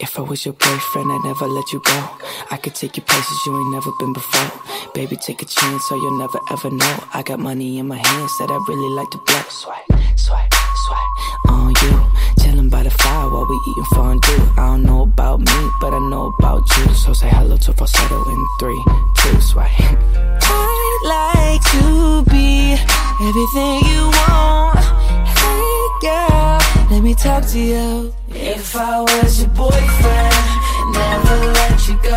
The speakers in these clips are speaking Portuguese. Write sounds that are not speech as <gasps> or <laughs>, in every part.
If I was your boyfriend, I'd never let you go. I could take you places you ain't never been before. Baby, take a chance, so you'll never ever know. I got money in my hands that I really like to blow. Swipe, swipe, swipe on you. Chilling by the fire while we eating fondue. I don't know about me, but I know about you. So say hello to falsetto in three, two, swipe. I'd like to be everything you want. Hey, girl, let me talk to you. If I was your boyfriend, never let you go.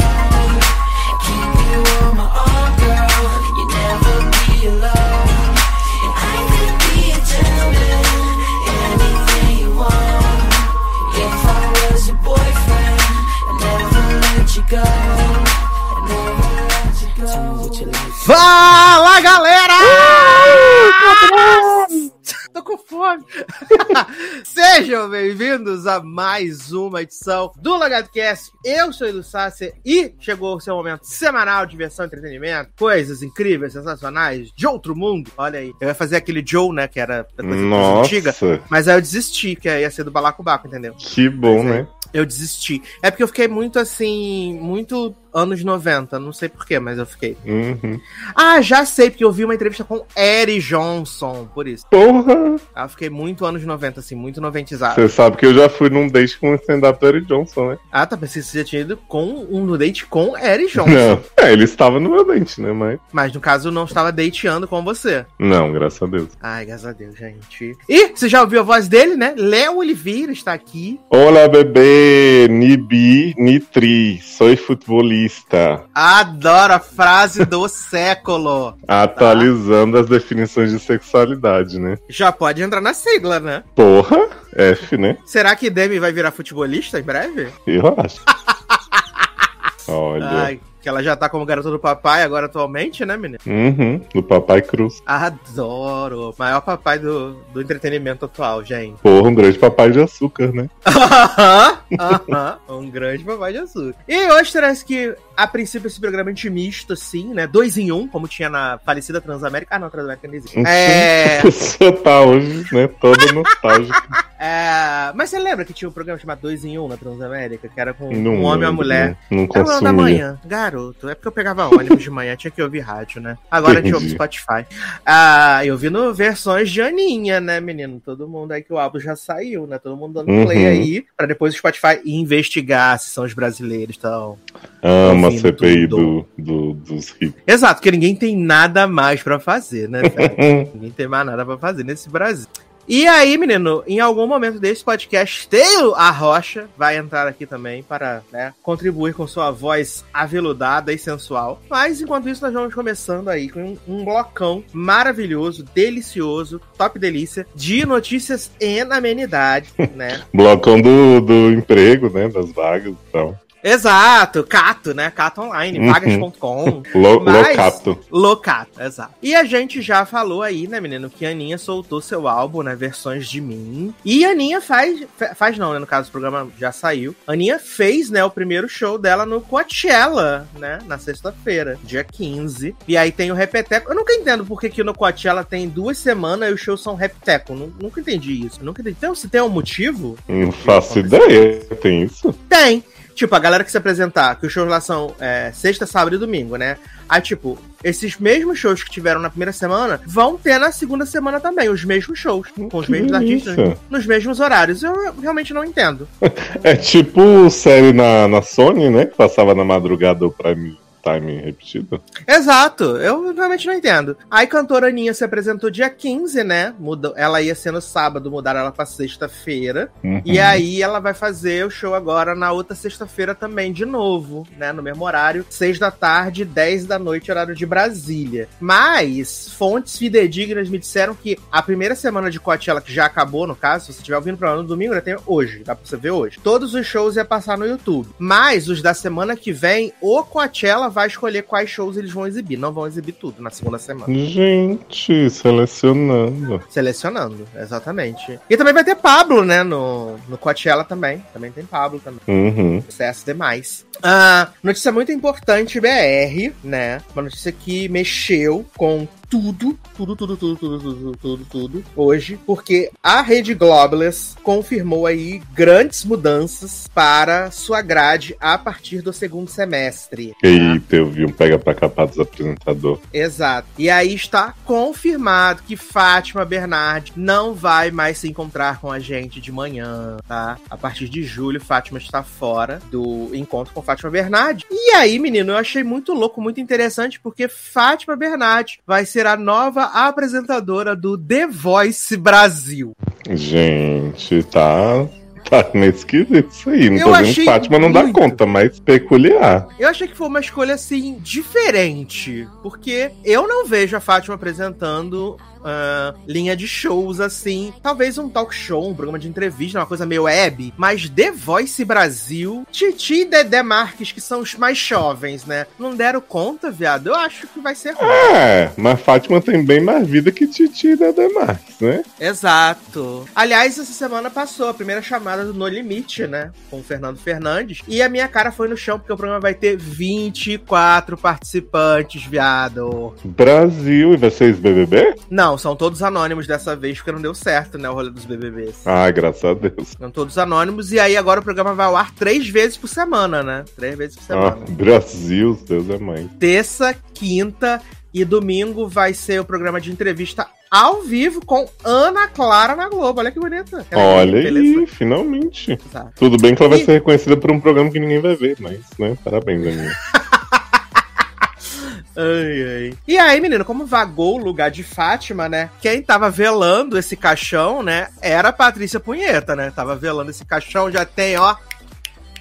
Keep you on my arm, girl. You never be alone. And I could be a gentleman, anything you want. If I was your boyfriend, never let you go. Never let you go. Fala, galera! <laughs> Tô com fome. <laughs> Sejam bem-vindos a mais uma edição do LagartoCast. Eu sou o Edu Sasser e chegou o seu momento semanal de diversão e entretenimento. Coisas incríveis, sensacionais, de outro mundo. Olha aí. Eu ia fazer aquele Joe, né, que era da coisa Nossa. antiga. Mas aí eu desisti, que ia ser do Balacobaco, entendeu? Que bom, Pois é. né? Eu desisti. É porque eu fiquei muito assim, muito anos 90, não sei porquê, mas eu fiquei. Uhum. Ah, já sei, porque eu vi uma entrevista com Eric Johnson, por isso. Porra! Ah, eu fiquei muito anos 90, assim, muito noventizado. Você sabe que eu já fui num date com o stand-up do Eric Johnson, né? Ah, tá, pensei que você já tinha ido com um date com Eric Johnson. Não. É, ele estava no meu date, né? Mas. Mas no caso, não estava dateando com você. Não, graças a Deus. Ai, graças a Deus, gente. E você já ouviu a voz dele, né? Léo Oliveira está aqui. Olá, bebê! Nibi, Nitri, sou futebolista. Adoro a frase do <laughs> século. Atualizando as definições de sexualidade, né? Já pode entrar na sigla, né? Porra! F, né? Será que Demi vai virar futebolista em breve? Eu acho. <laughs> Olha. Ai, que ela já tá como garota do papai agora atualmente, né, menina? Uhum, do Papai Cruz. Adoro. Maior papai do, do entretenimento atual, gente. Porra, um grande papai de açúcar, né? <laughs> Aham, aham. um grande papai de açúcar. E hoje parece que, a princípio, esse programa é intimista, assim, né? Dois em um, como tinha na falecida Transamérica. Ah, não, Transamérica não existe. É, <laughs> Você tá hoje, né? Toda nostálgica. é, Mas você lembra que tinha um programa chamado Dois em Um na Transamérica? Que era com Não um homem e uma mulher. Não, não Era da manhã, garoto. É porque eu pegava ônibus de manhã, tinha que ouvir rádio, né? Agora a gente ouve. Spotify. Ah, eu vi no versões de Aninha, né, menino? Todo mundo aí que o álbum já saiu, né? Todo mundo dando play Uhum. aí, pra depois o Spotify investigar se são os brasileiros, então. Ama a Ouvindo CPI do, do, dos ricos. Exato, porque ninguém tem nada mais pra fazer, né, velho? <laughs> ninguém tem mais nada pra fazer nesse Brasil. E aí, menino, em algum momento desse podcast, Teio a Rocha vai entrar aqui também para né, contribuir com sua voz aveludada e sensual. Mas enquanto isso, nós vamos começando aí com um, um blocão maravilhoso, delicioso, top delícia, de notícias e amenidade, né? <laughs> Blocão do, do emprego, né? Das vagas e tal. Exato, Cato, né? Cato Online, Uhum. vagas.com. <laughs> Locato. Locato, exato. E a gente já falou aí, né, menino, que a Aninha soltou seu álbum, né, versões de mim. E a Aninha faz, fa- faz não, né, no caso o programa já saiu. A Aninha fez, né, o primeiro show dela no Coachella, né, na sexta-feira, dia 15. E aí tem o Repeteco. Eu nunca entendo por que que no Coachella tem duas semanas e os shows são Repeteco. Nu- Nunca entendi isso. Nunca entendi. Então, se tem um motivo, Não faço ideia. Tem isso? tem. Tipo, a galera que se apresentar, que os shows lá são é, sexta, sábado e domingo, né? Aí, tipo, esses mesmos shows que tiveram na primeira semana vão ter na segunda semana também, os mesmos shows, com os Que mesmos artistas, delícia. nos mesmos horários. Eu realmente não entendo. <laughs> É tipo série na, na Sony, né? Que passava na madrugada o Prime Time repetido. Exato, eu realmente não entendo. Aí, cantora Aninha se apresentou dia 15, né? Mudou, ela ia ser no sábado, mudaram ela pra sexta-feira. Uhum. E aí ela vai fazer o show agora na outra sexta-feira também, de novo, né? No mesmo horário, 6 da tarde, 10 da noite, horário de Brasília. Mas fontes fidedignas me disseram que a primeira semana de Coachella, que já acabou, no caso, se você estiver ouvindo pra lá no domingo, já tem hoje, dá pra você ver hoje. Todos os shows ia passar no YouTube. Mas os da semana que vem, o Coachella vai escolher quais shows eles vão exibir. Não vão exibir tudo na segunda semana. Gente, selecionando. Selecionando, exatamente. E também vai ter Pablo, né? No, no Coachella também. Também tem Pablo também. Uhum. Sucesso demais. Ah, notícia muito importante, BR, né? Uma notícia que mexeu com tudo, tudo, tudo, tudo, tudo, tudo, tudo, tudo, hoje, porque a Rede Globaless confirmou aí grandes mudanças para sua grade a partir do segundo semestre. tá? Eita, eu vi um pega pra capar dos apresentador. Exato. E aí está confirmado que Fátima Bernardi não vai mais se encontrar com a gente de manhã, tá? A partir de julho, Fátima está fora do encontro com Fátima Bernardi. E aí, menino, eu achei muito louco, muito interessante, porque Fátima Bernardi vai ser a nova apresentadora do The Voice Brasil. Gente, tá. Tá meio esquisito isso aí. Não Eu tô vendo Fátima não dá muito. conta, mas peculiar. Eu achei que foi uma escolha assim diferente, porque eu não vejo a Fátima apresentando ah, linha de shows assim, talvez um talk show, um programa de entrevista, uma coisa meio web, mas The Voice Brasil, Titi e Dedé Marques, que são os mais jovens, né? Não deram conta, viado. Eu acho que vai ser ruim. É, mas Fátima tem bem mais vida que Titi e Dedé Marques, né? Exato. Aliás, essa semana passou a primeira chamada do No Limite, né? Com o Fernando Fernandes. E a minha cara foi no chão, porque o programa vai ter 24 participantes, viado. Brasil, e vocês BBB? Não, são todos anônimos dessa vez, porque não deu certo, né? O rolê dos BBBs. Ah, graças a Deus. São todos anônimos. E aí agora o programa vai ao ar três vezes por semana, né? Três vezes por Ah, semana. Brasil, Deus é mãe. Terça, quinta e domingo vai ser o programa de entrevista ao vivo com Ana Clara na Globo. Olha que bonita. Ela é Olha beleza. aí, finalmente. Exato. Tudo bem que ela vai E- ser reconhecida por um programa que ninguém vai ver, mas, né? Parabéns, Aninha. Ai, ai. E aí, menino, como vagou o lugar de Fátima, né? Quem tava velando esse caixão, né? Era a Patrícia Punheta, né? Tava velando esse caixão já tem, ó.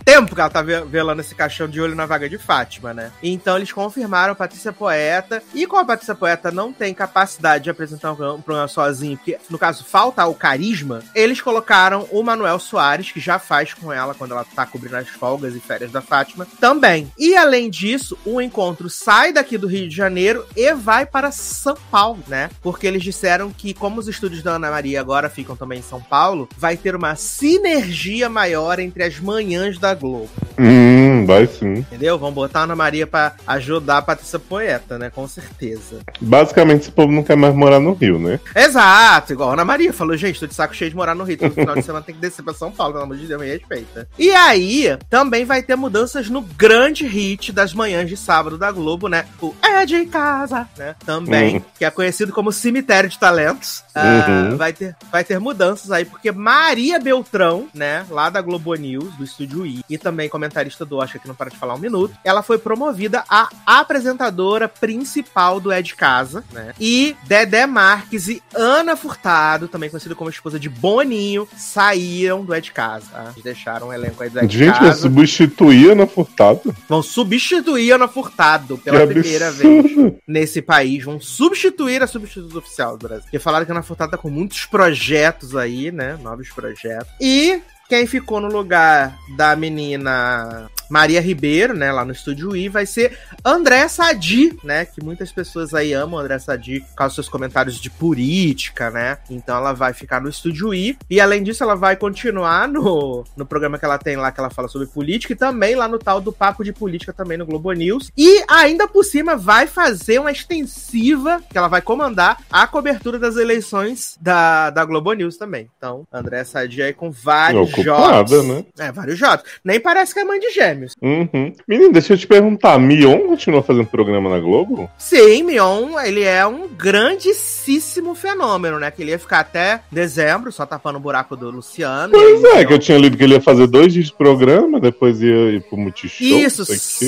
Tempo que ela tá ve- velando esse caixão de olho na vaga de Fátima, né? Então eles confirmaram Patrícia Poeta. E como a Patrícia Poeta não tem capacidade de apresentar um programa sozinho, porque no caso falta o carisma, eles colocaram o Manuel Soares, que já faz com ela quando ela tá cobrindo as folgas e férias da Fátima, também. E além disso, o encontro sai daqui do Rio de Janeiro e vai para São Paulo, né? Porque eles disseram que, como os estúdios da Ana Maria agora ficam também em São Paulo, vai ter uma sinergia maior entre as manhãs da Globo. hum, vai sim. Entendeu? Vão botar a Ana Maria pra ajudar a Patrícia Poeta, né? Com certeza. Basicamente, esse povo não quer mais morar no Rio, né? Exato, igual a Ana Maria falou, gente, tô de saco cheio de morar no Rio, todo final de <laughs> semana tem que descer pra São Paulo, pelo amor de Deus, me respeita. E aí, também vai ter mudanças no grande hit das manhãs de sábado da Globo, né? O É de Casa, né? Também, Uhum. que é conhecido como Cemitério de Talentos. Ah, Uhum. vai, ter, vai ter mudanças aí, porque Maria Beltrão, né, lá da Globo News, do Estúdio I, e também comentarista do Oscar, que não para de falar um minuto, ela foi promovida a apresentadora principal do É de Casa, né? E Dedé Marques e Ana Furtado, também conhecida como esposa de Boninho, saíram do É de Casa, tá? Eles deixaram o elenco aí do É de Gente, vai Casa. substituir Ana Furtado. Vão substituir Ana Furtado pela primeira vez nesse país. Vão substituir a substituta oficial do Brasil. Porque falaram que a Ana Furtado tá com muitos projetos aí, né? Novos projetos. E quem ficou no lugar da menina Maria Ribeiro, né? Lá no Estúdio I, vai ser André Sadi, né? Que muitas pessoas aí amam André Sadi por causa dos seus comentários de política, né? Então ela vai ficar no Estúdio I. E além disso, ela vai continuar no, no programa que ela tem lá, que ela fala sobre política, e também lá no tal do Papo de Política também no Globo News. E ainda por cima vai fazer uma extensiva, que ela vai comandar a cobertura das eleições da, da Globo News também. Então, André Sadi aí com vários Ocupada, jobs. né? É, vários jobs. Nem parece que é mãe de gêmeos. Uhum. Menino, deixa eu te perguntar, Mion continua fazendo programa na Globo? Sim, Mion, ele é um grandíssimo fenômeno, né? Que ele ia ficar até dezembro, só tapando o buraco do Luciano. Pois é, Mion- que eu tinha lido que ele ia fazer dois dias de programa, depois ia ir pro Multishow. Isso,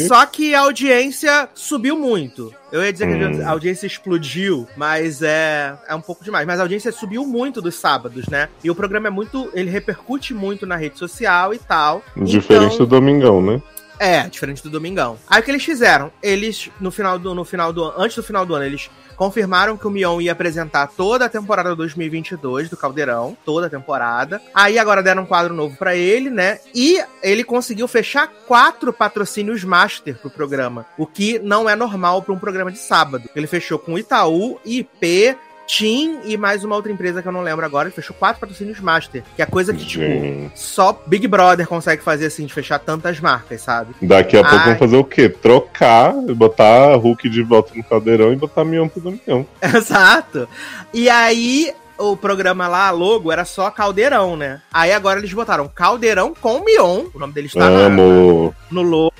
só que a audiência subiu muito. Eu ia dizer que Hum. a audiência explodiu, mas é, é um pouco demais. Mas a audiência subiu muito dos sábados, né? E o programa é muito. Ele repercute muito na rede social e tal. Diferente Então- do Domingão, né? É, diferente do Domingão. Aí o que eles fizeram? Eles, no final do, no final do antes do final do ano, eles confirmaram que o Mion ia apresentar toda a temporada 2022 do Caldeirão, toda a temporada. Aí agora deram um quadro novo para ele, né? E ele conseguiu fechar quatro patrocínios master pro programa, o que não é normal para um programa de sábado. Ele fechou com Itaú, IP, Team e mais uma outra empresa que eu não lembro agora, ele fechou quatro patrocínios master. Que é coisa que, tipo, Gente. só Big Brother consegue fazer assim, de fechar tantas marcas, sabe? Daqui a pouco Ai. vão fazer o quê? Trocar, botar Hulk de volta no caldeirão e botar Mion pro Domingão. <laughs> Exato. E aí, o programa lá, a logo, era só Caldeirão, né? Aí agora eles botaram Caldeirão com Mion, o nome dele está na- no logo.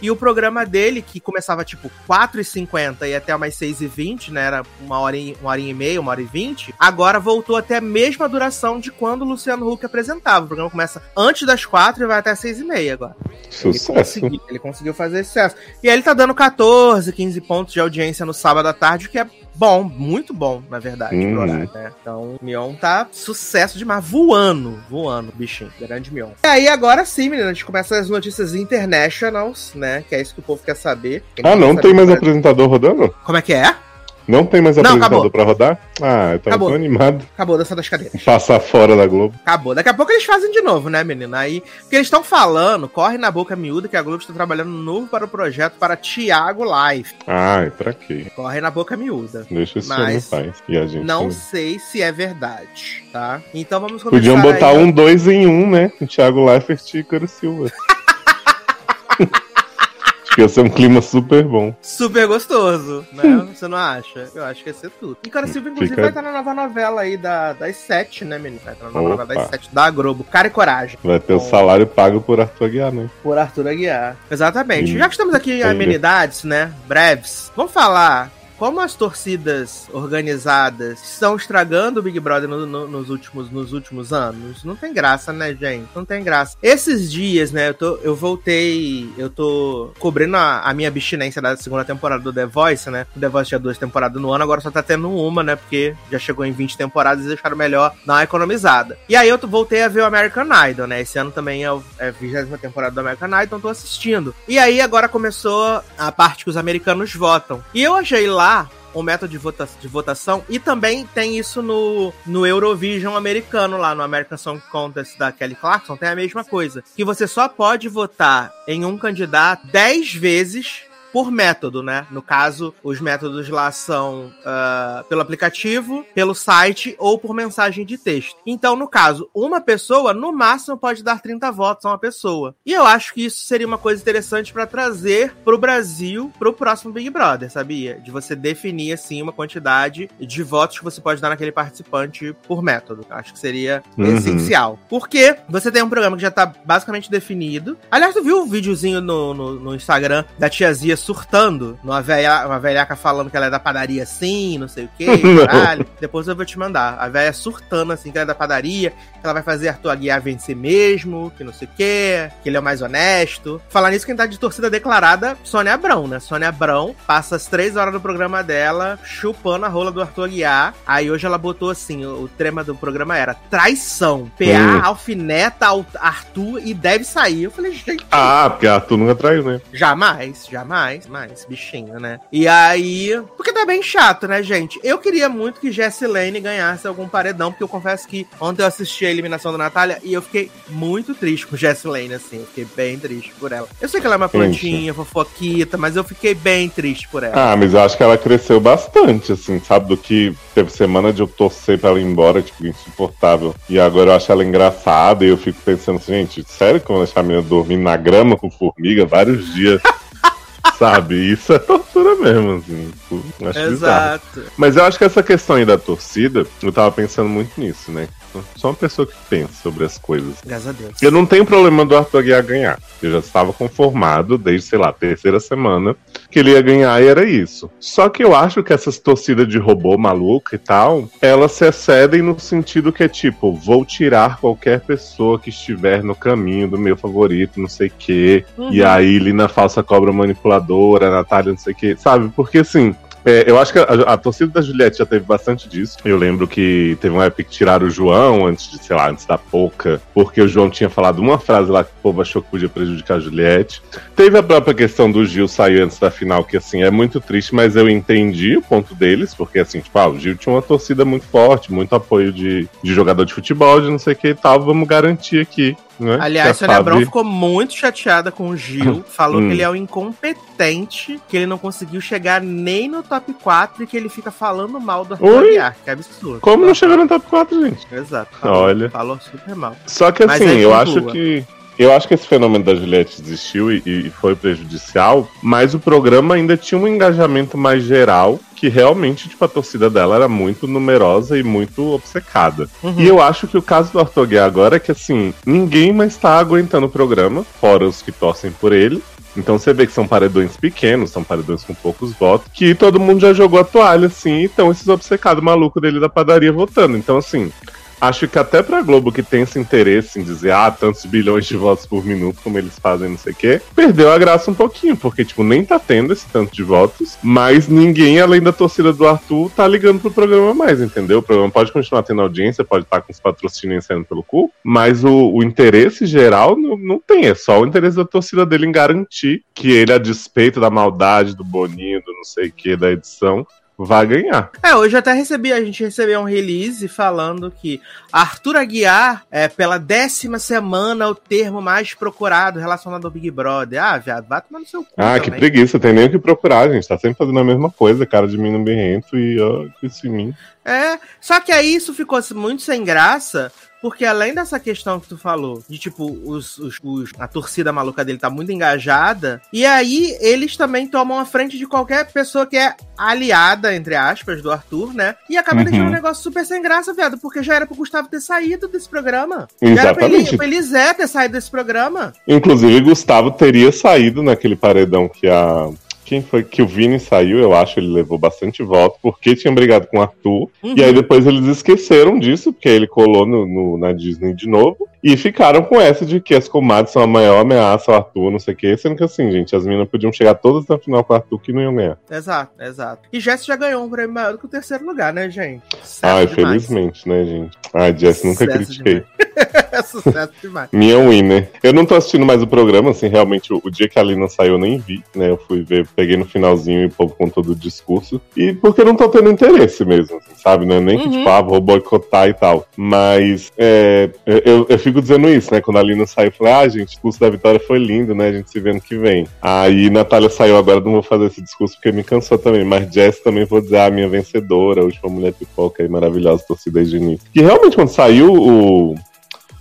E o programa dele, que começava tipo 4h50 e até umas 6h20, né? Era uma hora, e, uma hora e meia, uma hora e vinte. Agora voltou até a mesma duração de quando o Luciano Huck apresentava. O programa começa antes das 4 e vai até 6h30 agora. Ele Sucesso. conseguiu, ele conseguiu fazer sucesso. E aí ele tá dando 14, 15 pontos de audiência no sábado à tarde, o que é bom, muito bom, na verdade, pro Uhum. horário, né? Então, o Mion tá sucesso demais, voando, voando, bichinho, grande Mion. E aí, agora sim, menina, a gente começa as notícias internationals, né? Que é isso que o povo quer saber. Ah, não Quer tem mais é- apresentador rodando? Como é que é? Não tem mais apresentador pra rodar? Ah, eu tava Acabou. tão animado. Acabou dança das cadeiras. Passar fora da Globo. Acabou. Daqui a pouco eles fazem de novo, né, menina? Aí, porque eles estão falando, corre na boca miúda que a Globo está trabalhando novo para o projeto para Thiago Live. Ai, pra quê? Corre na boca miúda. Deixa esse Mas paz. E a gente Não também. sei se é verdade, tá? Então vamos começar Podiam botar aí, ó. um dois em um, né? Com Thiago Leifert e Ícaro Silva. <laughs> Que ia ser um clima super bom. super gostoso, né? <laughs> Você não acha? Eu acho que ia ser tudo. E Cara Silva, inclusive, Fica- vai estar na nova novela aí da, das sete, né, menino? Vai estar na nova Opa. novela das sete da Globo. Cara e Coragem. Vai ter o Bom. salário pago por Arthur Aguiar, né? Por Arthur Aguiar. Exatamente. Hum, Já que estamos aqui em amenidades, né? Breves, vamos falar como as torcidas organizadas estão estragando o Big Brother no- no- nos, últimos, nos últimos anos. Não tem graça, né, gente? Não tem graça. Esses dias, né, eu, tô, eu voltei, eu tô cobrindo a, a minha abstinência da segunda temporada do The Voice, né? O The Voice tinha duas temporadas no ano, agora só tá tendo uma, né? Porque já chegou em 20 temporadas e deixaram melhor dar uma economizada. E aí eu voltei a ver o American Idol, né? Esse ano também é, é a 20 temporada do American Idol, então tô assistindo. E aí agora começou a parte que os americanos votam. E eu achei lá um método de, vota de votação e também tem isso no, no Eurovision americano lá no American Song Contest da Kelly Clarkson tem a mesma coisa que você só pode votar em um candidato 10 vezes por método, né? No caso, os métodos lá são ah, pelo aplicativo, pelo site ou por mensagem de texto. Então, no caso, uma pessoa, no máximo, pode dar 30 votos a uma pessoa. E eu acho que isso seria uma coisa interessante para trazer pro Brasil pro próximo Big Brother, sabia? De você definir, assim, uma quantidade de votos que você pode dar naquele participante por método. Eu Acho que seria Uhum. essencial. Porque você tem um programa que já tá basicamente definido. Aliás, tu viu o videozinho no, no, no Instagram da tiazia surtando? Uma, velha, uma velhaca falando que ela é da padaria assim, não sei o que, <laughs> caralho. Depois eu vou te mandar. A velha surtando assim, que ela é da padaria, ela vai fazer Arthur Aguiar vencer mesmo, que não sei o que, que ele é o mais honesto. Falar nisso, quem tá de torcida declarada, Sônia Abrão, né? Sônia Abrão passa as três horas do programa dela chupando a rola do Arthur Aguiar. Aí hoje ela botou assim: o, tema do programa era traição. PA, Hum. alfineta, Al- Arthur e deve sair. Eu falei, gente. Ah, porque Arthur nunca traiu, né? Jamais, jamais, mais, bichinho, né? E aí. Porque tá bem chato, né, gente? Eu queria muito que Jessie Lane ganhasse algum paredão, porque eu confesso que ontem eu assisti a eliminação da Natália e eu fiquei muito triste com Jessie Lane, assim. Eu fiquei bem triste por ela. Eu sei que ela é uma plantinha, fofoquita, mas eu fiquei bem triste por ela. Ah, mas eu acho que ela cresceu bastante, assim, sabe? Do que teve semana de eu torcer pra ela ir embora, tipo, insuportável. E agora eu acho ela engraçada e eu fico pensando assim, gente, sério que eu vou deixar a menina dormindo na grama com formiga vários dias? <laughs> sabe? Isso é tortura mesmo, assim. Acho bizarro. Exato. Mas eu acho que essa questão aí da torcida, eu tava pensando muito nisso, né? Sou uma pessoa que pensa sobre as coisas. Graças a Deus. Eu não tenho problema do Arthur Aguiar ganhar. Eu já estava conformado desde, sei lá, terceira semana que ele ia ganhar e era isso. Só que eu acho que essas torcidas de robô maluco e tal, elas se excedem no sentido que é tipo, vou tirar qualquer pessoa que estiver no caminho do meu favorito, não sei o quê. Uhum. E aí, Lina Falsa Cobra Manipuladora, Natália, não sei o quê. Sabe? Porque assim, É, eu acho que a, a, torcida da Juliette já teve bastante disso. Eu lembro que teve uma época que tiraram o João antes de, sei lá, antes da Pouca, porque o João tinha falado uma frase lá que o povo achou que podia prejudicar a Juliette. Teve a própria questão do Gil sair antes da final, que assim, é muito triste, mas eu entendi o ponto deles, porque assim, tipo, ah, o Gil tinha uma torcida muito forte, muito apoio de, de jogador de futebol, de não sei o que e tal, vamos garantir aqui né? Aliás, Sônia Fábio... Abrão ficou muito chateada com o Gil, <laughs> falou hum. que ele é um incompetente, que ele não conseguiu chegar nem no top 4 e que ele fica falando mal do Arthur Aguiar, que é absurdo. Como não chegou no top 4, gente? Exato. Falou, Olha. Falou super mal. Só que assim, eu acho que eu acho que esse fenômeno da Juliette existiu e, e, foi prejudicial, mas o programa ainda tinha um engajamento mais geral que realmente, tipo, a torcida dela era muito numerosa e muito obcecada. Uhum. E eu acho que o caso do Arthur Guia agora é que, assim, ninguém mais tá aguentando o programa, fora os que torcem por ele. Então você vê que são paredões pequenos, são paredões com poucos votos, que todo mundo já jogou a toalha, assim, e estão esses obcecados malucos dele da padaria votando. Então, assim, acho que até pra Globo, que tem esse interesse em dizer, ah, tantos bilhões de votos por minuto, como eles fazem, não sei o quê, perdeu a graça um pouquinho, porque, tipo, nem tá tendo esse tanto de votos, mas ninguém, além da torcida do Arthur, tá ligando pro programa mais, entendeu? O programa pode continuar tendo audiência, pode estar tá com os patrocínios saindo pelo cu, mas o, o interesse geral não, não tem, é só o interesse da torcida dele em garantir que ele, a despeito da maldade, do Boninho, do não sei o que, da edição, vai ganhar. É, hoje até recebi, a gente recebeu um release falando que Arthur Aguiar é pela décima semana o termo mais procurado relacionado ao Big Brother. Ah, viado, vai tomar no seu cu. Ah, também. que preguiça, tem nem o que procurar, gente. Tá sempre fazendo a mesma coisa, cara de mim no birrento e ó, esse mim. É, só que aí isso ficou muito sem graça, porque além dessa questão que tu falou, de tipo, os, os, os, a torcida maluca dele tá muito engajada, e aí eles também tomam a frente de qualquer pessoa que é aliada, entre aspas, do Arthur, né? E acaba uhum. deixando um negócio super sem graça, viado, porque já era pro Gustavo ter saído desse programa. Exatamente. Já era pra, ele, pra Elisé ter saído desse programa. Inclusive, Gustavo teria saído naquele paredão que a quem foi que o Vini saiu, eu acho, ele levou bastante voto, porque tinha brigado com o Arthur. Uhum. E aí depois eles esqueceram disso, porque ele colou no, no, na Disney de novo. E ficaram com essa de que as comadres são a maior ameaça ao Arthur, não sei o que. Sendo que assim, gente, as meninas podiam chegar todas na final com o Arthur que não iam ganhar. Exato, exato. E Jess já ganhou um prêmio maior do que o terceiro lugar, né, gente? ah, infelizmente, né, gente? Ah, Jess nunca Sucesso critiquei. <laughs> Sucesso demais. Minha winner. Eu não tô assistindo mais o programa, assim, realmente, o, o, dia que a Lina saiu eu nem vi, né? Eu fui ver, peguei no finalzinho e o povo com todo o discurso. E porque não tô tendo interesse mesmo, assim, sabe? Né? Nem uhum. que, tipo, ah, vou boicotar e tal. Mas é, eu, eu fico dizendo isso, né? Quando a Lina saiu, eu falei, ah, gente, o discurso da vitória foi lindo, né? A gente se vê no que vem. Aí Natália saiu agora, não vou fazer esse discurso porque me cansou também. Mas Jess também vou dizer, ah, minha vencedora, a última mulher pipoca aí, maravilhosa, torcida de início. E realmente, quando saiu o,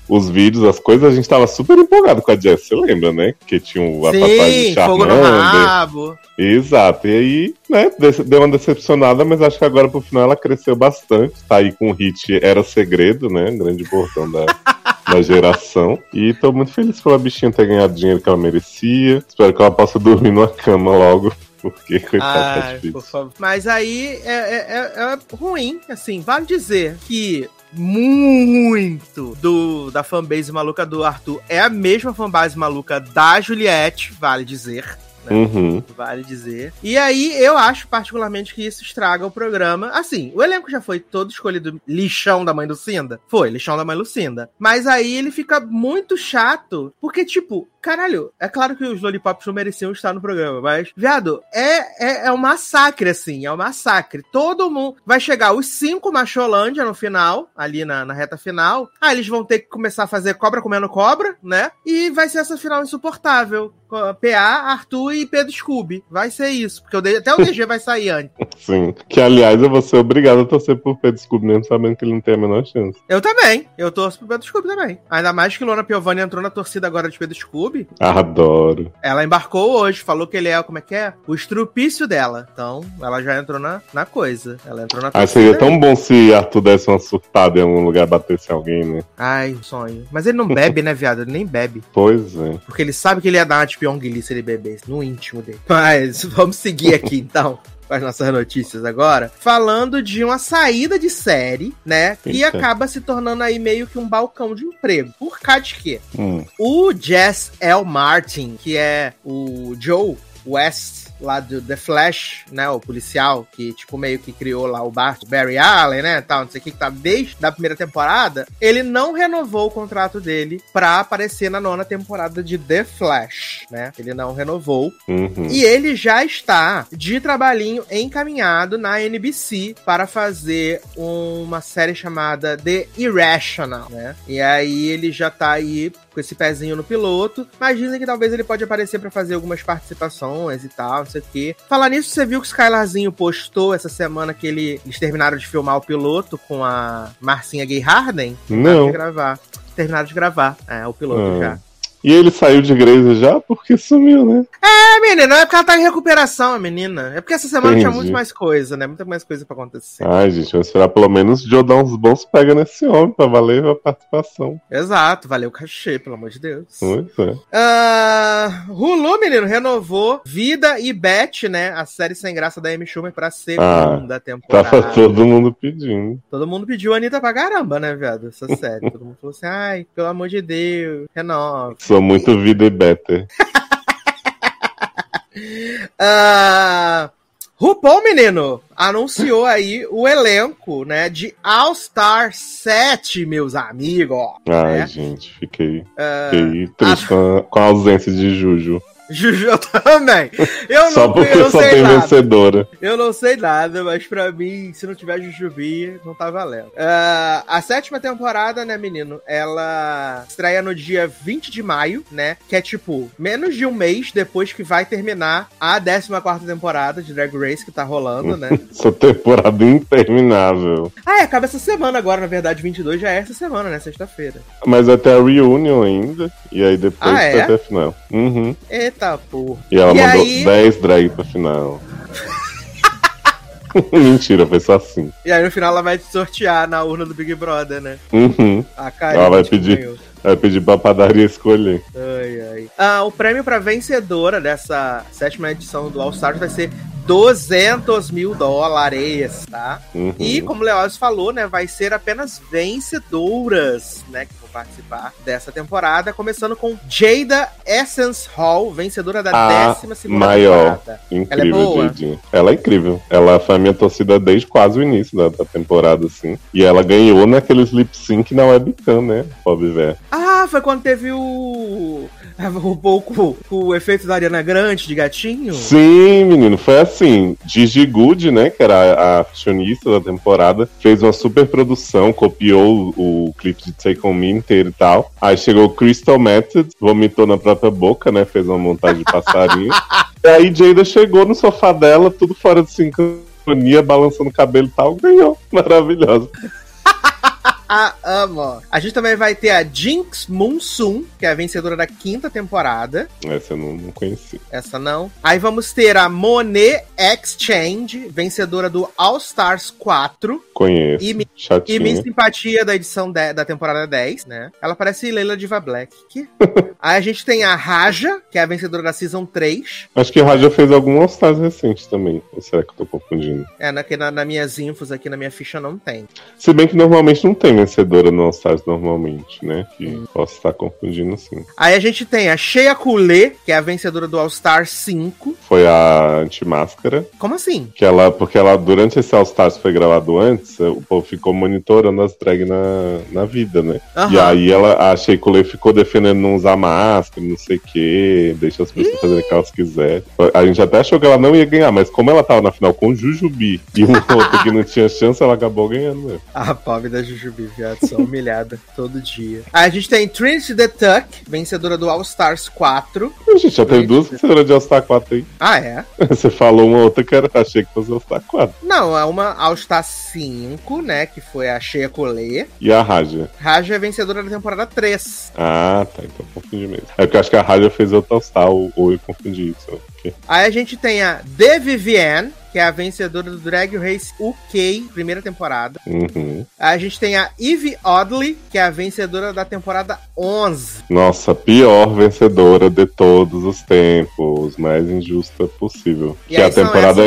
os vídeos, as coisas, a gente tava super empolgado com a Jess, você lembra, né? Que tinha o Sim, fogo no rabo. Exato, e aí, né, deu uma decepcionada, mas acho que agora pro final ela cresceu bastante, tá aí com o hit Era Segredo, né, grande portão da, <laughs> da geração, e tô muito feliz pela bichinha ter ganhado o dinheiro que ela merecia, espero que ela possa dormir numa cama logo, <laughs> porque coitado tá difícil. Mas aí é, é, é, é ruim, assim, vale dizer que muito do da fanbase maluca do Arthur é a mesma fanbase maluca da Juliette, vale dizer. Né? Uhum. Vale dizer. E aí, eu acho particularmente que isso estraga o programa. Assim, o elenco já foi todo escolhido lixão da mãe Lucinda? Foi, lixão da mãe Lucinda. Mas aí ele fica muito chato, porque, tipo, caralho, é claro que os lollipops não mereciam estar no programa, mas, viado, é, é, é um massacre, assim, é um massacre. Todo mundo vai chegar os cinco Macholândia no final, ali na, na reta final. Ah, eles vão ter que começar a fazer cobra comendo cobra, né? E vai ser essa final insuportável. PA, Arthur e Pedro Scooby. Vai ser isso, porque até o DG vai sair antes. <laughs> Sim. Que, aliás, eu vou ser obrigado a torcer por Pedro Scooby, mesmo sabendo que ele não tem a menor chance. Eu também. Eu torço pro Pedro Scooby também. Ainda mais que Lona Piovani entrou na torcida agora de Pedro Scooby. Adoro. Ela embarcou hoje, falou que ele é, como é que é? O estrupício dela. Então, ela já entrou na, na coisa. Ela entrou na Ah, seria tão bom se Arthur desse uma surtada em algum lugar batesse alguém, né? Ai, sonho. Mas ele não bebe, né, viado? Ele nem bebe. Pois é. Porque ele sabe que ele ia dar uma de se ele bebesse, no íntimo dele. Mas vamos seguir aqui, então com as nossas notícias agora, falando de uma saída de série, né? Que Eita. acaba se tornando aí meio que um balcão de emprego. Por causa de quê? Hum. O Jess L. Martin, que é o Joe West lá do The Flash, né? O policial, que, tipo, meio que criou lá o Bart, Barry Allen, né? Tal, não sei o que, que tá desde a primeira temporada. Ele não renovou o contrato dele pra aparecer na nona temporada de The Flash, né? Ele não renovou. Uhum. E ele já está de trabalhinho encaminhado na NBC para fazer uma série chamada The Irrational, né? E aí ele já tá aí com esse pezinho no piloto, mas dizem que talvez ele pode aparecer para fazer algumas participações e tal, não sei o quê. Falar nisso, você viu que o Skylarzinho postou essa semana que ele, eles terminaram de filmar o piloto com a Marcinha Gay Harden? Não. De gravar. Terminaram de gravar, é, o piloto já. E ele saiu de igreja já porque sumiu, né? É, menina, é porque ela tá em recuperação, a menina. É porque essa semana tinha Entendi. muito mais coisa, né? Muita mais coisa pra acontecer. Ai, gente, vamos esperar pelo menos o Joe dar uns bons pega nesse homem pra valer a participação. Exato, valeu o cachê, pelo amor de Deus. Pois é. Ah, Hulu, menino, renovou Vida e Beth, né? A série sem graça da Amy Schumer pra segunda temporada. Tava todo mundo pedindo. Todo mundo pediu a Anitta pra caramba, né, viado? Essa série. todo mundo falou assim, ai, pelo amor de Deus, renova. Muito vida e better. <laughs> Ah, RuPaul, menino, anunciou aí o elenco, né, de All Star 7, meus amigos. Ai, né? gente, fiquei, Ah, fiquei triste a, com a ausência de Juju. Juju também. Eu Só não, porque eu não só sei tem nada. vencedora. Eu não sei nada, mas pra mim, se não tiver Jujubi, não tá valendo. Ah, a sétima temporada, né, menino? Ela estreia no dia 20 de maio, né? Que é tipo, menos de um mês depois que vai terminar a 14 temporada de Drag Race que tá rolando, né? <laughs> Essa temporada interminável. ah, é, acaba essa semana agora, na verdade, 22 já é essa semana, né? Sexta-feira. Mas até a reunion ainda. E aí depois Ah, é? até a final. Uhum. Eita, porra. E ela E mandou aí- 10 drag pra final. <laughs> Mentira, foi só assim. E aí no final ela vai sortear na urna do Big Brother, né? Uhum. A cara Ela vai pedir. Vai pedir pra padaria escolher. Ai, ai. Ah, o prêmio pra vencedora dessa sétima edição do All Stars vai ser 200 mil dólares, tá? Uhum. E, como o Leoz falou, né, vai ser apenas vencedoras, né, que vão participar dessa temporada, começando com Jada Essence Hall, vencedora da A décima segunda maior. temporada. Incrível, Ela é boa? Ela é incrível. Ela foi a minha torcida desde quase o início da, da temporada, assim. E ela ganhou naqueles lip sync na webcam, né? Pobre véia. Ah, foi quando teve o... O pouco o efeito da Ariana Grande de gatinho? Sim, menino, foi assim. Gigi Good, né, que era a, a fashionista da temporada, fez uma super produção, copiou o, o clipe de Take On Me inteiro e tal. Aí chegou o Crystal Method, vomitou na própria boca, né, fez uma montagem de passarinho. <laughs> e aí Jada chegou no sofá dela, tudo fora de sincronia, balançando o cabelo e tal, ganhou. Maravilhosa. <laughs> Ah, amo. A gente também vai ter a Jinx Monsoon, que é a vencedora da quinta temporada. Essa eu não, não conheci. Essa não. Aí vamos ter a Monet Exchange, vencedora do All Stars 4. Conheço. E, mi- e. Miss Simpatia da edição de- da temporada 10, né? Ela parece Leila Diva Black. Que? <laughs> Aí a gente tem a Raja, que é a vencedora da Season 3. Acho que a Raja fez algum All Stars recente também. Ou será que eu tô confundindo? É, na, na, na minhas infos aqui, na minha ficha, não tem. Se bem que normalmente não tem vencedora no All Stars normalmente, né? Que posso estar confundindo sim. Aí a gente tem a Shea Coulee, que é a vencedora do All Stars 5. Foi a Antimáscara, Como assim? que ela, porque ela, durante esse All Stars que foi gravado antes, o povo ficou monitorando as drag na, na vida, né? E Aham. aí ela, a Sheikule ficou defendendo não usar máscara, não sei o que, deixa as pessoas fazerem o que elas quiserem. A gente até achou que ela não ia ganhar, mas como ela tava na final com o Jujubi e um <laughs> outro que não tinha chance, ela acabou ganhando mesmo. A pobre da Jujubi, viado, sou humilhada <laughs> todo dia. A gente tem Trinity the Tuck, vencedora do All Stars 4. A gente já teve duas vencedoras de All Star 4 aí. Ah, é? <laughs> Você falou uma outra que era, achei que fosse All Star 4. Não, é uma All Star 5, né, que foi a Shea Coulee. E a Raja. Raja é vencedora da temporada 3. Ah, tá, então eu confundi mesmo. É porque eu acho que a Raja fez outra All Star, ou, ou eu confundi isso. Aí a gente tem a The Vivienne, que é a vencedora do Drag Race UK, primeira temporada. Uhum. Aí a gente tem a Eve Oddly, que é a vencedora da temporada 11. Nossa, pior vencedora de todos os tempos, mais injusta possível. E que é a temporada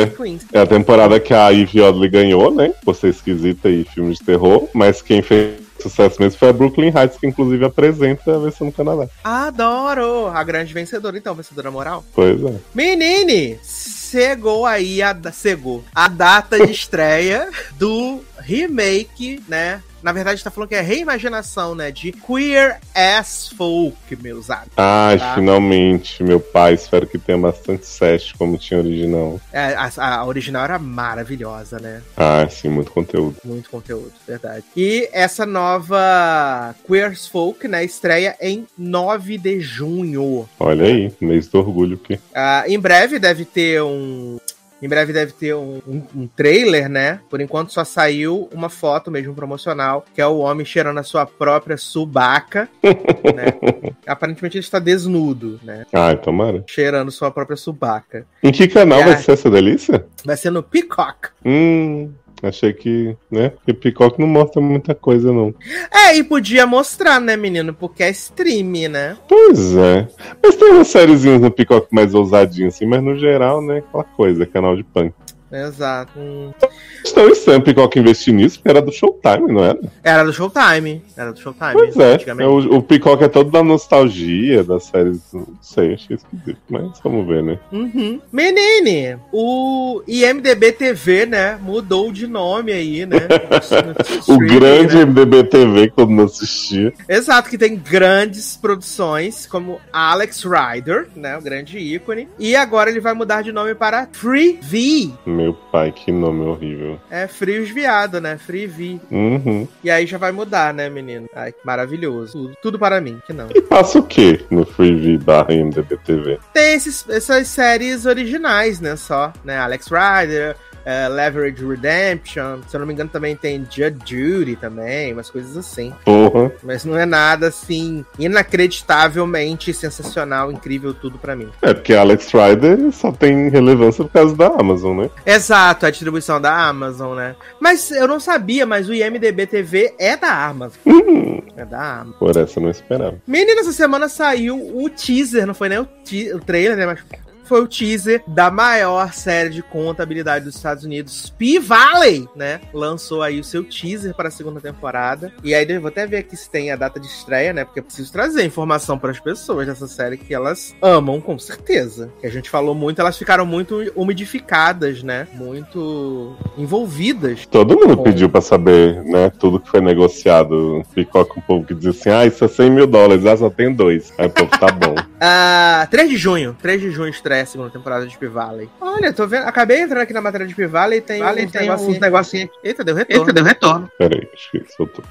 é a temporada que a Ivy Oddly ganhou, né? Por ser esquisita e filme de terror, mas quem fez sucesso mesmo foi a Brooklyn Heights, que inclusive apresenta a versão no Canadá. Adoro! A grande vencedora, então, vencedora moral. Pois é. Menine, chegou aí a, chegou a data de <laughs> estreia do remake, né? Na verdade, tá falando que é reimaginação, né? De Queer as Folk, meus amigos. Ai, Tá. finalmente, meu pai, espero que tenha bastante set como tinha original. É, a, a original era maravilhosa, né? Ah, sim, muito conteúdo. Muito conteúdo, verdade. E essa nova Queer as Folk, né? Estreia em 9 de junho. Olha aí, mês do orgulho que. Ah, em breve deve ter um. Em breve deve ter um, um- um trailer, né? Por enquanto só saiu uma foto mesmo promocional, que é o homem cheirando a sua própria subaca, <laughs> né? Aparentemente ele está desnudo, né? Ai, tomara. Cheirando sua própria subaca. Em que canal É. vai ser essa delícia? Vai ser no Peacock. Hum, achei que, né? Porque Peacock não mostra muita coisa, não. É, e podia mostrar, né, menino? Porque é stream, né? Pois é. Mas tem umas sériezinhas no Peacock mais ousadinhas, assim, mas no geral, né? Aquela coisa, canal de punk. Exato. Hum. Estranho o Peacock investir nisso, porque era do Showtime, não era? Era do Showtime. Era do Showtime. Pois é. O, o Peacock é todo da nostalgia das séries. Não sei, achei esquisito. Mas vamos ver, né? Uhum. Menine, o IMDB TV, né, mudou de nome aí, né? <laughs> O grande né? MDB TV que todo mundo assistia. Exato, que tem grandes produções, como Alex Rider, né, o grande ícone. E agora ele vai mudar de nome para Free V. Meu pai, que nome horrível. É Frios Viado, né? Free V. Uhum. E aí já vai mudar, né, menino? Ai, que maravilhoso. Tudo, tudo para mim, que não. E passa o quê no Freevee barra MDB TV? Tem esses, essas séries originais, né? Só, né? Alex Rider, eh, Leverage Redemption. Se eu não me engano, também tem Judge Judy também, umas coisas assim. Porra. Mas não é nada assim inacreditavelmente sensacional, incrível tudo pra mim. É, porque Alex Rider só tem relevância por causa da Amazon, né? Exato, a distribuição da Amazon, né? Mas eu não sabia, mas o IMDB TV é da Amazon. Hum, É da Amazon. por essa eu não esperava. Menina, essa semana saiu o teaser, não foi nem o, o trailer, né? Mas foi o teaser da maior série de contabilidade dos Estados Unidos, P-Valley, né? Lançou aí o seu teaser para a segunda temporada. E aí eu vou até ver aqui se tem a data de estreia, né? Porque eu preciso trazer informação para as pessoas dessa série que elas amam, com certeza. Que a gente falou muito, elas ficaram muito umidificadas, né? Muito envolvidas. Todo mundo Bom. pediu pra saber, né? Tudo que foi negociado. Ficou com o povo que dizia assim: ah, isso é 100 mil dólares, ah, só tem dois. Aí o povo tá bom. <laughs> Ah, 3 de junho. 3 de junho estreia a segunda temporada de P-Valley. Olha, tô vendo. Acabei entrando aqui na matéria de P-Valley e tem Vale, uns tem negocinhos. uns negocinhos aqui. Eita, deu retorno. Eita, deu retorno. Peraí, acho que soltou.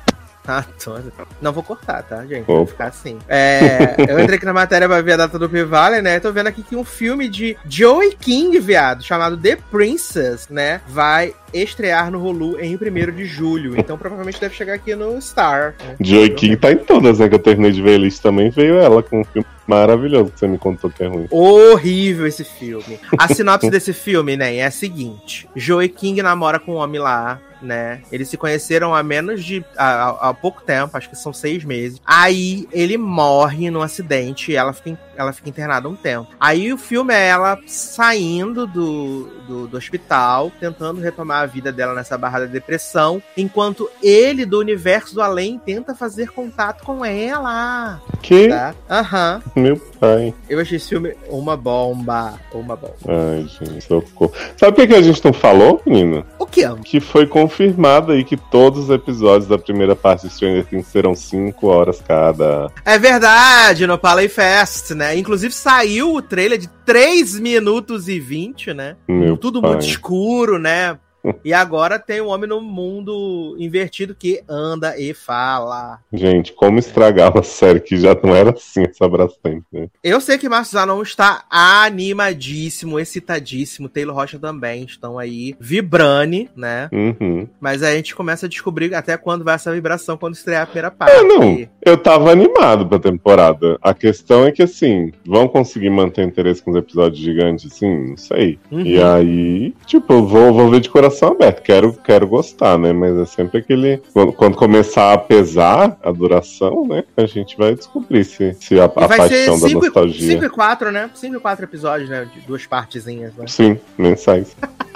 Ah, tô- Não vou cortar, tá, gente? Vou ficar assim. É, eu entrei aqui na matéria pra ver a data do P-Valley, né? Tô vendo aqui que um filme de Joey King, viado, chamado The Princess, né? Vai estrear no Hulu em 1 de julho. Então provavelmente deve chegar aqui no Star. né? Joey King tá em todas, né? Que eu terminei de ver a lista também. Veio ela com um filme maravilhoso que você me contou que é ruim. Horrível esse filme. A sinopse <laughs> desse filme, né, é a seguinte: Joey King namora com um homem lá, né? Eles se conheceram há menos de. há, há- pouco tempo, acho que são seis meses. Aí ele morre num acidente e ela fica, ela fica internada um tempo. Aí o filme é ela saindo do, do, do hospital, tentando retomar a vida dela nessa barra da depressão, enquanto ele do universo do além tenta fazer contato com ela. Que? Tá? Aham. Meu pai. Eu achei esse filme uma bomba. Uma bomba. Ai, gente, socorro. Sabe o que, a gente não falou, menina? O que? Que foi confirmado aí que todos os episódios da primeira parte de Stranger Things serão 5 horas cada. É verdade, no Palais Fest, né? Inclusive saiu o trailer de 3 minutos e 20, né? Meu Tudo pai. muito escuro, né? <laughs> E agora tem um homem no mundo invertido que anda e fala. Gente, como estragar uma série que já não era assim essa Brastemp, né? Eu sei que Márcio Zanon está animadíssimo, excitadíssimo. Taylor Rocha também estão aí vibrane, né? Uhum. Mas aí a gente começa a descobrir até quando vai essa vibração quando estrear a primeira parte. É, não. Eu tava animado pra temporada. A questão é que, assim, vão conseguir manter interesse com os episódios gigantes, assim? Não sei. Uhum. E aí, tipo, eu vou, vou ver de coração aberto. Quero, quero gostar, né? Mas é sempre aquele. Quando, quando começar a pesar a duração, né? A gente vai descobrir se, se a, a paixão da 5 nostalgia. e 4, né? 5 e 4 episódios, né? De duas partezinhas, né? Sim, mensais. <laughs>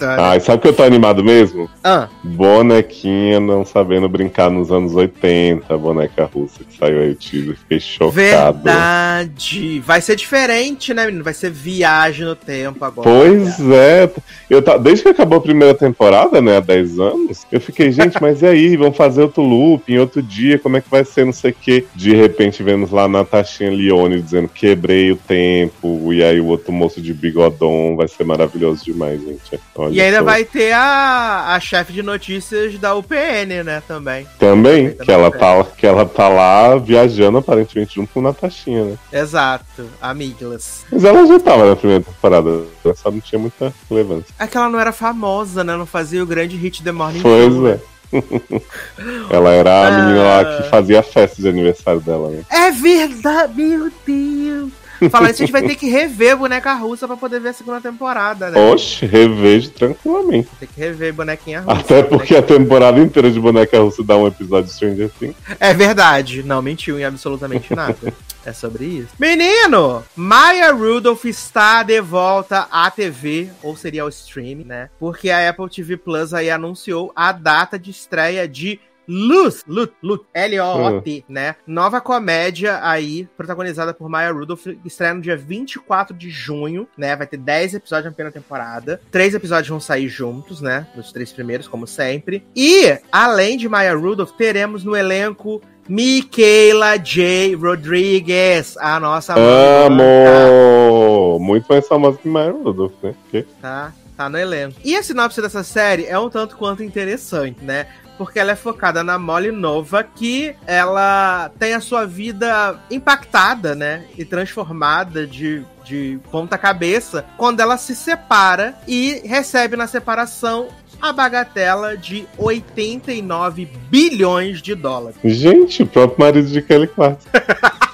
Ah, sabe o que eu tô animado mesmo? Ah, Bonequinha não sabendo brincar nos anos 80, a boneca russa que saiu aí o tiro. Fiquei chocado. verdade. Vai ser diferente, né, menino? Vai ser viagem no tempo agora. Pois é. Eu tá, desde que acabou a primeira temporada, né, há 10 anos, eu fiquei, gente, mas e aí? <laughs> Vão fazer outro loop em outro dia? Como é que vai ser? Não sei o quê. De repente, vemos lá Natashinha Leone dizendo quebrei o tempo. E aí o outro moço de bigodão vai ser maravilhoso demais, gente. Olha E ainda só. vai ter a, a chefe de notícias da UPN, né, também. Também, Também que ela, tá, que ela tá lá viajando aparentemente junto com Natashinha, né? Exato, amigas. Mas ela já tava na primeira temporada, ela só não tinha muita relevância. É que ela não era famosa, né? Não fazia o grande hit The Morning Pois Show, né? é. <laughs> ela era a Ah. menina lá que fazia a festa de aniversário dela, né? É verdade, meu Deus. Falar isso, a gente vai ter que rever Boneca Russa pra poder ver a segunda temporada, né? Oxe, revejo tranquilamente. Tem que rever Bonequinha Russa. Até porque a temporada inteira de Boneca Russa dá um episódio de Stranger Things. É verdade. Não mentiu em absolutamente nada. É sobre isso. Menino! Maya Rudolph está de volta à TV, ou seria ao streaming, né? Porque a Apple TV Plus aí anunciou a data de estreia de Luz, Lut, Lut, L-O-O-T, né? Nova comédia aí, protagonizada por Maya Rudolph, estreia no dia 24 de junho, né? Vai ter 10 episódios na primeira temporada. Três episódios vão sair juntos, né? Os três primeiros, como sempre. E, além de Maya Rudolph, teremos no elenco Michaela J. Rodriguez, a nossa mãe, Amo! Muito mais famosa que Maya Rudolph, né? Tá? Tá no elenco. E a sinopse dessa série é um tanto quanto interessante, né? Porque ela é focada na Molly Nova, que ela tem a sua vida impactada, né? E transformada de, de ponta cabeça quando ela se separa e recebe na separação a bagatela de 89 bilhões de dólares. Gente, o próprio marido de Kelly Clarkson. <laughs>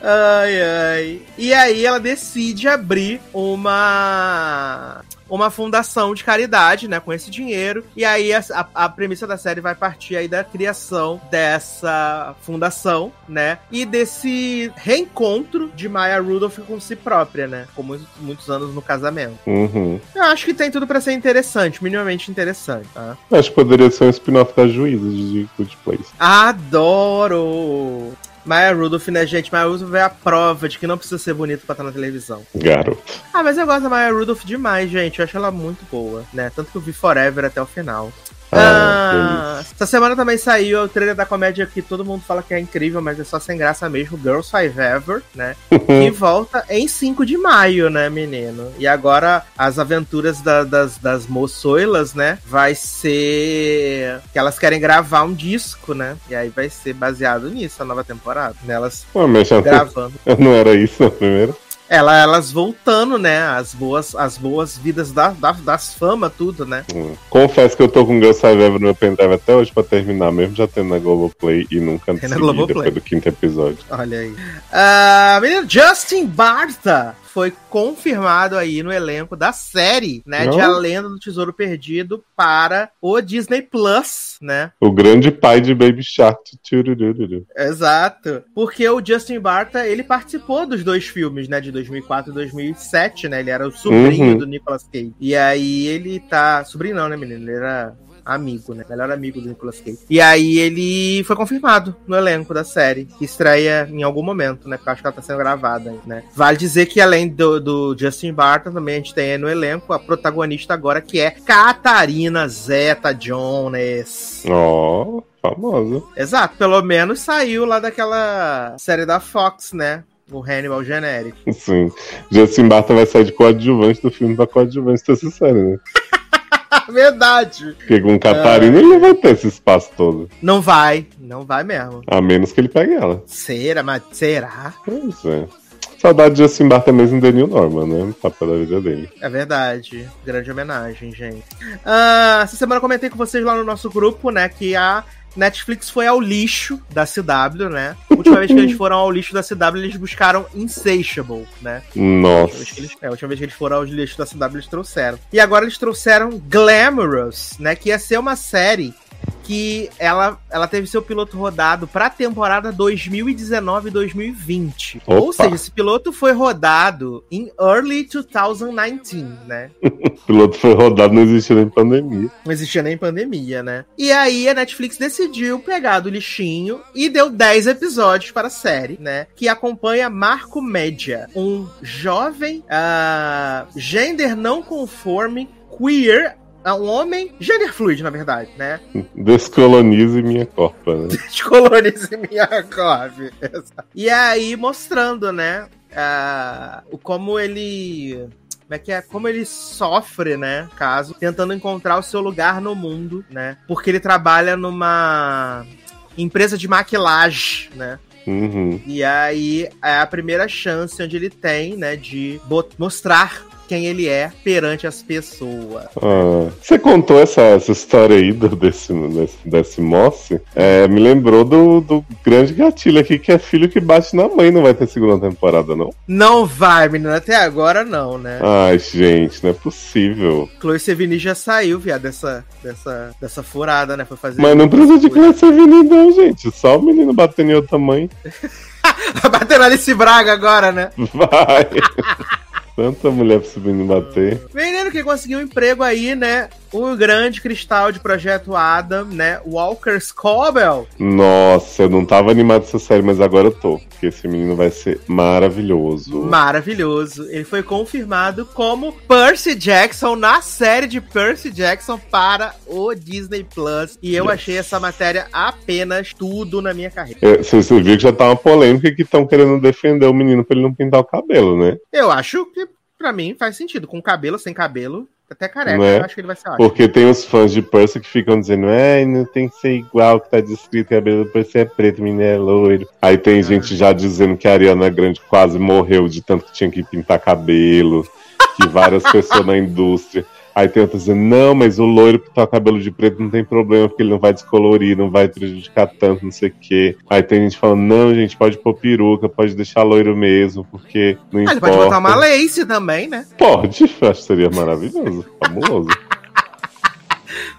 Ai, ai. E aí ela decide abrir uma uma fundação de caridade, né, com esse dinheiro. E aí a, a, premissa da série vai partir aí da criação dessa fundação, né, e desse reencontro de Maya Rudolph com si própria, né, com muitos, muitos anos no casamento. Uhum. Eu acho que tem tudo pra ser interessante, minimamente interessante, tá? Acho que poderia ser um spin-off da Juíza de Good Place. Adoro! Maya Rudolph, né, gente? Maya Rudolph é a prova de que não precisa ser bonito pra estar na televisão. Garoto. Ah, mas eu gosto da Maya Rudolph demais, gente. Eu acho ela muito boa, né? Tanto que eu vi Forever até o final. Ah, Ah, essa semana também saiu o trailer da comédia que todo mundo fala que é incrível, mas é só sem graça mesmo, Girls Five Ever, né? <laughs> que volta em 5 de maio, né, menino? E agora as aventuras da- das, das moçoilas, né? Vai ser que elas querem gravar um disco, né? E aí vai ser baseado nisso a nova temporada. Nelas Ué, gravando. <laughs> não era isso na primeira? Ela, elas voltando, né? As boas, as boas vidas da, da- das fama, tudo, né? Hum. Confesso que eu tô com Girls Five Ever no meu pendrive até hoje pra terminar, mesmo já tendo na Globoplay e nunca Tem na segui Globoplay. depois do quinto episódio. Olha aí. Ah, menino, Justin Bartha foi confirmado aí no elenco da série, né? De Não. A Lenda do Tesouro Perdido para o Disney Plus, né? O grande pai de Baby Shark. Exato. Porque o Justin Bartha, ele participou dos dois filmes, né? De 2004 e 2007, né? Ele era o sobrinho Uhum. do Nicolas Cage. E aí ele tá... Sobrinho não, né, menino? Ele era amigo, né? Melhor amigo do Nicolas Cage. E aí ele foi confirmado no elenco da série, que estreia em algum momento, né? Porque eu acho que ela tá sendo gravada, né? Vale dizer que além do, do Justin Barton, também a gente tem no elenco a protagonista agora, que é Catarina Zeta Jones. Ó, famosa. Exato, pelo menos saiu lá daquela série da Fox, né? O Hannibal genérico. Sim. Justin Barton vai sair de coadjuvante do filme pra coadjuvante dessa série, né? <laughs> <laughs> Verdade! Porque com Catarina ele não vai ter esse espaço todo. Não vai, não vai mesmo. A menos que ele pegue ela. Será, mas será? Pois é. Saudade de Justin Barton mesmo do Neil Norman, né? No papel da vida dele. É verdade. Grande homenagem, gente. Ah, essa semana eu comentei com vocês lá no nosso grupo, né, que a Netflix foi ao lixo da CW, né? A última vez que eles <laughs> foram ao lixo da CW, eles buscaram Insatiable, né? A Nossa. eles, é, a última vez que eles foram ao lixo da CW, eles trouxeram. E agora eles trouxeram Glamorous, né? Que ia ser uma série que ela, ela teve seu piloto rodado pra temporada 2019-2020. Ou seja, esse piloto foi rodado em early 2019, né? o <laughs> piloto foi rodado, não existia nem pandemia. Não existia nem pandemia, né? E aí a Netflix decidiu pegar do lixinho e deu 10 episódios para a série, né? Que acompanha Marco Média, um jovem uh, gender não conforme queer um homem gender fluid, na verdade, né? <laughs> Descolonize minha corpa, né? <laughs> Descolonize minha corpa. E aí, mostrando, né? Uh, como ele como é que é? Como ele sofre, né? Caso, tentando encontrar o seu lugar no mundo, né? Porque ele trabalha numa empresa de maquilagem, né? Uhum. E aí é a primeira chance onde ele tem, né, de mostrar quem ele é perante as pessoas. Ah, você contou essa, essa história aí do, desse, desse, desse Moss? É, me lembrou do, do grande gatilho aqui, que é filho que bate na mãe. Não vai ter segunda temporada, não? Não vai, menina. Até agora não, né? Ai, gente, não é possível. Chloe Sevigny já saiu, viado, dessa, dessa, dessa furada, né? Foi fazer. Mas não precisa de Chloe Sevigny, não, gente. Só o menino batendo em outra mãe. <laughs> Batendo Alice Braga agora, né? Vai. <laughs> Tanta mulher pra subir e bater. Menino que conseguiu um emprego aí, né? O grande cristal de projeto Adam, né? Walker Scobell. Nossa, eu não tava animado essa série, mas agora eu tô. Porque esse menino vai ser maravilhoso. Maravilhoso. Ele foi confirmado como Percy Jackson na série de Percy Jackson para o Disney Plus. E eu yes. achei essa matéria apenas tudo na minha carreira. É, você, você viu que já tá uma polêmica que estão querendo defender o menino pra ele não pintar o cabelo, né? Eu acho que pra mim faz sentido. Com cabelo, sem cabelo, até careca, é? eu acho que ele vai ser ótimo. Porque tem os fãs de Percy que ficam dizendo, é, não tem que ser igual que tá descrito, cabelo do Percy é preto, menino é loiro. Aí tem ah. gente já dizendo que a Ariana Grande quase morreu de tanto que tinha que pintar cabelo, que várias <laughs> pessoas na indústria. Aí tem outros dizendo, não, mas o loiro que tá o cabelo de preto não tem problema, porque ele não vai descolorir, não vai prejudicar tanto, não sei o quê. Aí tem gente falando, não, gente, pode pôr peruca, pode deixar loiro mesmo, porque não ah, importa. Ele pode botar uma lace também, né? Pode, <laughs> acho que seria maravilhoso, fabuloso.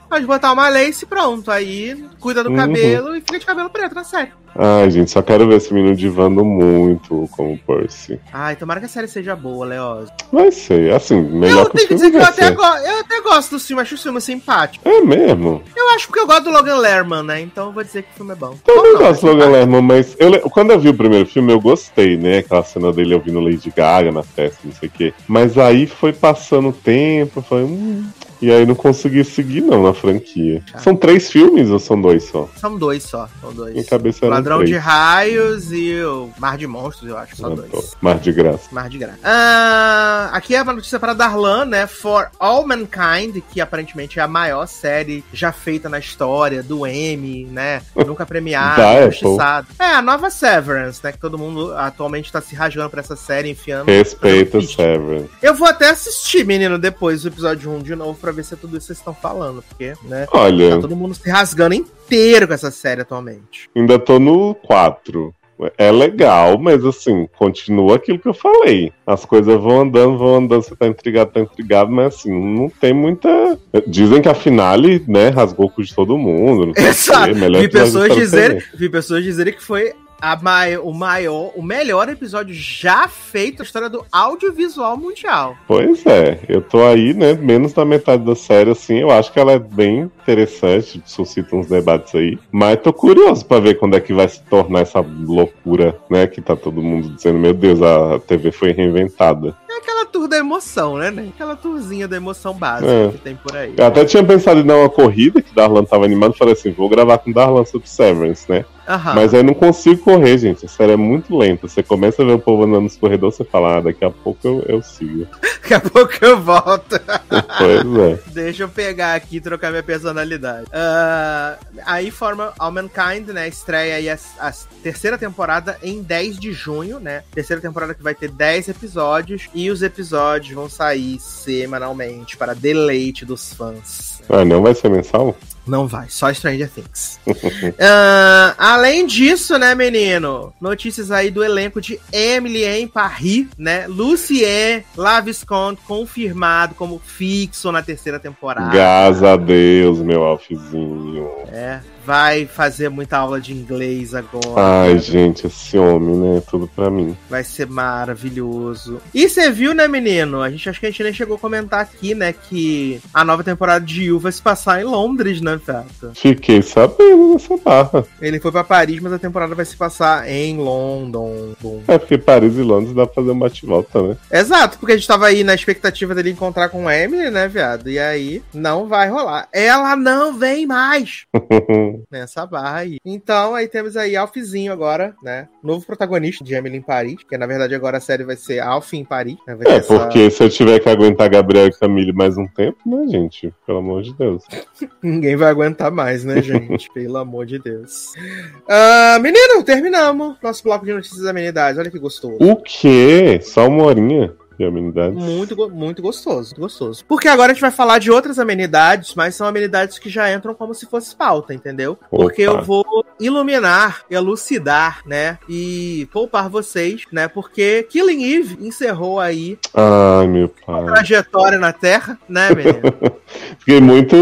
Pode botar uma lace pronto. Aí cuida do uhum. cabelo e fica de cabelo preto na série. Ai, gente, só quero ver esse menino divando muito como Percy. Ai, tomara que a série seja boa, Leoz. Vai ser, assim, melhor eu que. Que dizer que eu até, eu até gosto do filme, acho o filme simpático. É mesmo? Eu acho porque eu gosto do Logan Lerman, né? Então eu vou dizer que o filme é bom. Eu também gosto do Logan Lerman, mas eu, quando eu vi o primeiro filme, eu gostei, né? Aquela cena dele ouvindo Lady Gaga na festa, não sei o quê. Mas aí foi passando o tempo, foi. Hum, e aí não consegui seguir, não, na franquia. Ah. São três filmes ou são dois só? São dois só. São dois. Em cabeça o Ladrão três. de Raios e o Mar de Monstros, eu acho. Só ah, dois. Tô. Mar de Graça. Mar de Graça. Ah, aqui é uma notícia para Darlan, né? For All Mankind, que aparentemente é a maior série já feita na história do M, né? <laughs> Nunca premiada, injustiçada. É, a nova Severance, né? Que todo mundo atualmente tá se rasgando pra essa série, enfiando. Respeita Severance. Eu vou até assistir, menino, depois do episódio 1 de novo pra pra ver se é tudo isso que vocês estão falando, porque, né? Olha. Tá todo mundo se rasgando inteiro com essa série atualmente. Ainda tô no 4. É legal, mas assim, continua aquilo que eu falei. As coisas vão andando, vão andando, você tá intrigado, tá intrigado, mas assim, não tem muita. Dizem que a finale, né, rasgou o cu de todo mundo. Exato. Vi pessoas, dizer, vi pessoas dizerem que foi mai o maior, o melhor episódio já feito na história do audiovisual mundial. Pois é, eu tô aí, né, menos da metade da série, assim, eu acho que ela é bem interessante, suscita uns debates aí, mas tô curioso para ver quando é que vai se tornar essa loucura, né, que tá todo mundo dizendo, meu Deus, a TV foi reinventada. É aquela tour da emoção, né, né? Aquela tourzinha da emoção básica é. que tem por aí. Eu até tinha pensado em dar uma corrida, que Darlan tava animado, falei assim, vou gravar com Darlan sobre Severance, né? Uhum. Mas aí não consigo correr, gente. A série é muito lenta. Você começa a ver o povo andando nos corredores, você fala, ah, daqui a pouco eu, eu sigo. <laughs> daqui a pouco eu volto. <laughs> pois é. Deixa eu pegar aqui e trocar minha personalidade. Uh, aí forma All Mankind, né? Estreia aí a, a, terceira temporada em 10 de junho, né? Terceira temporada que vai ter 10 episódios. E os episódios vão sair semanalmente para deleite dos fãs. Ah, não vai ser mensal? Não vai, só Stranger Things. uh, <laughs> além disso, né, menino? Notícias aí do elenco de Emily em Paris, né? Lucien Lavisconde confirmado como fixo na terceira temporada. Graças a Deus, meu alfizinho. É, vai fazer muita aula de inglês agora. Ai, gente, esse homem, né? Tudo pra mim. Vai ser maravilhoso. E você viu, né, menino? A gente acho que a gente nem chegou a comentar aqui, né, que a nova temporada de You vai se passar em Londres, né, Feta? Fiquei sabendo dessa barra. Ele foi pra Paris, mas a temporada vai se passar em London. Bom. É porque Paris e Londres dá pra fazer um bate-volta, né? Exato, porque a gente tava aí na expectativa dele encontrar com Emily, né, viado? E aí não vai rolar. Ela não vem mais <laughs> nessa barra aí. Então, aí temos aí Alfizinho agora, né? Novo protagonista de Emily em Paris, que na verdade agora a série vai ser Alf em Paris. Né? é, essa... porque se eu tiver que aguentar Gabriel e Camille mais um tempo, né, gente? Pelo amor de Deus. <laughs> Ninguém vai aguentar mais, né, gente? <laughs> Pelo amor de Deus. Uh, menino, terminamos nosso bloco de notícias e amenidades. Olha que gostoso. O quê? Só uma horinha? De amenidades. Muito, muito gostoso, muito gostoso. Porque agora a gente vai falar de outras amenidades, mas são amenidades que já entram como se fosse pauta, entendeu? Porque Opa. eu vou iluminar, elucidar, né? E poupar vocês, né? Porque Killing Eve encerrou aí Ai, meu pai. a trajetória na Terra, né, menino? <laughs> Fiquei muito,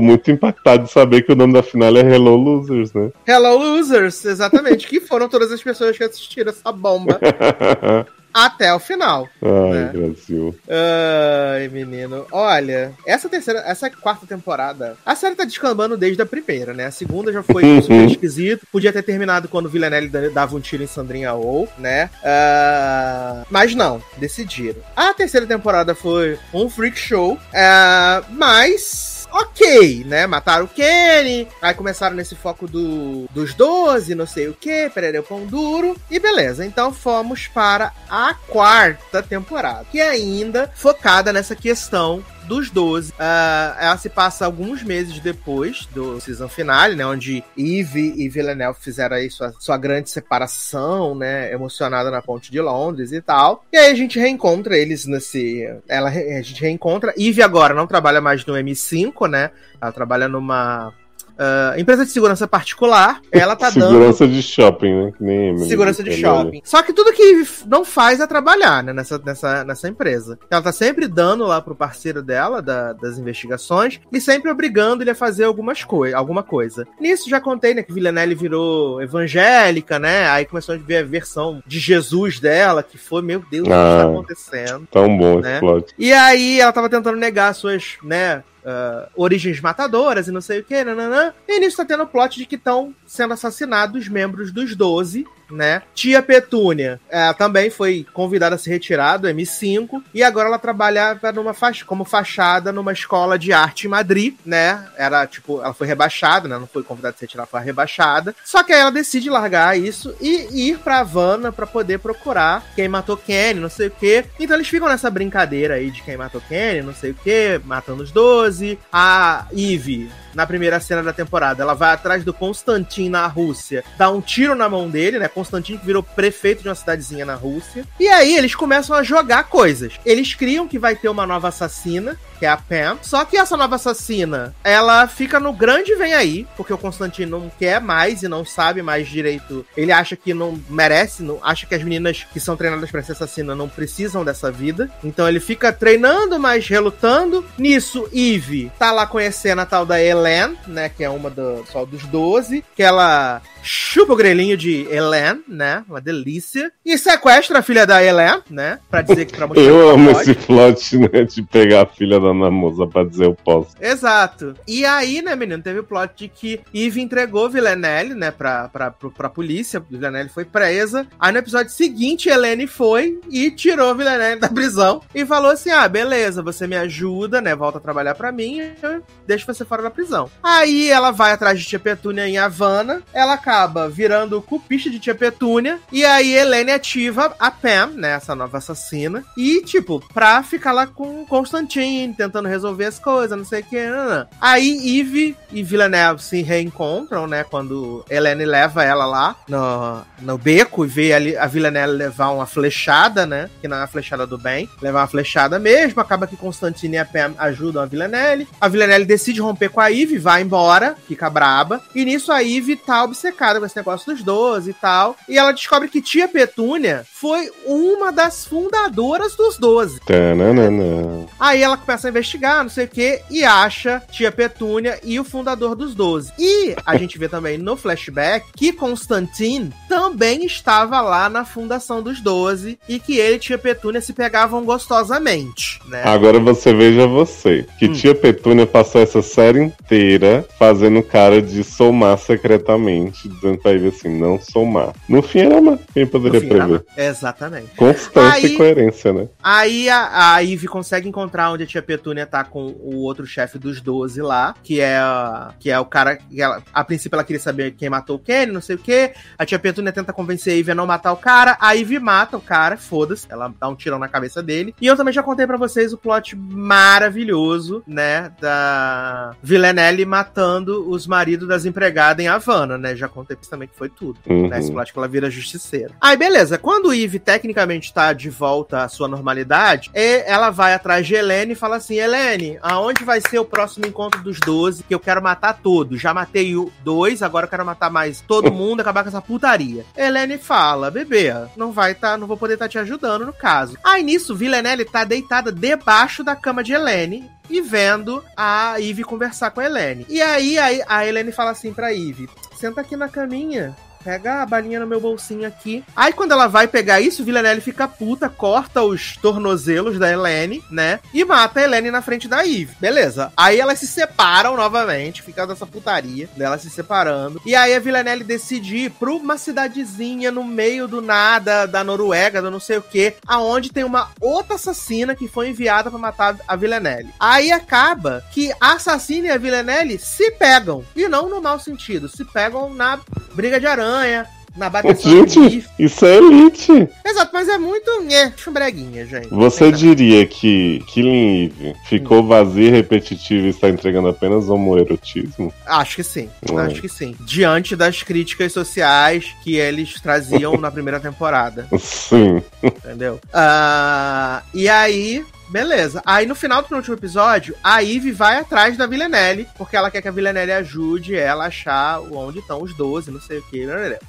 muito impactado de saber que o nome da final é Hello Losers, né? Hello Losers, exatamente. que foram todas as pessoas que assistiram essa bomba. <laughs> até o final. Ai, né? Brasil. Ai, menino. Olha, essa terceira, essa quarta temporada, a série tá descambando desde a primeira, né? A segunda já foi super esquisito. Podia ter terminado quando o Villanelli dava um tiro em Sandrinha ou, né? Uh, mas não, decidiram. A terceira temporada foi um freak show, uh, mas ok, né? Mataram o Kenny, aí começaram nesse foco do, dos 12, não sei o que, Pereira Pão Duro, e beleza. Então fomos para a quarta temporada, que é ainda focada nessa questão dos 12. Uh, ela se passa alguns meses depois do season finale, né? Onde Eve e Villanelle fizeram aí sua, sua grande separação, né? Emocionada na ponte de Londres e tal. E aí a gente reencontra eles nesse. Ela, a gente reencontra. Eve agora não trabalha mais no M5, né? Ela trabalha numa Uh, empresa de segurança particular, ela tá segurança dando. Segurança de shopping, né? Que nem segurança de shopping. Só que tudo que não faz é trabalhar, né? Nessa, nessa, nessa empresa. Ela tá sempre dando lá pro parceiro dela, da, das investigações, e sempre obrigando ele a fazer algumas coi alguma coisa. Nisso já contei, né? Que Villanelle virou evangélica, né? Aí começou a ver a versão de Jesus dela, que foi, meu Deus, o ah, que tá ah, acontecendo? Tão bom né? esse plot. E aí ela tava tentando negar suas, né? Uh, origens matadoras e não sei o que, nananã. E nisso tá tendo o plot de que estão sendo assassinados membros dos 12 né? Tia Petúnia também foi convidada a se retirar do M5 e agora ela trabalhava numa faixa, como fachada numa escola de arte em Madrid, né? Era tipo, ela foi rebaixada, né? Não foi convidada a se retirar, foi rebaixada. Só que aí ela decide largar isso e ir pra Havana para poder procurar quem matou Kenny, não sei o que. Então eles ficam nessa brincadeira aí de quem matou Kenny, não sei o que, matando os 12. A Eve na primeira cena da temporada. Ela vai atrás do Constantin na Rússia, dá um tiro na mão dele, né? Constantin que virou prefeito de uma cidadezinha na Rússia. E aí eles começam a jogar coisas. Eles criam que vai ter uma nova assassina, que é a Pam. Só que essa nova assassina, ela fica no grande vem aí, porque o Constantino não quer mais e não sabe mais direito. Ele acha que não merece, não, acha que as meninas que são treinadas para ser assassina não precisam dessa vida. Então ele fica treinando, mas relutando. Nisso, Eve tá lá conhecendo a tal da Helen, né, que é uma do, só dos 12, que ela chupa o grelhinho de Helen, né? Uma delícia. E sequestra a filha da Helen, né? Pra dizer que pra mostrar Eu amo esse plot, né? De pegar a filha da Namusa pra dizer eu posso. Exato. E aí, né, menino, teve o plot de que Eve entregou Villanelle, né, pra, pra, pra, pra polícia. Villanelle foi presa. Aí no episódio seguinte, Helene foi e tirou Villanelle da prisão e falou assim: ah, beleza, você me ajuda, né? Volta a trabalhar pra mim, eu deixo você fora da prisão. Aí ela vai atrás de Tia Petúnia em Havana. Ela acaba virando cupista de Tia Petúnia. E aí Helene ativa a Pam, né? Essa nova assassina. E, tipo, pra ficar lá com Constantine, tentando resolver as coisas, não sei o que. Aí Eve e Villeneuve se reencontram, né? Quando Helene leva ela lá no, no beco e vê ali a Villeneuve levar uma flechada, né? Que não é a flechada do bem, levar uma flechada mesmo. Acaba que Constantine e a Pam ajudam a Villanelle. A Villanelle decide romper com a Eve, vai embora, fica braba. E nisso a Eve tá obcecada com esse negócio dos 12 e tal. E ela descobre que tia Petúnia foi uma das fundadoras dos 12. Tananana. Aí ela começa a investigar, não sei o que, e acha tia Petúnia e o fundador dos 12. E a gente vê também no flashback que Constantine também estava lá na fundação dos 12 e que ele e tia Petúnia se pegavam gostosamente, né? Agora você veja você, que Hum. tia Petúnia passou essa série inteira fazendo cara de somar secretamente, dizendo pra ele assim, não somar. No fim era uma, quem poderia prever? Exatamente. Constância Aí- e coerência, né? Aí a, a Eve consegue encontrar onde a tia Petúnia tá com o outro chefe dos 12 lá, que é, que é o cara que ela, a princípio ela queria saber quem matou o Kenny, não sei o que. A tia Petúnia tenta convencer a Eve a não matar o cara, a Eve mata o cara, foda-se, ela dá um tirão na cabeça dele. E eu também já contei pra vocês o plot maravilhoso, né, da Villanelle matando os maridos das empregadas em Havana, né? Já contei pra vocês também que foi tudo Uhum. né? Ela vira justiceira. Aí, beleza. Quando o Eve tecnicamente tá de volta à sua normalidade, é- ela vai atrás de Helene e fala assim: Helene, aonde vai ser o próximo encontro dos 12? Que eu quero matar todos. Já matei o dois, agora eu quero matar mais todo mundo, acabar com essa putaria. Helene fala: bebê, não vai tá, não vou poder estar te ajudando no caso. Aí nisso, Villanelle tá deitada debaixo da cama de Helene e vendo a Eve conversar com a Helene. E aí a, a Helene fala assim pra Eve: senta aqui na caminha. Pega a balinha no meu bolsinho aqui. Aí quando ela vai pegar isso, Villanelle fica puta, corta os tornozelos da Helene, né? E mata a Helene na frente da Eve. Beleza. Aí elas se separam novamente, fica dessa putaria delas se separando. E aí a Villanelle decide ir pra uma cidadezinha no meio do nada, da Noruega, do não sei o que, aonde tem uma outra assassina que foi enviada pra matar a Villanelle. Aí acaba que a assassina e a Villanelle se pegam. E não no mau sentido, se pegam na briga de aranha, na bateção de Gente, isso é elite. Exato, mas é muito nhé, chumbreguinha, gente. Você diria que Killing Eve ficou vazia e repetitiva e está entregando apenas homoerotismo? Acho que sim, Hum. acho que sim. Diante das críticas sociais que eles traziam <laughs> na primeira temporada, Sim. entendeu? Ah, e aí, beleza. Aí no final do último episódio, a Eve vai atrás da Villanelle, porque ela quer que a Villanelle ajude ela a achar onde estão os 12, não sei o que.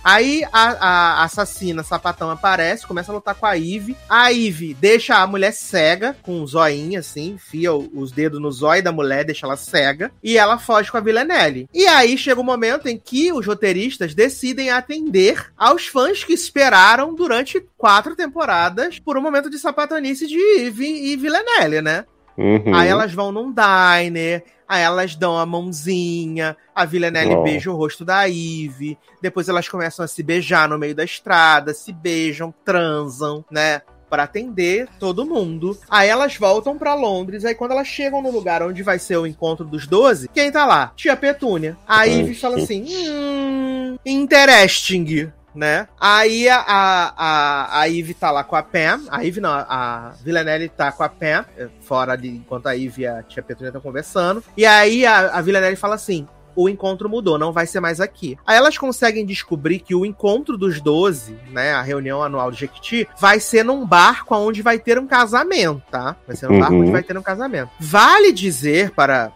Aí a, a assassina sapatão aparece, começa a lutar com a Eve. A Eve deixa a mulher cega, com um zoinho assim, enfia os dedos no zóio da mulher, deixa ela cega, e ela foge com a Villanelle. E aí chega o momento em que os roteiristas decidem atender aos fãs que esperaram durante quatro temporadas por um momento de sapatonice de Eve e Villanelle, né? Uhum. Aí elas vão num diner, aí elas dão a mãozinha, a Villanelle Oh. beija o rosto da Eve, depois elas começam a se beijar no meio da estrada, se beijam, transam, né? Pra atender todo mundo. Aí elas voltam pra Londres. Aí quando elas chegam no lugar onde vai ser o encontro dos 12, quem tá lá? Tia Petúnia. A Ai, Eve fala sim. assim: hum, interesting né? Aí a, a, a, Eve tá lá com a Pam. A Eve não, a Villanelle tá com a Pam, eh, fora ali, enquanto a Eve e a tia Petúnia estão conversando. E aí a, a Villanelle fala assim: o encontro mudou, não vai ser mais aqui. Aí elas conseguem descobrir que o encontro dos 12, né, a reunião anual do Jequiti, vai ser num barco onde vai ter um casamento, tá? Vai ser num barco Uhum. onde vai ter um casamento. Vale dizer para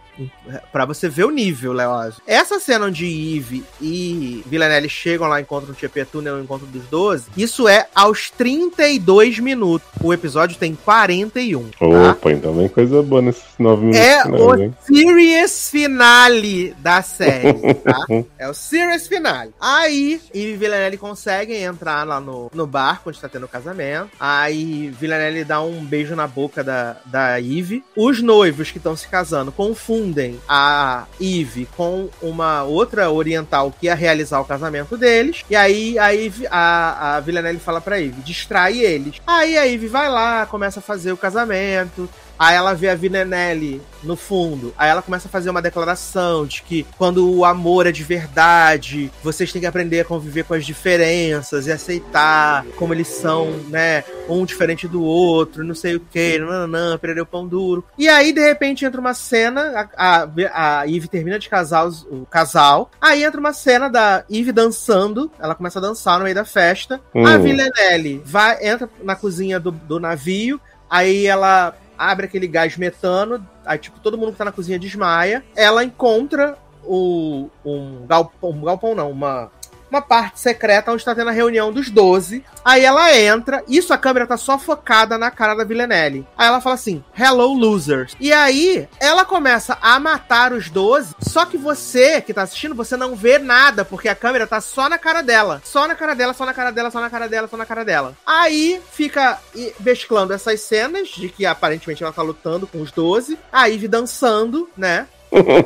Pra você ver o nível, Leoz. Essa cena onde Eve e Villanelle chegam lá, encontram o Tia Petúnia no encontro dos 12, isso é aos 32 minutos. O episódio tem 41, tá? Opa, então vem coisa boa nesses nove minutos. É finais, o hein? series finale da série, tá? <laughs> É o series finale. Aí, Eve e Villanelle conseguem entrar lá no, no barco onde tá tendo o casamento. Aí, Villanelle dá um beijo na boca da, da Eve. Os noivos que estão se casando confundem a Eve com uma outra oriental que ia realizar o casamento deles. E aí, a, Eve, a, a Villanelle fala pra Eve, distrai eles. Aí a Eve vai lá, começa a fazer o casamento Aí ela vê a Villanelle no fundo. Aí ela começa a fazer uma declaração de que quando o amor é de verdade, vocês têm que aprender a conviver com as diferenças e aceitar como eles são, né? Um diferente do outro, não sei o que, nananã, perder o pão duro. E aí, de repente, entra uma cena, a, a, a Eve termina de casar os, o casal, aí entra uma cena da Eve dançando, ela começa a dançar no meio da festa, Hum. a Villanelle vai, entra na cozinha do, do navio, aí ela abre aquele gás metano, aí tipo, todo mundo que tá na cozinha desmaia, ela encontra o, um galpão, um galpão não, uma, uma parte secreta onde tá tendo a reunião dos 12. Aí ela entra, isso a câmera tá só focada na cara da Villanelle. Aí ela fala assim, hello losers. E aí ela começa a matar os 12, só que você que tá assistindo, você não vê nada, porque a câmera tá só na cara dela. Só na cara dela, só na cara dela, só na cara dela, só na cara dela. Aí fica mesclando essas cenas de que aparentemente ela tá lutando com os 12, a Ivy dançando, né?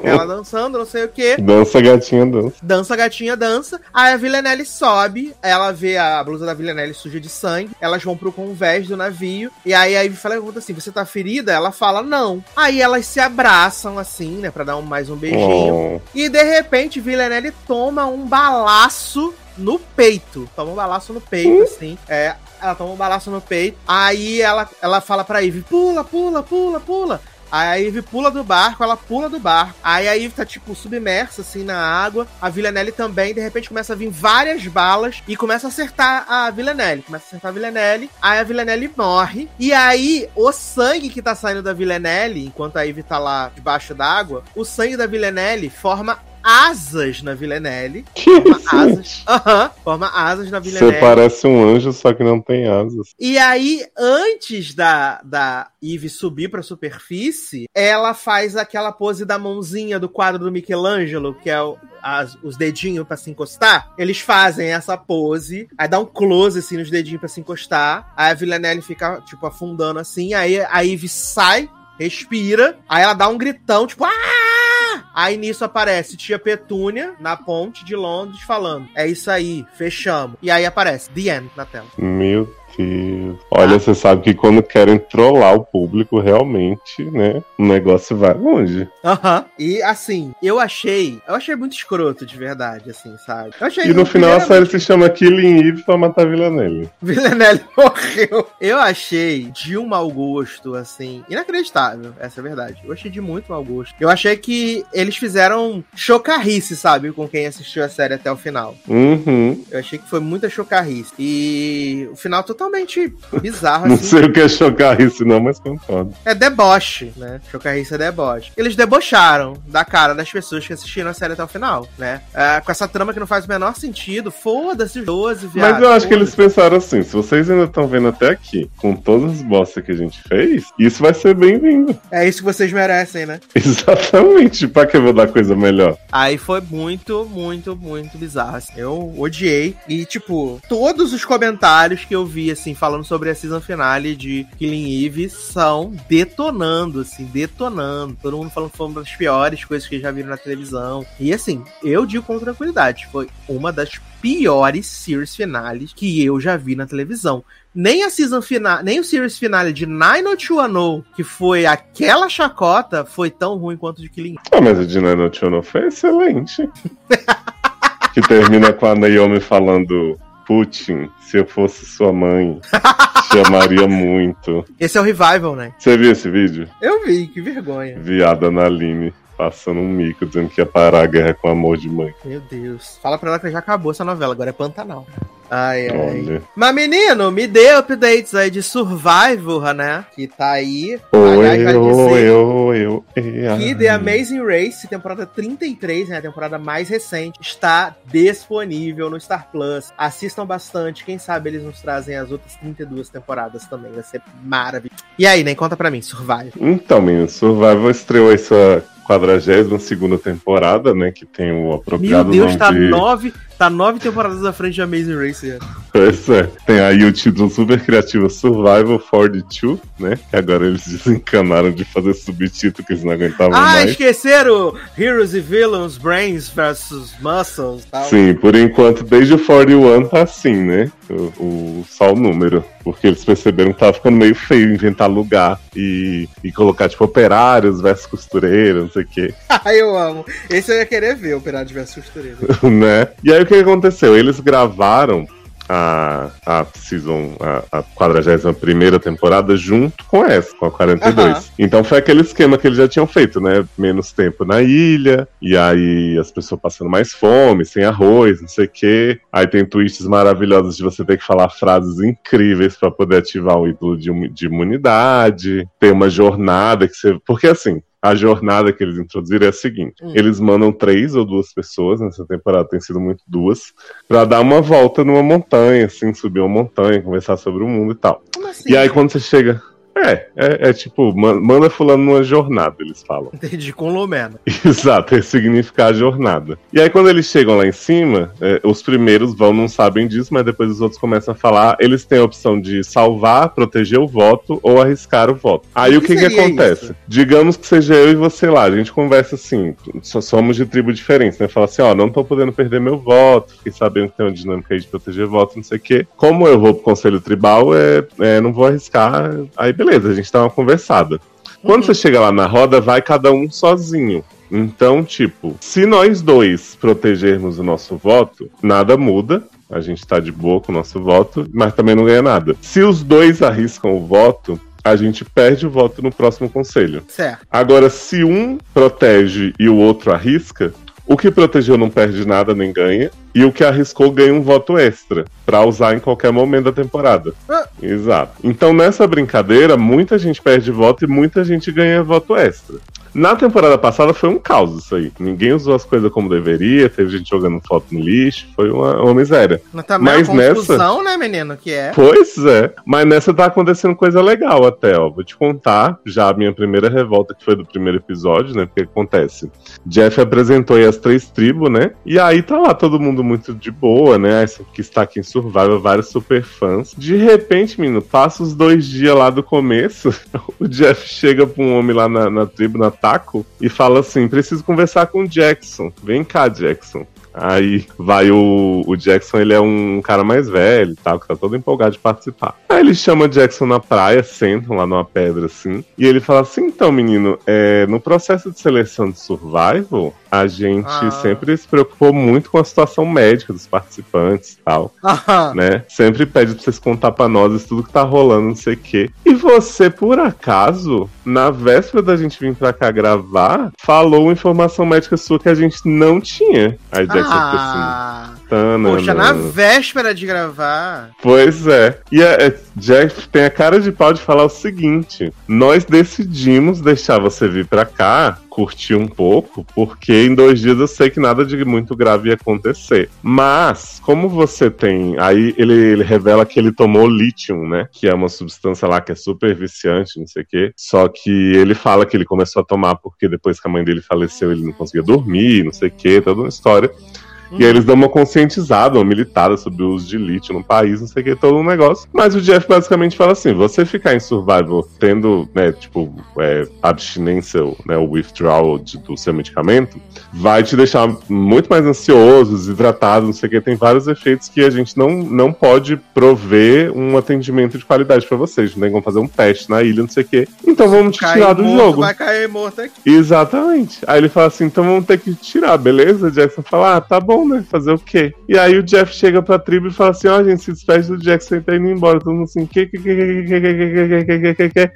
Ela dançando, não sei o quê. Dança, gatinha, dança. Dança, gatinha, dança. Aí a Villanelle sobe, ela vê a blusa da Villanelle suja de sangue. Elas vão pro convés do navio. E aí a Ivy fala, pergunta assim: Você tá ferida? Ela fala, não. Aí elas se abraçam assim, né? Pra dar um, mais um beijinho. Oh. E de repente, Villanelle toma um balaço no peito. Toma um balaço no peito, assim. É, ela toma um balaço no peito. Aí ela, ela fala pra Ivy: pula, pula, pula, pula. Aí a Ivy pula do barco, ela pula do barco. Aí a Ivy tá, tipo, submersa, assim, na água. A Villanelle também, de repente, começa a vir várias balas e começa a acertar a Villanelle. Começa a acertar a Villanelle. Aí a Villanelle morre. E aí, o sangue que tá saindo da Villanelle, enquanto a Ivy tá lá debaixo d'água, o sangue da Villanelle forma asas na Villanelle. Que Forma asas. Aham, forma asas na Você Villanelle. parece um anjo, só que não tem asas. E aí, antes da, da Eve subir pra superfície, ela faz aquela pose da mãozinha do quadro do Michelangelo, que é o- as- os dedinhos pra se encostar. Eles fazem essa pose, aí dá um close assim nos dedinhos pra se encostar. Aí a Villanelle fica, tipo, afundando assim. Aí a Eve sai, respira, aí ela dá um gritão, tipo, ah! Aí nisso aparece Tia Petúnia na ponte de Londres falando: É isso aí, fechamos. E aí aparece The End na tela. Meu Olha, você sabe que quando querem trollar o público, realmente, né? O negócio vai longe. Aham. E assim, eu achei. Eu achei muito escroto, de verdade, assim, sabe? Eu achei. E no final a série se chama Killing Eve pra matar Villanelle. <laughs> Villanelle morreu. Eu achei de um mau gosto, assim, inacreditável. Essa é a verdade. Eu achei de muito mau gosto. Eu achei que eles fizeram chocarrice, sabe? Com quem assistiu a série até o final. Uhum. Eu achei que foi muita chocarrice. E o final totalmente bizarro, Não assim. sei o que é chocar isso, não, mas concordo. É deboche, né? Chocarrice é deboche. Eles debocharam da cara das pessoas que assistiram a série até o final, né? É, com essa trama que não faz o menor sentido. Foda-se os 12, viado. Mas eu acho que eles pensaram assim: se vocês ainda estão vendo até aqui, com todas as bostas que a gente fez, isso vai ser bem-vindo. É isso que vocês merecem, né? <laughs> Exatamente. Pra que eu vou dar coisa melhor? Aí foi muito, muito, muito bizarro. assim. Eu odiei. E, tipo, todos os comentários que eu vi, assim, falando sobre a season finale de Killing Eve são detonando, assim, detonando. Todo mundo falando que foi uma das piores coisas que já viram na televisão. E, assim, eu digo com tranquilidade, foi uma das piores series finales que eu já vi na televisão. Nem a season final, nem o series finale de 90210, que foi aquela chacota, foi tão ruim quanto de Killing. Ah, mas o no Chono foi excelente. <laughs> que termina com a Naomi falando: Putin, se eu fosse sua mãe, te amaria <laughs> muito. Esse é o revival, né? Você viu esse vídeo? Eu vi, que vergonha. Viada na Aline passando um mico dizendo que ia parar a guerra com amor de mãe. Meu Deus. Fala pra ela que já acabou essa novela, agora é Pantanal. Ai, ai. Olha. Mas, menino, me dê updates aí de Survivor, né? Que tá aí. Oi, oi, oi, oi. que The Amazing Race, temporada 33, né? A temporada mais recente, está disponível no Star Plus. Assistam bastante. Quem sabe eles nos trazem as outras 32 temporadas também. Vai ser maravilhoso. E aí, nem conta pra mim, Survivor. Então, menino, Survival estreou essa 42 segunda temporada, né? Que tem o Meu apropriado Deus, nome tá de... nove, tá nove temporadas à frente de Amazing Race. cara. Pois é. Tem aí o título super criativo Survival for the Two, né? Que agora eles <laughs> desencanaram de fazer subtítulo que eles não aguentavam Ah, mais. esqueceram Heroes e Villains, Brains versus Muscles tal. Sim, por enquanto, desde o 41 tá assim, né? O, o- só o número. Porque eles perceberam que tava ficando meio feio inventar lugar e, e colocar, tipo, operários versus costureiros, não sei o quê. <laughs> Ah, eu amo. Esse eu ia querer ver, Operário versus Costureiro. <laughs> né? E aí o que aconteceu? Eles gravaram a, a season, a, a 41 temporada junto com essa, com a 42. Aham. Então foi aquele esquema que eles já tinham feito, né? Menos tempo na ilha, e aí as pessoas passando mais fome, sem arroz, não sei o quê. Aí tem twists maravilhosos de você ter que falar frases incríveis pra poder ativar o ídolo de, de imunidade. Tem uma jornada que você. Porque assim. A jornada que eles introduziram é a seguinte: Hum. eles mandam três ou duas pessoas, nessa temporada tem sido muito duas, pra dar uma volta numa montanha, assim, subir uma montanha, conversar sobre o mundo e tal. Assim? E aí quando você chega. É, é, é tipo, man- manda fulano numa jornada, eles falam. <laughs> Entendi, com Lumena. Exato, esse significa a jornada. E aí, quando eles chegam lá em cima, é, os primeiros vão, não sabem disso, mas depois os outros começam a falar. Eles têm a opção de salvar, proteger o voto ou arriscar o voto. Aí O que que, acontece? isso? Digamos que seja eu e você lá, a gente conversa assim, somos de tribo diferentes, né? Fala assim: ó, não tô podendo perder meu voto, fiquei sabendo que tem uma dinâmica aí de proteger voto, não sei o quê. Como eu vou pro conselho tribal, é, é, não vou arriscar. Aí beleza, a gente dá uma conversada. Quando você chega lá na roda, vai cada um sozinho. Então, tipo, se nós dois protegermos o nosso voto, nada muda. A gente tá de boa com o nosso voto, mas também não ganha nada. Se os dois arriscam o voto, a gente perde o voto no próximo conselho. Certo. Agora, se um protege e o outro arrisca, o que protegeu não perde nada nem ganha, e o que arriscou ganha um voto extra pra usar em qualquer momento da temporada. Ah. Exato. Então nessa brincadeira, muita gente perde voto e muita gente ganha voto extra. Na temporada passada foi um caos isso aí. Ninguém usou as coisas como deveria, teve gente jogando foto no lixo, foi uma, uma miséria. Mas também Mas a confusão, né, menino? Que é. Pois é. Mas nessa tá acontecendo coisa legal até, ó. Vou te contar já a minha primeira revolta, que foi do primeiro episódio, né? Porque acontece. Jeff apresentou aí as três tribos, né? E aí tá lá todo mundo muito de boa, né? Essa que está aqui em Survival, vários super fãs. De repente, menino, passa os dois dias lá do começo, <laughs> o Jeff chega pra um homem lá na, na tribo, na Taco, e fala assim: preciso conversar com o Jackson. Vem cá, Jackson. Aí vai o, o Jackson, ele é um cara mais velho que tá todo empolgado de participar. Aí ele chama Jackson na praia, sentam lá numa pedra assim, e ele fala assim: então, menino, é, no processo de seleção de survival, a gente Ah. sempre se preocupou muito com a situação médica dos participantes e tal Aham. né? Sempre pede pra vocês contar pra nós tudo que tá rolando, não sei o quê. E você, por acaso, na véspera da gente vir pra cá gravar, falou informação médica sua que a gente não tinha. Aí Jackson fica assim. "Tanana". poxa, na véspera de gravar. Pois é. E é, é, Jeff tem a cara de pau de falar o seguinte: nós decidimos deixar você vir pra cá, curtir um pouco, porque em dois dias eu sei que nada de muito grave ia acontecer. Mas, como você tem. Aí ele, ele revela que ele tomou lítio, né? Que é uma substância lá que é super viciante, não sei o quê. Só que ele fala que ele começou a tomar porque depois que a mãe dele faleceu, ele não conseguia dormir, não sei o quê, toda uma história. E aí eles dão uma conscientizada, uma militada sobre o uso de lítio no país, não sei o que, todo um negócio. Mas o Jeff basicamente fala assim: você ficar em survival tendo, né, tipo, é, abstinência, né, o withdrawal de- do seu medicamento, vai te deixar muito mais ansioso, desidratado, não sei o que. Tem vários efeitos que a gente não, não pode prover um atendimento de qualidade pra vocês. Não tem como fazer um teste na ilha, não sei o que. Então vamos te tirar do morto, jogo. Vai cair morto aqui. Exatamente. Aí ele fala assim: então vamos ter que tirar, beleza? O Jackson fala: ah, tá bom, né? Fazer o quê? E aí o Jeff chega pra tribo e fala assim: ó, gente, se despede do Jackson e tá indo embora. Todo mundo assim: que, que, que, que, que, que, que, que, que, que, que.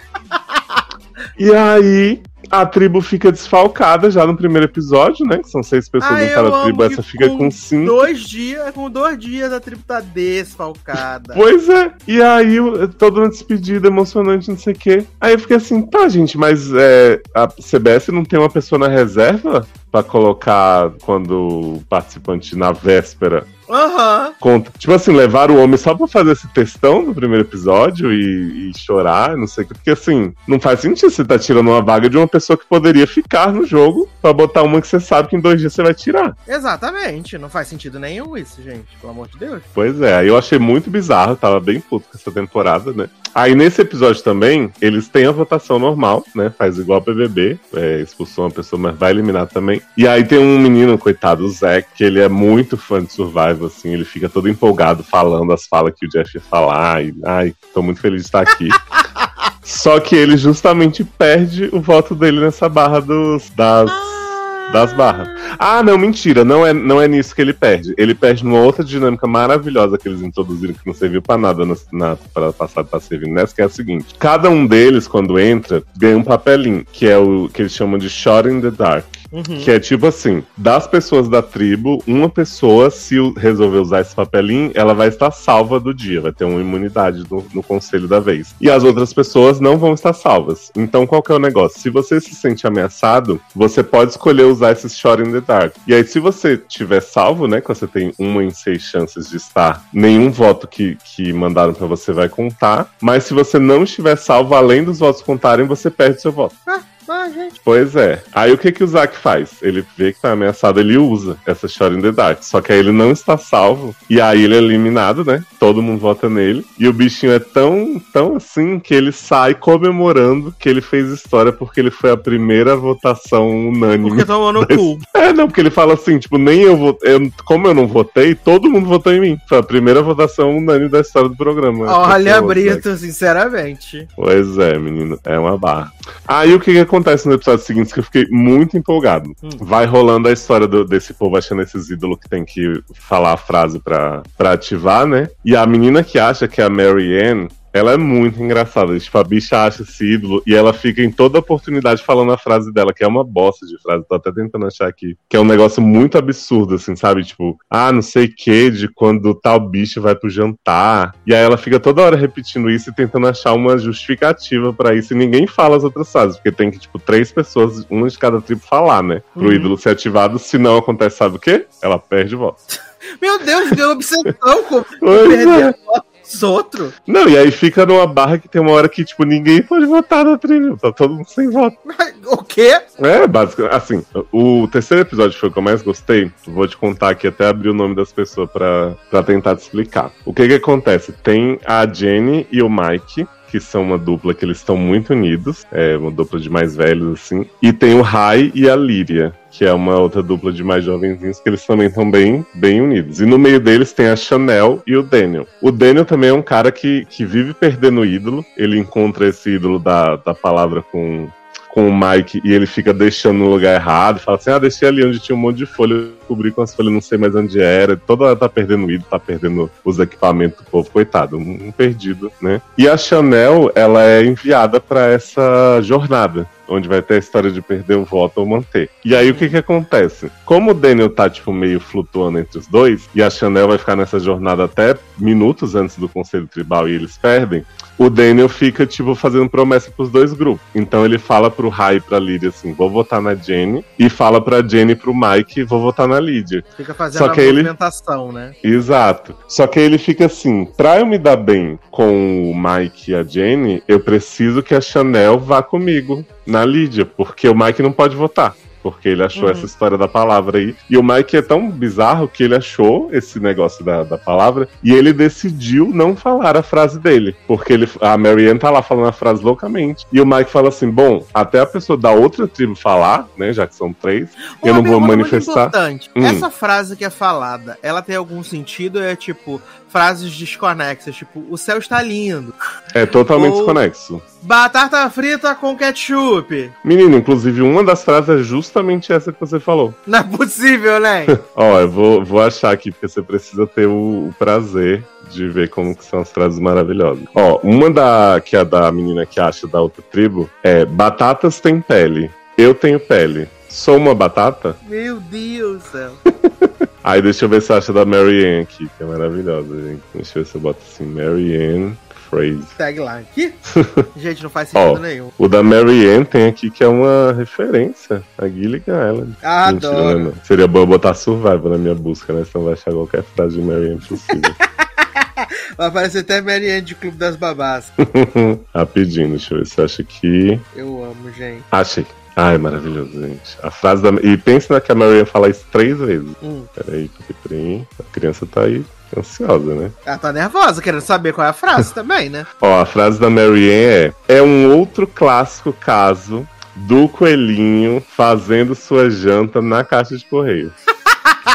E aí. A tribo fica desfalcada já no primeiro episódio, né? Que são seis pessoas Ah, em cada tribo. Essa fica com cinco. Dois dias, com dois dias a tribo tá desfalcada. <laughs> Pois é. E aí, toda uma despedida emocionante, não sei o quê. Aí eu fiquei assim, tá, gente, mas é, a CBS não tem uma pessoa na reserva pra colocar quando o participante na véspera Aham. Conta. Tipo assim, levar o homem só pra fazer esse textão do primeiro episódio e, e chorar, não sei o que. Porque assim, não faz sentido você tá tirando uma vaga de uma pessoa que poderia ficar no jogo pra botar uma que você sabe que em dois dias você vai tirar. Exatamente. Não faz sentido nenhum isso, gente. Pelo amor de Deus. Pois é, aí eu achei muito bizarro, tava bem puto com essa temporada, né? Aí nesse episódio também, eles têm a votação normal, né? Faz igual o BBB, é, expulsou uma pessoa, mas vai eliminar também. E aí tem um menino, coitado, o Zack, que ele é muito fã de Survival, assim, ele fica todo empolgado falando as falas que o Jeff ia falar. E, ai, tô muito feliz de estar aqui. <laughs> Só que ele justamente perde o voto dele nessa barra dos, das, das barras. Ah, não, mentira. Não é, não é nisso que ele perde. Ele perde numa outra dinâmica maravilhosa que eles introduziram, que não serviu pra nada na, na temporada passada, tá servindo nessa, que é a seguinte: cada um deles, quando entra, ganha um papelinho, que é o que eles chamam de Shot in the Dark. Uhum. Que é tipo assim, das pessoas da tribo, uma pessoa, se resolver usar esse papelinho, ela vai estar salva do dia, vai ter uma imunidade no, no conselho da vez. E as outras pessoas não vão estar salvas. Então qual que é o negócio? Se você se sente ameaçado, você pode escolher usar esse Shot in the Dark. E aí, se você tiver salvo, né, que você tem uma em seis chances de estar, nenhum voto que, que mandaram pra você vai contar. Mas se você não estiver salvo, além dos votos contarem, você perde seu voto. Ah, gente. Pois é. Aí o que que o Zack faz? Ele vê que tá ameaçado, ele usa essa Shot in the Dark. Só que aí ele não está salvo. E aí ele é eliminado, né? Todo mundo vota nele. E o bichinho é tão, tão assim que ele sai comemorando que ele fez história porque ele foi a primeira votação unânime. Porque tomou no <laughs> cu. É, não, porque ele fala assim, tipo, nem eu votei. Como eu não votei, todo mundo votou em mim. Foi a primeira votação unânime da história do programa. Olha, é Brito, sinceramente. Pois é, menino, é uma barra. Aí o que, que acontece no episódio seguinte que eu fiquei muito empolgado. Hum. Vai rolando a história do- desse povo achando esses ídolos que tem que falar a frase pra, pra ativar, né? E a menina que acha que é a Mary Ann. Ela é muito engraçada. Tipo, a bicha acha esse ídolo e ela fica em toda oportunidade falando a frase dela, que é uma bosta de frase. Tô até tentando achar aqui. Que é um negócio muito absurdo, assim, sabe? Tipo, ah, não sei o que, de quando tal bicho vai pro jantar. E aí ela fica toda hora repetindo isso e tentando achar uma justificativa pra isso. E ninguém fala as outras frases, porque tem que, tipo, três pessoas, uma de cada tribo, falar, né? Pro Uhum. ídolo ser ativado. Se não acontece, sabe o quê? Ela perde o voto. <laughs> Meu Deus, deu obsessão com Pois é. perder os outros. Não, e aí fica numa barra que tem uma hora que, tipo, ninguém pode votar na tribo. Tá todo mundo sem voto. O quê? É, basicamente, assim, o terceiro episódio foi o que eu mais gostei. Vou te contar aqui até abrir o nome das pessoas pra, pra tentar te explicar. O que que acontece? Tem a Jenny e o Mike, que são uma dupla que eles estão muito unidos, é uma dupla de mais velhos, assim. E tem o Rai e a Líria, que é uma outra dupla de mais jovenzinhos, que eles também estão bem, bem unidos. E no meio deles tem a Chanel e o Daniel. O Daniel também é um cara que, que vive perdendo o ídolo. Ele encontra esse ídolo da, da palavra com com o Mike e ele fica deixando no lugar errado, fala assim: ah, deixei ali onde tinha um monte de folha, eu descobri com as folhas, não sei mais onde era. Toda hora tá perdendo o ídolo, tá perdendo os equipamentos do povo, coitado, um perdido, né? E a Chanel, ela é enviada para essa jornada. Onde vai ter a história de perder o voto ou manter. E aí o que que acontece? Como o Daniel tá, tipo, meio flutuando entre os dois, e a Chanel vai ficar nessa jornada até minutos antes do Conselho Tribal e eles perdem, o Daniel fica, tipo, fazendo promessa pros dois grupos. Então ele fala pro Rai e pra Lydia assim: vou votar na Jenny. E fala pra Jenny e pro Mike: vou votar na Lydia. Fica fazendo Só a que ele- movimentação, né? Exato. Só que aí ele fica assim: pra eu me dar bem com o Mike e a Jenny, eu preciso que a Chanel vá comigo na Lydia, porque o Mike não pode votar. Porque ele achou Uhum. essa história da palavra aí. E o Mike é tão bizarro que ele achou esse negócio da, da palavra e ele decidiu não falar a frase dele. Porque ele, a Marianne tá lá falando a frase loucamente. E o Mike fala assim: bom, até a pessoa da outra tribo falar, né? Já que são três, eu não vou muito manifestar. importante. Hum. Essa frase que é falada, ela tem algum sentido? É tipo frases desconexas, tipo o céu está lindo, É totalmente Ou- desconexo. Batata frita com ketchup. Menino, inclusive, uma das frases é justamente essa que você falou. <laughs> Não é possível, né? <laughs> Ó, eu vou, vou achar aqui, porque você precisa ter o, o prazer de ver como que são as frases maravilhosas. Ó, uma da que é da menina que acha da outra tribo é batatas têm pele, eu tenho pele. Sou uma batata? Meu Deus do céu. <laughs> Aí deixa eu ver se acha da Mary Ann aqui, que é maravilhosa, gente. Deixa eu ver se eu boto assim, Mary Ann phrase. Tagline. Que? <laughs> Gente, não faz sentido Ó, nenhum. O da Mary Ann tem aqui que é uma referência a Gilligan Island. Ah, Mentira, adoro. né, não. Seria bom eu botar Survival na minha busca, né? Senão vai achar qualquer frase de Mary Ann possível. <laughs> Vai aparecer até Marianne de Clube das Babás. <laughs> Rapidinho, deixa eu ver se eu acho que. Eu amo, gente. Achei. Ai, maravilhoso, gente. A frase da. E pensa que a Mary Ann fala isso três vezes. Hum. Peraí, peraí. A criança tá aí ansiosa, né? Ela tá nervosa, querendo saber qual é a frase <laughs> também, né? Ó, a frase da Mary Ann é: É um outro clássico caso do coelhinho fazendo sua janta na caixa de correio.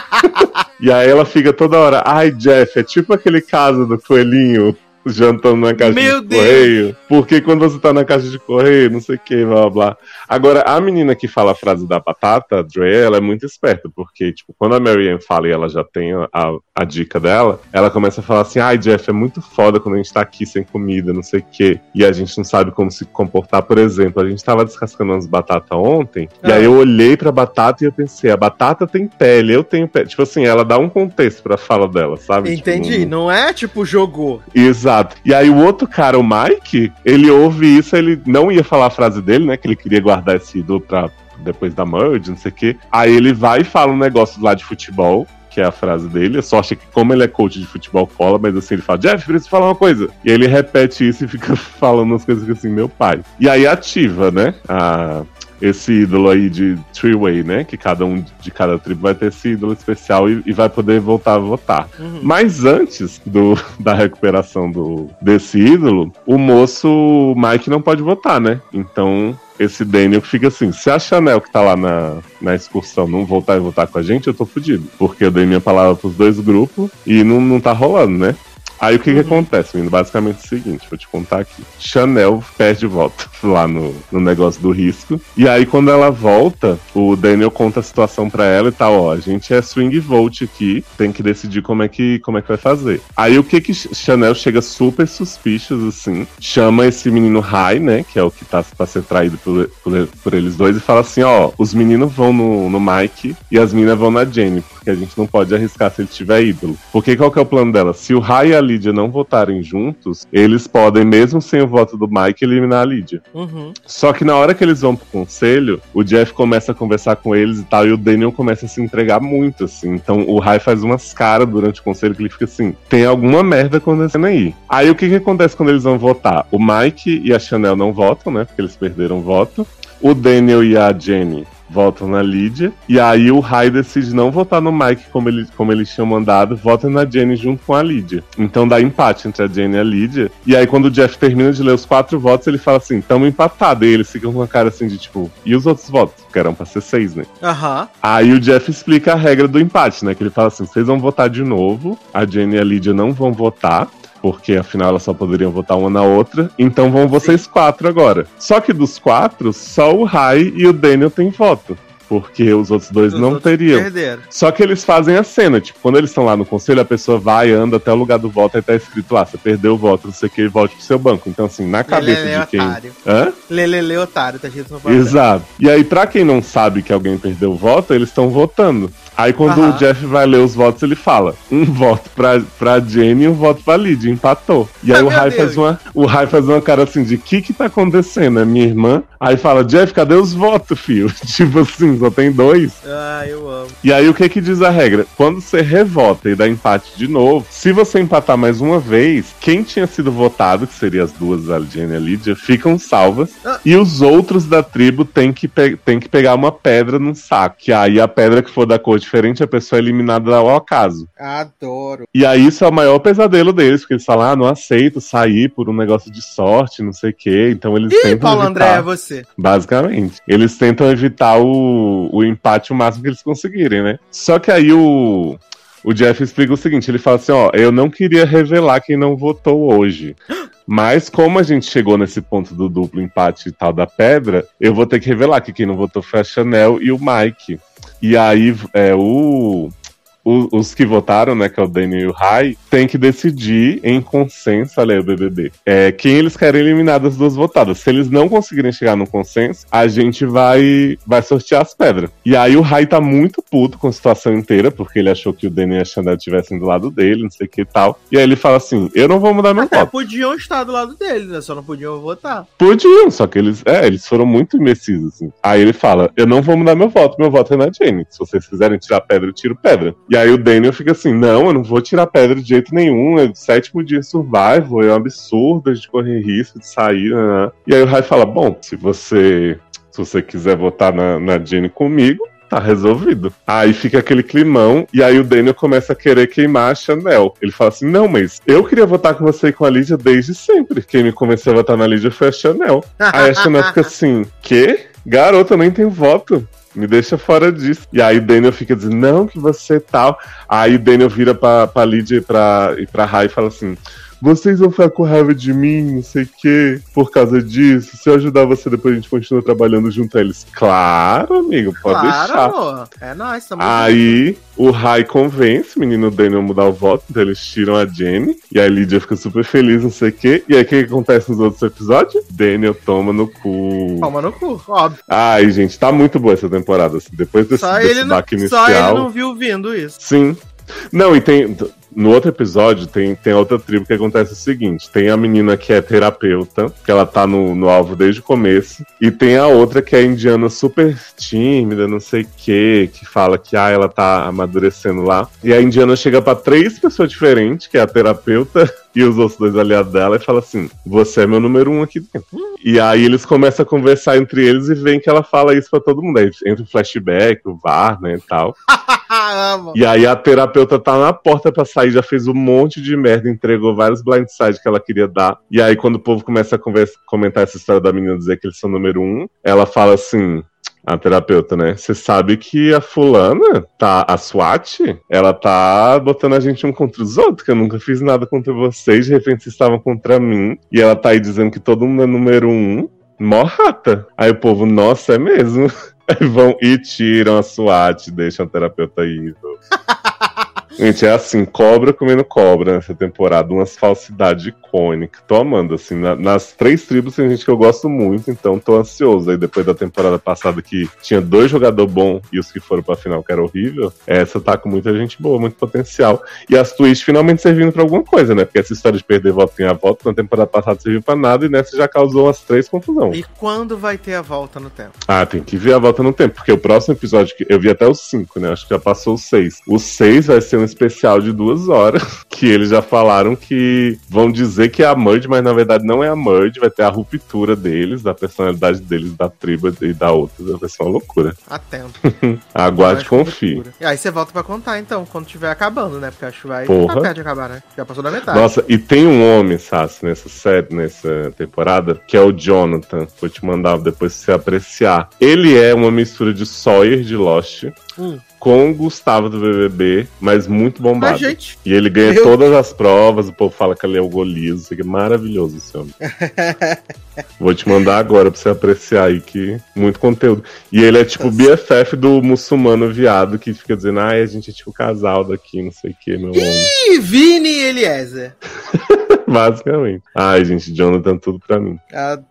<laughs> e aí ela fica toda hora, ai Jeff, é tipo aquele caso do coelhinho jantando na caixa Meu de Deus! correio. Porque quando você tá na caixa de correio, não sei o que, blá blá blá. Agora, a menina que fala a frase da batata, a Dre, ela é muito esperta, porque, tipo, quando a Mary Ann fala e ela já tem a, a dica dela, ela começa a falar assim: ai, Jeff, é muito foda quando a gente tá aqui sem comida, não sei o quê, e a gente não sabe como se comportar. Por exemplo, a gente tava descascando umas batatas ontem, e Ah. aí eu olhei pra batata e eu pensei: a batata tem pele, eu tenho pele. Tipo assim, ela dá um contexto pra fala dela, sabe? Tipo, Entendi. não- Não é tipo jogou. Exato. E aí o outro cara, o Mike, ele ouve isso, ele não ia falar a frase dele, né? Que ele queria guardar esse ídolo pra depois da merge, não sei o quê. Aí ele vai e fala um negócio lá de futebol. Que é a frase dele. Eu só acho que, como ele é coach de futebol, cola, mas assim, ele fala: Jeff, preciso falar uma coisa. E ele repete isso e fica <laughs> falando umas coisas assim, meu pai. E aí ativa, né? A, esse ídolo aí de three-way, né? Que cada um de cada tribo vai ter esse ídolo especial e, e vai poder voltar a votar. Uhum. Mas antes do, <laughs> da recuperação do, desse ídolo, o moço Mike não pode votar, né? Então esse Daniel fica assim: se a Chanel que tá lá na, na excursão não voltar e votar com a gente, eu tô fudido. Porque eu dei minha palavra pros dois grupos e não, não tá rolando, né? Aí o que que acontece, menino? Basicamente é o seguinte, vou te contar aqui. Chanel perde voto <laughs> lá no, no negócio do risco. E aí quando ela volta, o Daniel conta a situação pra ela e tal, ó, a gente é swing vote aqui, tem que decidir como é que, como é que vai fazer. Aí o que que Ch- Chanel chega super suspicious, assim, chama esse menino Rai, né, que é o que tá pra ser traído por, por, por eles dois, e fala assim, ó, os meninos vão no, no Mike e as meninas vão na Jenny, porque a gente não pode arriscar se ele tiver ídolo. Porque qual que é o plano dela? Se o Rai e a Lídia não votarem juntos, eles podem, mesmo sem o voto do Mike, eliminar a Lídia. Uhum. Só que na hora que eles vão pro conselho, o Jeff começa a conversar com eles e tal, e o Daniel começa a se entregar muito, assim. Então o Rai faz umas caras durante o conselho que ele fica assim: tem alguma merda acontecendo aí. Aí o que que acontece quando eles vão votar? O Mike e a Chanel não votam, né? Porque eles perderam o voto. O Daniel e a Jenny votam na Lídia. E aí o Rai decide não votar no Mike como ele, como eles tinham mandado, vota na Jenny junto com a Lídia. Então dá empate entre a Jenny e a Lídia. E aí quando o Jeff termina de ler os quatro votos, ele fala assim, tamo empatado. E eles ficam com uma cara assim de tipo, e os outros votos? Que eram pra ser seis, né? Aham. Aí o Jeff explica a regra do empate, né? Que ele fala assim: vocês vão votar de novo, a Jenny e a Lídia não vão votar. Porque afinal elas só poderiam votar uma na outra. Então vão vocês quatro agora. Só que dos quatro, só o Rai e o Daniel têm voto. Porque os outros dois Os não outros teriam. Perderam. Só que eles fazem a cena, tipo, quando eles estão lá no conselho, a pessoa vai, anda até o lugar do voto e tá escrito lá, você perdeu o voto, não sei o que, volte pro seu banco. Então, assim, na cabeça Lelele de quem. otário. Hã? Lelele otário, tá escrito no papel. Exato. E aí, pra quem não sabe que alguém perdeu o voto, eles estão votando. Aí, quando Aham. o Jeff vai ler os votos, ele fala: um voto pra, pra Jenny e um voto pra Lydia. Empatou. E aí, Ah, o Rai faz uma, o Rai faz uma cara assim: de que que tá acontecendo? É minha irmã? Aí fala: Jeff, cadê os votos, filho? <laughs> tipo assim, só tem dois. Ah, eu amo. E aí, o que que diz a regra? Quando você revota e dá empate de novo, se você empatar mais uma vez, quem tinha sido votado, que seria as duas, a Jenny e a Lydia, ficam salvas. Ah. E os outros da tribo têm que, têm que pegar uma pedra num saco. Que aí a pedra que for da cor diferente, a pessoa é eliminada ao acaso. Adoro. E aí isso é o maior pesadelo deles, porque eles falam, ah, não aceito sair por um negócio de sorte, não sei o quê. Então eles Ih, tentam Paulo evitar. André, é você. Basicamente. Eles tentam evitar o, o empate o máximo que eles conseguirem, né? Só que aí o, o Jeff explica o seguinte: ele fala assim, ó, eu não queria revelar quem não votou hoje. Mas como a gente chegou nesse ponto do duplo empate e tal da pedra, eu vou ter que revelar que quem não votou foi a Chanel e o Mike. E aí é, o, o- os que votaram, né, que é o Daniel e o Rai, têm que decidir em consenso, olha aí o BBB, é, quem eles querem eliminar das duas votadas. Se eles não conseguirem chegar no consenso, a gente vai, vai sortear as pedras. E aí o Rai tá muito puto com a situação inteira, porque ele achou que o Danny e a Chandel estivessem do lado dele, não sei o que e tal. E aí ele fala assim: eu não vou mudar meu Até voto. podiam estar do lado dele, né? Só não podiam votar. Podiam, só que eles, é, eles foram muito imbecis, assim. Aí ele fala: Eu não vou mudar meu voto, meu voto é na Jenny. Se vocês quiserem tirar pedra, eu tiro pedra. E aí o Daniel fica assim: Não, eu não vou tirar pedra de jeito nenhum. É sétimo dia de survival, é um absurdo gente correr risco de sair. Né? E aí o Rai fala: Bom, se você. Se você quiser votar na, na Jenny comigo, Tá resolvido. Aí fica aquele climão, e aí o Daniel começa a querer queimar a Chanel. Ele fala assim: Não, mas eu queria votar com você e com a Lídia desde sempre. Quem me convenceu a votar na Lídia foi a Chanel. Aí a Chanel fica assim: Quê? Garota, nem tenho voto. Me deixa fora disso. E aí Daniel fica dizendo, não, que você tal. Aí Daniel vira pra, pra Lídia e pra, e pra Rai e fala assim: vocês vão ficar com raiva de mim, não sei o quê, por causa disso. Se eu ajudar você, depois a gente continua trabalhando junto a eles. Claro, amigo, pode Claro, deixar. amor. É nóis, tamo Aí o Rai convence o menino Daniel a mudar o voto, então eles tiram a Jenny. E a Lídia fica super feliz, não sei o quê. E aí o que, que acontece nos outros episódios? Daniel toma no cu. Toma no cu, óbvio. Ai, gente, tá muito boa essa temporada. assim. Depois desse, Só desse ele, não, baque só ele inicial. não viu vindo isso. Sim. Não, e tem. No outro episódio tem, tem outra tribo que acontece o seguinte: tem a menina que é terapeuta, que ela tá no, no alvo desde o começo, e tem a outra que é indiana super tímida, não sei o que, que fala que ah, ela tá amadurecendo lá. E a indiana chega pra três pessoas diferentes, que é a terapeuta <laughs> e os outros dois aliados dela, e fala assim: Você é meu número um aqui dentro. E aí eles começam a conversar entre eles e veem que ela fala isso pra todo mundo. Aí entra o flashback, o VAR, né, e tal. <laughs> E aí a terapeuta tá na porta pra sair, já fez um monte de merda, entregou vários blindsides que ela queria dar. E aí quando o povo começa a conversa- comentar essa história da menina dizer que eles são número um, ela fala assim. A terapeuta, né? Você sabe que a fulana, tá, a SWAT, ela tá botando a gente um contra os outros, que eu nunca fiz nada contra vocês, de repente vocês estavam contra mim, e ela tá aí dizendo que todo mundo é número um, mó rata. Aí o povo, nossa, é mesmo? <laughs> Vão e tiram a SWAT, deixam a terapeuta ir. <laughs> Gente, é assim, cobra comendo cobra nessa temporada, umas falsidades icônicas. Tô amando, assim, na- nas três tribos tem gente que eu gosto muito, então tô ansioso. Aí depois da temporada passada que tinha dois jogadores bons e os que foram pra final que era horrível, essa tá com muita gente boa, muito potencial. E as twists finalmente servindo pra alguma coisa, né? Porque essa história de perder voto em a voto na temporada passada serviu pra nada e nessa já causou umas três confusão. E quando vai ter a volta no tempo? Ah, tem que ver a volta no tempo, porque o próximo episódio, que eu vi até os cinco, né? Acho que já passou os seis. O seis vai ser um especial de duas horas, <laughs> que eles já falaram que vão dizer que é a Merge, mas na verdade não é a Merge, vai ter a ruptura deles, da personalidade deles, da tribo e da outra. Vai ser uma loucura. Atento. <laughs> Aguarde e Mais confie. E aí você volta pra contar, então, quando tiver acabando, né? Porque acho que vai Porra. tá perto de acabar, né? Já passou da metade. Nossa, e tem um homem, Sassi, nessa série, nessa temporada, que é o Jonathan. Vou te mandar depois pra você apreciar. Ele é uma mistura de Sawyer de Lost Hum. com Gustavo do BBB, mas muito bombado. Mas, gente, E ele ganha Meu- todas as provas, o povo fala que ele é o golizo, isso aqui é maravilhoso esse homem. <laughs> Vou te mandar agora pra você apreciar aí que muito conteúdo. E ele é tipo o BFF do muçulmano viado que fica dizendo, ai, a gente é tipo casal daqui, não sei o que, meu homem. Ih, Vini e Eliezer. <laughs> Basicamente. Ai, gente, Jonathan, tudo pra mim. Adoro.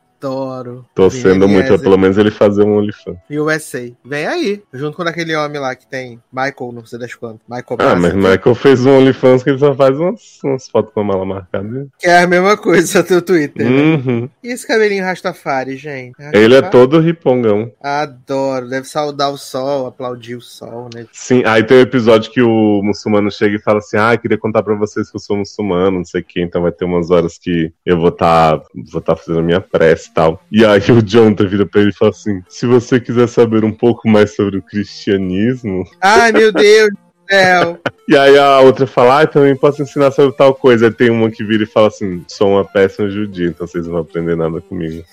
Torcendo Vini muito, pelo menos ele fazer um OnlyFans. E o USA. Vem aí. Junto com aquele homem lá que tem Michael, não sei das quantas. Michael Ah, mas Braga, Michael fez um OnlyFans que ele só faz umas, umas fotos com a mala marcada. Que é a mesma coisa, <laughs> só teu Twitter. né? Uhum. E esse cabelinho Rastafari, gente? Ele é Rastafari? todo ripongão. Adoro. Deve saudar o sol, aplaudir o sol, né? Sim, aí tem um episódio que o muçulmano chega e fala assim: Ah, queria contar pra vocês que eu sou muçulmano, não sei o que, então vai ter umas horas que eu vou estar vou tá fazendo a minha prece e tal. E aí o Jonathan vira pra ele e fala assim: Se você quiser saber um pouco mais sobre o cristianismo. Ai, meu Deus do céu. <laughs> E aí a outra fala: Ah, também posso ensinar sobre tal coisa. Aí tem uma que vira e fala assim: Sou uma péssima judia, então vocês não vão aprender nada comigo.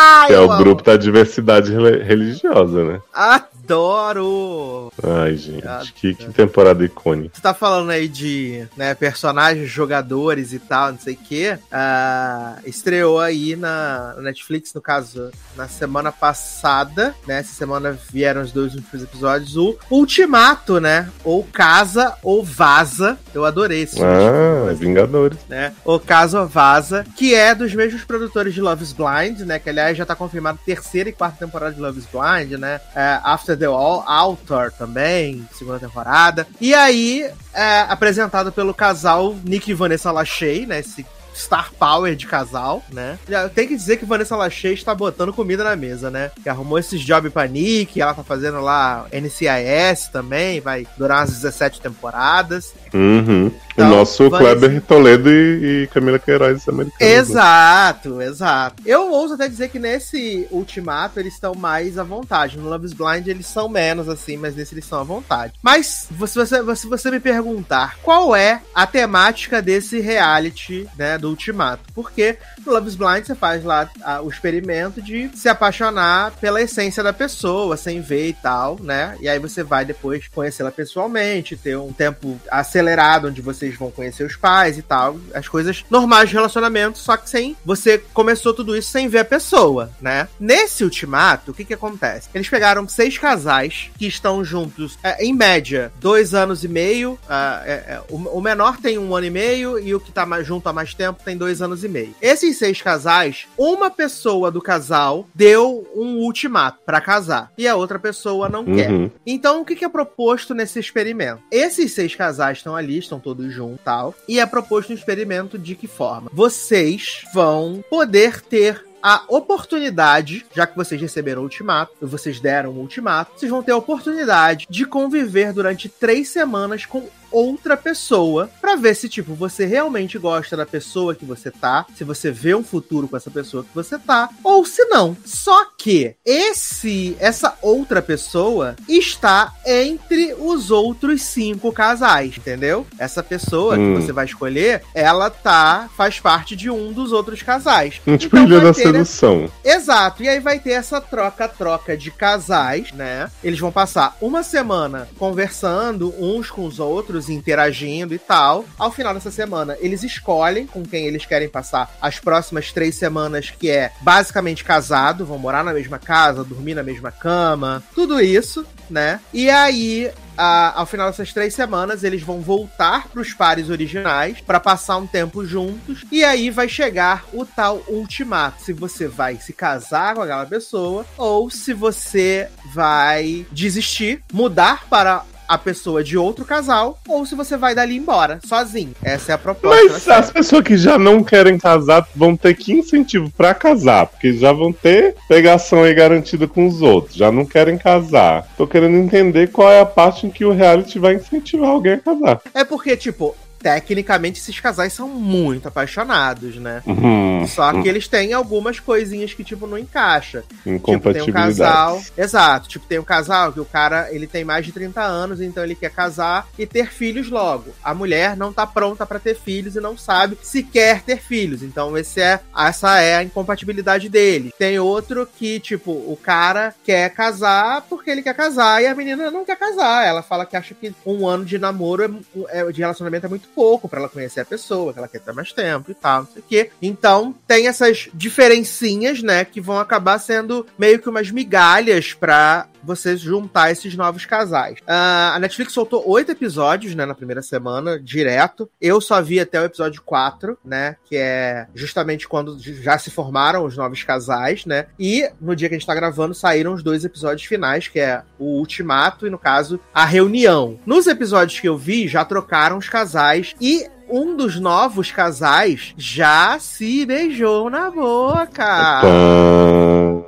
Ai, é o amo. grupo da diversidade religiosa, né? Adoro. Adoro! Ai, gente, que, que, temporada icônica. Você tá falando aí de né, personagens, jogadores e tal, não sei o quê. Uh, estreou aí na Netflix, no caso, na semana passada, né? Essa semana vieram os dois últimos episódios, o Ultimato, né? Ou Casa ou Vaza. Eu adorei esse Ah, Vingadores. Né? O Casa ou Vaza, que é dos mesmos produtores de Love is Blind, né? Que aliás já tá confirmado terceira e quarta temporada de Love is Blind, né? É, After the All, Author também, segunda temporada. E aí, é, apresentado pelo casal Nick e Vanessa Lachey, né? Esse star power de casal, né? Tem que dizer que Vanessa Lachey está botando comida na mesa, né? Que arrumou esses jobs pra Nick, ela tá fazendo lá NCIS também, vai durar umas 17 temporadas. Uhum. Então, o nosso Vanessa... Kleber Toledo e, e Camila Queiroz americanos. Né? Exato, exato. Eu ouso até dizer que nesse ultimato eles estão mais à vontade. No Love is Blind eles são menos, assim, mas nesse eles estão à vontade. Mas, se você, se você me perguntar qual é a temática desse reality, né, do ultimato. Porque no Love is Blind você faz lá a, o experimento de se apaixonar pela essência da pessoa, sem ver e tal, né? E aí você vai depois conhecê-la pessoalmente, ter um tempo acelerado onde vocês vão conhecer os pais e tal, as coisas normais de relacionamento, só que sem você começou tudo isso sem ver a pessoa, né? Nesse ultimato, o que que acontece? Eles pegaram seis casais que estão juntos, é, em média, dois anos e meio. Uh, é, é, o, o menor tem um ano e meio e o que tá mais, junto há mais tempo tem dois anos e meio. Esses seis casais, uma pessoa do casal deu um ultimato para casar e a outra pessoa não uhum. quer. Então, o que, que é proposto nesse experimento? Esses seis casais estão ali, estão todos juntos tal, e é proposto um experimento de que forma? Vocês vão poder ter a oportunidade, já que vocês receberam o ultimato, vocês deram o ultimato, vocês vão ter a oportunidade de conviver durante três semanas com outra pessoa para ver se, tipo, você realmente gosta da pessoa que você tá, se você vê um futuro com essa pessoa que você tá, ou se não. Só que esse, essa outra pessoa está entre os outros cinco casais, entendeu? Essa pessoa hum. que você vai escolher, ela tá, faz parte de um dos outros casais. Um tipo então, da sedução. Exato. E aí vai ter essa troca-troca de casais, né? Eles vão passar uma semana conversando uns com os outros interagindo e tal. Ao final dessa semana, eles escolhem com quem eles querem passar as próximas três semanas, que é basicamente casado, vão morar na mesma casa, dormir na mesma cama, tudo isso, né? E aí ao final dessas três semanas, eles vão voltar para os pares originais para passar um tempo juntos. E aí vai chegar o tal ultimato: se você vai se casar com aquela pessoa ou se você vai desistir, mudar para a pessoa de outro casal, ou se você vai dali embora, sozinho. Essa é a proposta. Mas as pessoas que já não querem casar vão ter que incentivo para casar, porque já vão ter pegação aí garantida com os outros, já não querem casar. Tô querendo entender qual é a parte em que o reality vai incentivar alguém a casar. É porque, tipo, tecnicamente esses casais são muito apaixonados, né? Uhum. Só que eles têm algumas coisinhas que, tipo, não encaixa. Tipo, tem um casal. Exato, tipo, tem um casal que o cara ele tem mais de 30 anos, então ele quer casar e ter filhos logo. A mulher não tá pronta para ter filhos e não sabe se quer ter filhos. Então, esse é, essa é a incompatibilidade dele. Tem outro que, tipo, o cara quer casar porque ele quer casar e a menina não quer casar. Ela fala que acha que um ano de namoro é, é de relacionamento é muito pouco para ela conhecer a pessoa, que ela quer ter mais tempo e tal, não sei o quê. Então, tem essas diferencinhas, né, que vão acabar sendo meio que umas migalhas para você juntar esses novos casais. Uh, a Netflix soltou oito episódios, né, na primeira semana, direto. Eu só vi até o episódio 4, né, que é justamente quando já se formaram os novos casais, né, e no dia que a gente tá gravando saíram os dois episódios finais, que é o Ultimato e, no caso, a Reunião. Nos episódios que eu vi, já trocaram os casais e um dos novos casais já se beijou na boca.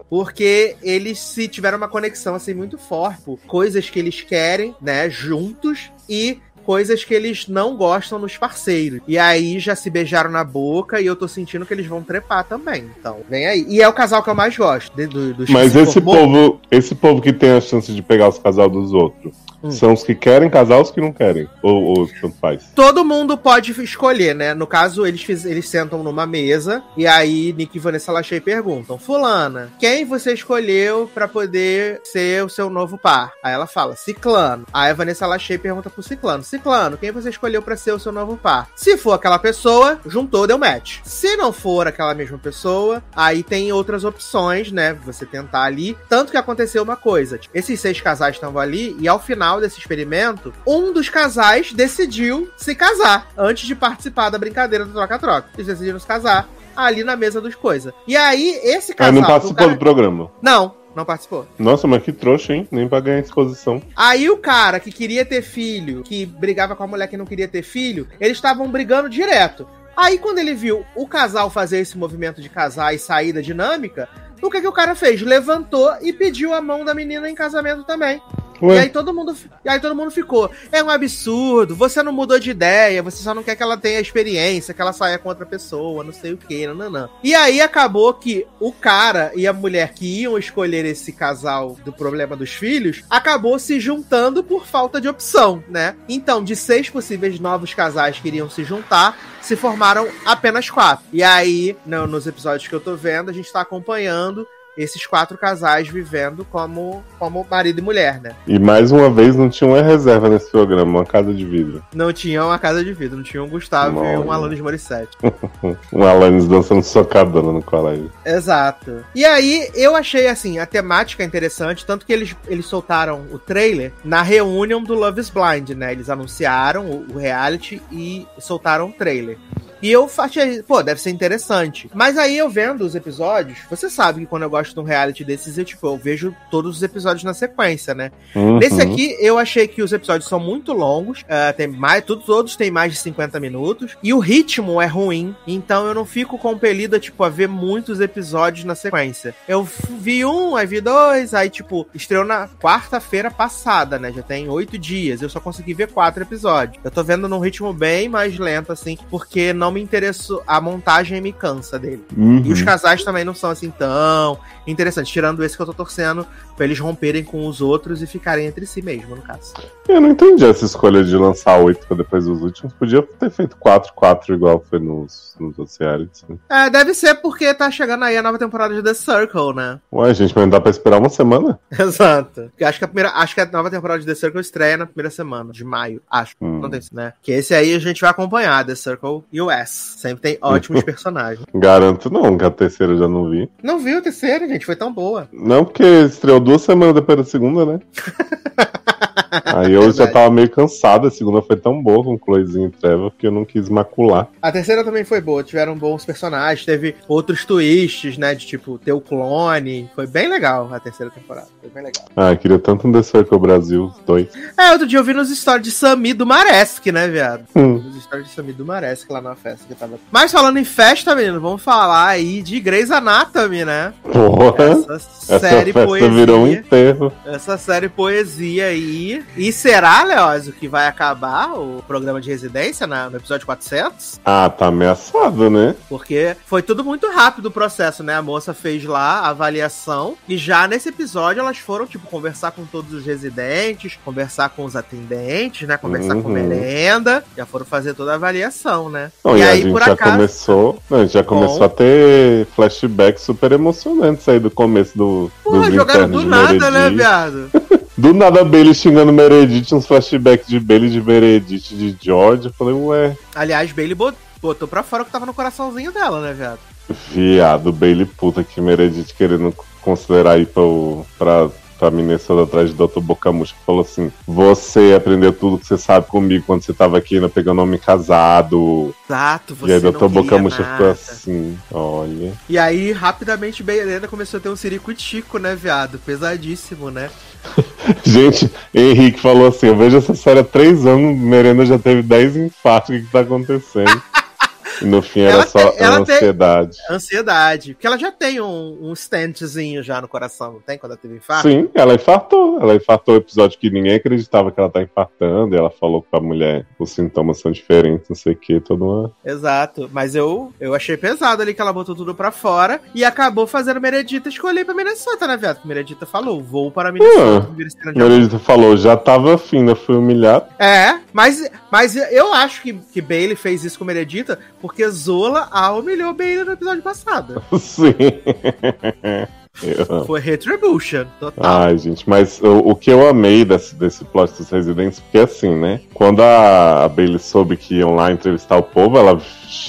Porque eles se tiveram uma conexão assim muito forte, por coisas que eles querem, né, juntos e coisas que eles não gostam nos parceiros. E aí já se beijaram na boca e eu tô sentindo que eles vão trepar também. Então, vem aí. E é o casal que eu mais gosto. De, do, dos Mas esse povo, esse povo que tem a chance de pegar os casal dos outros, Hum. São os que querem casar os que não querem? Ou, ou tanto faz? Todo mundo pode escolher, né? No caso, eles, fiz, eles sentam numa mesa e aí Nick e Vanessa Lachey perguntam: Fulana, quem você escolheu para poder ser o seu novo par? Aí ela fala: Ciclano. Aí a Vanessa Lachey pergunta pro Ciclano: Ciclano, quem você escolheu para ser o seu novo par? Se for aquela pessoa, juntou, deu match. Se não for aquela mesma pessoa, aí tem outras opções, né? Você tentar ali. Tanto que aconteceu uma coisa: esses seis casais estavam ali e ao final desse experimento, um dos casais decidiu se casar antes de participar da brincadeira do troca-troca. Eles decidiram se casar ali na mesa dos coisas. E aí, esse casal. Aí não participou do, cara... do programa? Não, não participou. Nossa, mas que trouxa, hein? Nem pra ganhar exposição. Aí o cara que queria ter filho, que brigava com a mulher que não queria ter filho, eles estavam brigando direto. Aí quando ele viu o casal fazer esse movimento de casar e sair da dinâmica, o que, que o cara fez? Levantou e pediu a mão da menina em casamento também. E aí todo mundo, e aí todo mundo ficou. É um absurdo, você não mudou de ideia, você só não quer que ela tenha experiência, que ela saia com outra pessoa, não sei o que, não, não, não. E aí acabou que o cara e a mulher que iam escolher esse casal do problema dos filhos, acabou se juntando por falta de opção, né? Então, de seis possíveis novos casais que iriam se juntar, se formaram apenas quatro. E aí, no, nos episódios que eu tô vendo, a gente tá acompanhando esses quatro casais vivendo como, como marido e mulher, né? E mais uma vez não tinha uma reserva nesse programa, uma casa de vidro. Não tinha uma casa de vidro, não tinha um Gustavo e um Alanis Morissette. <laughs> um Alanis dançando socadona no colégio. Exato. E aí eu achei assim, a temática interessante, tanto que eles, eles soltaram o trailer na reunião do Love is Blind, né? Eles anunciaram o, o reality e soltaram o trailer. E eu achei, pô, deve ser interessante. Mas aí eu vendo os episódios, você sabe que quando eu gosto de um reality desses, eu, tipo, eu vejo todos os episódios na sequência, né? Uhum. Nesse aqui, eu achei que os episódios são muito longos, uh, tem mais, todos, todos têm mais de 50 minutos, e o ritmo é ruim, então eu não fico compelido, tipo, a ver muitos episódios na sequência. Eu vi um, aí vi dois, aí, tipo, estreou na quarta-feira passada, né? Já tem oito dias, eu só consegui ver quatro episódios. Eu tô vendo num ritmo bem mais lento, assim, porque não me interessou. A montagem me cansa dele. Uhum. E os casais também não são assim tão interessantes. Tirando esse que eu tô torcendo pra eles romperem com os outros e ficarem entre si mesmo, no caso. Eu não entendi essa escolha de lançar oito pra depois dos últimos. Podia ter feito quatro, quatro igual foi nos, nos outros realities. Né? É, deve ser porque tá chegando aí a nova temporada de The Circle, né? Ué, gente, mas não dá pra esperar uma semana? <laughs> Exato. Acho que a primeira, acho que a nova temporada de The Circle estreia na primeira semana de maio. Acho. Hum. Não tem isso, né? Que esse aí a gente vai acompanhar, The Circle US. Sempre tem ótimos <laughs> personagens. Garanto não, que a terceira eu já não vi. Não viu a terceira, gente? Foi tão boa. Não, porque estreou duas semanas depois da segunda, né? <laughs> Aí eu já tava meio cansado, a segunda foi tão boa com Chloezinho e Trevor que eu não quis macular. A terceira também foi boa, tiveram bons personagens, teve outros twists, né, de tipo, ter o clone, foi bem legal a terceira temporada, foi bem legal. Ah, queria tanto um The Circle Brasil, dois. É, outro dia eu vi nos stories de Sami do Maresk, né, viado? Hum. Nos stories de Sami do Maresk lá na festa que tava... Mas falando em festa, menino, vamos falar aí de Grey's Anatomy, né? Porra! Essa série Essa festa poesia, virou um enterro. Essa série poesia aí e será, Leózio, que vai acabar o programa de residência na, no episódio 400? Ah, tá ameaçado, né? Porque foi tudo muito rápido o processo, né? A moça fez lá a avaliação e já nesse episódio elas foram, tipo, conversar com todos os residentes, conversar com os atendentes, né? Conversar uhum. com merenda. Já foram fazer toda a avaliação, né? Não, e, e, aí, por já acaso... começou, a gente já começou a ter flashbacks super emocionantes aí do começo do. Porra, jogaram do nada, né, viado? <laughs> Do nada Bailey xingando Meredith, uns flashbacks de Bailey de Meredith de George. Eu falei, ué. Aliás, Bailey botou pra fora o que tava no coraçãozinho dela, né, viado? Viado, Bailey puta que Meredith querendo considerar aí pra, pra pra Minnesota atrás de Dr. Bocamucha, que falou assim: Você aprendeu tudo que você sabe comigo quando você tava aqui ainda pegando homem casado. Exato, você. E aí Dr. Bocamucha ficou assim: Olha. E aí, rapidamente, Helena começou a ter um circuito chico, né, viado? Pesadíssimo, né? <laughs> Gente, Henrique falou assim: Eu vejo essa série há três anos, Merenda já teve dez infartos, o que, que tá acontecendo? No fim era Ela só tem- ela ansiedade. Ansiedade. Porque ela já tem um, um stentzinho já no coração, não tem? Quando ela teve infarto? Sim, ela infartou. Ela infartou o episódio que ninguém acreditava que ela tá infartando. E ela falou com a mulher os sintomas são diferentes, não sei o que, toda uma. Exato. Mas eu, eu achei pesado ali que ela botou tudo pra fora e acabou fazendo Meredita escolher pra Minnesota, né, viado? Meredita falou, vou para Minnesota. Esse grande Meredith falou, já tava afim, ainda fui humilhado. É, mas, mas eu acho que, que Bailey fez isso com Meredita porque Zola a humilhou Bailey no episódio passado. <laughs> Sim. Eu- Foi Retribution, total. Ai, gente, mas o, o que eu amei desse, desse plot dos residentes, porque assim, né? Quando a, a Bailey soube que iam lá entrevistar o povo, ela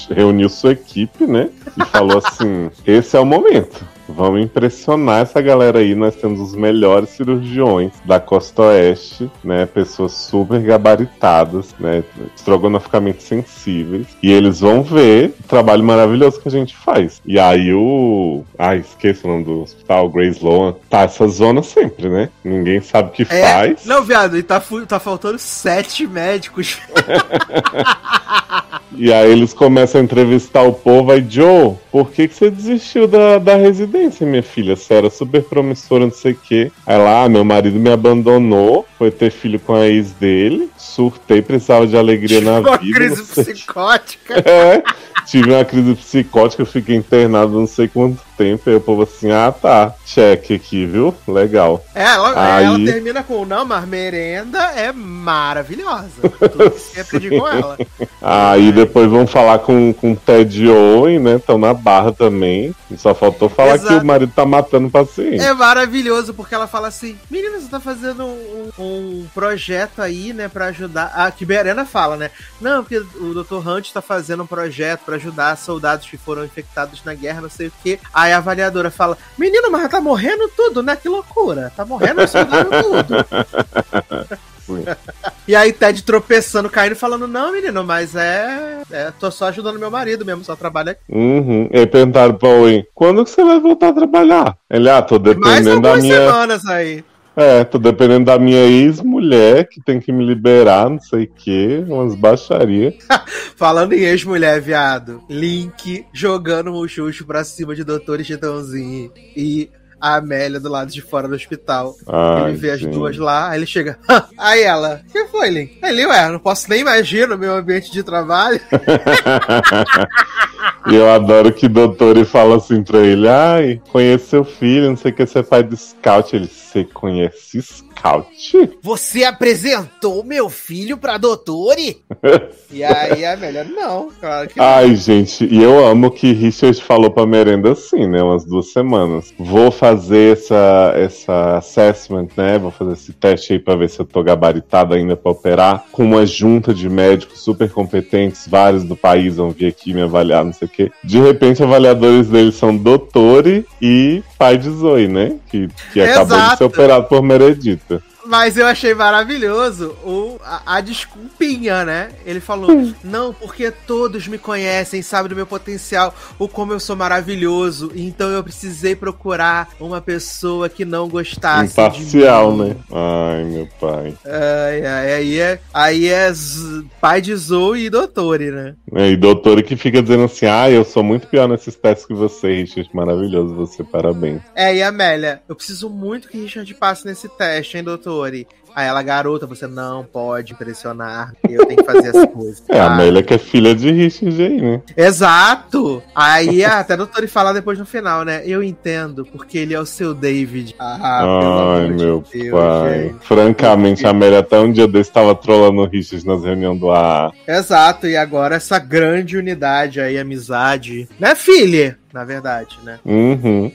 reuniu sua equipe, né? E falou assim: <laughs> esse é o momento. Vamos impressionar essa galera aí. Nós temos os melhores cirurgiões da costa oeste, né? Pessoas super gabaritadas, né? Estrogonoficamente sensíveis. E eles vão ver o trabalho maravilhoso que a gente faz. E aí o. Ai, esqueço o nome do hospital, Grace Sloan. Tá essa zona sempre, né? Ninguém sabe o que É, faz. não, viado, e tá, fu- tá faltando sete médicos. <laughs> E aí eles começam a entrevistar o povo. Aí, Joe, por que, que você desistiu da, da residência, minha filha? Você era super promissora, não sei o quê. Aí lá, ah, meu marido me abandonou, foi ter filho com a ex dele, surtei, precisava de alegria na Uma vida. crise não sei- psicótica. <laughs> É, tive uma crise psicótica, fiquei internado não sei quanto tempo. E o povo assim, ah tá, check aqui, viu? Legal. É, ela, Aí- ela termina com não, mas merenda é maravilhosa. <laughs> Tudo aprendi com ela. <laughs> Aí depois vão falar com, com o Ted Owen, né? Estão na barra também. E só faltou falar Exato. que o marido tá matando o paciente. É maravilhoso, porque ela fala assim: Menina, você tá fazendo um, um projeto aí, né, pra ajudar. A que Berena fala, né? Não, porque o Dr. Hunt tá fazendo um projeto pra ajudar soldados que foram infectados na guerra, não sei o quê. Aí a avaliadora fala: Menino, mas tá morrendo tudo, né? Que loucura. Tá morrendo soldado tudo. <laughs> <laughs> E aí Ted tropeçando, caindo, falando: Não, menino, mas é. é tô só ajudando meu marido mesmo, só trabalho aqui. Uhum. E aí perguntaram pra Owen, quando que você vai voltar a trabalhar? Ele, ah, tô Mais dependendo da algumas minha. semanas aí. É, tô dependendo da minha ex-mulher que tem que me liberar, não sei o quê, umas baixarias. <laughs> Falando em ex-mulher, viado, Link jogando o Xuxo pra cima de Doutor Chitãozinho e a Amélia do lado de fora do hospital. Ai, ele vê as duas lá, aí ele chega. "Hã?" Aí ela, o que foi, Link? Aí ele, ué, não posso nem imaginar no meu ambiente de trabalho. <laughs> E eu adoro que o doutor fala assim pra ele: Ai, conheço seu filho, não sei o que, você é pai do scout. Ele, você conhece scout? Você apresentou meu filho pra Doutore? <laughs> e aí a Amélia, não, claro que não. Ai, gente, e eu amo que Richard falou pra merenda assim, né? Umas duas semanas. Vou fazer essa, essa assessment, né? Vou fazer esse teste aí pra ver se eu tô gabaritado ainda pra operar. Com uma junta de médicos super competentes, vários do país vão vir aqui me avaliar, não sei o quê. De repente, avaliadores deles são Dottore e pai de Zoe, né? Que, que acabou de ser operado por Meredita. Mas eu achei maravilhoso o, a, a desculpinha, né? Ele falou: Não, porque todos me conhecem, sabem do meu potencial, o como eu sou maravilhoso. Então eu precisei procurar uma pessoa que não gostasse. Imparcial, de mim. né? Ai, meu pai. Ai, ai, aí é, aí é Z- pai de Zoe e Doutore, né? É, e doutora que fica dizendo assim: ah, eu sou muito pior nesses testes que você, Richard. Maravilhoso você, parabéns. É, e Amélia, eu preciso muito que Richard passe nesse teste, hein, Aí ela, garota, você não pode impressionar, eu tenho que fazer essa <laughs> coisa. É, a Amélia que é filha de Richard aí, né? Exato! Aí <laughs> até o doutor fala depois no final, né? Eu entendo, porque ele é o seu David. Ah, Ai, de meu Deus, pai. gente. Francamente, a Amélia até um dia desse tava trolando o Richard nas reuniões do AA. Exato, e agora essa grande unidade aí, amizade. Né, filha? Na verdade, né? Uhum.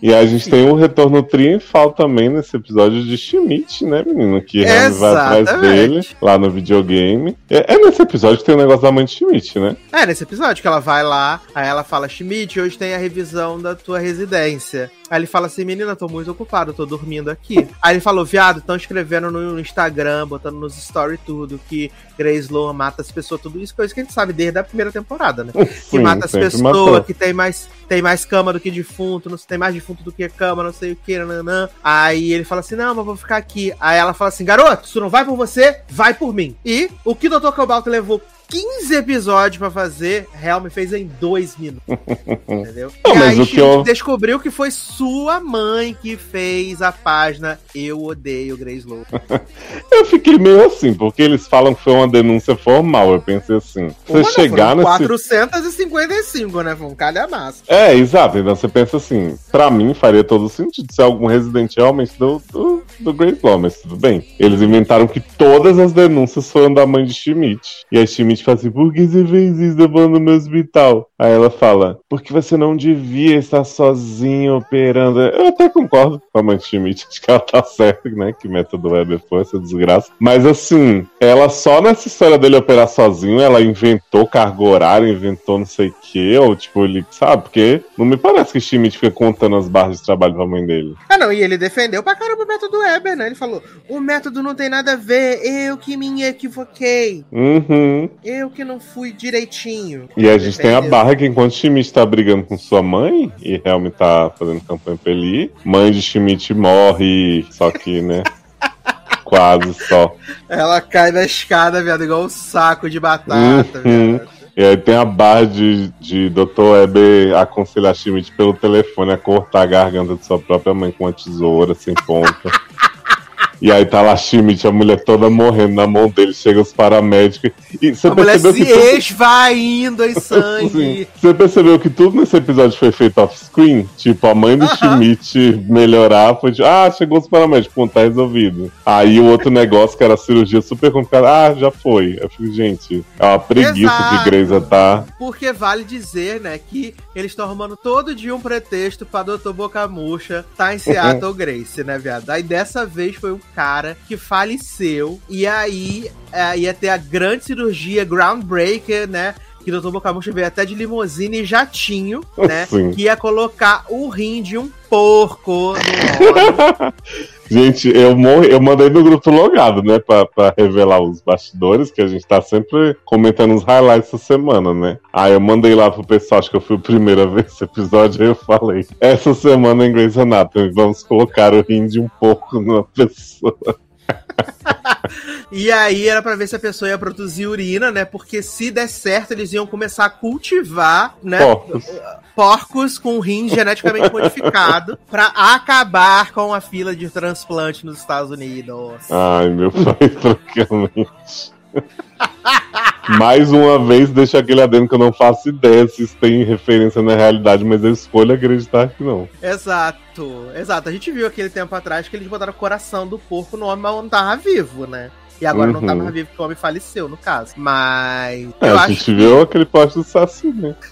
E a gente tem o retorno triunfal também nesse episódio de Schmidt, né, menino? Que Remy vai atrás Exatamente. dele lá no videogame. É, é nesse episódio que tem o negócio da mãe de Schmidt, né? É, nesse episódio que ela vai lá, aí ela fala, Schmidt, hoje tem a revisão da tua residência. Aí ele fala assim, menina, tô muito ocupado, tô dormindo aqui. Aí ele falou, viado, estão escrevendo no Instagram, botando nos stories tudo, que Grace Lohan mata as pessoas, tudo isso, coisa que a gente sabe desde a primeira temporada, né? <laughs> que Sim, mata as pessoas, matou. que tem mais, tem mais cama do que defunto, não sei, tem mais defunto do que cama, não sei o que, nanã. Aí ele fala assim, não, mas vou ficar aqui. Aí ela fala assim, garoto, isso não vai por você, vai por mim. E o que o Dr. Cobalt levou 15 episódios pra fazer, Helm fez em dois minutos. <laughs> entendeu? Não, e aí o que eu- descobriu que foi sua mãe que fez a página Eu Odeio Grace Lowe. <laughs> Eu fiquei meio assim, porque eles falam que foi uma denúncia formal. Eu pensei assim, você chegar nesse. 455, né? Foi um calhamaço. É, exato. Então você pensa assim, pra mim faria todo sentido ser algum residente realmente do, do, do Law, mas tudo bem. Eles inventaram que todas as denúncias foram da mãe de Schmidt. E a Schmidt fala assim, por que você fez isso levando no meu hospital? Aí ela fala, porque você não devia estar sozinho operando. Eu até concordo com a mãe de Schmidt, acho que ela tá certa, né? Que método Weber foi essa desgraça. Mas assim, ela só nessa história dele operar sozinho, ela inventou cargo horário, inventou não sei o que, ou tipo, ele, sabe? Porque não me parece que Schmidt fica contando as barras de trabalho pra mãe dele. Ah, não, e ele defendeu pra caramba o método Weber, né? Ele falou: o método não tem nada a ver, eu que me equivoquei, Uhum. eu que não fui direitinho. E a gente tem a barra que enquanto Schmidt tá brigando com sua mãe, e realmente tá fazendo campanha pra ele mãe de Schmidt morre, só que, né? <laughs> quase só. Ela cai da escada, viado, igual um saco de batata, Uhum. E aí tem a barra de, de Dr. Weber aconselhar Schmidt pelo telefone a cortar a garganta de sua própria mãe com uma tesoura sem ponta. <laughs> E aí tá lá Schmidt, a mulher toda morrendo na mão dele, chega os paramédicos. E você A mulher percebeu se que tudo- esvaindo em <laughs> Sim. sangue. Você percebeu que tudo nesse episódio foi feito off-screen? Tipo, a mãe do Aham. Schmidt melhorar foi tipo, ah, chegou os paramédicos, pô, tá resolvido. Aí o outro negócio que era cirurgia super complicada, ah, já foi. Eu fico, gente, é uma preguiça Exato. que Greysa tá. Porque vale dizer, né, que eles estão arrumando todo dia um pretexto pra Dr. Boca Murcha tá em Seattle <laughs> Grace, né, viado? Aí dessa vez foi um cara que faleceu e aí é, ia ter a grande cirurgia groundbreaker, né? Que o Dr. Boca Murcha veio até de limusine e jatinho, <laughs> né? Sim. Que ia colocar o rim de um porco no óleo. <laughs> Gente, eu morri, eu mandei no grupo logado, né, pra, pra revelar os bastidores, que a gente tá sempre comentando os highlights essa semana, né? Aí eu mandei lá pro pessoal, acho que eu fui o primeiro a ver esse episódio, aí eu falei, essa semana em Grey's Anatomy, vamos colocar o rim de um porco numa pessoa. <laughs> E aí era pra ver se a pessoa ia produzir urina, né? Porque se der certo, eles iam começar a cultivar, né? Porcos. porcos com rim geneticamente <laughs> modificado pra acabar com a fila de transplante nos Estados Unidos. Ai, meu pai, <laughs> francamente. <laughs> Mais uma vez, deixa aquele adendo que eu não faço ideia se isso tem referência na realidade, mas eu escolho acreditar que não. Exato, exato. A gente viu aquele tempo atrás que eles botaram o coração do porco no homem, mas não tava vivo, né? E agora não Uhum. tava vivo porque o homem faleceu, no caso. Mas. É, a gente que- viu aquele poste do Saci, né? <laughs>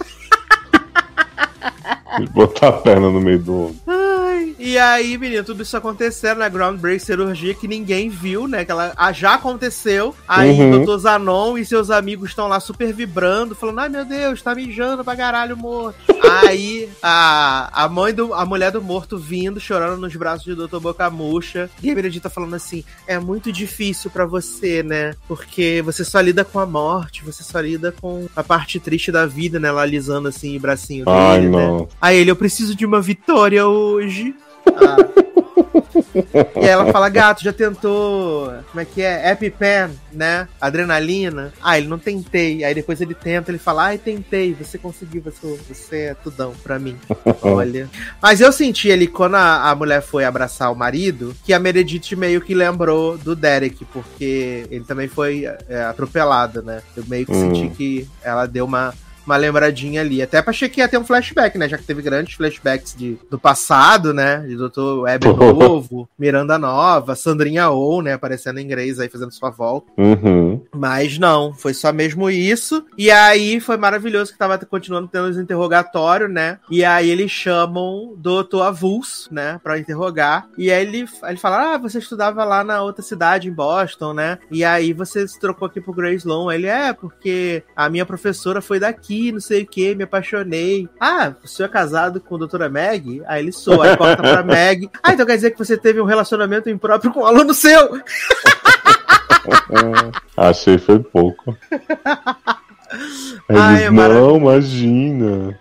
De botar a perna no meio do ombro. Ai, E aí, menino, tudo isso acontecendo na Groundbreak cirurgia que ninguém viu, né? Que ela ah, já aconteceu. Aí Uhum. o Dr. Zanon e seus amigos estão lá super vibrando, falando: ai meu Deus, tá mijando pra caralho morto. <laughs> aí a, a mãe do. a mulher do morto vindo, chorando nos braços de Dr. Boca Murcha. E a Benedita falando assim: é muito difícil pra você, né? Porque você só lida com a morte, você só lida com a parte triste da vida, né? Ela alisando assim o bracinho dele, Ai, né? não. Aí ele, eu preciso de uma vitória hoje. Ah. e aí ela fala, gato, já tentou, como é que é? EpiPen, né? Adrenalina. Ah, ele não tentei. Aí depois ele tenta, ele fala, ai, tentei, você conseguiu, você, você é tudão pra mim. Olha. Mas eu senti ali, quando a, a mulher foi abraçar o marido, que a Meredith meio que lembrou do Derek, porque ele também foi é, atropelado, né? Eu meio que Hum. senti que ela deu uma uma lembradinha ali. Até pra achei que ia ter um flashback, né? Já que teve grandes flashbacks de, do passado, né? De Dr. Web <laughs> novo, Miranda nova, Sandrinha ou, né? Aparecendo em inglês aí, fazendo sua volta. Uhum. Mas não, foi só mesmo isso. E aí foi maravilhoso que tava continuando tendo os interrogatórios, né? E aí eles chamam Dr. Avulso, né? Pra interrogar. E aí ele, ele fala: Ah, você estudava lá na outra cidade, em Boston, né? E aí você se trocou aqui pro Grace Sloan. Aí Ele é, porque a minha professora foi daqui, não sei o que, me apaixonei. Ah, o senhor é casado com a doutora Meg? Aí ele sou, aí corta pra Meg. <laughs> Ah, então quer dizer que você teve um relacionamento impróprio com um aluno seu? <laughs> Achei foi pouco. <laughs> Aí Ai, é não, imagina.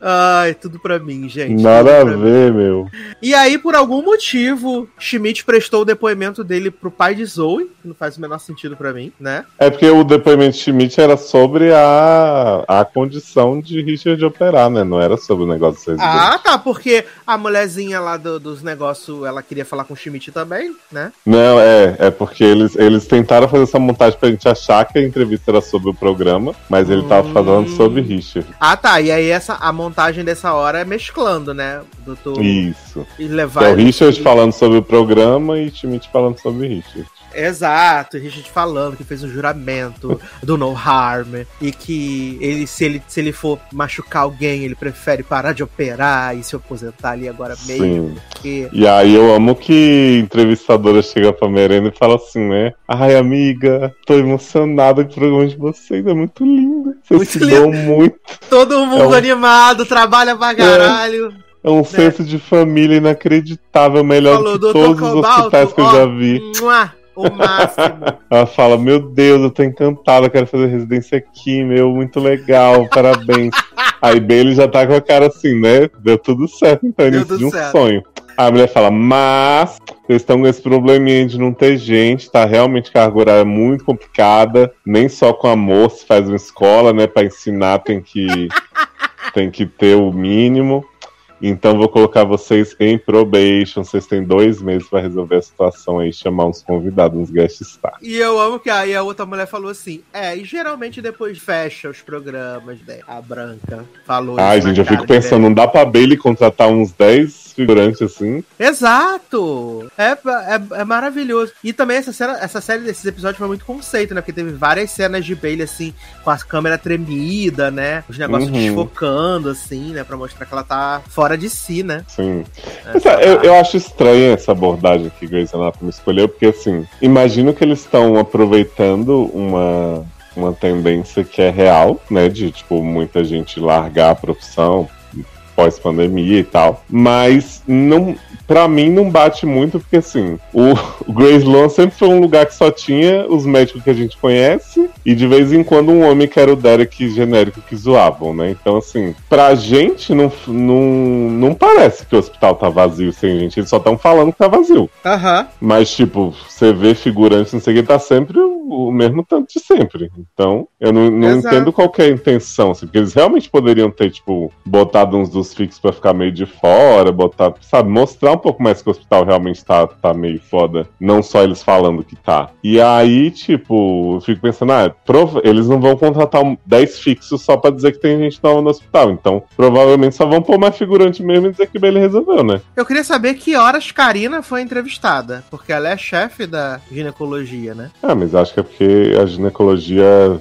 Ai, tudo pra mim, gente. Nada a ver, meu. E aí, por algum motivo, Schmidt prestou o depoimento dele pro pai de Zoe, que não faz o menor sentido pra mim, né? É porque o depoimento de Schmidt era sobre a, a condição de Richard operar, né? Não era sobre o negócio de residente. Ah, tá, porque a mulherzinha lá do- dos negócios, ela queria falar com o Schmidt também, né? Não, é, é porque eles, eles tentaram fazer essa montagem pra gente achar que a entrevista era sobre o programa, mas ele tava Hum. falando sobre Richard. Ah, tá, e aí essa, a montagem dessa hora é mesclando, né? Doutor, Isso. e levar é o Richard falando sobre o programa e Schmidt falando sobre Richard. Exato, Richard falando que fez um juramento do no harm e que ele se, ele se ele for machucar alguém, ele prefere parar de operar e se aposentar ali agora mesmo. Sim. Porque... E aí eu amo que entrevistadora chega pra Merenda e fala assim, né? Ai, amiga, tô emocionada com o programa de vocês, é muito lindo. Vocês Muito se lindo. dão muito. Todo mundo É um- animado, trabalha pra caralho. É um senso de família inacreditável, melhor Falou, que todos os hospitais que eu ó, já vi. Mua, o máximo. <laughs> Ela fala, meu Deus, eu tô encantada, quero fazer residência aqui, meu, muito legal, parabéns. <laughs> Aí Bailey já tá com a cara assim, né? Deu tudo certo, então, Deu início de um certo. sonho. A mulher fala, mas vocês estão com esse probleminha de não ter gente, tá realmente carga horária muito complicada, nem só com amor se faz uma escola, né? Pra ensinar tem que, <laughs> tem que ter o mínimo. Então vou colocar vocês em probation. Vocês têm dois meses pra resolver a situação aí, chamar uns convidados, uns guest stars. E eu amo que aí a outra mulher falou assim: é, e geralmente depois fecha os programas, né? A branca falou. Ai, gente, eu fico de pensando, não dá pra Bailey contratar uns 10 figurantes assim? Exato! É, é, é maravilhoso. E também essa, cena, essa série desses episódios foi muito conceito, né? Porque teve várias cenas de Bailey, assim, com a câmera tremida, né? Os negócios Uhum. desfocando, assim, né? Pra mostrar que ela tá fora de si, né? Sim. É, Mas, é, eu, eu acho estranha essa abordagem que Grey's Anatomy escolheu, porque assim, imagino que eles estão aproveitando uma, uma tendência que é real, né? De tipo, muita gente largar a profissão pós-pandemia e tal. Mas não. Pra mim não bate muito, porque assim, o, o Grey's Lawn sempre foi um lugar que só tinha os médicos que a gente conhece, e de vez em quando um homem que era o Derek genérico que zoavam, né? Então, assim, pra gente não, não, não parece que o hospital tá vazio sem gente, eles só estão falando que tá vazio. Aham. Mas, tipo, você vê figurantes, não sei o que, tá sempre o, o mesmo tanto de sempre. Então, eu não, não entendo qual é a intenção, assim, porque eles realmente poderiam ter, tipo, botado uns dos fixos pra ficar meio de fora, botar, sabe, mostrar um pouco mais que o hospital realmente tá, tá meio foda, não só eles falando que tá. E aí, tipo, eu fico pensando, ah, eles não vão contratar um 10 fixos só pra dizer que tem gente nova no hospital, então provavelmente só vão pôr mais figurante mesmo e dizer que ele resolveu, né? Eu queria saber que horas Karina foi entrevistada, porque ela é chefe da ginecologia, né? Ah, mas acho que é porque a ginecologia,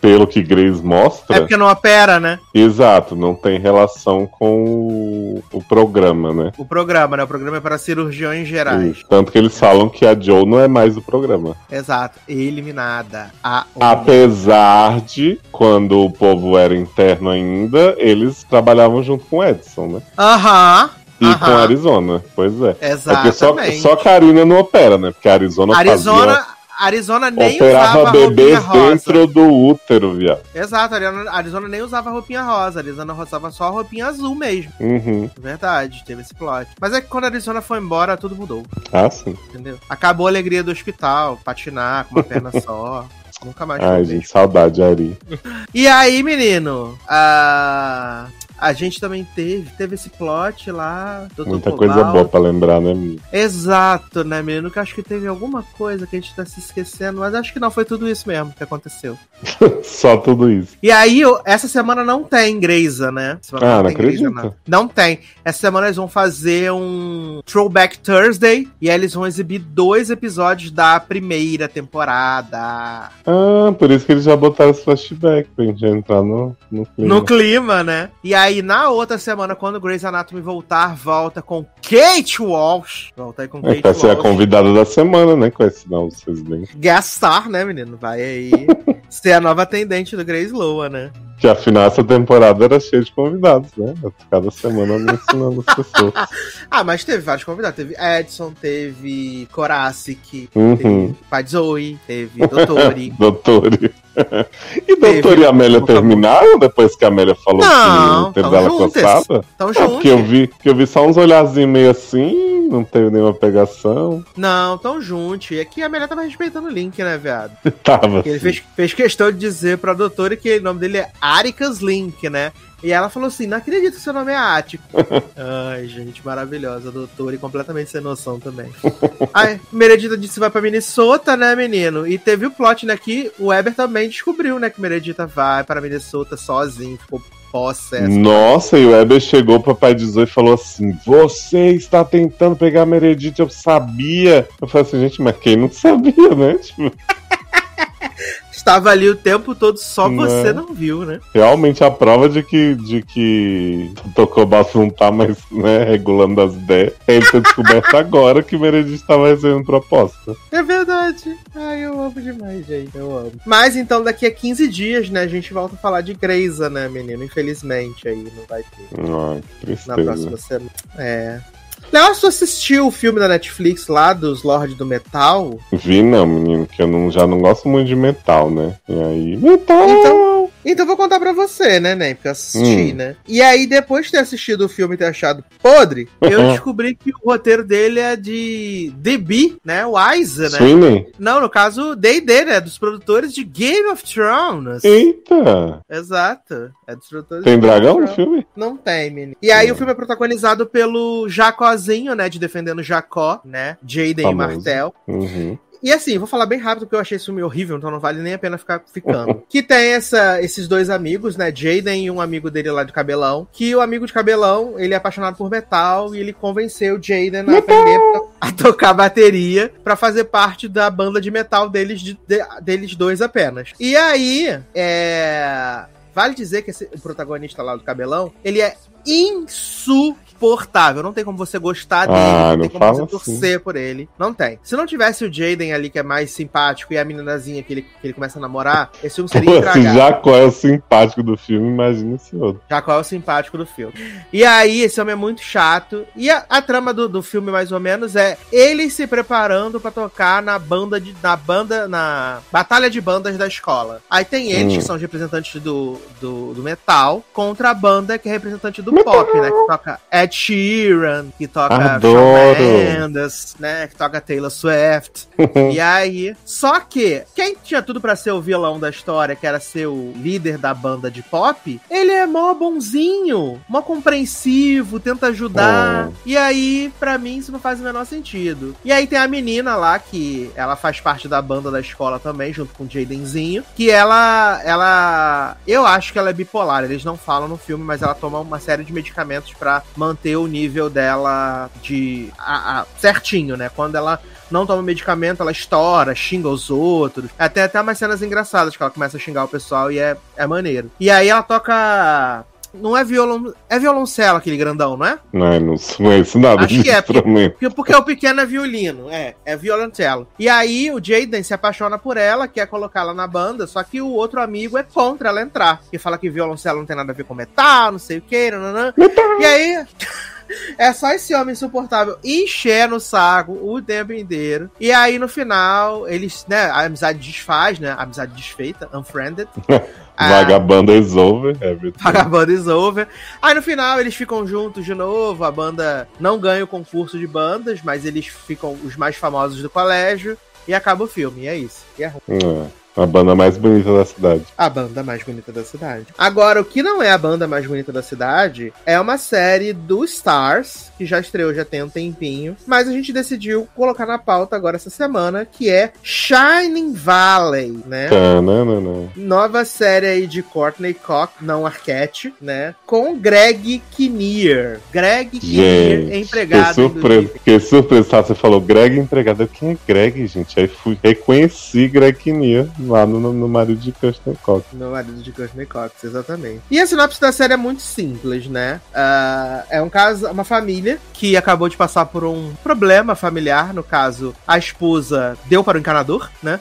pelo que Grace mostra, É porque não opera, né? exato, não tem relação com o, o programa, né? O programa, né? O programa é para cirurgiões gerais. Isso. Tanto que eles falam que a Joe não é mais do programa. Exato. Eliminada. A Apesar de, quando o povo era interno ainda, eles trabalhavam junto com o Edson, né? Aham. E Aham. com a Arizona, pois é. É porque só, Exatamente. só Karina não opera, né? Porque a Arizona, Arizona, Arizona nem operava usava roupinha bebês rosa. dentro do útero, viado. Exato, Arizona, Arizona nem usava roupinha rosa. Arizona usava só roupinha azul mesmo. Uhum. Verdade, teve esse plot. Mas é que quando a Arizona foi embora, tudo mudou, Ah, sim. entendeu? Acabou a alegria do hospital, patinar com uma perna <laughs> só. Nunca mais Ai, gente, mesmo. saudade, Ari. E aí, menino, a... a gente também teve, teve esse plot lá. Dr. Muita coisa boa pra lembrar, né, menino? Exato, né, menino? Que acho que teve alguma coisa que a gente tá se esquecendo, mas acho que não foi tudo isso mesmo que aconteceu. <laughs> Só tudo isso. E aí, essa semana não tem Greisa, né? Semana Ah, não Greysa, acredito. não. Não tem. Essa semana eles vão fazer um Throwback Thursday e aí eles vão exibir dois episódios da primeira temporada. Ah, por isso que eles já botaram esse flashback pra gente entrar no, no clima. No clima, né? E aí, na outra semana, quando o Grey's Anatomy voltar, volta com Kate Walsh. Volta aí com É Kate que vai ser a Walsh. convidada da semana, né? Com esse não, vocês bem. Guest star, né, menino? Vai aí <laughs> ser a nova atendente do Grace Loa, né? Que afinal essa temporada era cheia de convidados, né? Cada semana me ensinando as pessoas. <laughs> Ah, mas teve vários convidados. Teve Edson, teve Koracic, Uhum. teve Pai Zoe, teve Doutori. Doutor. <laughs> E doutor e Amélia terminaram depois que a Amélia falou Não, que teve ela coçada? Tão É, porque eu vi, que eu vi só uns olhazinhos meio assim, não teve nenhuma pegação. Não, tão junto. E aqui a Amélia tava respeitando o link, né, viado? <laughs> Tava ele fez, fez questão de dizer pra doutora que o nome dele é Aricas Link, né? E ela falou assim: não acredito que seu nome é Ático. <laughs> Ai, gente, maravilhosa, doutora, e completamente sem noção também. <laughs> Aí, Meredita disse que vai pra Minnesota, né, menino? E teve o plot, né, que o Weber também descobriu, né, que Meredita vai para Minnesota sozinho, ficou possessa. Nossa, e o Weber chegou pro pai de Zoe e falou assim: Você está tentando pegar a Meredith, eu sabia. Eu falei assim, gente, mas quem não sabia, né? <laughs> Tipo, Estava ali o tempo todo, só Né? você não viu, né? realmente a prova de que, de que Tocobaço não tá mais né, regulando as ideias. é Ele ter descoberto <laughs> agora que Meredith estava recebendo proposta. É verdade. Ai, eu amo demais, gente. Eu amo. Mas então, daqui a 15 dias, né, a gente volta a falar de Greysa, né, menino? Infelizmente aí não vai ter. Ai, que Na tristeza. próxima semana. É. Léo, você assistiu o filme da Netflix lá dos Lorde do Metal? Vi não, menino, que eu não, já não gosto muito de metal, né? E aí. Metal! Então- Então vou contar pra você, né, Nen? Porque eu assisti, Hum. né? E aí, depois de ter assistido o filme e ter achado podre, eu Uhum. descobri que o roteiro dele é de DB, né? O Isa, né? Sweeney? Não, no caso, D&D, né? Dos produtores de Game of Thrones. Eita! Exato. É dos produtores Tem dragão no filme? Não tem, menino. E aí Hum. o filme é protagonizado pelo Jacózinho, né? De Defendendo Jacó, né? Jaden. Martel. Uhum. E assim, vou falar bem rápido porque eu achei esse filme horrível, então não vale nem a pena ficar ficando. <laughs> que tem essa, esses dois amigos, né? Jaden e um amigo dele lá de cabelão. Que o amigo de cabelão, ele é apaixonado por metal e ele convenceu Jaden a aprender a tocar bateria pra fazer parte da banda de metal deles, de- de- deles dois apenas. E aí, é. Vale dizer que esse, o protagonista lá do cabelão, ele é insuportável. Não tem como você gostar dele, Ah, não tem como você assim. torcer por ele. Não tem. Se não tivesse o Jaden ali, que é mais simpático, e a meninazinha que ele, que ele começa a namorar, esse filme seria Pô, se intragável. Jacó é o simpático do filme, imagina esse outro. Qual é o simpático do filme. E aí, esse homem é muito chato. E a, a trama do, do filme, mais ou menos, é ele se preparando pra tocar na banda de. na banda. na batalha de bandas da escola. Aí tem eles, Hum. que são os representantes do, do, do metal, contra a banda que é representante do Pop, né? Que toca Ed Sheeran, que toca Adoro. Shawn Mendes, né? Que toca Taylor Swift. <laughs> E aí, só que quem tinha tudo pra ser o vilão da história, que era ser o líder da banda de pop, ele é mó bonzinho, mó compreensivo, tenta ajudar. Oh. E aí, pra mim, isso não faz o menor sentido. E aí tem a menina lá que ela faz parte da banda da escola também, junto com o Jadenzinho, que ela ela eu acho que ela é bipolar, eles não falam no filme, mas ela toma uma série de medicamentos pra manter o nível dela de a- a- certinho, né? Quando ela não toma medicamento, ela estoura, xinga os outros. Até até umas cenas engraçadas que ela começa a xingar o pessoal e é, é maneiro. E aí ela toca. Não é violon. É violoncelo aquele grandão, não é? Não, eu não conheço nada Acho que é, porque-. Porque, o pequeno é violino, é, é violoncelo. E aí o Jaden se apaixona por ela, quer colocá-la na banda, só que o outro amigo é contra ela entrar. Que fala que violoncelo não tem nada a ver com metal, não sei o que, nananã. E aí. <laughs> É só esse homem insuportável encher no saco o tempo inteiro. E aí, no final, eles, né, a amizade desfaz, né? A amizade desfeita, unfriended. <laughs> Ah, Vagabanda is over. everything. Vagabond is over. Aí no final eles ficam juntos de novo. A banda não ganha o concurso de bandas, mas eles ficam os mais famosos do colégio. E acaba o filme, e é isso. E é ruim. É, a banda mais bonita da cidade. a banda mais bonita da cidade. Agora, o que não é a banda mais bonita da cidade é uma série do Stars, que já estreou já tem um tempinho, mas a gente decidiu colocar na pauta agora essa semana, que é Shining Valley, né? Tananana. Nova série aí de Courtney Cox, não Arquette, né? Com Greg Kinnear. Greg Kinnear, Gente, empregado. Fiquei do surpreso. Disney. Fiquei surpreso. Tá? Você falou Greg empregado. Quem é Greg, gente? Aí fui, reconheci Greg Kinnear lá no, no marido de Kirsten Cox. No marido de Courtney Cox, exatamente. E a sinopse da série é muito simples, né? Ah, é um caso, uma família que acabou de passar por um problema familiar. No caso, a esposa deu para o encanador, né?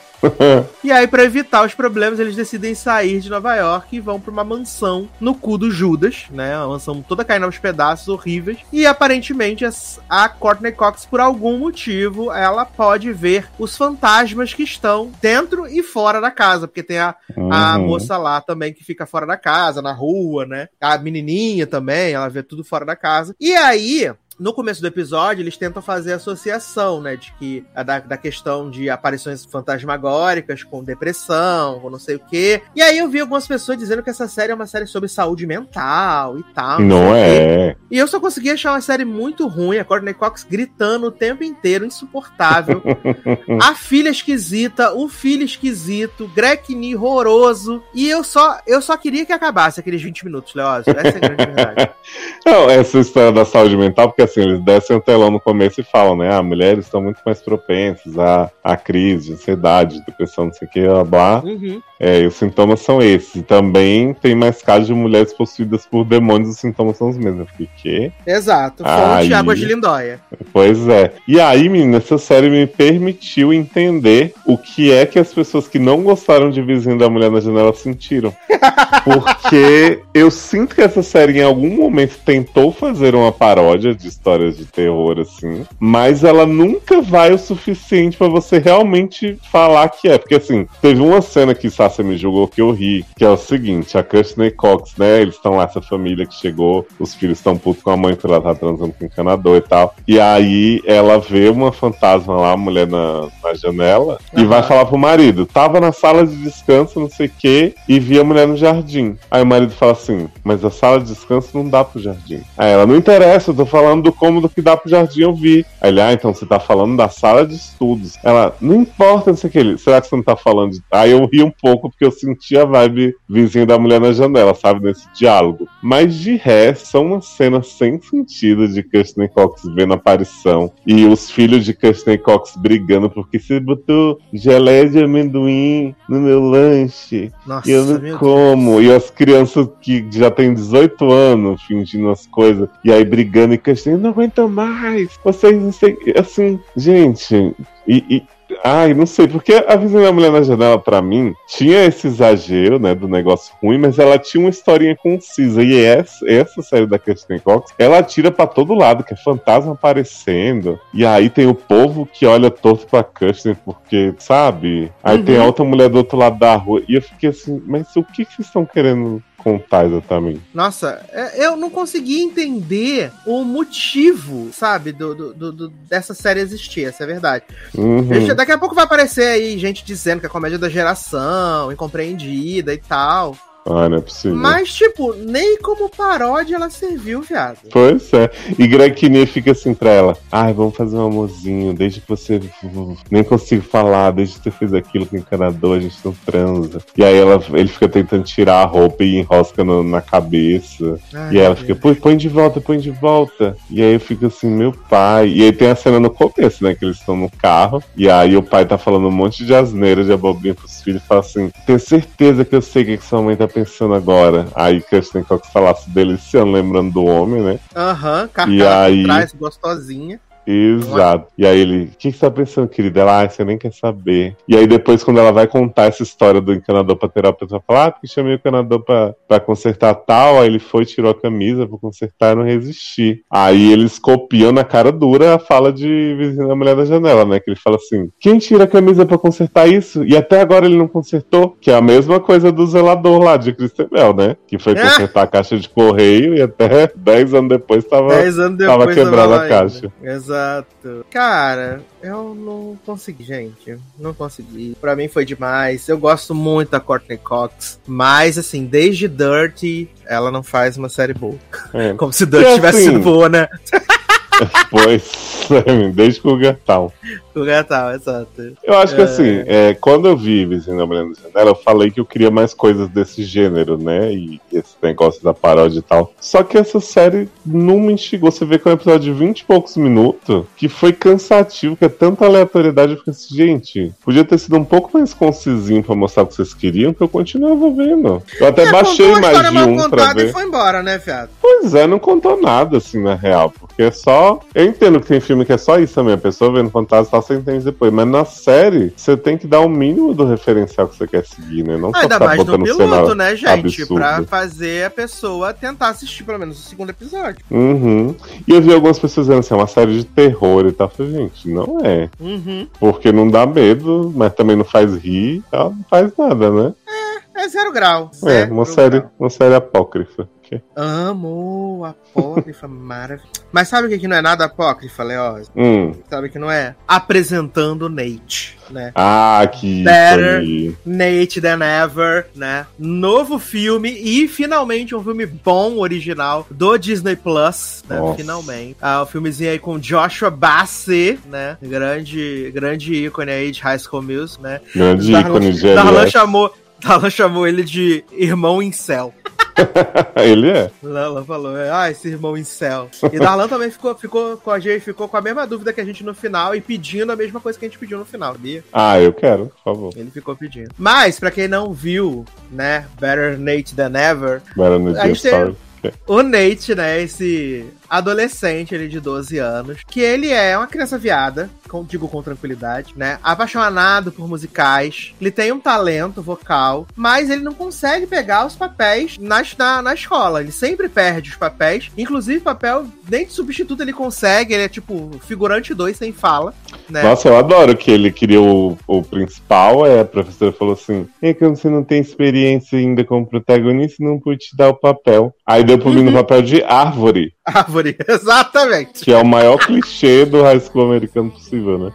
E aí, para evitar os problemas, eles decidem sair de Nova York e vão para uma mansão no cu do Judas, né? Uma mansão toda caindo aos pedaços horríveis. E aparentemente a Courtney Cox, por algum motivo, ela pode ver os fantasmas que estão dentro e fora da casa, porque tem a, uhum. a moça lá também que fica fora da casa, na rua, né? A menininha também, ela vê tudo fora da casa. E aí, no começo do episódio, eles tentam fazer associação, né? De que da, da questão de aparições fantasmagóricas com depressão, ou não sei o quê. E aí eu vi algumas pessoas dizendo que essa série é uma série sobre saúde mental e tal. Não, não é. E eu só consegui achar uma série muito ruim, a Courtney Cox gritando o tempo inteiro, insuportável. <laughs> a filha esquisita, o filho esquisito, Greg Nee horroroso. E eu só, eu só queria que acabasse aqueles 20 minutos, Leózio. Essa é a grande verdade. <laughs> Não, essa história da saúde mental, porque assim, eles descem o telão no começo e falam, né? Ah, mulheres estão muito mais propensas a, a crise, ansiedade, depressão, não sei o que, blá blá. Uhum. É, e os sintomas são esses. E também tem mais casos de mulheres possuídas por demônios, os sintomas são os mesmos. Eu fiquei? Exato, fonte aí... água de lindóia. Pois é. E aí, menina, essa série me permitiu entender o que é que as pessoas que não gostaram de Vizinho da Mulher na Janela sentiram. <laughs> Porque eu sinto que essa série em algum momento tentou fazer uma paródia de histórias de terror, assim, mas ela nunca vai o suficiente para você realmente falar que é. Porque, assim, teve uma cena que Sasha me julgou que eu ri, que é o seguinte: a Courtney Cox, né? Eles estão lá, essa família que chegou, os filhos estão putos com a mãe por ela tá transando com o encanador e tal. E aí ela vê uma fantasma lá, a mulher na, na janela, uhum. e vai falar pro marido: tava na sala de descanso, não sei o quê, e vi a mulher no jardim. Aí o marido fala assim: mas a sala de descanso não dá pro jardim. Aí ela, não interessa, eu tô falando do cômodo que dá pro jardim eu vi. Aí ele, ah, então você tá falando da sala de estudos. Ela, não importa, não sei o que. Será que você não tá falando de. Aí eu ri um pouco, porque eu senti a vibe vizinha da mulher na janela, sabe? Nesse diálogo. Mas de resto, são uma cena sem sentido de Kirsten Cox vendo a aparição. E os filhos de Kirsten Cox brigando porque você botou geleia de amendoim no meu lanche. Nossa, e eu não como. Deus. E as crianças que já têm 18 anos fingindo as coisas. E aí brigando e Kirsten, não aguento mais. Vocês não sei. Assim, gente. E, e, Ai, não sei, porque a Visão da Mulher na Janela, para mim, tinha esse exagero, né, do negócio ruim, mas ela tinha uma historinha concisa. E essa, essa série da Kirsten Cox, ela tira para todo lado, que é fantasma aparecendo. E aí tem o povo que olha torto pra Kirsten, porque, sabe? Aí uhum. tem a outra mulher do outro lado da rua. E eu fiquei assim, mas o que, que vocês estão querendo contar exatamente? Nossa, é, eu não consegui entender o motivo, sabe, do, do, do dessa série existir, essa é a verdade. Uhum. Daqui a pouco vai aparecer aí gente dizendo que é comédia da geração, incompreendida e tal. Ah, não é possível. Mas, tipo, nem como paródia ela serviu, viado. Pois é. E Greg Kinnear fica assim pra ela: Ai, vamos fazer um amorzinho, desde que você. Nem consigo falar, desde que você fez aquilo com o encanador, a gente não transa. E aí ela, ele fica tentando tirar a roupa e enrosca no, na cabeça. Ai, e ela fica: põe, põe de volta, põe de volta. E aí eu fico assim: Meu pai. E aí tem a cena no começo, né? Que eles estão no carro. E aí o pai tá falando um monte de asneira, de abobrinha pros filhos. Fala assim: Tenho certeza que eu sei o que, que sua mãe tá pensando agora. Aí Kirsten Cox falasse deliciando, lembrando do homem, né? Aham, uhum, e aí... trás, gostosinha. Exato. E aí ele, o que você tá pensando, querida? Ela, ah, você nem quer saber. E aí depois, quando ela vai contar essa história do encanador pra terapeuta, ela fala, ah, porque chamei o encanador pra, pra consertar tal, aí ele foi, tirou a camisa pra consertar e não resistir. Aí eles copiam na cara dura a fala de vizinho da mulher da janela, né? Que ele fala assim, quem tira a camisa pra consertar isso? E até agora ele não consertou, que é a mesma coisa do zelador lá de Cristabel, né? Que foi é. consertar a caixa de correio e até <laughs> 10 anos depois tava, anos depois tava quebrada a caixa. Exato. Exato. Cara, eu não consegui, gente. Não consegui. Pra mim foi demais. Eu gosto muito da Courtney Cox. Mas, assim, desde Dirty, ela não faz uma série boa. É. <laughs> Como se Dirty tivesse assim, sido boa, né? <laughs> pois, <laughs> desde Cougar Town. Cougar Town, exato. Eu acho que é... assim, é, quando eu vi Vizinho da Mulher Janela, eu falei que eu queria mais coisas desse gênero, né? E esse negócio da paródia e tal. Só que essa série não me instigou. Você vê que é um episódio de 20 e poucos minutos, que foi cansativo, que é tanta aleatoriedade. Eu fiquei assim, gente, podia ter sido um pouco mais concisinho pra mostrar o que vocês queriam, que eu continuava vendo. Eu até é, baixei mais de um pra ver. e foi embora, né, fiado? Pois Pois é, não contou nada, assim, na real. Porque é só. Eu entendo que tem filme que é só isso também. A pessoa vendo fantasma tá você entende depois. Mas na série, você tem que dar o um mínimo do referencial que você quer seguir, né? Não ah, Ainda mais no piloto, né, gente? Absurdo. Pra fazer a pessoa tentar assistir pelo menos o segundo episódio. Uhum. E eu vi algumas pessoas dizendo assim, é uma série de terror e tal. Eu falei, gente, não é. Uhum. Porque não dá medo, mas também não faz rir, não faz nada, né? É, é zero grau. É, zero é, uma série, grau. uma série apócrifa. Amo apócrifa, maravilha. Mas sabe o que, que não é nada apócrifa, Leoz? Hum. Sabe o que não é? Apresentando Nate, né? Ah, que Better Nate Than Ever, né? Novo filme e finalmente um filme bom, original, do Disney Plus, né? Nossa. Finalmente. Ah, o um filmezinho aí com Joshua Bassett, né? Grande, grande ícone aí de High School Music, né? Grande Darlan, ícone Darlan chamou, Darlan chamou ele de irmão incel. <laughs> Ele é. Lala falou, ah, esse irmão em céu. E Darlan também ficou, ficou com a gente, ficou com a mesma dúvida que a gente no final e pedindo a mesma coisa que a gente pediu no final, sabia? Ah, eu quero, por favor. Ele ficou pedindo. Mas, pra quem não viu, né, Better Nate Than Ever, Better Nate a gente tem, o Nate, né, esse adolescente ele de 12 anos, que ele é uma criança viada, com, digo com tranquilidade, né? Apaixonado por musicais. Ele tem um talento vocal, mas ele não consegue pegar os papéis na, na, na escola. Ele sempre perde os papéis. Inclusive, papel nem de substituto ele consegue. Ele é tipo figurante 2 sem fala. Né? Nossa, eu adoro que ele queria o, o principal. É, a professora falou assim: é que você não tem experiência ainda como protagonista, não pude te dar o papel. Aí deu pro uhum. mim no papel de árvore. Árvore, <laughs> exatamente. Que é o maior clichê do high school americano possível, né?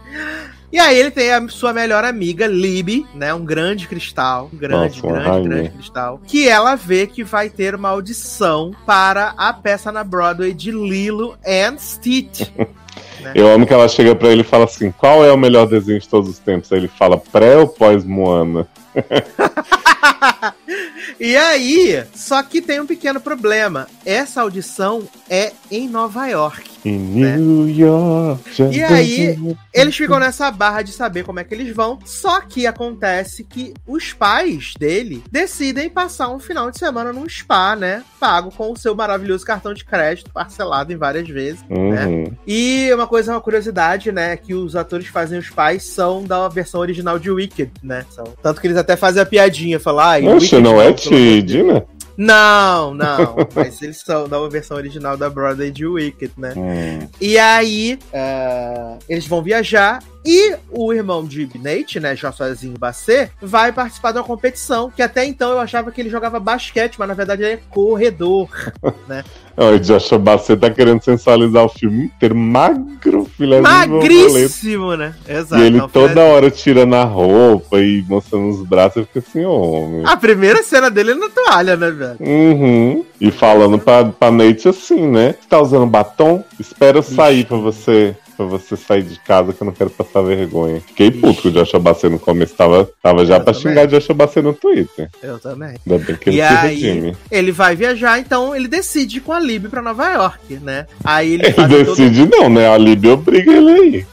E aí ele tem a sua melhor amiga, Libby, né? Um grande cristal. Um grande, Nossa, grande, grande cristal. Que ela vê que vai ter uma audição para a peça na Broadway de Lilo and Stitch. <laughs> né? Eu amo que ela chega para ele e fala assim: qual é o melhor desenho de todos os tempos? Aí ele fala pré ou pós Moana? <laughs> <laughs> e aí, só que tem um pequeno problema. Essa audição é em Nova York. Em né? New York. E aí, eles ficam nessa barra de saber como é que eles vão. Só que acontece que os pais dele decidem passar um final de semana num spa, né? Pago com o seu maravilhoso cartão de crédito, parcelado em várias vezes, né? uhum. né? E uma coisa, uma curiosidade, né? Que os atores que fazem os pais são da versão original de Wicked, né? São, tanto que eles até fazem a piadinha, falar. Ah, Poxa, não é Tidina? Não, não. <laughs> mas eles são da versão original da Broadway de Wicked, né? Hum. E aí, uh, eles vão viajar e o irmão de Nate, né, Jossozinho Basset, vai participar de uma competição que até então eu achava que ele jogava basquete, mas na verdade ele é corredor, <laughs> né? O Joshua Basset tá querendo sensualizar o filme inteiro, magro, filé Magríssimo, né? Exato. E ele não, toda filé... hora tirando a roupa e mostrando os braços, eu fico assim, homem. A primeira cena dele é na toalha, né, velho? Uhum. E falando pra, pra Nate assim, né? Você tá usando batom? Espera eu sair pra você pra você sair de casa que eu não quero passar vergonha. Fiquei puto com o Joshua Basset no começo, tava, tava já eu pra também. xingar o Joshua Basset no Twitter. Eu também. Ainda bem que ele e se aí, redime. Ele vai viajar, então ele decide com a Lib pra Nova York, né? Aí ele, ele decide todo... não, né? A Lib obriga ele <laughs> aí.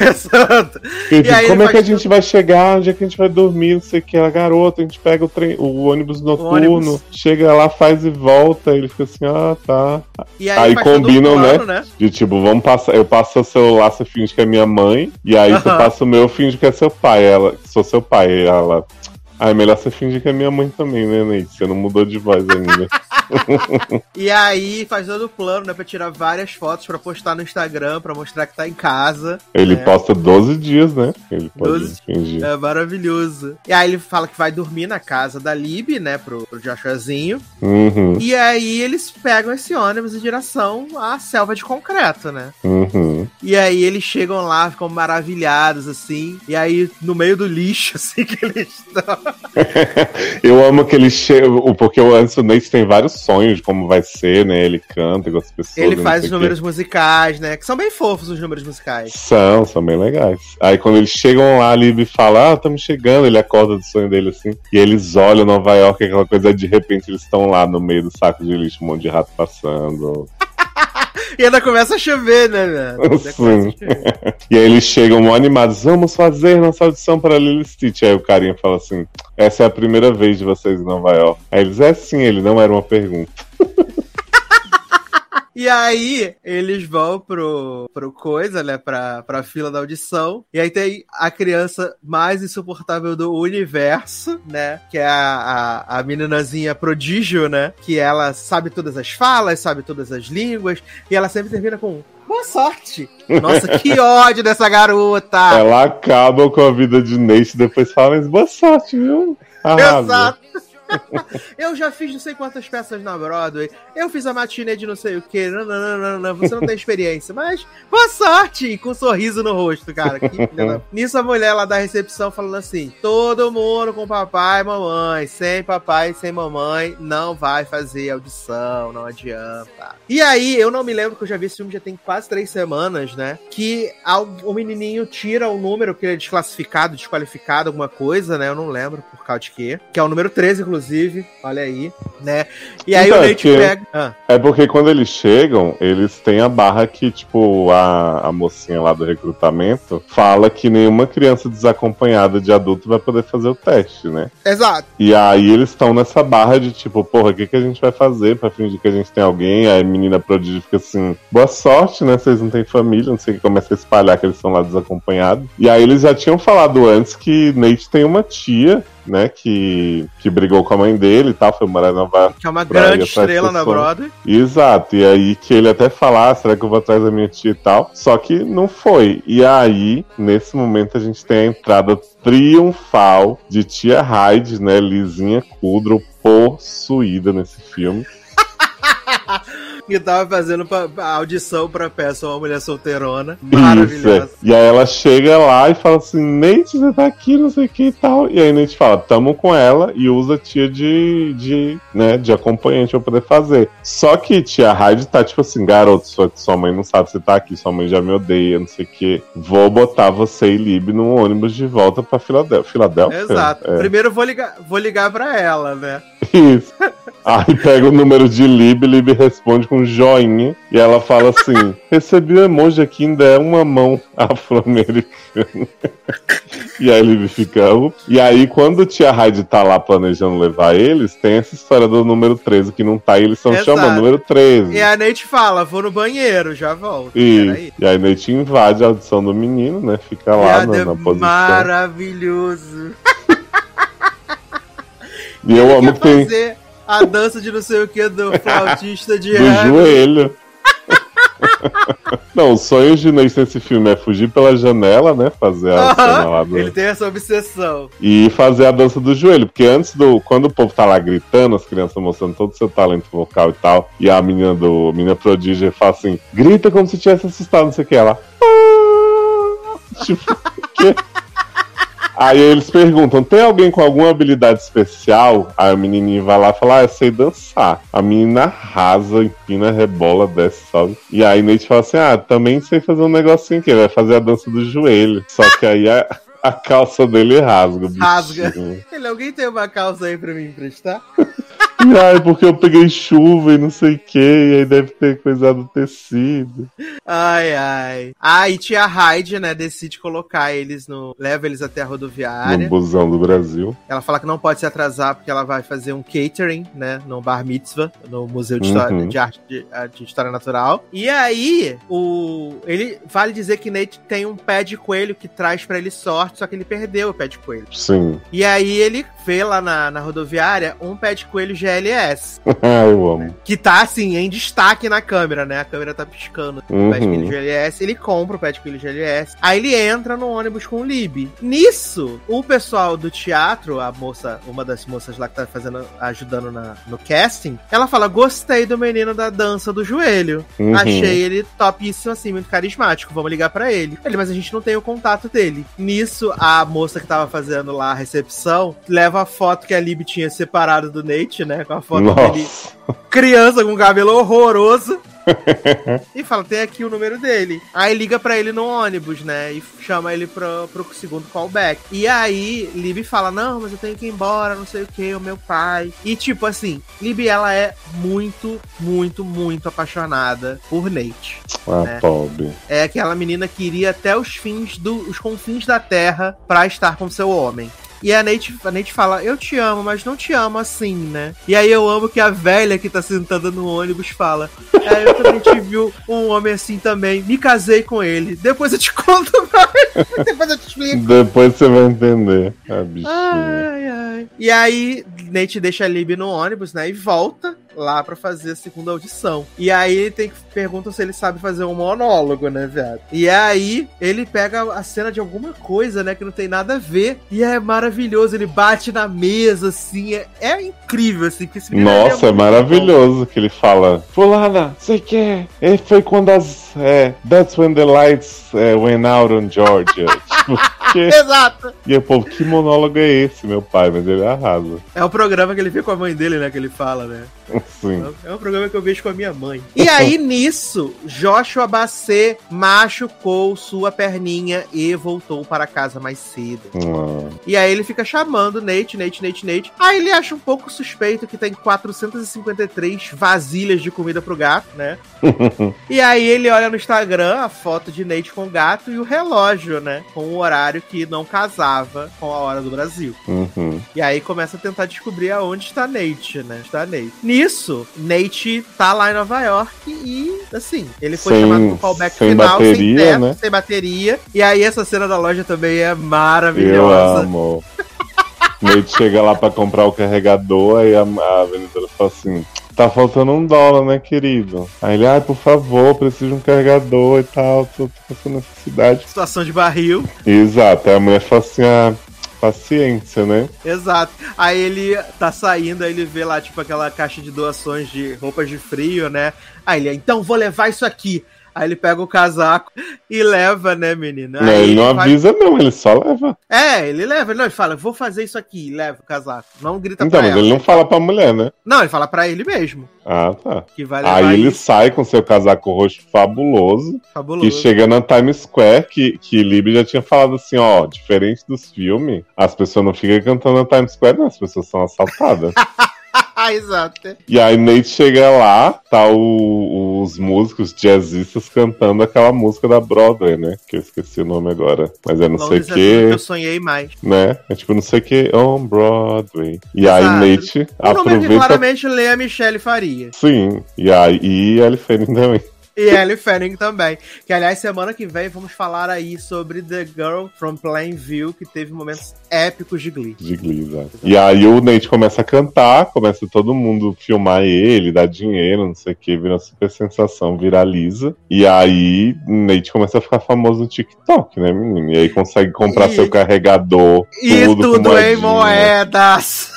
Exato. E como é que a gente vai chegar? Onde é que a gente vai dormir? Não sei o que. Ela, garota, a gente pega o, trem, o ônibus noturno, o ônibus. chega lá, faz e volta. Ele fica assim, ah, tá. E aí, aí combinam, um plano, né? né? De tipo, vamos passar, eu passo o celular, você finge que é minha mãe, e aí você passa o meu, finge que é seu pai. Ela, sou seu pai. Ela, ah, é melhor você fingir que é minha mãe também, né, Nate? Você não mudou de voz ainda. <laughs> e aí faz todo o plano, né, pra tirar várias fotos pra postar no Instagram, pra mostrar que tá em casa. Ele né? posta 12 dias, né? Ele pode 12... fingir. É maravilhoso. E aí ele fala que vai dormir na casa da Lib, né, pro, pro Joshuazinho. Uhum. E aí eles pegam esse ônibus em direção à selva de concreto, né? Uhum. E aí eles chegam lá, ficam maravilhados, assim. E aí, no meio do lixo, <laughs> assim, que eles estão. <laughs> eu amo que ele chega. Porque o Anson Nate tem vários sonhos de como vai ser, né? Ele canta com as pessoas. Ele faz os números musicais, né? Que são bem fofos os números musicais. São, são bem legais. Aí quando eles chegam lá, a Libby fala: Ah, estamos chegando. Ele acorda do sonho dele assim. E eles olham Nova York, aquela coisa, de repente eles estão lá no meio do saco de lixo, um monte de rato passando. E ainda começa a chover, né, velho? Sim. e aí eles chegam mó animados, vamos fazer nossa audição para Lily Stitch. Aí o carinha fala assim, essa é a primeira vez de vocês em Nova York. Aí eles, é sim, ele não era uma pergunta. <laughs> E aí, eles vão pro, pro coisa, né? Pra, pra fila da audição. E aí tem a criança mais insuportável do universo, né? Que é a, a, a meninazinha prodígio, né? Que ela sabe todas as falas, sabe todas as línguas. E ela sempre termina com boa sorte. Nossa, que <laughs> ódio dessa garota. Ela acaba com a vida de Nate e depois fala, mas boa sorte, viu? Arrasa. Exato. Eu já fiz não sei quantas peças na Broadway. Eu fiz a matinê de não sei o que. Não, não, não, não, você não tem experiência. Mas boa sorte! Com um sorriso no rosto, cara. Que... Nisso a mulher lá da recepção falando assim: todo mundo com papai e mamãe. Sem papai e sem mamãe não vai fazer audição, não adianta. E aí, eu não me lembro que eu já vi esse filme já tem quase três semanas, né? Que o menininho tira o número que ele é desclassificado, desqualificado, alguma coisa, né? Eu não lembro por causa de quê. Que é o número 13, inclusive inclusive, olha aí, né? E aí então, o Nate é pega. Ah. É porque quando eles chegam, eles têm a barra que, tipo, a, a mocinha lá do recrutamento fala que nenhuma criança desacompanhada de adulto vai poder fazer o teste, né? Exato. E aí eles estão nessa barra de tipo, porra, o que, que a gente vai fazer pra fingir que a gente tem alguém? Aí a menina prodígio fica assim, boa sorte, né? Vocês não têm família, não sei o que, começa a espalhar que eles estão lá desacompanhados. E aí eles já tinham falado antes que Nate tem uma tia né, que, que brigou com a mãe dele e tal, foi morar na Nova Que é uma grande estrela na Broadway. Exato, e aí que ele até falar, ah, será que eu vou atrás da minha tia e tal? Só que não foi. E aí, nesse momento, a gente tem a entrada triunfal de tia Hyde, né, Lizinha Kudrow, possuída nesse filme. <laughs> que tava fazendo pra, a audição pra peça uma mulher solteirona. Maravilhosa. Isso, é. E aí ela chega lá e fala assim: Nate, você tá aqui, não sei o que e tal. E aí Nate fala: tamo com ela e usa a tia de, de, né, de acompanhante pra poder fazer. Só que tia Hyde tá tipo assim: garoto, sua, sua mãe não sabe se tá aqui, sua mãe já me odeia, não sei o que. Vou botar você e Lib num ônibus de volta pra Filadélfia. Filadélfia? Exato. É. Primeiro vou ligar, vou ligar pra ela, né? Isso. <laughs> Aí pega o número de Lib, Lib responde com joinha e ela fala assim: <laughs> recebi o emoji aqui, ainda é uma mão afro-americana. <laughs> e aí Lib fica. E aí, quando o tia Hyde tá lá planejando levar eles, tem essa história do número 13 que não tá e eles estão chamando número 13. E a Nate fala: vou no banheiro, já volto. E, e aí a Nate invade a audição do menino, né? Fica lá na, na posição. Maravilhoso. E eu amo que tem. A dança de não sei o que do <laughs> flautista de Do joelho. <laughs> Não, o sonho de Ney nesse filme é fugir pela janela, né? Fazer a cena lá do... Ele tem essa obsessão. E fazer a dança do joelho, porque antes do. Quando o povo tá lá gritando, as crianças mostrando todo o seu talento vocal e tal, e a menina do. menina prodígio fala assim: grita como se tivesse assustado, não sei o que. Ela. <laughs> tipo, que? Aí eles perguntam: tem alguém com alguma habilidade especial? Aí o menininho vai lá e fala: ah, eu sei dançar. A menina arrasa, empina, rebola, desce, sabe? E aí Nate fala assim: ah, também sei fazer um negocinho aqui, vai fazer a dança do joelho. Só que aí a, a calça dele rasga. Rasga. Ele, alguém tem uma calça aí pra me emprestar? E <laughs> ai, porque eu peguei chuva e não sei o que, e aí deve ter coisado tecido. Ai, ai. Ah, e tia Hyde, né, decide colocar eles no. leva eles até a rodoviária. No busão do Brasil. Ela fala que não pode se atrasar porque ela vai fazer um catering, né, no Bar Mitzvah, no Museu de, História, uhum. de Arte de, de, História Natural. E aí, o. Ele vale dizer que Nate tem um pé de coelho que traz para ele sorte, só que ele perdeu o pé de coelho. Sim. E aí ele vê lá na, na rodoviária um pé de coelho GLS. <laughs> Ah, eu amo. Que tá assim, em destaque na câmera, né? A câmera tá piscando uhum. o pé de coelho GLS. Ele compra o pé de coelho GLS. Aí ele entra no ônibus com o Lib. Nisso, o pessoal do teatro, a moça, uma das moças lá que tá fazendo, ajudando na, no casting, ela fala: gostei do menino da dança do joelho. Uhum. Achei ele topíssimo, assim, muito carismático. Vamos ligar para ele. Ele, mas a gente não tem o contato dele. Nisso, a moça que tava fazendo lá a recepção leva a foto que a Lib tinha separado do Nate, né? Com a foto Nossa. dele criança com cabelo horroroso. e fala, tem aqui o número dele. Aí liga para ele no ônibus, né? E chama ele pro, pro segundo callback. E aí, Lib fala, não, mas eu tenho que ir embora, não sei o que, o meu pai. E tipo assim, Lib, ela é muito, muito, muito apaixonada por Nate. Ah, né? pobre. É aquela menina que iria até os fins, do, os confins da Terra para estar com seu homem. E a Nate, a Nate fala, eu te amo, mas não te amo assim, né? E aí eu amo que a velha que tá sentada no ônibus fala, é, eu também tive um homem assim também, me casei com ele. Depois eu te <laughs> conto mais, depois eu te explico. Depois você vai entender. Bichinho. Ai, ai. E aí, Nate deixa a Lib no ônibus, né? E volta lá pra fazer a segunda audição. E aí ele tem que pergunta se ele sabe fazer um monólogo, né, viado? E aí ele pega a cena de alguma coisa, né, que não tem nada a ver. E é maravilhoso, ele bate na mesa, assim, é, é incrível, assim. Que esse menino Nossa, é muito maravilhoso que ele fala. Fulana, sei que é. é, Foi quando as. É, that's when the lights é, went out on Georgia. <laughs> tipo, que... <laughs> Exato. E o povo, que monólogo é esse, meu pai? Mas ele arrasa. É o programa que ele vê com a mãe dele, né, que ele fala, né? <laughs> Sim. É um programa que eu vejo com a minha mãe. E aí, nisso, Joshua Bacê machucou sua perninha e voltou para casa mais cedo. Ah, E aí ele fica chamando Nate, Nate, Nate, Nate. Aí ele acha um pouco suspeito que tem 453 vasilhas de comida pro gato, né? <laughs> e aí ele olha no Instagram a foto de Nate com o gato e o relógio, né? Com o horário que não casava com a hora do Brasil. uhum. E aí começa a tentar descobrir aonde está Nate, né? Está Nate. Nisso, Nate tá lá em Nova York e, assim, ele foi Sem- chamado pro callback sem final, sem bateria, teto, né? sem bateria. E aí essa cena da loja também é Eu maravilhosa. amo. Nate chega lá pra comprar o carregador, aí a, a vendedora fala assim: tá faltando um dólar, né, querido? Aí ele, ai, por favor, preciso de um carregador e tal, tô, tô com essa necessidade. Situação de barril. Exato, aí a mulher fala assim: ah, paciência, né? Exato. Aí ele tá saindo, aí ele vê lá, tipo, aquela caixa de doações de roupas de frio, né? Aí ele, então vou levar isso aqui. Aí ele pega o casaco e leva, né, menina? não, ele não avisa, não, ele só leva. É, ele leva. Não, ele fala, vou fazer isso aqui. Leva o casaco. Não grita Então, pra mas ela. ele não fala pra mulher, né? Não, ele fala pra ele mesmo. Ah, tá. Que vai levar Aí ele isso. sai com seu casaco roxo fabuloso. Fabuloso. Que chega na Times Square, que, que Libby já tinha falado assim, ó, diferente dos filmes, as pessoas não ficam cantando na Times Square, não, as pessoas são assaltadas. <laughs> Exato. e aí Nate chega lá, tá o- os músicos jazzistas cantando aquela música da Broadway, né? Que eu esqueci o nome agora. Mas é não sei o assim que que, eu sonhei mais. né? É tipo não sei o que, on Broadway. E Exato. aí Nate O nome que aproveita... claramente lê a Michelle Faria. Sim, e aí e Ellie Fanning também. E Ellie Fanning também. Que, aliás, semana que vem vamos falar aí sobre The Girl from Plainview, que teve momentos épicos de Glee. De Glee, exato. E aí o Nate começa a cantar, começa todo mundo filmar ele, dar dinheiro, não sei o que, vira uma super sensação, viraliza. E aí Nate começa a ficar famoso no TikTok, né, menino? E aí consegue comprar E- seu carregador, E tudo, tudo em moedas.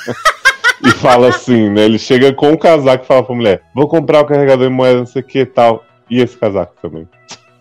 E fala assim, né? Ele chega com o casaco e fala pra mulher: Vou comprar o carregador em moeda, não sei o que e tal. E esse casaco também.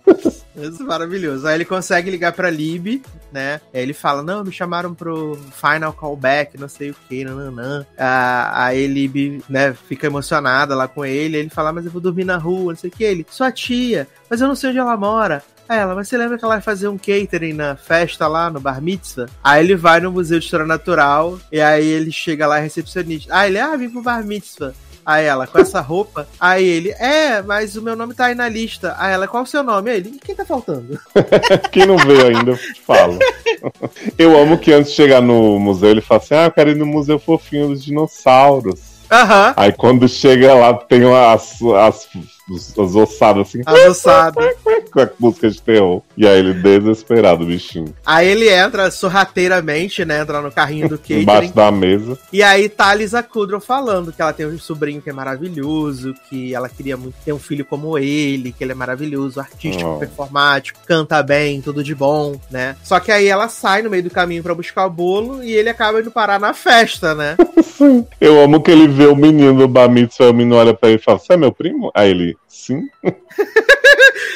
<laughs> Isso é maravilhoso. Aí ele consegue ligar pra Lib, né? Aí ele fala: Não, me chamaram pro final callback, não sei o que, nananã. Ah, aí Lib, né, fica emocionada lá com ele. Ele fala: Mas eu vou dormir na rua, não sei o que. Ele: Sua tia, mas eu não sei onde ela mora. Aí ela, mas você lembra que ela vai fazer um catering na festa lá no Bar Mitzvah? Aí ele vai no Museu de História Natural e aí ele chega lá recepcionista. Ah, ele, ah, vim pro Bar Mitzvah. Aí ela, com essa roupa. Aí ele, é, mas o meu nome tá aí na lista. Aí ela, qual o seu nome? Aí ele, quem tá faltando? <laughs> Quem não veio ainda, falo. <laughs> Eu amo que antes de chegar no museu, ele fala assim: Ah, eu quero ir no Museu Fofinho dos Dinossauros. Aham, Aí quando chega lá, tem as, as, as ossadas assim, adoçado. <laughs> com a música de terror. E aí ele desesperado, bichinho. Aí ele entra sorrateiramente, né? Entra no carrinho do <laughs> catering. Embaixo da mesa. E aí tá a Lisa Kudrow falando que ela tem um sobrinho que é maravilhoso, que ela queria muito ter um filho como ele, que ele é maravilhoso, artístico, Oh. performático, canta bem, tudo de bom, né? Só que aí ela sai no meio do caminho pra buscar o bolo e ele acaba indo parar na festa, né? <laughs> Eu amo que ele vê o menino do Bar Mitzvah, o menino olha pra ele e fala: Você é meu primo? Aí ele, sim. <laughs>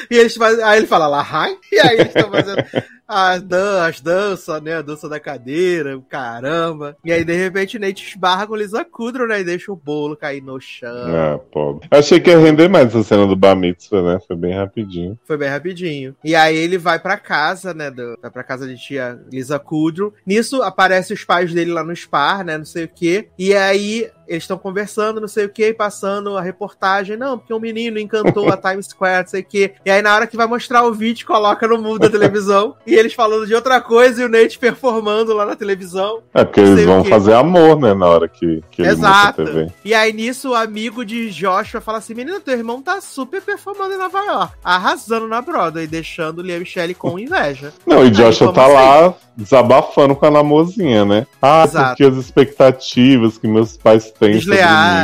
E eles fazem, aí ele fala Lahai, e aí eles estão fazendo <laughs> as, dan as danças, né? A dança da cadeira, o caramba. E aí, de repente, Nate esbarra com Lisa Kudrow, né? E deixa o bolo cair no chão. Ah, pobre. Achei que ia render mais essa cena do Bar Mitzvah, né? Foi bem rapidinho. Foi bem rapidinho. E aí ele vai pra casa, né? Do, vai pra casa de tia Lisa Kudrow. Nisso aparecem os pais dele lá no Spar, né? Não sei o quê. E aí eles estão conversando, não sei o quê, e passando a reportagem. Não, porque um menino encantou a <laughs> Times Square, não sei o quê. E aí na hora que vai mostrar o vídeo, coloca no mundo da televisão. E <laughs> eles falando de outra coisa e o Nate performando lá na televisão. É porque eles vão fazer amor, né, na hora que, que ele muda a Exato. TV. E aí nisso o amigo de Joshua fala assim: Menino, teu irmão tá super performando em Nova York, arrasando na Broadway, deixando Lia Michelle com <laughs> inveja. Não, e Joshua tá assim? lá desabafando com a namozinha, né? Ah, Exato. porque as expectativas que meus pais têm sobre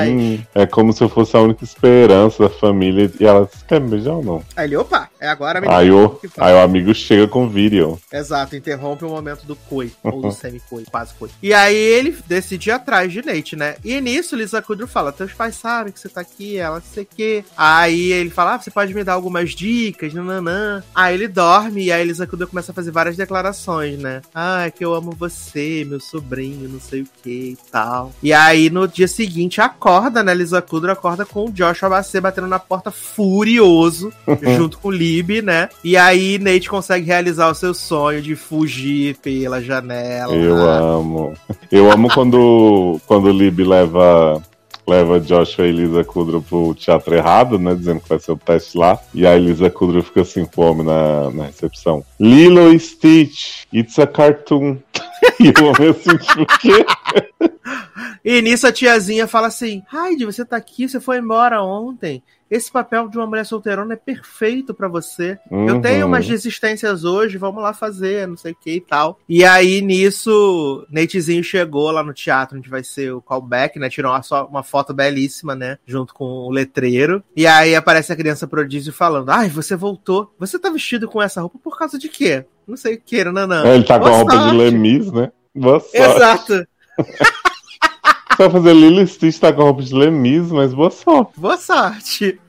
mim é como se eu fosse a única esperança da família. E ela disse, quer me beijar ou não? Aí ele, opa, é agora menino. Aí o, fala. aí o amigo chega com vídeo. Exato, interrompe o momento do coi, <laughs> ou do semi-coi, quase coi. E aí ele decide ir atrás de Nate, né? E nisso Lisa Kudrow fala: Teus pais sabem que você tá aqui, ela não sei o quê. Aí ele fala: ah, você pode me dar algumas dicas, nananã. Aí ele dorme e aí Lisa Kudrow começa a fazer várias declarações, né? Ah, é que eu amo você, meu sobrinho, não sei o que e tal. E aí no dia seguinte acorda, né? Lisa Kudrow acorda com o Joshua Bassett batendo na porta furioso, <laughs> junto com o Lib, né? E aí Nate consegue realizar o seu sonho de fugir pela janela. Eu amo. Eu amo <laughs> quando, quando o Lib leva. Leva Joshua e Lisa Kudrow pro teatro errado, né? Dizendo que vai ser o teste lá. E aí Lisa Kudrow fica assim com o homem na, na recepção. Lilo e Stitch, it's a cartoon. <laughs> e o homem assim, tipo, o quê? E nisso a tiazinha fala assim: Heidi, você tá aqui, você foi embora ontem. Esse papel de uma mulher solteirona é perfeito pra você. Eu Uhum. tenho umas desistências hoje, vamos lá fazer, não sei o que e tal. E aí, nisso, Natezinho chegou lá no teatro, onde vai ser o callback, né? Tirou uma, só- uma foto belíssima, né? Junto com o letreiro. E aí aparece a criança prodígio falando: Ai, você voltou. Você tá vestido com essa roupa por causa de quê? Não sei o que, nanã. É, ele tá com a Boa roupa de sorte. Lemis, né? Boa sorte. Exato. <laughs> Você vai fazer Lilo e Stitch tá com a roupa de Lemis, mas boa sorte. Boa sorte.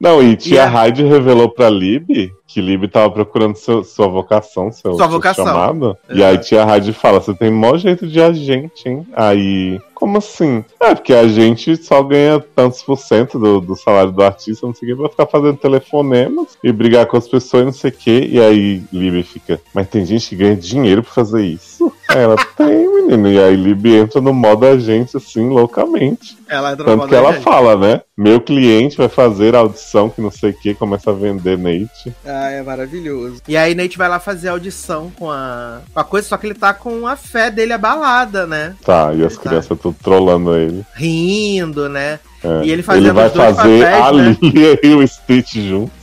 Não, e tia E a- Hyde revelou pra Lib que Lib tava procurando seu- sua vocação, seu, Sua vocação. chamado. E Exato. aí tia Hyde fala, você tem maior jeito de agente, hein? Aí, como assim? É, porque a gente só ganha tantos por cento do, do salário do artista, não sei o que, pra ficar fazendo telefonemas e brigar com as pessoas e não sei o que. E aí Lib fica, mas tem gente que ganha dinheiro pra fazer isso? Aí ela, tem, menino. E aí Lib entra no modo agente, assim, loucamente. Ela entra Tanto no que ela modo fala, né? Meu cliente vai fazer a audição que não sei o que, começa a vender Nate. Ah, é maravilhoso. E aí Nate vai lá fazer a audição com a, com a coisa, só que ele tá com a fé dele abalada, né? Tá, e as Exato. crianças tudo trollando ele. Rindo, né? É. E ele fazendo ele vai fazer papéis, a né? <laughs> E o Stitch juntos, né?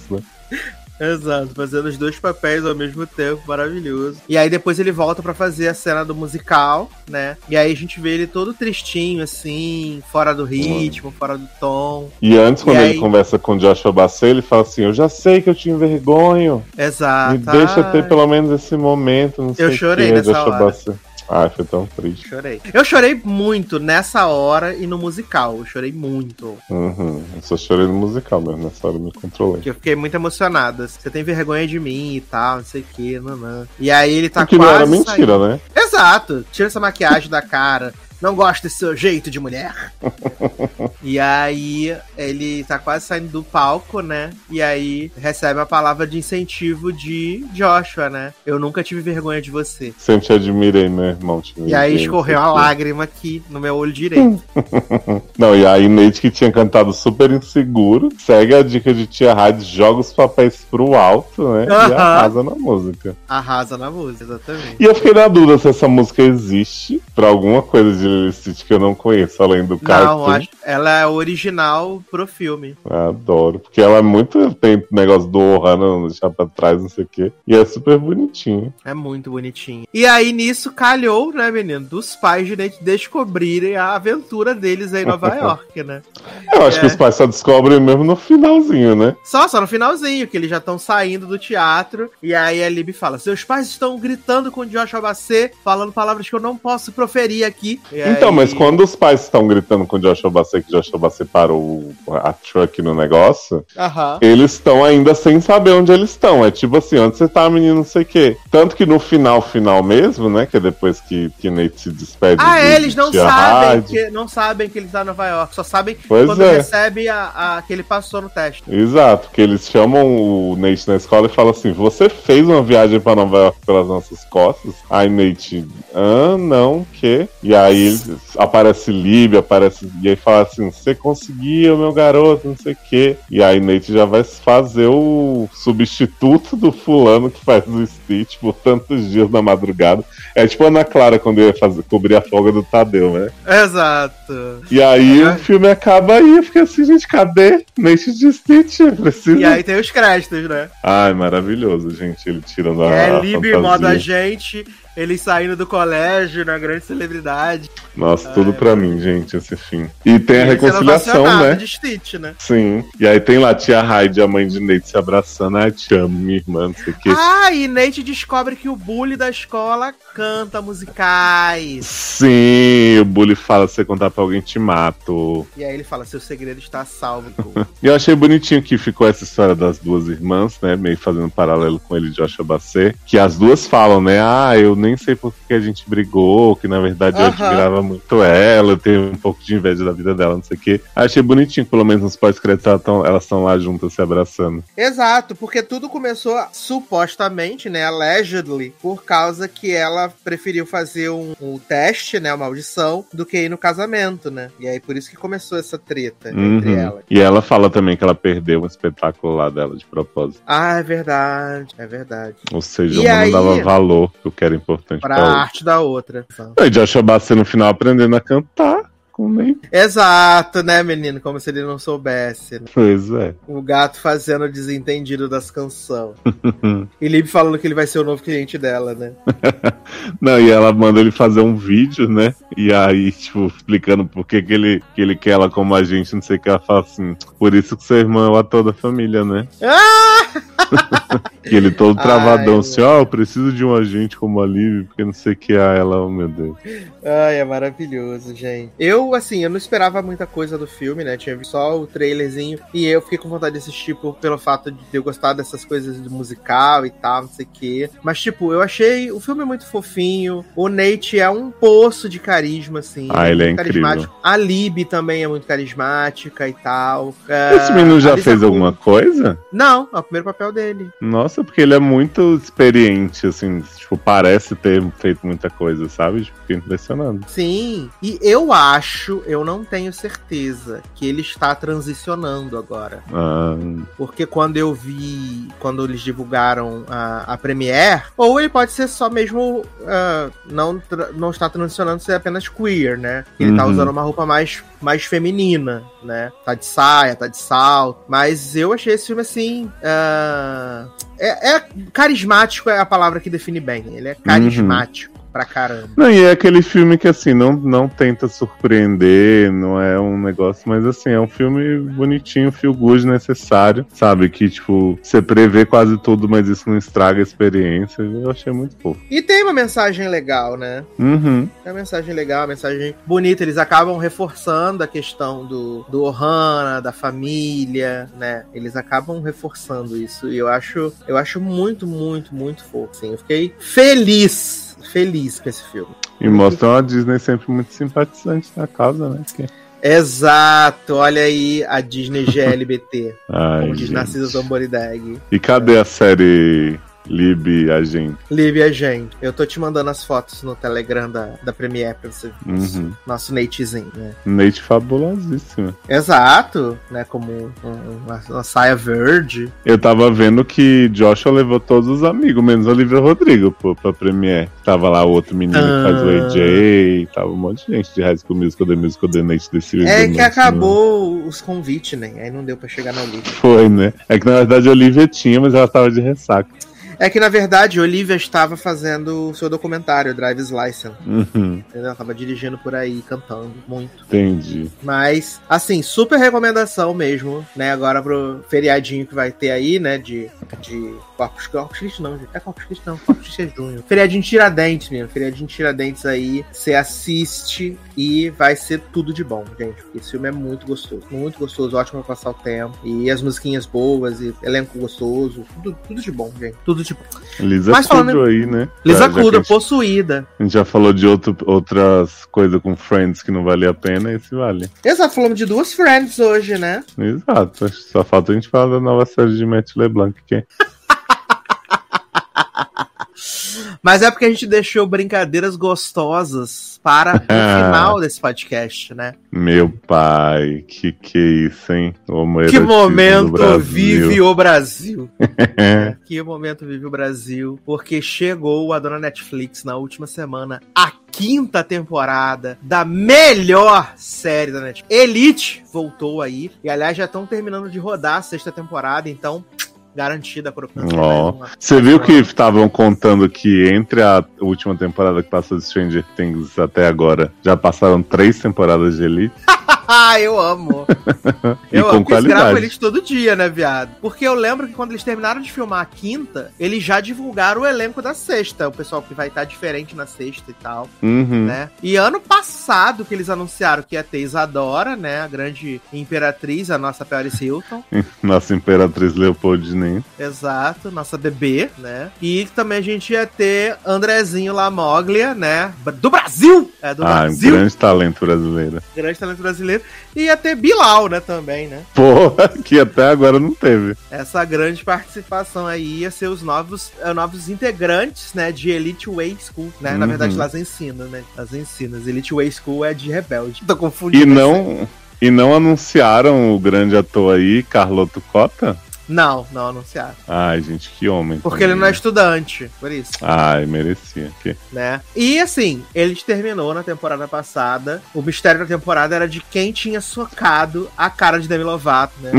Exato, fazendo os dois papéis ao mesmo tempo, maravilhoso. E aí depois ele volta pra fazer a cena do musical, né? E aí a gente vê ele todo tristinho, assim, fora do ritmo, fora do tom. E antes, quando E ele aí- conversa com o Joshua Bassett, ele fala assim: Eu já sei que eu te envergonho. Exato. Me deixa ter pelo menos esse momento. Não sei o chorei quê, nessa Joshua hora. Bassett. Ai, foi tão triste. Chorei. Eu chorei muito nessa hora e no musical. Eu chorei muito. Uhum. Eu só chorei no musical mesmo, nessa hora eu me controlei. Porque eu fiquei muito emocionada. Você tem vergonha de mim e tal, não sei o que, nanã. E aí ele tá O que quase. não era mentira, né? saindo. Exato. Tira essa maquiagem da cara. Não gosto desse seu jeito de mulher. <laughs> e aí ele tá quase saindo do palco, né? E aí recebe a palavra de incentivo de Joshua, né? Eu nunca tive vergonha de você. Sempre te admirei, meu irmão. te E aí escorreu uma lágrima aqui no meu olho direito. <laughs> Não, e aí Nate, que tinha cantado super inseguro, segue a dica de Tia Hyde, joga os papéis pro alto, né? E Aham. arrasa na música. Arrasa na música, exatamente. E eu fiquei na dúvida se essa música existe pra alguma coisa de Stitch que eu não conheço, além do Não, cartoon. acho, ela é original pro filme. Adoro, porque ela é muito. Tem negócio do Ohana, não deixar pra trás, não sei o quê. E é super bonitinho. É muito bonitinho. E aí, nisso, calhou, né, menino, dos pais de descobrirem a aventura deles aí em Nova <laughs> York, né? Eu acho É. que os pais só descobrem mesmo no finalzinho, né? Só, só no finalzinho, que eles já estão saindo do teatro. E aí a Libby fala: Seus pais estão gritando com o Joshua Bassett, falando palavras que eu não posso proferir aqui. E Então, aí- mas quando os pais estão gritando com o Joshua Bassett, que Joshua Bassett parou a truck no negócio, Aham. eles estão ainda sem saber onde eles estão. É tipo assim, onde você tá, menino, não sei o quê. Tanto que no final, final mesmo, né? Que é depois que, que Nate se despede. Ah, de- é, eles não sabem, que, não sabem que ele tá em Nova York, só sabem Pois quando é. recebe a, a- que ele passou no teste. Exato, que eles chamam o Nate na escola e falam assim: Você fez uma viagem pra Nova York pelas nossas costas? Aí Nate, ah, não, que? E aí aí aparece Lib, aparece. E aí fala assim: você conseguiu, meu garoto, não sei o quê. E aí Nate já vai fazer o substituto do fulano que faz o Stitch por tantos dias na madrugada. É tipo a Ana Clara quando ia fazer, cobrir a folga do Tadeu, né? Exato. E aí o filme acaba aí, eu fiquei assim, gente, cadê? Nate de Stitch? Precisa. E aí tem os créditos, né? Ai, maravilhoso, gente. Ele tirando a. É, Lib fantasia. moda gente, ele saindo do colégio, na grande celebridade. Nossa, tudo pra mim, gente, esse fim. E tem a Ele sendo reconciliação, né? de Stitch, né? Sim. E aí tem lá a tia Heidi, a mãe de Nate, se abraçando. Ai, te amo, minha irmã, não sei o quê. Ah, e Nate descobre que o bully da escola canta musicais. Sim, o Bully fala: se você contar pra alguém, te mato. E aí ele fala: seu segredo está a salvo. Cole." <laughs> E eu achei bonitinho que ficou essa história das duas irmãs, né? Meio fazendo um paralelo com ele e Joshua Bassett. Que as duas falam, né? Ah, eu nem sei por que a gente brigou, que na verdade eu admirava muito ela, eu tenho um pouco de inveja da vida dela, não sei o quê. Achei bonitinho, pelo menos nos pós-créditos elas tão- elas estão lá juntas se abraçando. Exato, porque tudo começou supostamente, né, allegedly, por causa que ela preferiu fazer um, um teste, né, uma audição, do que ir no casamento, né? E aí por isso que começou essa treta entre Uhum. elas. E ela fala também que ela perdeu um espetáculo lá dela de propósito. Ah, é verdade, é verdade. Ou seja, E uma aí- não dava valor que era importante Pra pra outra. arte da outra. E Joshua Bassett no final aprendendo a cantar. Nem... Exato, né, menino? Como se ele não soubesse. né? Pois é. O gato fazendo o desentendido das canções. <laughs> e Lib falando que ele vai ser o novo cliente dela, né? <laughs> Não, e ela manda ele fazer um vídeo, né? E aí, tipo, explicando por que, que, ele, que ele quer ela como agente, não sei o que. Ela fala assim: por isso que seu irmão é o ator da família, né? que <laughs> ele todo Ai, travadão, assim: ó, eu preciso de um agente como a Liv, porque não sei o que. Ah, ela, oh meu Deus. Ai, é maravilhoso, gente. Eu, assim, eu não esperava muita coisa do filme, né? Tinha visto só o trailerzinho. E eu fiquei com vontade de assistir por- pelo fato de ter gostado dessas coisas do musical e tal, não sei o quê. Mas, tipo, eu achei o filme muito fofinho. O Nate é um poço de carisma, assim. Ah, ele é muito incrível. carismático. A Lib também é muito carismática e tal. Esse Ah, menino já fez alguma coisa? Não, é o primeiro papel dele. Nossa, porque ele é muito experiente, assim, tipo, parece ter feito muita coisa, sabe? Tipo, fiquei impressionado. Sim, e eu acho, eu não tenho certeza, que ele está transicionando agora. Ah, Porque quando eu vi, quando eles divulgaram a, a Premiere, ou ele pode ser só mesmo, ah, não, não está transicionando, ser apenas queer, né? Ele tá Uhum. usando uma roupa mais, mais feminina, né? Tá de saia, tá de salto. Mas eu achei esse filme assim. ah, é, é carismático é a palavra que define bem. Ele é carismático pra caramba. Não, e é aquele filme que, assim, não, não tenta surpreender, não é um negócio, mas, assim, é um filme bonitinho, feel good, necessário, sabe? Que, tipo, você prevê quase tudo, mas isso não estraga a experiência. Eu achei muito fofo. E tem uma mensagem legal, né? Uhum. É uma mensagem legal, uma mensagem bonita. Eles acabam reforçando a questão do, do Ohana, da família, né? Eles acabam reforçando isso. E eu acho, eu acho muito, muito, muito fofo. Assim, eu fiquei feliz, feliz com esse filme. E mostra uma Disney sempre muito simpatizante na causa, né? Que... Exato, olha aí a Disney GLBT, <laughs> Ai, como diz. Narcisa Tamborideg. E cadê a série Lib Agente? Lívia gente, eu tô te mandando as fotos no Telegram da, da Premiere pra você ver. Uhum. Nosso Natezinho, né? Nate fabulosíssima. Exato, né? Como um- uma, uma saia verde. Eu tava vendo que Joshua levou todos os amigos, menos Olivia Rodrigo, pô, pra Premiere. Tava lá o outro menino que faz o Ah. AJ, tava um monte de gente de High School Musical, The Musical, The Nate, The Series. É que Nate, acabou os convites, né? Aí não deu pra chegar na Olivia. Foi, né? É que na verdade a Olivia tinha, mas ela tava de ressaca. É que na verdade Olivia estava fazendo o seu documentário, Drive's License. Uhum, Entendeu? Ela tava dirigindo por aí, cantando muito. entendi. Mas, assim, super recomendação mesmo, né? Agora pro feriadinho que vai ter aí, né? De, de Corpus Corpus Christi não, gente. É Corpus Christi não, Corpus Christi é junho. Feriadinho Tiradentes, menino. Feriadinho Tiradentes aí. Você assiste e vai ser tudo de bom, gente. Porque esse filme é muito gostoso. Muito gostoso, ótimo pra passar o tempo. E as musiquinhas boas, e elenco gostoso. Tudo, tudo de bom, gente. Tudo bom. Lisa Mas falando- Kudrow aí, né? Lisa Kudrow, gente- possuída. A gente já falou de outro, outras coisas com Friends que não valia a pena, esse vale. Exato, falamos de duas Friends hoje, né? Exato. Só falta a gente falar da nova série de Matt LeBlanc, que é <laughs> Mas é porque a gente deixou brincadeiras gostosas para o <laughs> final desse podcast, né? Meu pai, que que é isso, hein? Que momento vive o Brasil. <laughs> que momento vive o Brasil. Porque chegou a dona Netflix na última semana a quinta temporada da melhor série da Netflix. Elite voltou aí. E aliás, já estão terminando de rodar a sexta temporada, então garantida por oh. Você viu que estavam contando que entre a última temporada que passou de Stranger Things até agora, já passaram três temporadas de Elite? <laughs> eu amo. <laughs> e eu com amo, qualidade. gravo eles todo dia, né, viado? Porque eu lembro que quando eles terminaram de filmar a quinta, eles já divulgaram o elenco da sexta. O pessoal que vai estar diferente na sexta e tal, uhum. né? E ano passado que eles anunciaram que ia ter Isadora, né? A grande imperatriz, a nossa Paris Hilton. <laughs> nossa imperatriz Leopoldine. Exato, nossa bebê, né? E também a gente ia ter Andrezinho Lamoglia, né? Do Brasil! É, do ah, Brasil. Um grande talento brasileiro. Grande talento brasileiro brasileiro. E ia ter Bilal, né, também, né? Porra, <laughs> que até agora não teve. Essa grande participação aí ia ser os novos, uh, novos integrantes, né, de Elite Way School, né? Uhum. Na verdade, las ensinam, né? Las ensinas. Elite Way School é de rebelde. Tô confundindo. E não... E não anunciaram o grande ator aí, Carloto Cota? Não, não anunciaram. Ai, gente, que homem. Porque também. ele não é estudante, por isso. Ai, merecia. Que... Né? E assim, ele terminou na temporada passada. O mistério da temporada era de quem tinha socado a cara de Demi Lovato, né?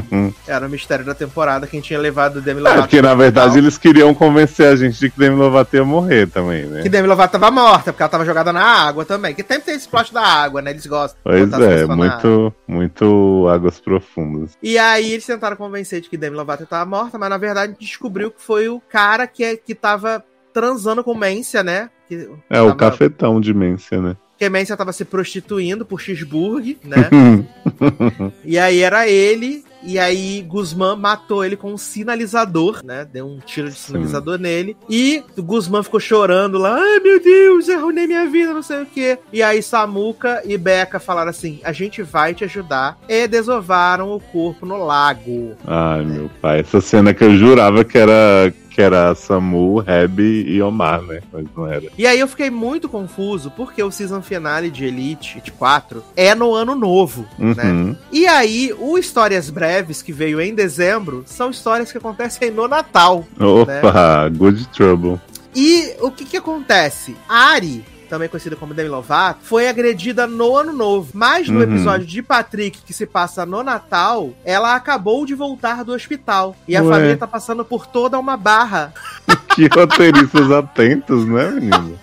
<laughs> era o mistério da temporada, quem tinha levado Demi é, Lovato. É, porque na verdade eles queriam convencer a gente de que Demi Lovato ia morrer também, né? Que Demi Lovato tava morta, porque ela tava jogada na água também. Que sempre tem esse plot da água, né? Eles gostam. Pois é, muito, muito águas profundas. E aí eles tentaram convencer de que que Demi Lovato estava morta, mas na verdade descobriu que foi o cara que, é, que tava transando com Mência, né? Que é, tava... o cafetão de Mência, né? Que Mência tava se prostituindo por Cheeseburg, né? <laughs> e aí era ele e aí Guzmán matou ele com um sinalizador, né? Deu um tiro de sinalizador Sim. nele. E o Guzmán ficou chorando lá. Ai, meu Deus, arruinei minha vida, não sei o quê. E aí Samuca e Becca falaram assim: a gente vai te ajudar. E desovaram o corpo no lago. Ai, meu pai. Essa cena que eu jurava que era que era Samu, Reb e Omar, né? Mas não era. E aí eu fiquei muito confuso, porque o season finale de Elite 4 é no ano novo, uhum. né? E aí, o Histórias Breves, que veio em dezembro, são histórias que acontecem no Natal. Opa, né? good trouble. E o que que acontece? Ari também conhecida como Demi Lovato, foi agredida no ano novo. Mas no uhum. episódio de Patrick, que se passa no Natal, ela acabou de voltar do hospital. E a Ué. família tá passando por toda uma barra. <laughs> que roteiristas atentos, né, menino?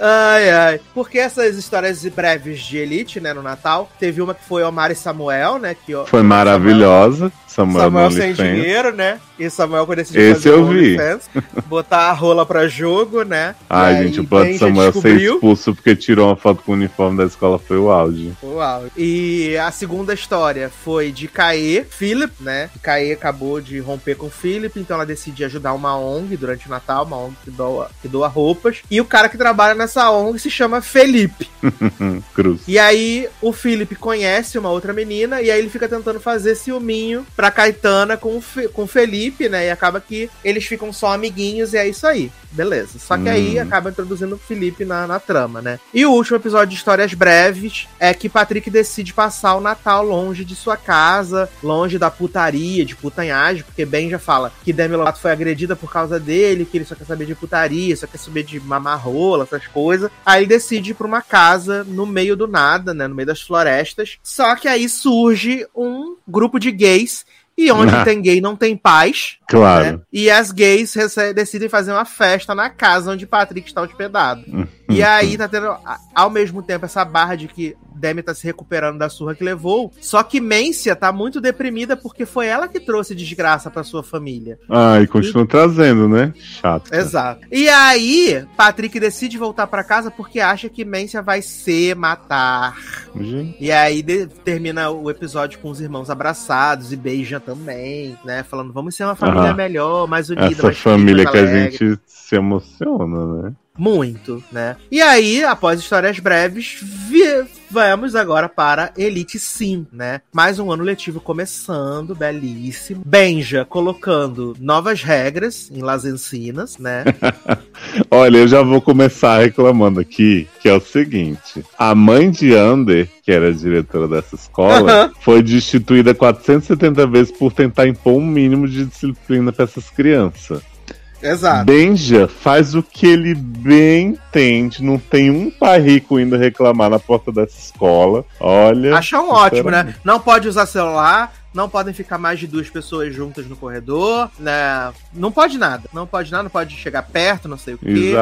Ai, ai. Porque essas histórias breves de Elite, né, no Natal, teve uma que foi Omar e Samuel, né? Que, foi maravilhosa. Samuel, Samuel sem dinheiro, né? E Samuel quando decidiu Esse eu vi. OnlyFans, botar a rola pra jogo, né? Ai, gente, o plano de Samuel ser expulso porque tirou uma foto com o uniforme da escola foi o auge. O auge. E a segunda história foi de Caê, Philip, né? Caê acabou de romper com o Philip, então ela decide ajudar uma ONG durante o Natal, uma ONG que doa, que doa roupas. E o cara que trabalha nessa ONG se chama Felipe. <laughs> Cruz. E aí o Felipe conhece uma outra menina e aí ele fica tentando fazer ciúminho pra Caetana com, com Felipe, né? E acaba que eles ficam só amiguinhos e é isso aí. Beleza. Só que hum. aí acaba introduzindo o Felipe na, na trama, né? E o último episódio de Histórias Breves é que Patrick decide passar o Natal longe de sua casa, longe da putaria, de putanhagem, porque Ben já fala que Demi Lovato foi agredida por causa dele, que ele só quer saber de putaria, só quer saber de mamarrola, essas coisas. Aí ele decide ir pra uma casa no meio do nada, né? No meio das florestas. Só que aí surge um grupo de gays e onde ah. tem gay não tem paz. Claro. Né? E as gays decidem fazer uma festa na casa onde Patrick está hospedado. e aí tá tendo, ao mesmo tempo, essa barra de que Demi tá se recuperando da surra que levou. Só que Mência tá muito deprimida porque foi ela que trouxe desgraça pra sua família. Ah, e continua e... trazendo, né? Chato. Exato. E aí, Patrick decide voltar para casa porque acha que Mência vai se matar. E aí de... termina o episódio com os irmãos abraçados e beija também, né? Falando, vamos ser uma família ah, melhor, mais unida, Essa mais família que a gente se emociona, né? Muito, né? E aí, após histórias breves, vi- vamos agora para Elite Sim, né? Mais um ano letivo começando, belíssimo. Benja colocando novas regras em Las Encinas, né? <laughs> Olha, eu já vou começar reclamando aqui, que é o seguinte: a mãe de Ander, que era a diretora dessa escola, foi destituída 470 vezes por tentar impor um mínimo de disciplina para essas crianças. Exato. Benja faz o que ele bem entende, não tem um pai rico indo reclamar na porta dessa escola. Olha. Acham ótimo, né? Não pode usar celular, não podem ficar mais de duas pessoas juntas no corredor, né? Não pode nada. Não pode nada, não pode chegar perto, não sei o quê.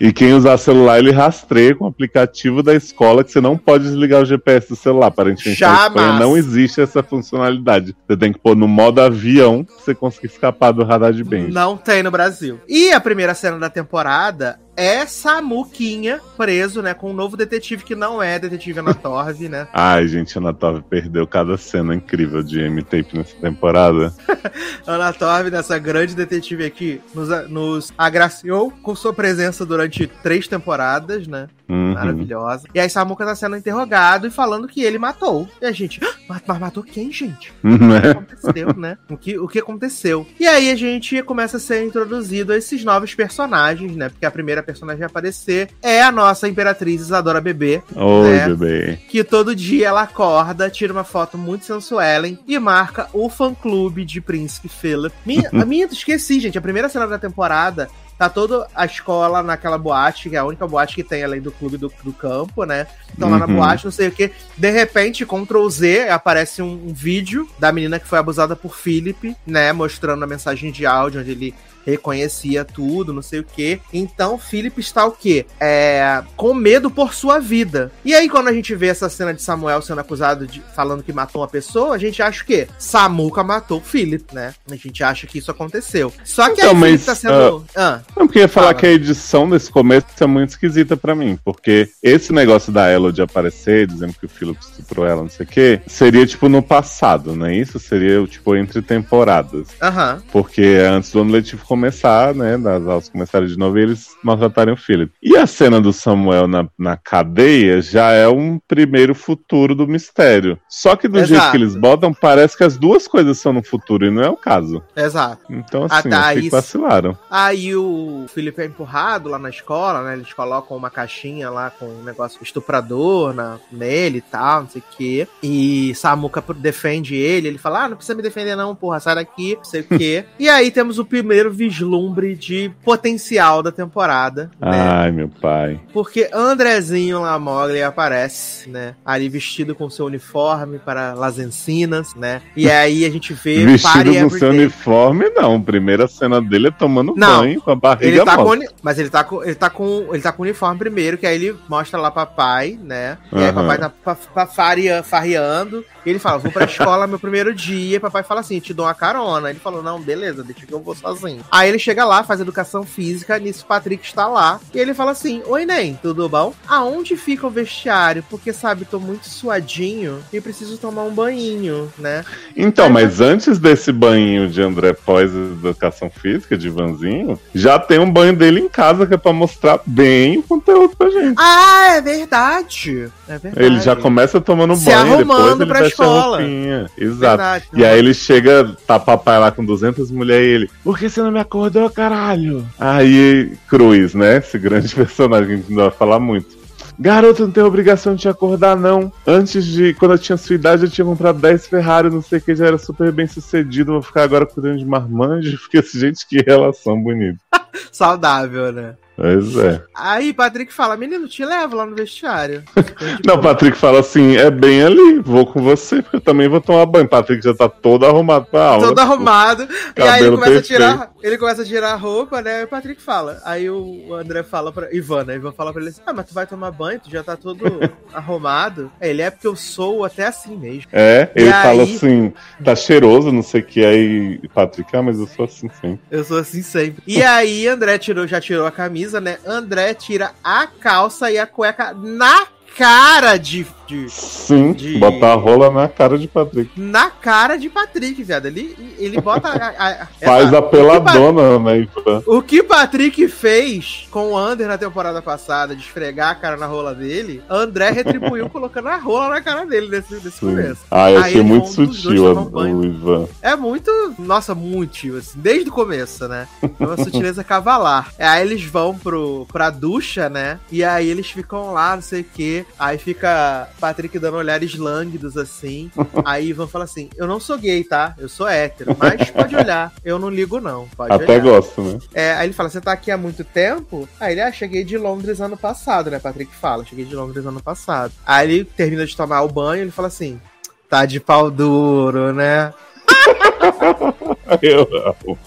E quem usar celular, ele rastreia com o aplicativo da escola que você não pode desligar o GPS do celular. Aparentemente na Jamais. Espanha não existe essa funcionalidade. Você tem que pôr no modo avião pra você conseguir escapar do radar de Benja. Não tem no Brasil. E a primeira cena da temporada é Samuquinha preso, né? Com um novo detetive que não é detetive Anatorv, né? <laughs> Ai, gente, Anatov perdeu cada cena incrível de M-Tape nessa temporada. <laughs> Anatorv, nessa grande detetive aqui, nos, nos agraciou com sua presença durante três temporadas, né? Uhum. Maravilhosa. E aí Samuca tá sendo interrogado e falando que ele matou. E a gente, "Ah, mas, matou quem, gente? <laughs> O que Né? aconteceu, né? O que, o que aconteceu? E aí a gente começa a ser introduzido a esses novos personagens, né? Porque a primeira personagem a aparecer é a nossa Imperatriz Isadora Bebê, Oi, É. bebê. que todo dia ela acorda, tira uma foto muito sensuelen e marca o fã-clube de Príncipe Philip. Minha, <laughs> a minha, esqueci, gente, a primeira cena da temporada tá toda a escola naquela boate, que é a única boate que tem além do clube do, do campo, né? Estão lá na Uhum. boate, não sei o que. De repente, Ctrl Z, aparece um, um vídeo da menina que foi abusada por Philip, né? Mostrando a mensagem de áudio onde ele reconhecia tudo, não sei o que. Então, Philip está o quê? É, com medo por sua vida. E aí, quando a gente vê essa cena de Samuel sendo acusado de falando que matou uma pessoa, a gente acha o quê? Samuca matou Philip, né? A gente acha que isso aconteceu. Só que Então, aí mas, tá sendo. Ah, Não, porque ia falar Fala. que a edição desse começo é muito esquisita pra mim, porque esse negócio da Elodie aparecer, dizendo que o Philip estuprou ela, não sei o quê, seria tipo no passado, não é isso? Seria tipo entre temporadas. Aham. Porque é antes do ano letivo começar, né? Das aulas começarem de novo e eles maltratarem o Philip. E a cena do Samuel na, na cadeia já é um primeiro futuro do mistério. Só que do Exato. jeito que eles botam, parece que as duas coisas são no futuro e não é o caso. Exato. Então, assim, acho que vacilaram. Aí o Felipe é empurrado lá na escola, né? Eles colocam uma caixinha lá com um negócio estuprador na, nele e tal, não sei o quê. E Samuka defende ele. Ele fala: Ah, não precisa me defender, não, porra, sai daqui, não sei o quê. <laughs> e aí temos o primeiro vislumbre de potencial da temporada, né? Ai, meu pai. Porque Andrezinho Lamoglia aparece, né? Ali vestido com seu uniforme para Las Encinas, né? E aí a gente vê Vestido com seu uniforme, não. Primeira cena dele é tomando Não. banho com a barriga Ele tá com, mas ele tá com ele tá com ele tá com o uniforme primeiro, que aí ele mostra lá papai, né? E aí papai tá pa- pa- faria- farreando. E ele fala: "Vou pra escola meu primeiro dia". E papai fala assim: "Te dou uma carona". Ele falou: "Não, beleza, deixa que eu vou sozinho". Aí ele chega lá, faz educação física, nisso o Patrick está lá. E ele fala assim: "Oi, Nem, tudo bom? Aonde fica o vestiário? Porque sabe, tô muito suadinho e preciso tomar um banhinho, né?" Então, Aí mas antes desse banho de André pós educação física, de Vanzinho, já tem um banho dele em casa que é pra mostrar bem o conteúdo pra gente. Ah, é verdade. É verdade. Ele já começa tomando Se banho, arrumando depois ele pra veste a escola. roupinha. Exato. Verdade. E aí ele chega, tá papai lá com 200 mulheres e ele, por que você não me acordou, caralho? Aí, Cruz, né? Esse grande <laughs> personagem que a gente não vai falar muito. Garoto, não tem obrigação de te acordar, não. Antes de, quando eu tinha sua idade, eu tinha comprado 10 Ferrari, não sei o que, já era super bem sucedido. Vou ficar agora cuidando de marmanjo, <laughs> porque, gente, que relação bonita. <laughs> Saudável, né? Pois é. Aí Patrick fala, menino, te levo lá no vestiário. <laughs> Não, o Patrick fala assim: é bem ali, vou com você, porque eu também vou tomar banho. Patrick já tá todo arrumado pra aula. Todo arrumado. E aí ele começa, a tirar, ele começa a tirar a roupa, né? E o Patrick fala. Aí o André fala pra Ivan, né? Ivan fala pra ele assim: Ah, mas tu vai tomar banho, tu já tá todo <laughs> arrumado. Aí Ele é porque eu sou até assim mesmo. É, E ele fala aí- assim, tá cheiroso, não sei o que, aí Patrick, ah, mas eu sou assim sempre. Eu sou assim sempre. E aí, André tirou, já tirou a camisa, né? André tira a calça e a cueca na cara de De, Sim, de- botar a rola na cara de Patrick. na cara de Patrick, viado. Ele, ele bota. a- a- a- <laughs> Faz essa- a peladona, né, Ivan? O que Patrick fez com o Ander na temporada passada, de esfregar a cara na rola dele, André retribuiu <laughs> colocando a rola na cara dele nesse, nesse Sim. começo. Ah, eu Aí achei muito sutil o Ivan. É muito, nossa, muito assim, desde o começo, né? É uma sutileza <laughs> cavalar. Aí eles vão pro, pra ducha, né? E aí eles ficam lá, não sei o quê. Aí fica Patrick dando olhares lânguidos, assim. Aí Ivan fala assim: Eu não sou gay, tá? Eu sou hétero, mas pode olhar. Eu não ligo, não. Pode Até olhar. gosto, né? É, aí ele fala, você tá aqui há muito tempo? Aí ele, ah, cheguei de Londres ano passado, né? Patrick fala, cheguei de Londres ano passado. Aí ele termina de tomar o banho e ele fala assim, tá de pau duro, né? <laughs> Eu amo.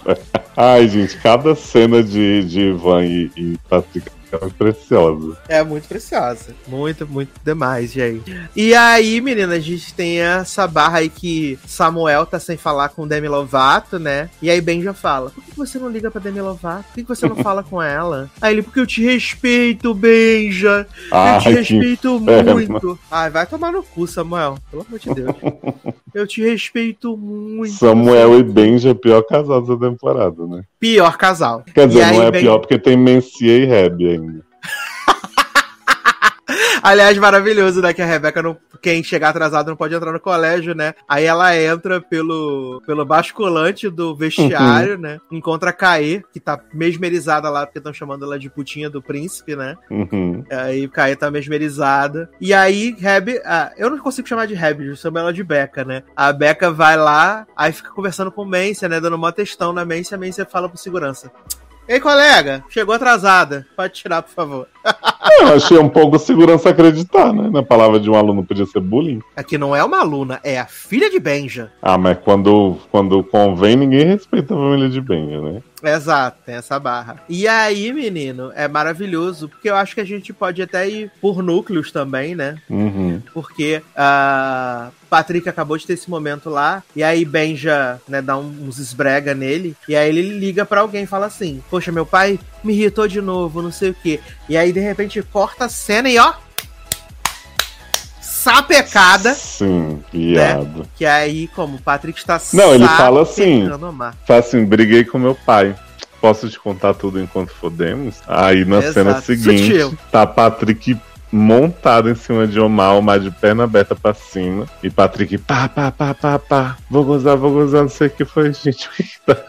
Ai, gente, cada cena de, de Ivan e, e Patrick é muito preciosa. É muito preciosa. Muito, muito demais, gente. E aí, menina, a gente tem essa barra aí que Samuel tá sem falar com Demi Lovato, né? E aí Ben já fala: Por que você não liga pra Demi Lovato? Por que você não <laughs> fala com ela? Aí ele, porque eu te respeito, Benja. Eu te respeito inferno. muito. Ai, vai tomar no cu, Samuel. Pelo amor de Deus. <laughs> Eu te respeito muito. Samuel e Benja, pior casados da temporada, né? Pior casal. Quer dizer, E aí, não é Ben- pior porque tem Mencia e Reb ainda. <laughs> Aliás, maravilhoso, né? Que a Rebeca, não, quem chegar atrasado não pode entrar no colégio, né? Aí ela entra pelo, pelo basculante do vestiário, né? Encontra a Caê, que tá mesmerizada lá, porque estão chamando ela de putinha do príncipe, né? Uhum. Aí Caê tá mesmerizada. E aí, Reb. Ah, eu não consigo chamar de Reb, eu chamo ela de Beca, né? A Beca vai lá, aí fica conversando com Mência, né? Dando uma testão na Mência, a Mência fala pro segurança. Ei, colega, chegou atrasada. Pode tirar, por favor. <laughs> Eu achei um pouco segurança acreditar, né? Na palavra de um aluno podia ser bullying. Aqui não é uma aluna, é a filha de Benja. Ah, mas quando, quando convém, ninguém respeita a família de Benja, né? Exato, tem essa barra. E aí, menino, é maravilhoso, porque eu acho que a gente pode até ir por núcleos também, né? Uhum. Porque a Patrick acabou de ter esse momento lá, e aí Benja, né, dá uns esbrega nele, e aí ele liga pra alguém e fala assim: Poxa, meu pai me irritou de novo, não sei o quê. E aí, de repente, corta a cena e ó. Sapecada. Sim, viado. Que aí, como o Patrick está Não, ele fala assim. Fala assim, briguei com meu pai. Posso te contar tudo enquanto fodemos? Aí na Exato. cena seguinte, Sutil. tá Patrick montado em cima de Omar, Omar de perna aberta pra cima. E Patrick, pá, pá, pá, pá, pá. Vou gozar, vou gozar, não sei o que foi, <laughs> gente.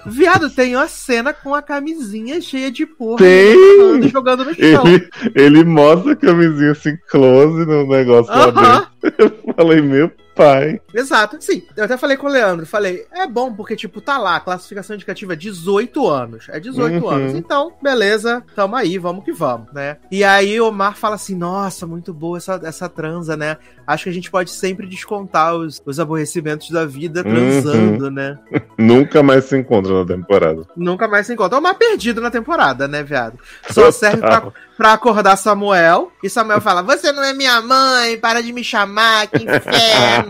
Viado, tem uma cena com a camisinha cheia de porra. Tem! jogando- Jogando no chão. Ele, ele mostra a camisinha assim, close no negócio lá Aham, dentro. <laughs> Eu falei, meu pai. exato. Sim, eu até falei com o Leandro. Falei, é bom porque, tipo, tá lá, classificação indicativa é 18 anos. É 18 Uhum. anos. Então, beleza, tamo aí, vamos que vamos, né? E aí o Omar fala assim: nossa, muito boa essa, essa transa, né? Acho que a gente pode sempre descontar os, os aborrecimentos da vida transando, né? <laughs> Nunca mais se encontra na temporada. Nunca mais se encontra. É uma perdido na temporada, né, viado? Só serve pra, pra acordar Samuel. E Samuel fala: Você não é minha mãe, para de me chamar, que inferno. <laughs>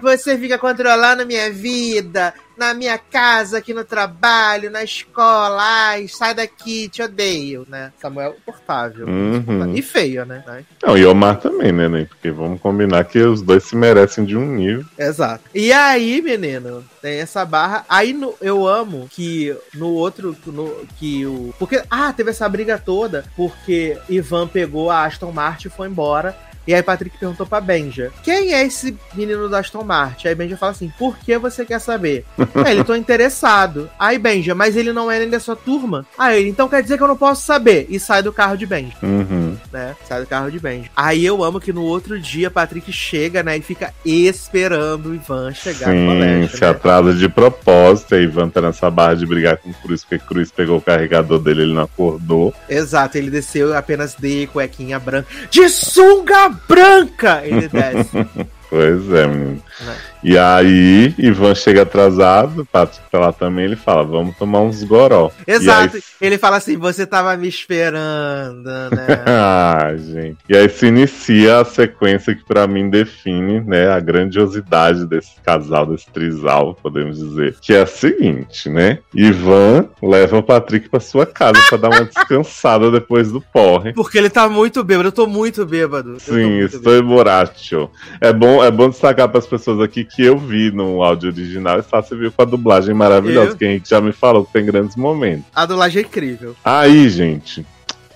Você fica controlando minha vida, na minha casa, aqui no trabalho, na escola. Ai, sai daqui, te odeio, né? Samuel portável. Uhum. E feio, né? Não, e Omar também, né, né? Porque vamos combinar que os dois se merecem de um nível. Exato. E aí, menino, tem essa barra. Aí no- eu amo que no outro. No, que o. Porque. Ah, teve essa briga toda. Porque Ivan pegou a Aston Martin e foi embora. E aí Patrick perguntou pra Benja: Quem é esse menino da Aston Martin? Aí Benja fala assim: Por que você quer saber? aí <laughs> ele tô interessado. Aí Benja, mas ele não é nem da sua turma. Aí ele, então quer dizer que eu não posso saber. E sai do carro de Benja Uhum. né? Sai do carro de Benji. Aí eu amo que no outro dia Patrick chega, né? E fica esperando o Ivan chegar no Sim, colégio. se né? atrasa de propósito. Aí Ivan tá nessa barra de brigar com o Cruz, porque Cruz pegou o carregador dele, ele não acordou. Exato, ele desceu apenas de cuequinha branca. De sunga branca! Ele desce. <laughs> Pois é, menino. Né? E aí, Ivan chega atrasado, Patrick tá lá também, ele fala, vamos tomar uns goró. Exato. Aí... Ele fala assim, você tava me esperando, né? <laughs> ah, gente. E aí se inicia a sequência que para mim define, né, a grandiosidade desse casal, desse trisal, podemos dizer. Que é a seguinte, né? Ivan leva o Patrick pra sua casa para dar uma <laughs> descansada depois do porre. Porque ele tá muito bêbado, eu tô muito bêbado. Sim, estou borracho. É bom, é bom destacar para as pessoas aqui que eu vi no áudio original e você viu com a dublagem maravilhosa, eu? que a gente já me falou que tem grandes momentos. A dublagem é incrível. Aí, gente,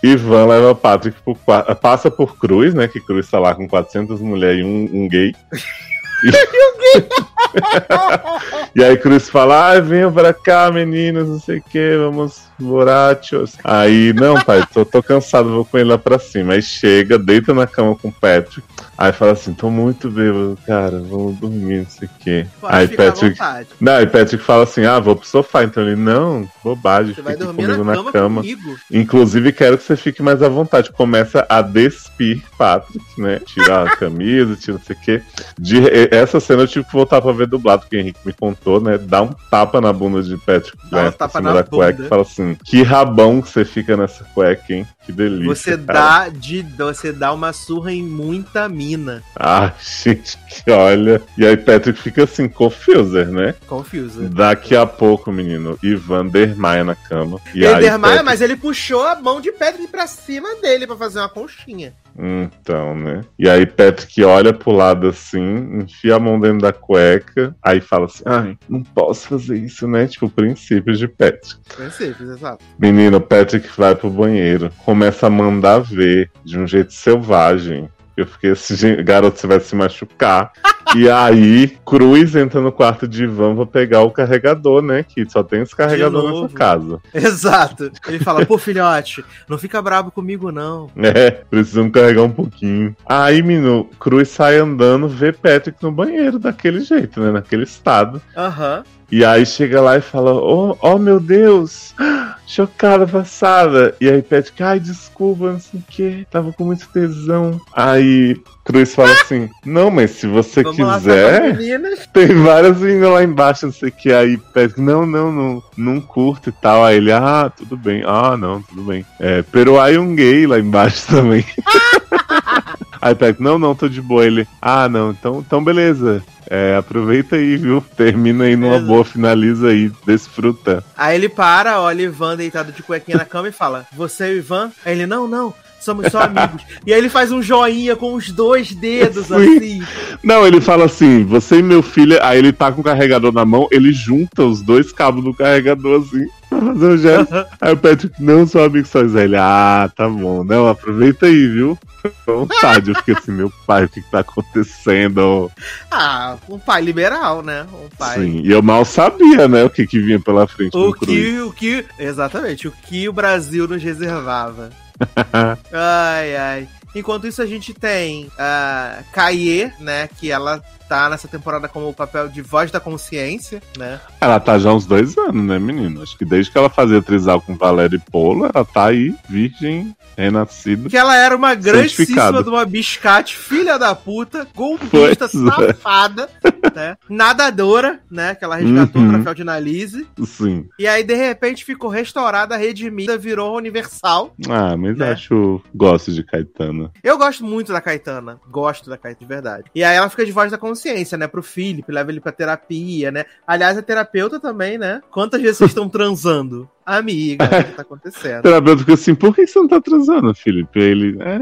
Ivan leva Patrick por, passa por Cruz, né? Que Cruz tá lá com 400 mulheres e um, um gay. <laughs> <laughs> e aí Cruz fala, ah, venham pra cá, meninos, não sei o que, vamos borrachos. Aí, não, pai, tô, tô cansado, vou com ele lá pra cima. Aí chega, deita na cama com o Patrick. Aí fala assim, tô muito bêbado, cara, vamos dormir, não sei o quê. aí Patrick. Não, aí Patrick fala assim, ah, vou pro sofá. Então ele, não, bobagem, você fique comigo na, cama. cama. Inclusive, quero que você fique mais à vontade. Começa a despir Patrick, né? Tirar a camisa, tira não sei o quê. De, essa cena eu tive que voltar pra ver dublado, porque o Henrique me contou, né? Dá um tapa na bunda de Patrick, Dá? Um tapa na da cueca e fala assim: que rabão que você fica nessa cueca, hein? Que delícia. Você cara. dá de. Você dá uma surra em muita mina. Ah, <laughs> gente, que olha. E aí Patrick fica assim, confuser, né? Confuser. Daqui a pouco, menino, Ivan dermaia na cama. E ele dermaia, Patrick... mas ele puxou a mão de Patrick pra cima dele pra fazer uma conchinha. Então, né? E aí Patrick olha pro lado assim, enfia a mão dentro da cueca, aí fala assim: ai, não posso fazer isso, né? Tipo, princípios de Patrick. Princípios, exato. Menino, Patrick vai pro banheiro, começa a mandar ver de um jeito selvagem eu fiquei assim, garoto, você vai se machucar. e aí, Cruz entra no quarto de Ivan pra pegar o carregador, né? Que só tem esse carregador nessa casa. <laughs> Exato. Ele fala, pô, filhote, não fica bravo comigo, não. É, precisamos carregar um pouquinho. Aí, menino, Cruz sai andando, vê Patrick no banheiro daquele jeito, né? Naquele estado. Aham. Uhum. E aí chega lá e fala: Oh, oh meu Deus, <gasps> chocada, passada. E aí pede que, ai, desculpa, não sei o que, tava com muito tesão. Aí Cruz fala assim: Não, mas se você Vamos quiser, <laughs> tem várias meninas lá embaixo, não sei o que. Aí pede, não, não, não, não curto e tal. Aí ele, ah, tudo bem, ah, não, tudo bem. É, pero aí um gay lá embaixo <laughs> também. <laughs> aí não, não, tô de boa. Ele, ah, não, então, então beleza. É, aproveita aí, viu? <laughs> Termina aí numa boa, finaliza aí, desfruta. Aí ele para, olha Ivan deitado de cuequinha na cama e fala: Você é o Ivan? Aí ele, não, não, somos só amigos. e aí ele faz um joinha com os dois dedos, Sim. assim. Não, ele fala assim, você e meu filho, aí ele tá com o carregador na mão, ele junta os dois cabos do carregador, assim, fazer o gesto. aí o Patrick, não, sou amigo só ele, ah, tá bom, não, aproveita aí, viu? vontade, eu fiquei assim, meu pai, o que, que tá acontecendo? Ah, um pai liberal, né? Um pai. Sim, e eu mal sabia, né, o que, que vinha pela frente o que, o que, exatamente, o que o Brasil nos reservava. <laughs> ai, ai. Enquanto isso, a gente tem a uh, Kaye, né? Que ela tá nessa temporada como o papel de voz da consciência, né? Ela tá já há uns dois anos, né, menino? Acho que desde que ela fazia trisal com Valéria e Polo, ela tá aí, virgem, renascida. Que ela era uma grandíssima de uma biscate, filha da puta, golpista, pois é. safada, é. né? Nadadora, né? Que ela resgatou uhum. o troféu de Analise. Sim. E aí, de repente, ficou restaurada, redimida, virou universal. Ah, mas né? acho. Gosto de Caetana. Eu gosto muito da Caetana. Gosto da Caetana, de verdade. E aí ela fica de voz da consciência consciência, né? Pro Felipe, leva ele pra terapia, né? Aliás, a terapeuta também, né? Quantas vezes vocês estão transando? Amiga, o que tá acontecendo? <laughs> terapeuta fica assim, por que você não tá transando, Felipe? Ele, é,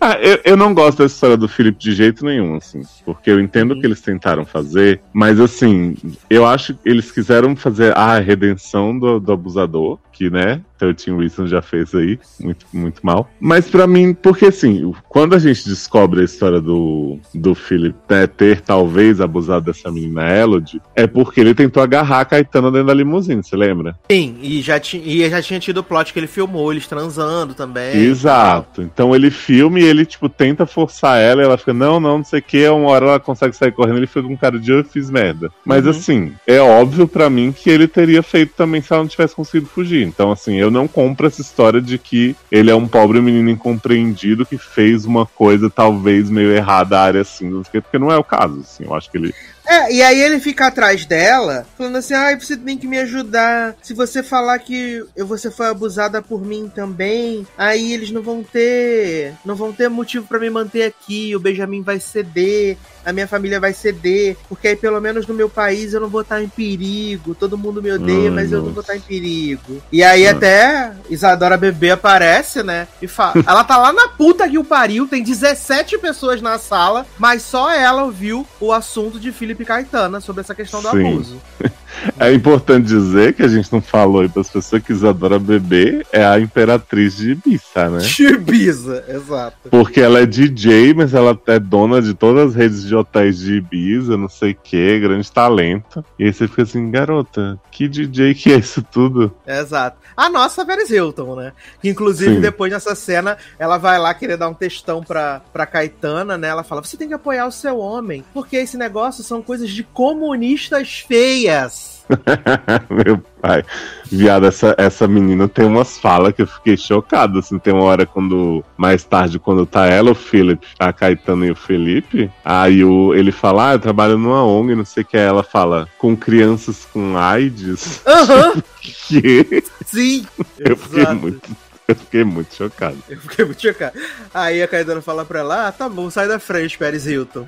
ah, eu, eu não gosto dessa história do Felipe de jeito nenhum, assim. Porque eu entendo o uhum. que eles tentaram fazer, mas assim, eu acho que eles quiseram fazer a redenção do, do abusador, que, né, 13 Reasons já fez aí, muito, muito mal. Mas para mim, porque assim, quando a gente descobre a história do, do Philip né, ter talvez abusado dessa menina Elodie, é porque ele tentou agarrar a Caetano dentro da limusine, você lembra? Sim, e já, e já tinha tido o plot que ele filmou eles transando também. Exato. Então ele filma e ele, tipo, tenta forçar ela e ela fica, não, não, não sei o que, uma hora ela consegue sair correndo, ele fica com cara de eu fiz merda. Mas uhum. assim, é óbvio para mim que ele teria feito também se ela não tivesse conseguido fugir. Então, assim, eu não compro essa história de que ele é um pobre menino incompreendido que fez uma coisa talvez meio errada à área assim, porque não é o caso, assim. Eu acho que ele É, e aí ele fica atrás dela, falando assim: ai, ah, você tem que me ajudar. Se você falar que você foi abusada por mim também, aí eles não vão ter. Não vão ter motivo para me manter aqui. O Benjamin vai ceder a minha família vai ceder, porque aí pelo menos no meu país eu não vou estar em perigo, todo mundo me odeia, hum, mas eu não vou estar em perigo. E aí hum. até Isadora Bebê aparece, né? E fala, ela tá lá na puta que o pariu, tem 17 pessoas na sala, mas só ela ouviu o assunto de Felipe Caetana sobre essa questão do Sim. abuso. <laughs> É importante dizer que a gente não falou aí das pessoas que Isadora Bebê é a imperatriz de Ibiza, né? De Ibiza, exato. Porque ela é DJ, mas ela é dona de todas as redes de hotéis de Ibiza, não sei o que, grande talento. E aí você fica assim, garota, que DJ que é isso tudo? Exato. A nossa Paris Hilton, né? Que inclusive Sim. depois dessa cena, ela vai lá querer dar um textão pra, pra Caetana, né? Ela fala: você tem que apoiar o seu homem, porque esse negócio são coisas de comunistas feias. <laughs> Meu pai. Viado, essa, essa menina tem umas falas que eu fiquei chocado. Assim, tem uma hora quando. Mais tarde, quando tá ela, o Felipe, a Caetano e o Felipe. Aí o, ele fala: Ah, eu trabalho numa ONG, não sei o que. Ela fala: Com crianças com AIDS. Aham. Uhum. <laughs> que? Sim. Eu fiquei muito. Eu fiquei muito chocado. Eu fiquei muito chocado. Aí a Caetano fala pra ela: ah, tá bom, sai da frente, Pérez Hilton.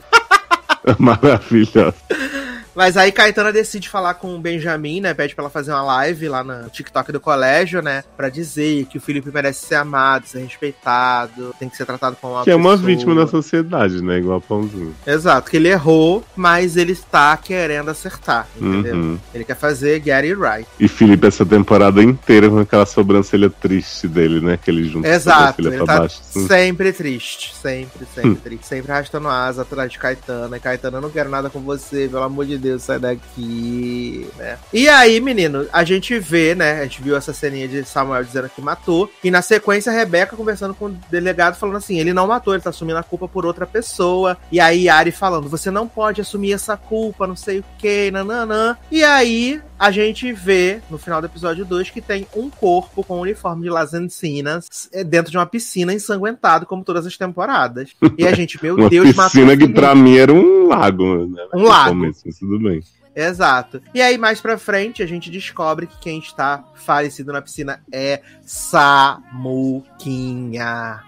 <laughs> Maravilhosa. Mas aí Caetana decide falar com o Benjamin, né? Pede pra ela fazer uma live lá no TikTok do colégio, né? Pra dizer que o Felipe merece ser amado, ser respeitado, tem que ser tratado como uma Que pessoa. é uma vítima da sociedade, né? Igual a Pãozinho. Exato, que ele errou, mas ele está querendo acertar, entendeu? Uhum. Ele quer fazer get it right. E Felipe essa temporada inteira com aquela sobrancelha triste dele, né? Que ele junta Exato, ele tá baixo, assim. sempre triste, sempre, sempre hum. triste. Sempre arrastando asa atrás de Caetana. E Caetana, eu não quero nada com você, pelo amor de Deus, sai daqui, né? E aí, menino, a gente vê, né? A gente viu essa ceninha de Samuel dizendo que matou. E na sequência, a Rebeca conversando com o delegado, falando assim: ele não matou, ele tá assumindo a culpa por outra pessoa. E aí, Ari falando: você não pode assumir essa culpa, não sei o que, nananã. E aí, a gente vê no final do episódio 2 que tem um corpo com um uniforme de Las Encinas é, dentro de uma piscina ensanguentado, como todas as temporadas. E a gente, meu <laughs> uma Deus, piscina que pra mim era um lago, né? Um lago. Começo, tudo bem. Exato. E aí, mais pra frente, a gente descobre que quem está falecido na piscina é Samuquinha.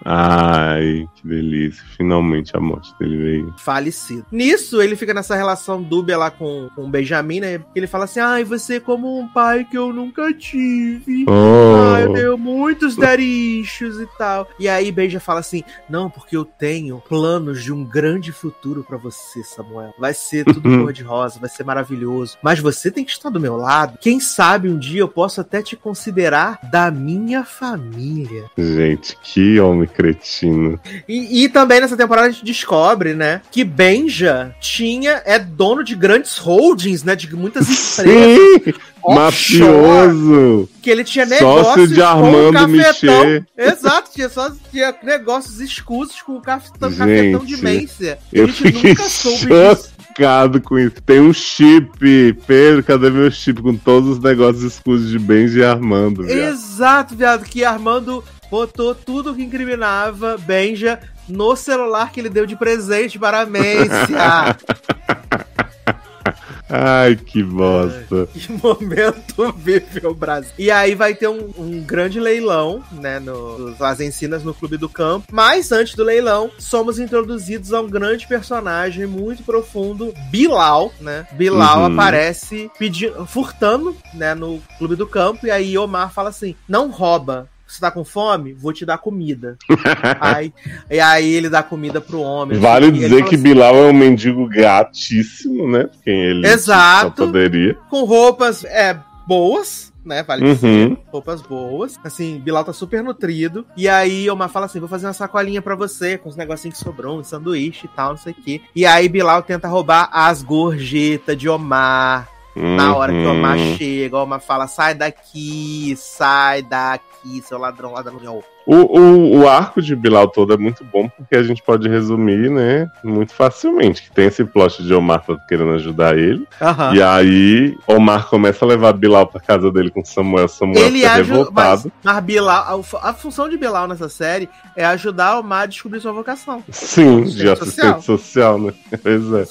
Ai, que delícia. Finalmente a morte dele veio. Falecido. Nisso, ele fica nessa relação dúbia lá com, com o Benjamin, né? Ele fala assim: ai, você é como um pai que eu nunca tive. Oh. Ai, eu tenho muitos darichos e tal. E aí, Benja fala assim: não, porque eu tenho planos de um grande futuro para você, Samuel. Vai ser tudo <laughs> cor-de-rosa, vai ser maravilhoso maravilhoso. Mas você tem que estar do meu lado. Quem sabe um dia eu posso até te considerar da minha família. Gente, que homem cretino. E, e também nessa temporada a gente descobre, né, que Benja tinha, é dono de grandes holdings, né, de muitas empresas. Sim! <laughs> Mafioso! Que ele tinha negócios de Armando Michel. Exato, tinha só tinha negócios escusos com o cafetão, cafetão de Mência. Eu a gente nunca soube disso chocado com isso. Tem um chip. Pedro, cadê meu chip? Com todos os negócios escusos de Benji e Armando. Viado. Exato, viado. Que Armando botou tudo que incriminava Benja no celular que ele deu de presente para a Mência. <laughs> Ai, que bosta. que momento vive o Brasil. E aí vai ter um, um grande leilão, né, no, Las Encinas, no Clube do Campo. Mas antes do leilão, somos introduzidos a um grande personagem muito profundo, Bilal, né? Bilal uhum. aparece pedindo, furtando, né, no Clube do Campo. E aí Omar fala assim, não rouba, você tá com fome? Vou te dar comida. <laughs> aí, e aí ele dá comida pro homem. Vale assim, dizer que assim, Bilal é um mendigo gatíssimo, né? Quem ele Exato. poderia. Com roupas é, boas, né? Vale uhum. dizer. Roupas boas. Assim, Bilal tá super nutrido. E aí Omar fala assim: vou fazer uma sacolinha para você, com os negocinhos que sobrou, um sanduíche e tal, não sei o quê. E aí Bilal tenta roubar as gorjetas de Omar. Uhum. Na hora que o Omar uhum. chega, o Omar fala: sai daqui, sai daqui, seu ladrão, ladrão. O, o, o arco de Bilal todo é muito bom porque a gente pode resumir, né, muito facilmente. Que tem esse plot de Omar querendo ajudar ele. Aham. E aí, Omar começa a levar Bilal pra casa dele com Samuel. Samuel Ele fica ajuda. Mas, revoltado. mas Bilal, a, a função de Bilal nessa série é ajudar o Mar a descobrir sua vocação. Sim, de Assistente assistente social, né? <laughs> Pois é.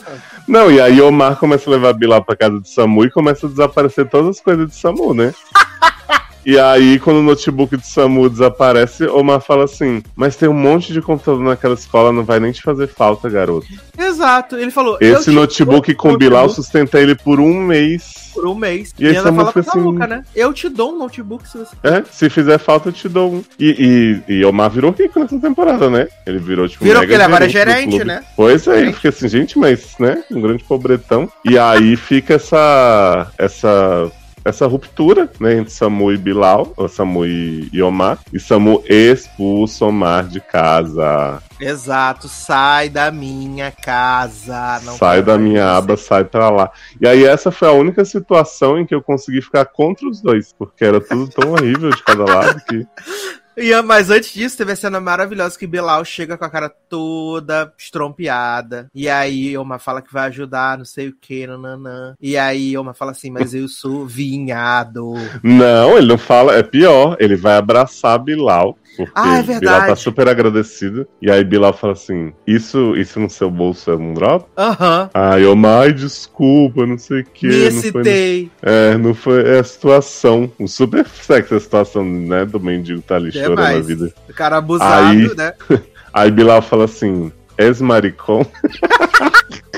Não, e aí Omar começa a levar Bilal pra casa de Samu e começa a desaparecer todas as coisas de Samu, né? <laughs> E aí, quando o notebook de Samu desaparece, Omar fala assim: Mas tem um monte de computador naquela escola, não vai nem te fazer falta, garoto. Exato. Ele falou. Esse te notebook com Bilal sustenta ele por um mês. por um mês. E aí ainda Samu fala assim- né? Eu te dou um notebook se você. É, se fizer falta, eu te dou um. E, e, e Omar virou rico nessa temporada, né? Ele virou, tipo, Virou porque ele agora é do gerente, né? Pois é, eu fiquei assim, gente, mas, né? Um grande pobretão. E aí fica essa. essa. Essa ruptura, né, entre Samu e Bilal, ou Samu e, Omar, e Samu expulsa Omar de casa. Exato. Sai da minha casa. Não sai da minha aba, sai pra lá. E aí essa foi a única situação em que eu consegui ficar contra os dois, porque era tudo tão horrível de cada lado que. <laughs> E, mas antes disso, teve a cena maravilhosa que Bilal chega com a cara toda estrompeada. E aí Oma fala que vai ajudar, não sei o que, nananã. E aí Oma fala assim, mas eu sou vinhado. Não, ele não fala, é pior, ele vai abraçar Bilal. Porque Ah, é Bilal verdade. tá super agradecido. E aí Bilal fala assim: Isso, isso no seu bolso é um drop? Aham. Ai, eu, ai, desculpa, não sei o que. Me Não foi, excitei. é, não foi é a situação. O super <laughs> sexy a situação, né? Do mendigo tá ali chorando a vida. O cara abusado, Aí- né? <laughs> Aí Bilal fala assim: És maricom? <laughs>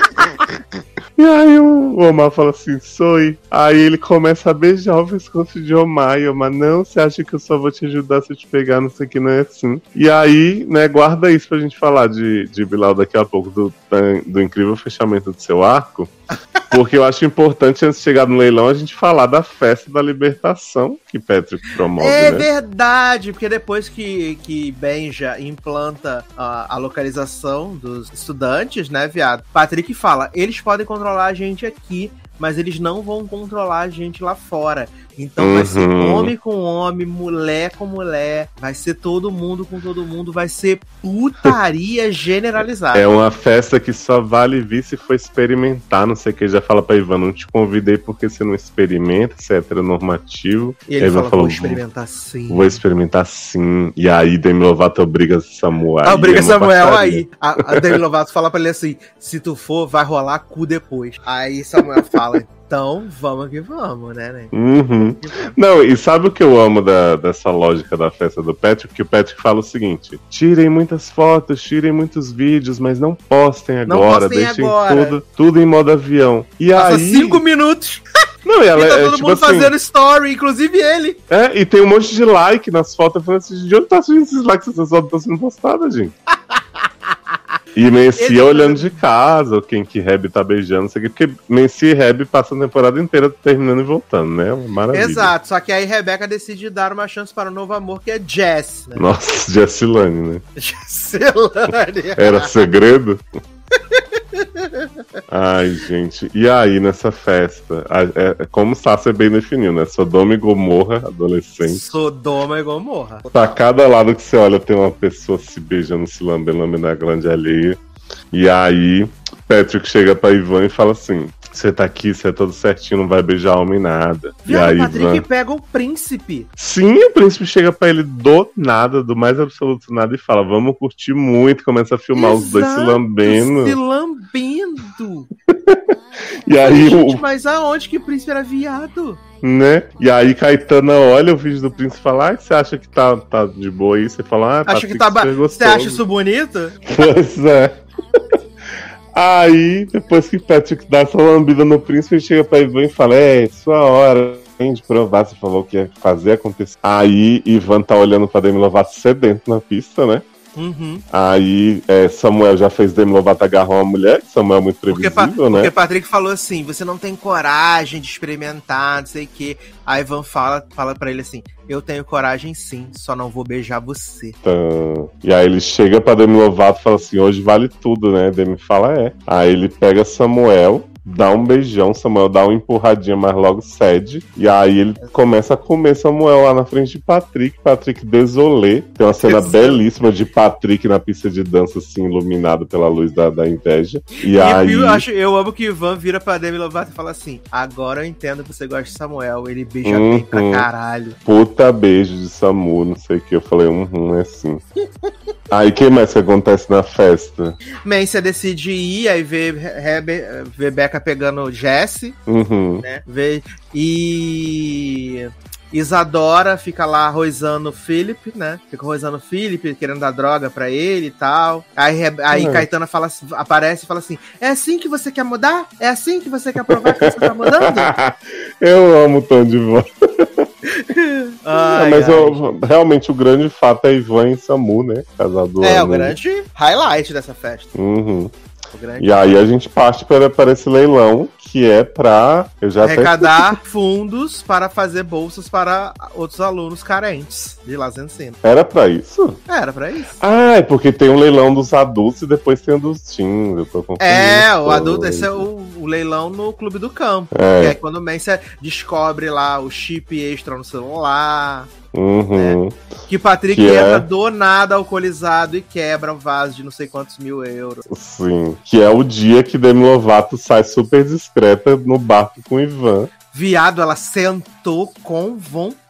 E aí o Omar fala assim, sou. Aí ele começa a beijar o pescoço de Omar. E Omar, não, você acha que eu só vou te ajudar se eu te pegar, não sei que, não é assim. E aí, né, guarda isso pra gente falar de, de Bilal daqui a pouco, do, do incrível fechamento do seu arco. Porque eu acho importante, antes de chegar no leilão, a gente falar da festa da libertação que Patrick promove, É né? verdade, porque depois que, que Benja implanta a, a localização dos estudantes, né, viado? Patrick fala: eles podem controlar a gente aqui, mas eles não vão controlar a gente lá fora. Então vai ser Uhum. homem com homem, mulher com mulher, vai ser todo mundo com todo mundo, vai ser putaria <laughs> generalizada. É uma festa que só vale vir se for experimentar, não sei o que. Já fala pra Ivan, não te convidei porque você não experimenta, você é heteronormativo. E ele fala: falou, vou experimentar sim. Vou experimentar sim. E aí Demi Lovato obriga Samuel. Ah, obriga é Samuel baixaria. aí. A, a Demi Lovato fala pra ele assim: se tu for, vai rolar cu depois. Aí Samuel fala: então vamos que vamos, né, né? Uhum. Não, e sabe o que eu amo da- dessa lógica da festa do Patrick? Que o Patrick fala o seguinte: tirem muitas fotos, tirem muitos vídeos, mas não postem Não agora, postem deixem agora. tudo, tudo em modo avião. E Passa aí. cinco minutos <laughs> Não, e ela e tá é todo tipo mundo assim. fazendo story, inclusive ele. É, e tem um monte de like nas fotos. Eu falei assim, de onde tá surgindo esses likes? Essas fotos estão sendo postadas, gente. <laughs> E Ele- olhando de casa, quem que Reb tá beijando, não sei o quê, porque Menci e Reb passam a temporada inteira terminando e voltando, né? Maravilha. Exato, só que aí Rebeca decide dar uma chance para o novo amor, que é Jess, né? Nossa, Jessilane, né? <laughs> Jessilane. Era segredo? <laughs> Ai, gente. E aí, nessa festa? A- é- é como Sasha bem definiu, né? Sodoma e Gomorra, adolescente. Sodoma e Gomorra. Pra cada lado que você olha, tem uma pessoa se beijando, se lambendo, lambendo na grande alheia. E aí, Patrick chega pra Ivan e fala assim: Você tá aqui, você é todo certinho, não vai beijar homem nada. e Viado, aí, o Patrick Ivan. pega o príncipe. Sim, o príncipe chega pra ele do nada, do mais absoluto nada, e fala: Vamos curtir muito. Começa a filmar os dois se Exato, lambendo. Se lambendo. <laughs> E aí, Gente, o, mas aonde que o príncipe era viado? né? E aí, Caetana olha o vídeo do príncipe e fala: Ah, você acha que tá, tá de boa aí? Você fala: Ah, Acho que tá. ba- Você gostoso." acha isso bonito? <laughs> Pois é. <laughs> Aí, depois que Patrick dá essa lambida no príncipe, ele chega pra Ivan e fala: É, sua hora hein, de provar. Você falou que ia fazer acontecer. Aí, Ivan tá olhando pra Demi Lovato sedento na pista, né? Uhum. Aí, é, Samuel já fez Demi Lovato agarrar uma mulher, que Samuel é muito Porque, previsível, né? porque Patrick falou assim: você não tem coragem de experimentar, não sei o quê. A Ivan fala, fala pra ele assim: eu tenho coragem sim, só não vou beijar você. Então, E aí ele chega pra Demi Lovato e fala assim: hoje vale tudo, né? Demi fala: é. Aí ele pega Samuel dá um beijão, Samuel dá uma empurradinha, mas logo cede. E aí ele começa a comer Samuel lá na frente de Patrick. Patrick desolê. Tem uma cena <laughs> belíssima de Patrick na pista de dança, assim, iluminado pela luz da, da inveja. E, E aí. eu, acho, eu amo que o Ivan vira pra Demi Lovato e fala assim: Agora eu entendo que você gosta de Samuel. Ele beija Uhum. bem pra caralho. Puta beijo de Samu, não sei o que. Eu falei, uhum, é assim. <laughs> Aí, o que mais que acontece na festa? Mância decide ir, aí vê, Rebe, vê Becca pegando Jesse, Uhum. né? Vê, e. Isadora fica lá arrozando o Philip, né? Fica arrozando o Philip, querendo dar droga pra ele e tal. Aí, aí. Caetana fala, aparece e fala assim: É assim que você quer mudar? É assim que você quer provar que você tá mudando? <laughs> eu amo o tom de voz. <laughs> Ai, mas eu- realmente o grande fato é Ivan e Samu, né? Casal do É, o grande highlight dessa festa. Uhum. Grande E aí a gente parte para, para esse leilão, que é pra. Eu já até arrecadar fundos para fazer bolsas para outros alunos carentes de Encinas. Era pra isso? Era pra isso. Ah, é porque tem um leilão dos adultos e depois tem o dos teens. Eu tô confundindo É, o adulto, esse é o, o leilão no Clube do Campo. É. Que é quando o Mensah descobre lá o chip extra no celular. Uhum. Que Patrick Que é- entra do nada alcoolizado e quebra um vaso de não sei quantos mil euros. Sim. Que é o dia que Demi Lovato sai super discreta no barco com o Ivan. Viado, ela sentou com vontade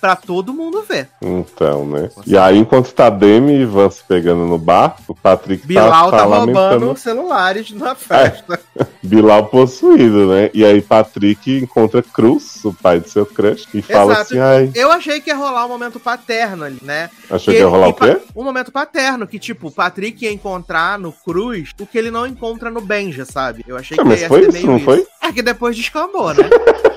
pra todo mundo ver. Então, né? E aí, enquanto tá Demi e Ivan se pegando no barco, o Patrick Bilal tá, tá, tá roubando celulares na festa. <laughs> Bilal possuído, né? E aí Patrick encontra Cruz, o pai do seu crush, e fala Exato. assim, ai, Eu achei que ia rolar um momento paterno ali, né? achou que ia rolar o quê? Um momento paterno, que tipo, o Patrick ia encontrar no Cruz o que ele não encontra no Benja, sabe? Eu achei Ah, que mas ia foi ser isso, meio não foi? É que depois descambou, né? <laughs>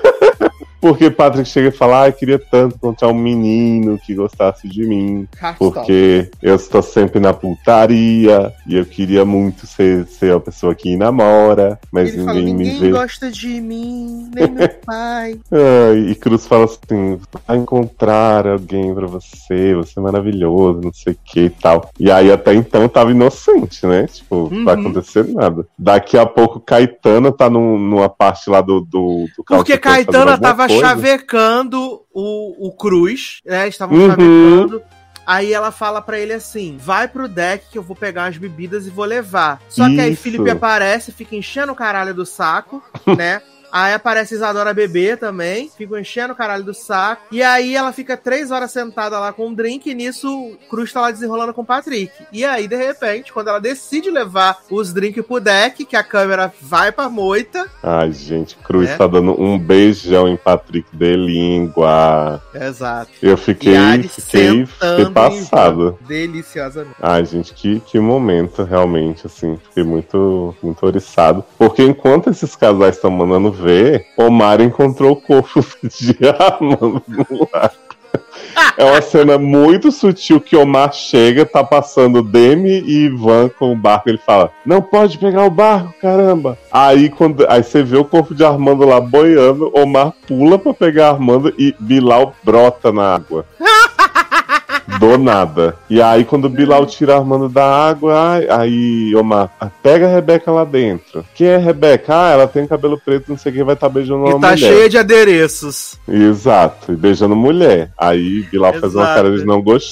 Porque Patrick chega e fala, ai, queria tanto encontrar um menino que gostasse de mim, porque eu estou sempre na putaria, e eu queria muito ser, ser a pessoa que namora, mas Ele fala, ninguém me ninguém vê. gosta de mim, nem meu <laughs> pai. Ai, e Cruz fala assim: vai encontrar alguém pra você, você é maravilhoso, não sei o que e tal. E aí até então tava inocente, né? Tipo, não vai Uhum. acontecer nada. Daqui a pouco Caetana tá num- numa parte lá do, do, do Porque alguma tava. Chavecando o, o Cruz, né? Estavam Uhum. chavecando. Aí ela fala pra ele assim: vai pro deck que eu vou pegar as bebidas e vou levar. Só que aí Isso. Felipe aparece, fica enchendo o caralho do saco, <laughs> né? Aí aparece Isadora Bebê também, fica enchendo o caralho do saco. E aí ela fica três horas sentada lá com um drink, e nisso o Cruz tá lá desenrolando com o Patrick. E aí, de repente, quando ela decide levar os drinks pro deck, que a câmera vai pra moita. Ai, gente, Cruz É. tá dando um beijão em Patrick de língua. Exato. Eu fiquei, fiquei, fiquei passado. Deliciosamente. Ai, gente, que, que momento, realmente, assim. Fiquei muito, muito oriçado. Porque enquanto esses casais estão mandando ver, Omar encontrou o corpo <laughs> de Armando no. É uma cena muito sutil que Omar chega, tá passando Demi e Ivan com o barco. Ele fala: Não pode pegar o barco, caramba. Aí, quando, aí você vê o corpo de Armando lá boiando, Omar pula pra pegar Armando e Bilal brota na água. <laughs> Do nada. E aí, quando o Bilal tira Armando da água, aí Omar, "Ah, pega a Rebeca lá dentro. Quem é a Rebeca? Ah, ela tem cabelo preto, não sei quem vai estar beijando uma E tá mulher. cheia de adereços. Exato, e beijando mulher. Aí Bilal faz uma cara de não gostar.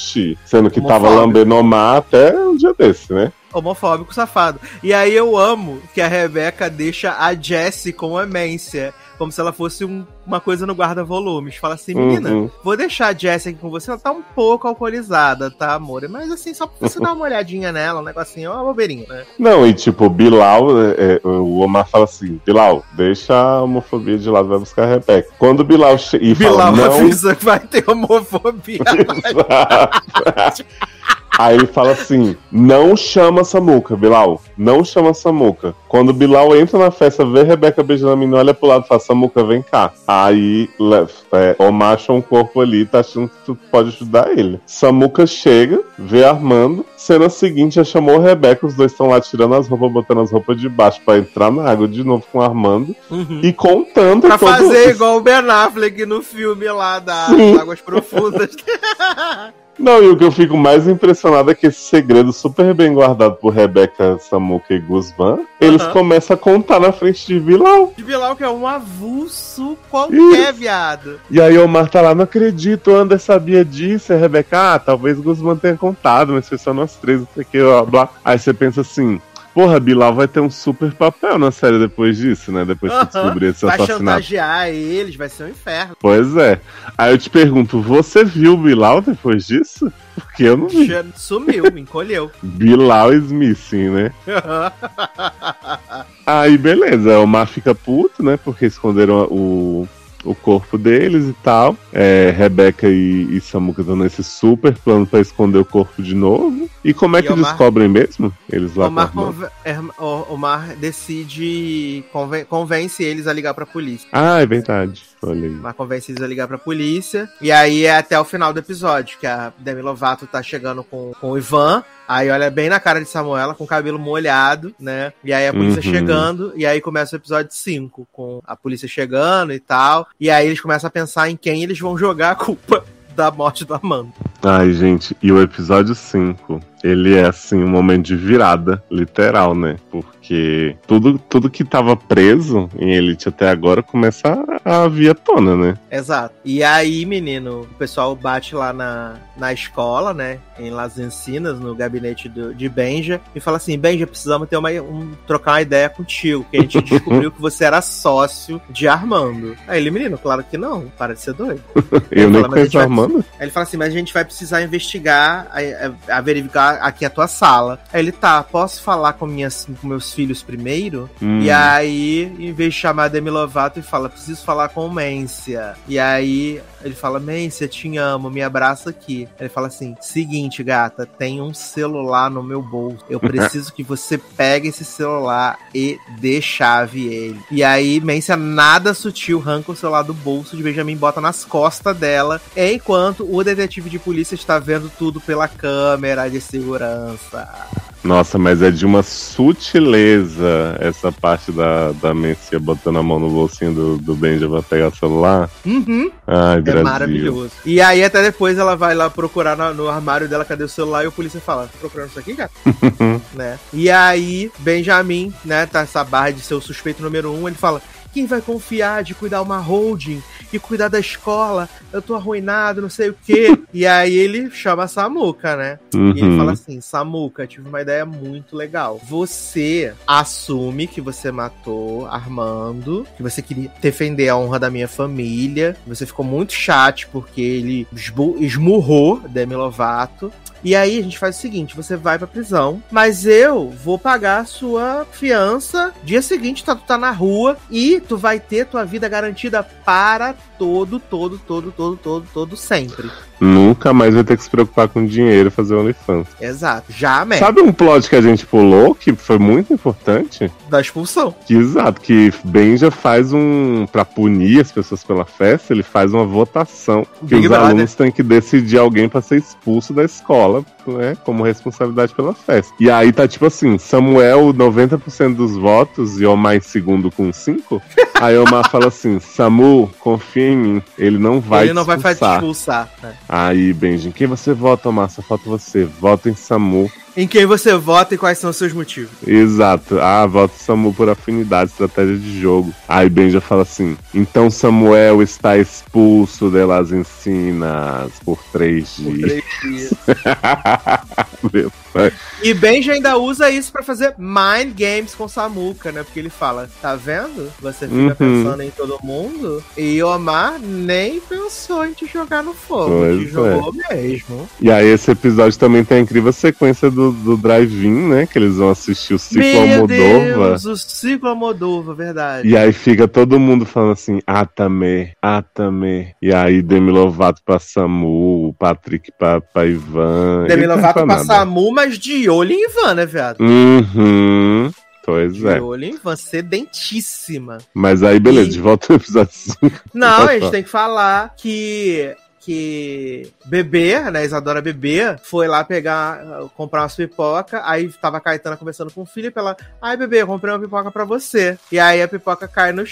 Sendo que tava Homofóbico. lambendo Omar até um dia desse, né? Homofóbico safado. E aí eu amo que a Rebeca deixa a Jessie com a Mância. Como se ela fosse um- uma coisa no guarda-volumes. Fala assim, menina, Uhum. vou deixar a Jessie aqui com você. Ela tá um pouco alcoolizada, tá, amor? Mas assim, só pra você <laughs> dar uma olhadinha nela, um negocinho, ó, uma bobeirinha, né? Não, e tipo, Bilal, é, é, o Omar fala assim: Bilal, deixa a homofobia de lado, vai buscar a Rebeca. Quando Bilal chega e Bilal fala, não. avisa que vai ter homofobia. <laughs> <laughs> Aí ele fala assim: não chama Samuca, Bilal. Não chama Samuca. Quando Bilal entra na festa, vê Rebeca beijando a menina, olha pro lado e fala: Samuca, vem cá. Aí é, Omar acha um corpo ali, tá achando que tu pode ajudar ele. Samuca chega, vê Armando. Cena seguinte, já chamou Rebeca, os dois estão lá tirando as roupas, botando as roupas de baixo pra entrar na água de novo com Armando. Uhum. E contando Pra todo- fazer igual o Ben Affleck no filme lá da Sim. Águas Profundas. <laughs> Não, e o que eu fico mais impressionado é que esse segredo super bem guardado por Rebeca, Samuca e Guzman, eles Aham. começam a contar na frente de Bilal. De Bilal, que é um avulso qualquer, viado. E aí o Omar tá lá, não acredito, o Ander sabia disso. E a Rebeca, ah, talvez Guzman tenha contado, mas foi só nós três, não sei o que, blá, blá. Aí você pensa assim, porra, Bilal vai ter um super papel na série depois disso, né? Depois que Aham. descobrir esse Vai assassinato. chantagear eles, vai ser um inferno. Pois é. Aí eu te pergunto, você viu o Bilal depois disso? Porque eu não vi. Sumiu, me encolheu. <laughs> Bilal is missing, né? <laughs> Aí beleza, o Omar fica puto, né? Porque esconderam o, o corpo deles e tal. É, Rebeca e, e Samuca estão nesse super plano pra esconder o corpo de novo. E como é E que Omar- descobrem mesmo? Eles lá Omar, é, o- Omar decide, conven- convence eles a ligar pra polícia. Ah, é verdade. Olha aí. Omar convence eles a ligar pra polícia. E aí é até o final do episódio, que a Demi Lovato tá chegando com, com o Ivan. Aí olha bem na cara de Samuela, com o cabelo molhado, né? E aí a polícia Uhum. chegando. E aí começa o episódio 5, com a polícia chegando e tal. E aí eles começam a pensar em quem eles vão jogar a culpa <laughs> da morte do Amanda. Ai, gente, e o episódio 5, ele é assim um momento de virada, literal, né? Porque tudo, tudo que tava preso em Elite até agora começa a, a vir à tona, né? Exato. E aí, menino, o pessoal bate lá na, na escola, né? Em Las Encinas, no gabinete do, de Benja, e fala assim: Benja, precisamos ter uma, um, trocar uma ideia contigo, que a gente <laughs> descobriu que você era sócio de Armando. Aí ele, menino, claro que não, para de ser doido. <laughs> Eu nem fala, conheço a vai- Armanda. Aí ele fala assim: mas a gente vai precisar investigar, a, a- a verificar aqui a tua sala. Aí ele, tá, posso falar com, minhas, com meus filhos primeiro? Hum. E aí, em vez de chamar a Demi Lovato, ele fala: preciso falar com o Mência. E aí ele fala: Mência, te amo, me abraça aqui. Ele fala assim: seguinte, gata, tem um celular no meu bolso. Eu <laughs> preciso que você pegue esse celular e deschave ele. E aí, Mência, nada sutil, arranca o celular do bolso de Benjamin, bota nas costas dela, enquanto o detetive de polícia está vendo tudo pela câmera de segurança. Nossa, mas é de uma sutileza essa parte da, da Messia botando a mão no bolsinho do, do Benja pra pegar o celular. Uhum. Ai, É Brasil. maravilhoso. E aí, até depois, ela vai lá procurar no, no armário dela, cadê o celular? E o polícia fala: procurando isso aqui, gato? <laughs> né? E aí, Benjamin, né, tá essa barra de ser o suspeito número um, ele fala. Quem vai confiar de cuidar uma holding e cuidar da escola? Eu tô arruinado, não sei o quê. e aí ele chama a Samuca, né? E ele Uhum. fala assim: Samuca, tive uma ideia muito legal. Você assume que você matou Armando, que você queria defender a honra da minha família. Você ficou muito chato porque ele esmurrou Demi Lovato. E aí a gente faz o seguinte: você vai pra prisão, mas eu vou pagar a sua fiança. Dia seguinte, tá, tu tá na rua e tu vai ter tua vida garantida para todo, todo, todo, todo, todo, todo, sempre. Nunca mais vai ter que se preocupar com dinheiro e fazer OnlyFans. Exato. Já. Sabe um plot que a gente pulou que foi muito importante? Da expulsão. Que exato, que Benja faz um. Pra punir as pessoas pela festa, ele faz uma votação. Que Big os Brother. alunos têm que decidir alguém pra ser expulso da escola, né? Como responsabilidade pela festa. E aí tá tipo assim: Samuel, 90% dos votos, e Omar em segundo com 5. Aí Omar <laughs> fala assim: Samu, confia em mim, ele não vai ele não vai fazer expulsar. expulsar. né? Aí, Benji, quem você vota, Omar? Só falta você. Vota em Samu. Em quem você vota e quais são os seus motivos. Exato. Ah, voto Samu por afinidade, estratégia de jogo. Aí Benja fala assim: então Samuel está expulso de las ensinas por três Por dias. três dias. <laughs> E Benji ainda usa isso pra fazer mind games com Samuka, né? Porque ele fala, tá vendo? Você fica Uhum. pensando em todo mundo. E Omar nem pensou em te jogar no fogo. Pois te é. jogou mesmo. E aí, esse episódio também tem a incrível sequência do, do drive-in, né? Que eles vão assistir o ciclo Meu Almodova. Deus, o ciclo Almodova, verdade. E aí fica todo mundo falando assim, Atame, Atame. E aí Demi Lovato pra Samu, Patrick pra, pra Ivan. Demi Lovato pra pra. Samu, mas de olho em Ivan, né, viado? Uhum. Pois De é. olho em Ivan, sedentíssima. Mas aí, beleza, E- de volta ao episódio 5. Não, a gente tem que falar que que Bebê, né, Isadora Bebê, foi lá pegar, comprar umas pipoca, aí tava a Caetana conversando com o Felipe, ela, ai bebê, eu comprei uma pipoca pra você. E aí a pipoca cai no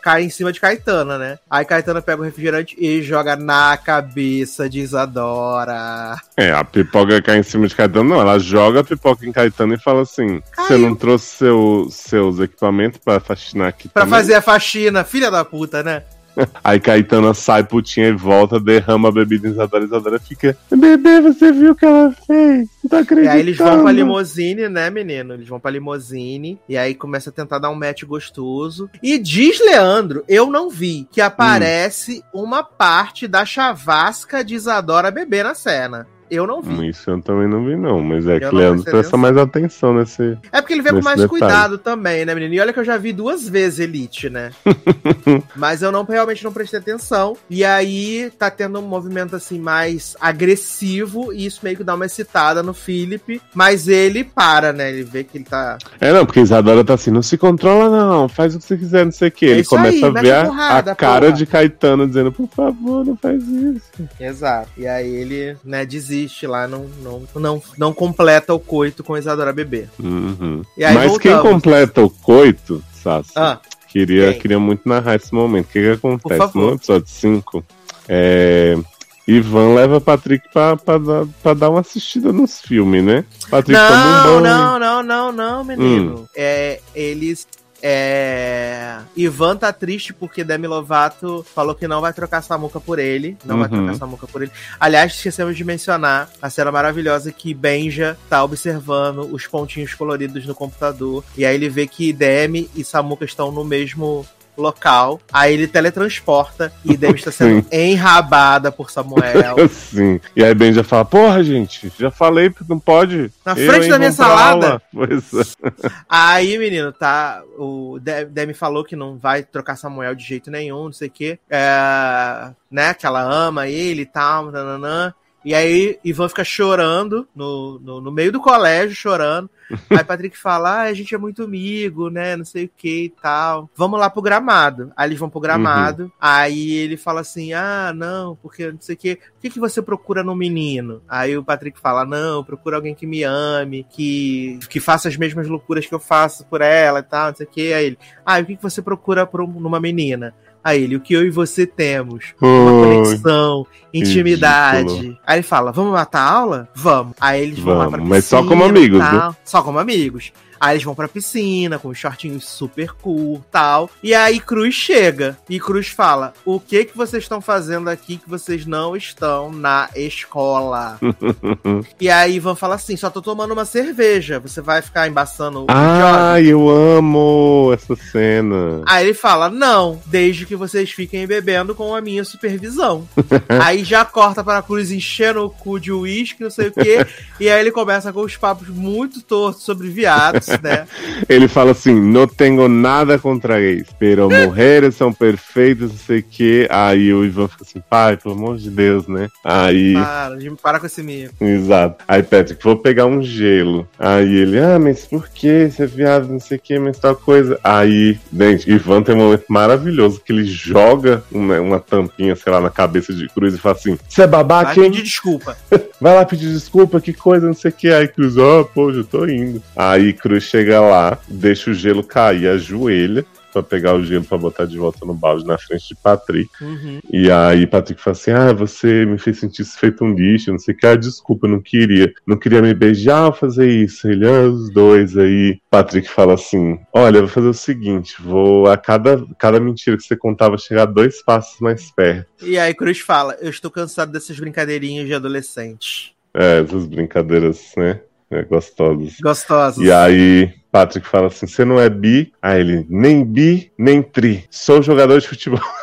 cai em cima de Caetana, né? Aí Caetana pega o refrigerante e joga na cabeça de Isadora. É, a pipoca cai em cima de Caetano, não, ela joga a pipoca em Caetano e fala assim: você não trouxe seu, seus equipamentos pra faxinar aqui? Pra também? fazer a faxina, filha da puta, né? <laughs> Aí Caetana sai putinha e volta, derrama a bebida em Isadora. Isadora fica: Bebê, você viu o que ela fez? Não tá acreditando. E aí eles vão pra limousine, né, menino? Eles vão pra limousine. E aí começa a tentar dar um match gostoso. E diz Leandro, eu não vi, que aparece hum. uma parte da chavasca de Isadora bebê na cena. Eu não vi. Isso eu também não vi, não. Mas é eu que Leandro presta mais atenção nesse. É porque ele vê com mais detalhe. cuidado também, né, menino? E olha que eu já vi duas vezes Elite, né? <laughs> mas eu não realmente não prestei atenção. E aí tá tendo um movimento assim mais agressivo. E isso meio que dá uma excitada no Felipe. Mas ele para, né? Ele vê que ele tá. É, não, porque Isadora tá assim, não se controla, não. Faz o que você quiser, não sei o quê. É ele começa aí, a ver a, porrada, a cara porra. de Caetano dizendo, por favor, não faz isso. Exato. E aí ele, né, desiste existe lá, não, não, não, não completa o coito com Isadora Bebê. Uhum. Mas voltamos. quem completa o coito, Sassi, ah, queria, queria muito narrar esse momento. O que, que acontece? No episódio 5, é, Ivan leva Patrick pra, pra, dar, pra dar uma assistida nos filmes, né? Patrick não, toma um banho. Não, não, não, não, menino. Hum. É, eles é... Ivan tá triste porque Demi Lovato falou que não vai trocar Samuca por ele. Não uhum. vai trocar Samuca por ele. Aliás, esquecemos de mencionar a cena maravilhosa que Benja tá observando os pontinhos coloridos no computador. E aí ele vê que Demi e Samuca estão no mesmo local. Aí ele teletransporta e <laughs> Demi está sendo enrabada por Samuel. <laughs> Sim. E aí Ben já fala: Porra, gente, já falei não pode. Na frente da minha salada. <laughs> Pois é. Aí, menino, tá. O Demi falou que não vai trocar Samuel de jeito nenhum, não sei o quê. É, né? Que ela ama ele e tal, nananã. E aí Ivan fica chorando no, no, no, meio do colégio, chorando. <laughs> Aí Patrick fala: ah, a gente é muito amigo, né? Não sei o que e tal. Vamos lá pro gramado. Aí eles vão pro gramado. Uhum. Aí ele fala assim: ah, não, porque não sei o que. O que, que você procura no menino? Aí o Patrick fala: não, procura alguém que me ame, que, que faça as mesmas loucuras que eu faço por ela e tal, não sei o que. Aí ele: ah, o que, que você procura por, numa menina? A ele, o que eu e você temos. Uma conexão, intimidade. Ridículo. Aí ele fala, vamos matar a aula? Vamos. Aí eles vão lá pra piscina, Mas só como amigos, né? Só como amigos. Aí eles vão pra piscina com os shortinhos super cool tal. E aí Cruz chega. E Cruz fala: O que que vocês estão fazendo aqui que vocês não estão na escola? <laughs> e aí Ivan fala assim: Só tô tomando uma cerveja. Você vai ficar embaçando o Ah, eu amo essa cena. Aí ele fala: Não, desde que vocês fiquem bebendo com a minha supervisão. <laughs> aí já corta para Cruz enchendo o cu de uísque, não sei o quê. <laughs> e aí ele começa com os papos muito tortos sobre viados né? <laughs> Ele fala assim: não tenho nada contra gays, pero <laughs> mulheres são perfeitas, não sei o que. Aí o Ivan fica assim, pai, pelo amor de Deus, né? Aí. Para, para com esse mico. Exato. Aí Patrick, vou pegar um gelo. Aí ele, ah, mas por que? Você é viado, não sei o que, mas tal coisa. Aí, gente, Ivan tem um momento maravilhoso que ele joga uma, uma tampinha, sei lá, na cabeça de Cruz e fala assim: Você é babaca, Vai pedir desculpa. <laughs> Vai lá pedir desculpa, que coisa, não sei o que. Aí Cruz, ó, oh, pô, já tô indo. Aí Cruz chega lá, deixa o gelo cair, ajoelha para pegar o gelo para botar de volta no balde na frente de Patrick. Uhum. E aí Patrick fala assim: Ah, você me fez sentir feito um lixo, não sei o que. Ah, desculpa, não queria. Não queria me beijar ou fazer isso. Ele, ah, os dois. Aí Patrick fala assim: Olha, eu vou fazer o seguinte: vou a cada, cada mentira que você contava chegar dois passos mais perto. E aí Cruz fala: Eu estou cansado dessas brincadeirinhas de adolescente. É, essas brincadeiras, né? É, gostosos. Gostosos. E aí, Patrick fala assim: você não é bi? Aí ele, nem bi, nem tri. Sou jogador de futebol. <laughs>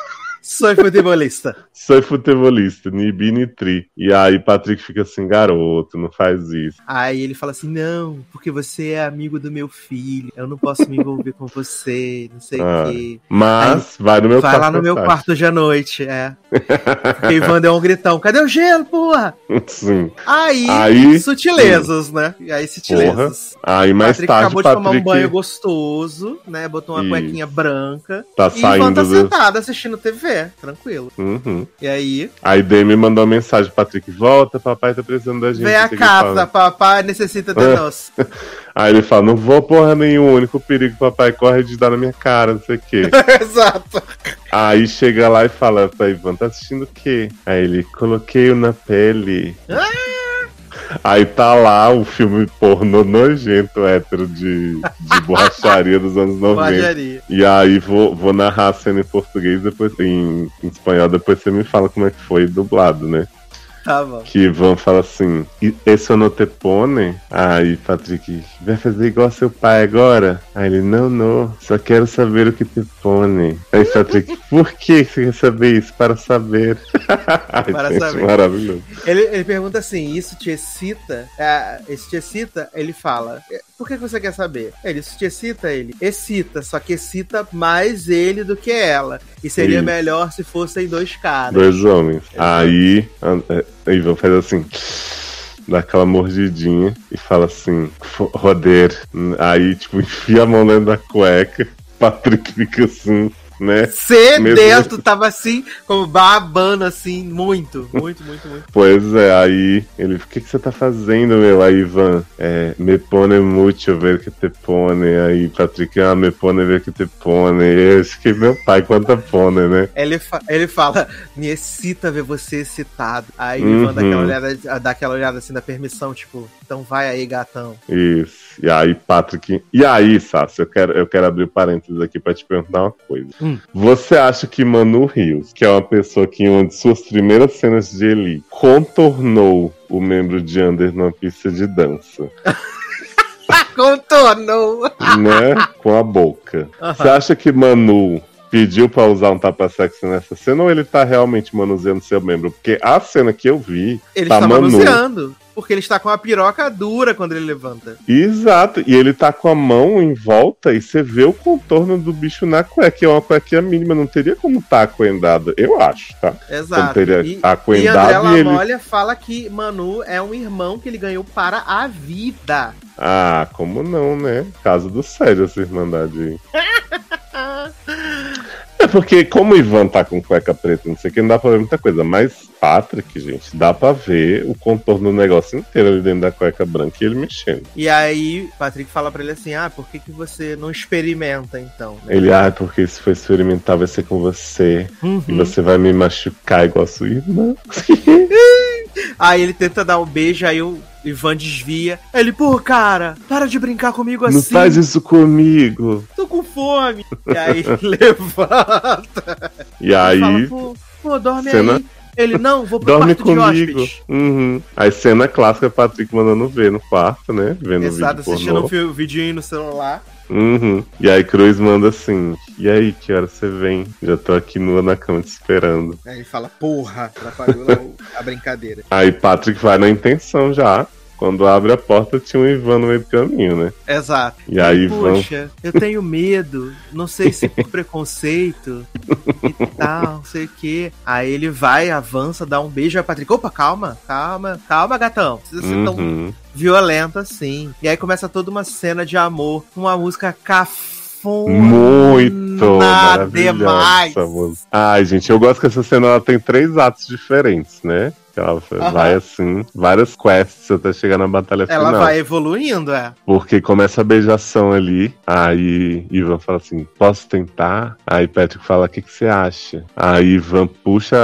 Sou futebolista. Sou futebolista, ni bi, ni tri. E aí Patrick fica assim, garoto, não faz isso. Aí ele fala assim, não, porque você é amigo do meu filho, eu não posso me envolver com você, não sei o ah, quê. Mas aí, vai no meu vai quarto. Vai lá no meu tarde. quarto hoje à noite, é. <laughs> Porque Ivan deu um gritão, cadê o gelo, porra? Sim. Aí, aí sutilezas, sim. né? Aí sutilezas. Porra. Aí mais Patrick tarde acabou Patrick... de tomar um banho gostoso, né? Botou uma e... cuequinha branca. Tá e saindo Ivan tá do... sentado assistindo TV é, tranquilo. Uhum. E aí, Aí Demi mandou uma mensagem, Patrick, volta, papai tá precisando da gente. vem a casa, papai necessita de É. nós. <laughs> Aí ele fala, não vou porra nenhuma, o único perigo que papai corre é de dar na minha cara, não sei o quê. <laughs> Exato. Aí chega lá e fala pra Ivan, tá assistindo o quê? Aí ele, coloquei-o na pele. Aí tá lá o filme pornô nojento, hétero, de, de <laughs> borracharia dos anos 90. Bajaria. E aí vou, vou narrar a cena em português, depois em, em espanhol, depois você me fala como é que foi dublado, né? Tá bom. Que Ivan fala assim, "E- esse não te pone? Aí Patrick, vai fazer igual seu pai agora? Aí ele, não, não, só quero saber o que te pone. Aí Patrick, por que você quer saber isso? Para saber. <laughs> Para gente, saber. Maravilhoso. Ele, ele pergunta assim: Isso te excita? É, esse te excita? Ele fala: "É, Por que que você quer saber? Ele, te excita? Ele excita, só que excita mais ele do que ela. E seria Isso. melhor se fossem dois caras. Dois homens. Aí a- a- a Ivan faz assim. Dá aquela mordidinha e fala assim, "Fo- roder. Aí, tipo, enfia a mão dentro da cueca. Patrick fica assim, né? Sedento, tava assim, como babando assim, muito, muito, muito, muito. <laughs> Pois é, aí ele, o que, que você tá fazendo, meu? Aí Ivan, é, me pone mucho ver que te pone. Aí Patrick, ah, me pone ver que te pone. Eu que meu pai quanta pone, né? Ele, fa- ele fala, me excita ver você excitado. Aí Uhum. o Ivan dá aquela, olhada, dá aquela olhada assim da permissão, tipo, então vai aí, gatão. Isso. E aí, Patrick. E aí, Sassi, eu quero, eu quero abrir parênteses aqui pra te perguntar uma coisa. Hum. Você acha que Manu Rios, que é uma pessoa que em uma de suas primeiras cenas de Eli contornou o membro de Under numa pista de dança, <laughs> Contornou! né? Com a boca. Você acha que Manu pediu pra usar um tapa-sexo nessa cena ou ele tá realmente manuseando seu membro? Porque a cena que eu vi. Ele tá está Manu. manuseando. Porque ele está com a piroca dura quando ele levanta. Exato, e ele tá com a mão em volta e você vê o contorno do bicho na cueca, que é uma cuequinha mínima, não teria como tá acoendado, eu acho, tá? Exato. Como teria E, e acoendado André e ele. Fala que Manu é um irmão que ele ganhou para a vida. Ah, como não, né? Caso do Sérgio, essa irmandade <laughs> porque, como o Ivan tá com cueca preta, não sei o que, não dá pra ver muita coisa. Mas Patrick, gente, dá pra ver o contorno do negócio inteiro ali dentro da cueca branca e ele mexendo. E aí, Patrick fala pra ele assim: Ah, por que, que você não experimenta então? né? Ele, ah, porque se for experimentar vai ser com você. E Uhum. você vai me machucar igual a sua irmã. <laughs> Aí ele tenta dar um beijo, aí o Ivan desvia. Ele, pô, cara, para de brincar comigo Não assim. faz isso comigo. Tô com fome. E aí <laughs> levanta. E aí, fala, pô, pô, dorme cena- aí. Ele, não, vou pro dorme quarto de comigo. Uhum. Aí cena clássica, Patrick mandando ver no quarto, né? Vendo Exato, o vídeo assistindo pornô. um vidinho no celular. Uhum. E aí Cruz manda assim, e aí, que hora você vem? Já tô aqui nua na cama te esperando. Aí ele fala, porra, atrapalhou a brincadeira. Aí Patrick vai na intenção já. Quando abre a porta, tinha um Ivan no meio do caminho, né? Exato. E aí Ivan. Poxa, eu tenho medo, não sei se por preconceito e tal, não sei o que. Aí ele vai, avança, dá um beijo, aí Patrick, opa, calma, calma, calma, gatão. Não precisa ser tão Uhum. violento assim. E aí começa toda uma cena de amor, uma música cafona. Muito demais. Ai, gente, eu gosto que essa cena ela tem três atos diferentes, né? Que Ela Aham. vai assim, várias quests até chegar na batalha Ela final. vai evoluindo, é. Porque começa a beijação ali, aí Ivan fala assim, posso tentar? Aí Patrick fala, o que, que você acha? Aí Ivan puxa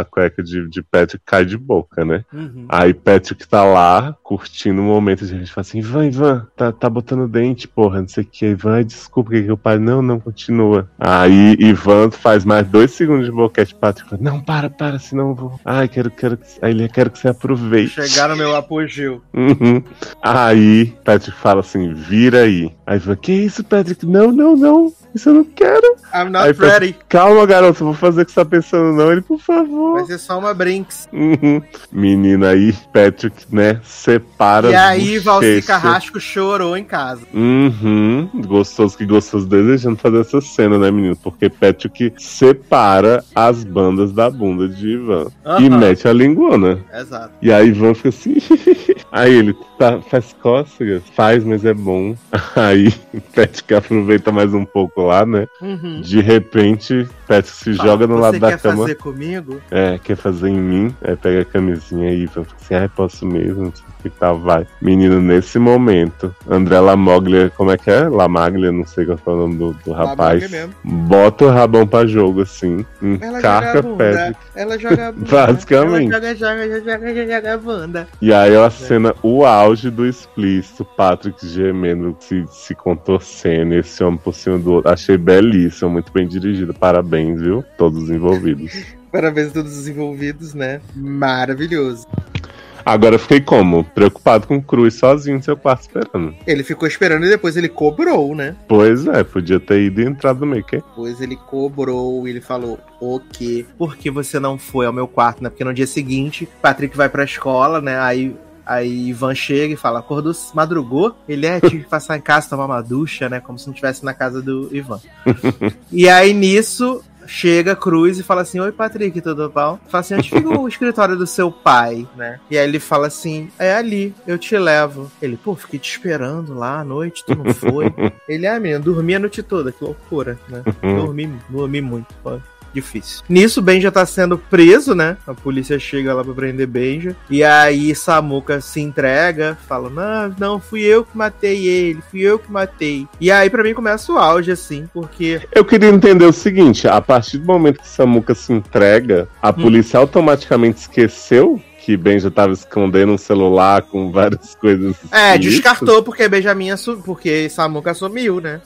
a cueca de, de Patrick e cai de boca, né? Uhum. Aí Patrick tá lá, curtindo o momento, e a gente fala assim, Ivan, Ivan, tá, tá botando dente, porra, não sei o que. Ivan, desculpa, que que o pai, não, não, continua. Aí Ivan faz mais dois segundos de boquete, Patrick fala, não, para, para, senão eu vou. Ai, quero, quero, que- aí ele quero que você aproveite. Chegar no meu apogeu. Uhum. Aí Patrick fala assim, vira aí. Aí fala, que isso, Patrick? Não, não, não. Isso eu não quero. I'm not Aí, ready. Calma, garoto, vou fazer o que você tá pensando, não. Ele, por favor. Vai ser só uma Brinks. Uhum. Menina aí, Patrick, né, separa E aí, Valci. Carrasco chorou em casa. Uhum. Gostoso que gostoso desejando fazer essa cena, né, menino? Porque Patrick separa as bandas da bunda de Ivan. E Aham. mete a linguona. Exato. E aí Ivan fica assim. <laughs> aí ele tá, faz cócegas? Faz, mas é bom. <laughs> Aí Patrick aproveita mais um pouco lá, né? Uhum. De repente, Patrick se Fala, joga no "Você lado da quer cama. fazer comigo? É, quer fazer em mim? Aí pega a camisinha aí fala assim, ai, posso mesmo, não sei o que tal, vai. Menino, nesse momento, André Lamoglia, como é que é? Lamaglia, não sei qual é o nome do, do rapaz. Bota o rabão pra jogo, assim, Ela encarca joga a. Patrick. Ela joga a <laughs> bunda. Basicamente. Ela joga, joga, joga, joga, joga a bunda. E aí é a cena, o auge do explícito, Patrick gemendo, se, se contorcendo, esse homem por cima do outro. Achei belíssimo, muito bem dirigido. Parabéns, viu? Todos os envolvidos. <laughs> Parabéns a todos os envolvidos, né? Maravilhoso. Agora eu fiquei como? Preocupado com o Cruz sozinho no seu quarto esperando. Ele ficou esperando e depois ele cobrou, né? Pois é, podia ter ido e entrado no meio. Que? Depois ele cobrou e ele falou: O quê? Por que você não foi ao meu quarto, né? Porque no dia seguinte, Patrick vai pra escola, né? Aí. Aí Ivan chega e fala, acordou, madrugou? Ele é, tinha que passar em casa, tomar uma ducha, né? Como se não estivesse na casa do Ivan. e aí nisso, chega Cruz e fala assim: Oi, Patrick, tudo bom? Fala assim: Onde fica o <laughs> escritório do seu pai, né? E aí ele fala assim: É ali, eu te levo. Ele, pô, fiquei te esperando lá à noite, tu não foi. <laughs> ele, ah, menino, dormi a noite toda, que loucura, né? <laughs> Dormi, dormi muito, pô. Difícil. Nisso, Ben já tá sendo preso, né? A polícia chega lá pra prender Benja. E aí Samuka se entrega, fala: Não, não, fui eu que matei ele, fui eu que matei. E aí, pra mim, começa o auge, assim, porque Eu queria entender o seguinte: a partir do momento que Samuka se entrega, a polícia automaticamente esqueceu que Ben já tava escondendo um celular com várias coisas. É, ilícitas? descartou porque Benjamin assumiu, porque Samuka assumiu, né?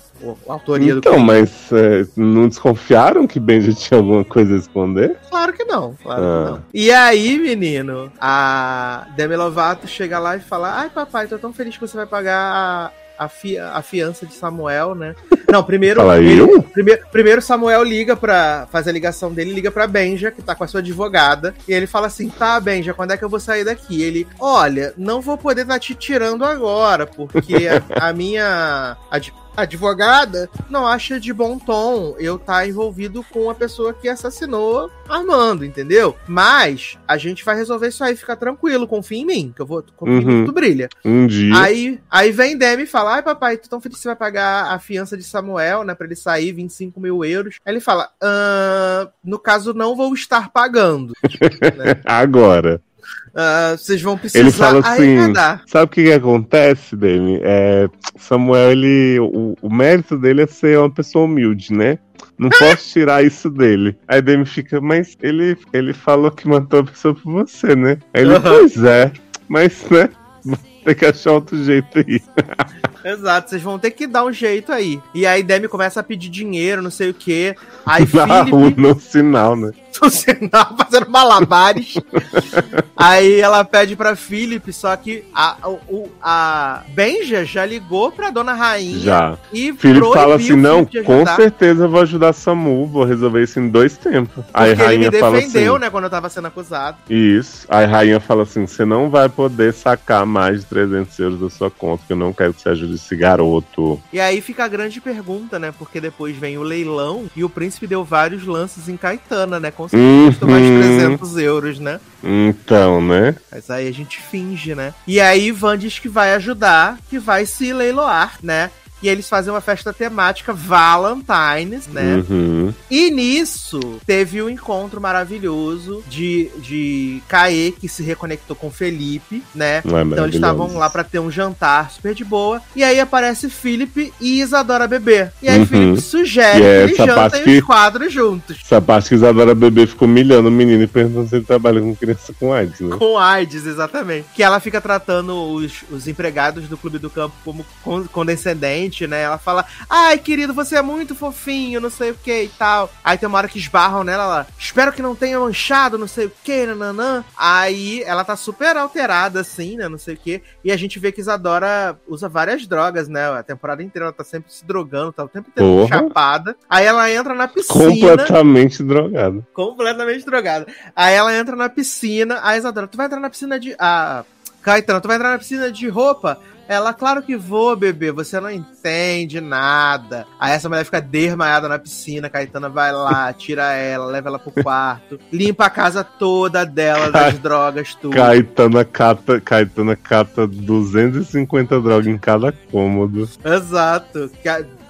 A autoria do Então, mas é, não desconfiaram que Ben já tinha alguma coisa a esconder? Claro que não, claro Ah. que não. E aí, menino, a Demi Lovato chega lá e fala: Ai, papai, tô tão feliz que você vai pagar a, a, fi- a fiança de Samuel, né? Não, primeiro. Fala ele- eu? primeiro, primeiro Samuel liga pra. Faz a ligação dele, liga pra Benja, que tá com a sua advogada. E ele fala assim: tá, Benja, quando é que eu vou sair daqui? Ele, olha, não vou poder estar te tirando agora, porque a, a minha ad- advogada não acha de bom tom eu estar envolvido com a pessoa que assassinou Armando, entendeu? Mas a gente vai resolver isso aí, fica tranquilo, confia em mim, que eu vou. Confia em mim Uhum. que tu brilha. Um dia. Aí, aí vem Demi e fala: Ai, papai, tu tão feliz que você vai pagar a fiança de Samuel, né? Pra ele sair, 25 mil euros. Aí ele fala: "Ah, No caso, não vou estar pagando. <laughs> Agora. Ah, vocês vão precisar Ele fala assim, arrecadar." sabe o que, que acontece, Demi? É, Samuel, ele, o, o mérito dele é ser uma pessoa humilde, né? Não posso tirar isso dele. Aí Demi fica, mas ele, ele falou que matou a pessoa por você, né? Aí ele, pois é, mas, né? Tem que achar outro jeito aí. Exato, vocês vão ter que dar um jeito aí. E aí Demi começa a pedir dinheiro, não sei o quê. Aí <laughs> Felipe no sinal, né? <laughs> no sinal fazendo malabares. Aí ela pede pra Philip, só que a, o, a Benja já ligou pra dona rainha Já. e Felipe proibiu fala assim: não, Philip com certeza eu vou ajudar Samu, vou resolver isso em dois tempos. Aí a Porque ele me rainha fala defendeu, assim: né, quando eu tava sendo acusado. Isso. Aí a rainha fala assim: você não vai poder sacar mais de 300 euros da sua conta, que eu não quero que você ajude esse garoto. E aí fica a grande pergunta, né? Porque depois vem o leilão e o príncipe deu vários lances em Caetana, né? Com certeza custou mais de Uhum. 300 euros, né? Então, né? Mas aí a gente finge, né? E aí Ivan diz que vai ajudar, que vai se leiloar, né? E eles fazem uma festa temática Valentine's, né? Uhum. E nisso teve um encontro maravilhoso de, de Kaê, que se reconectou com Felipe, né? Não é Então eles estavam lá pra ter um jantar super de boa. E aí aparece Felipe e Isadora bebê. E aí Uhum. Felipe sugere E que é eles jantem que- os quadros juntos. Essa parte que Isadora Bebê ficou humilhando o menino e perguntando se ele trabalha com criança com AIDS, né? Com AIDS, exatamente. Que ela fica tratando os, os empregados do Clube do Campo como con- condescendente, né? Ela fala, ai, querido, você é muito fofinho, não sei o que e tal. Aí tem uma hora que esbarram nela, ela, espero que não tenha manchado, não sei o que, nananã. Aí ela tá super alterada, assim, né? Não sei o que. E a gente vê que Isadora usa várias drogas, né? A temporada inteira ela tá sempre se drogando, tá o tempo inteiro Porra. chapada. Aí ela entra na piscina. Completamente drogado. Completamente drogada. Aí ela entra na piscina, a Isadora, tu vai entrar na piscina de. Ah, Caetano, tu vai entrar na piscina de roupa? Ela, claro que vou, bebê, você não entende nada. Aí essa mulher fica desmaiada na piscina, Caetana vai lá, tira ela, leva ela pro quarto, limpa a casa toda dela, <laughs> das drogas, tudo. Caetana cata, Caetana cata 250 drogas em cada cômodo. Exato.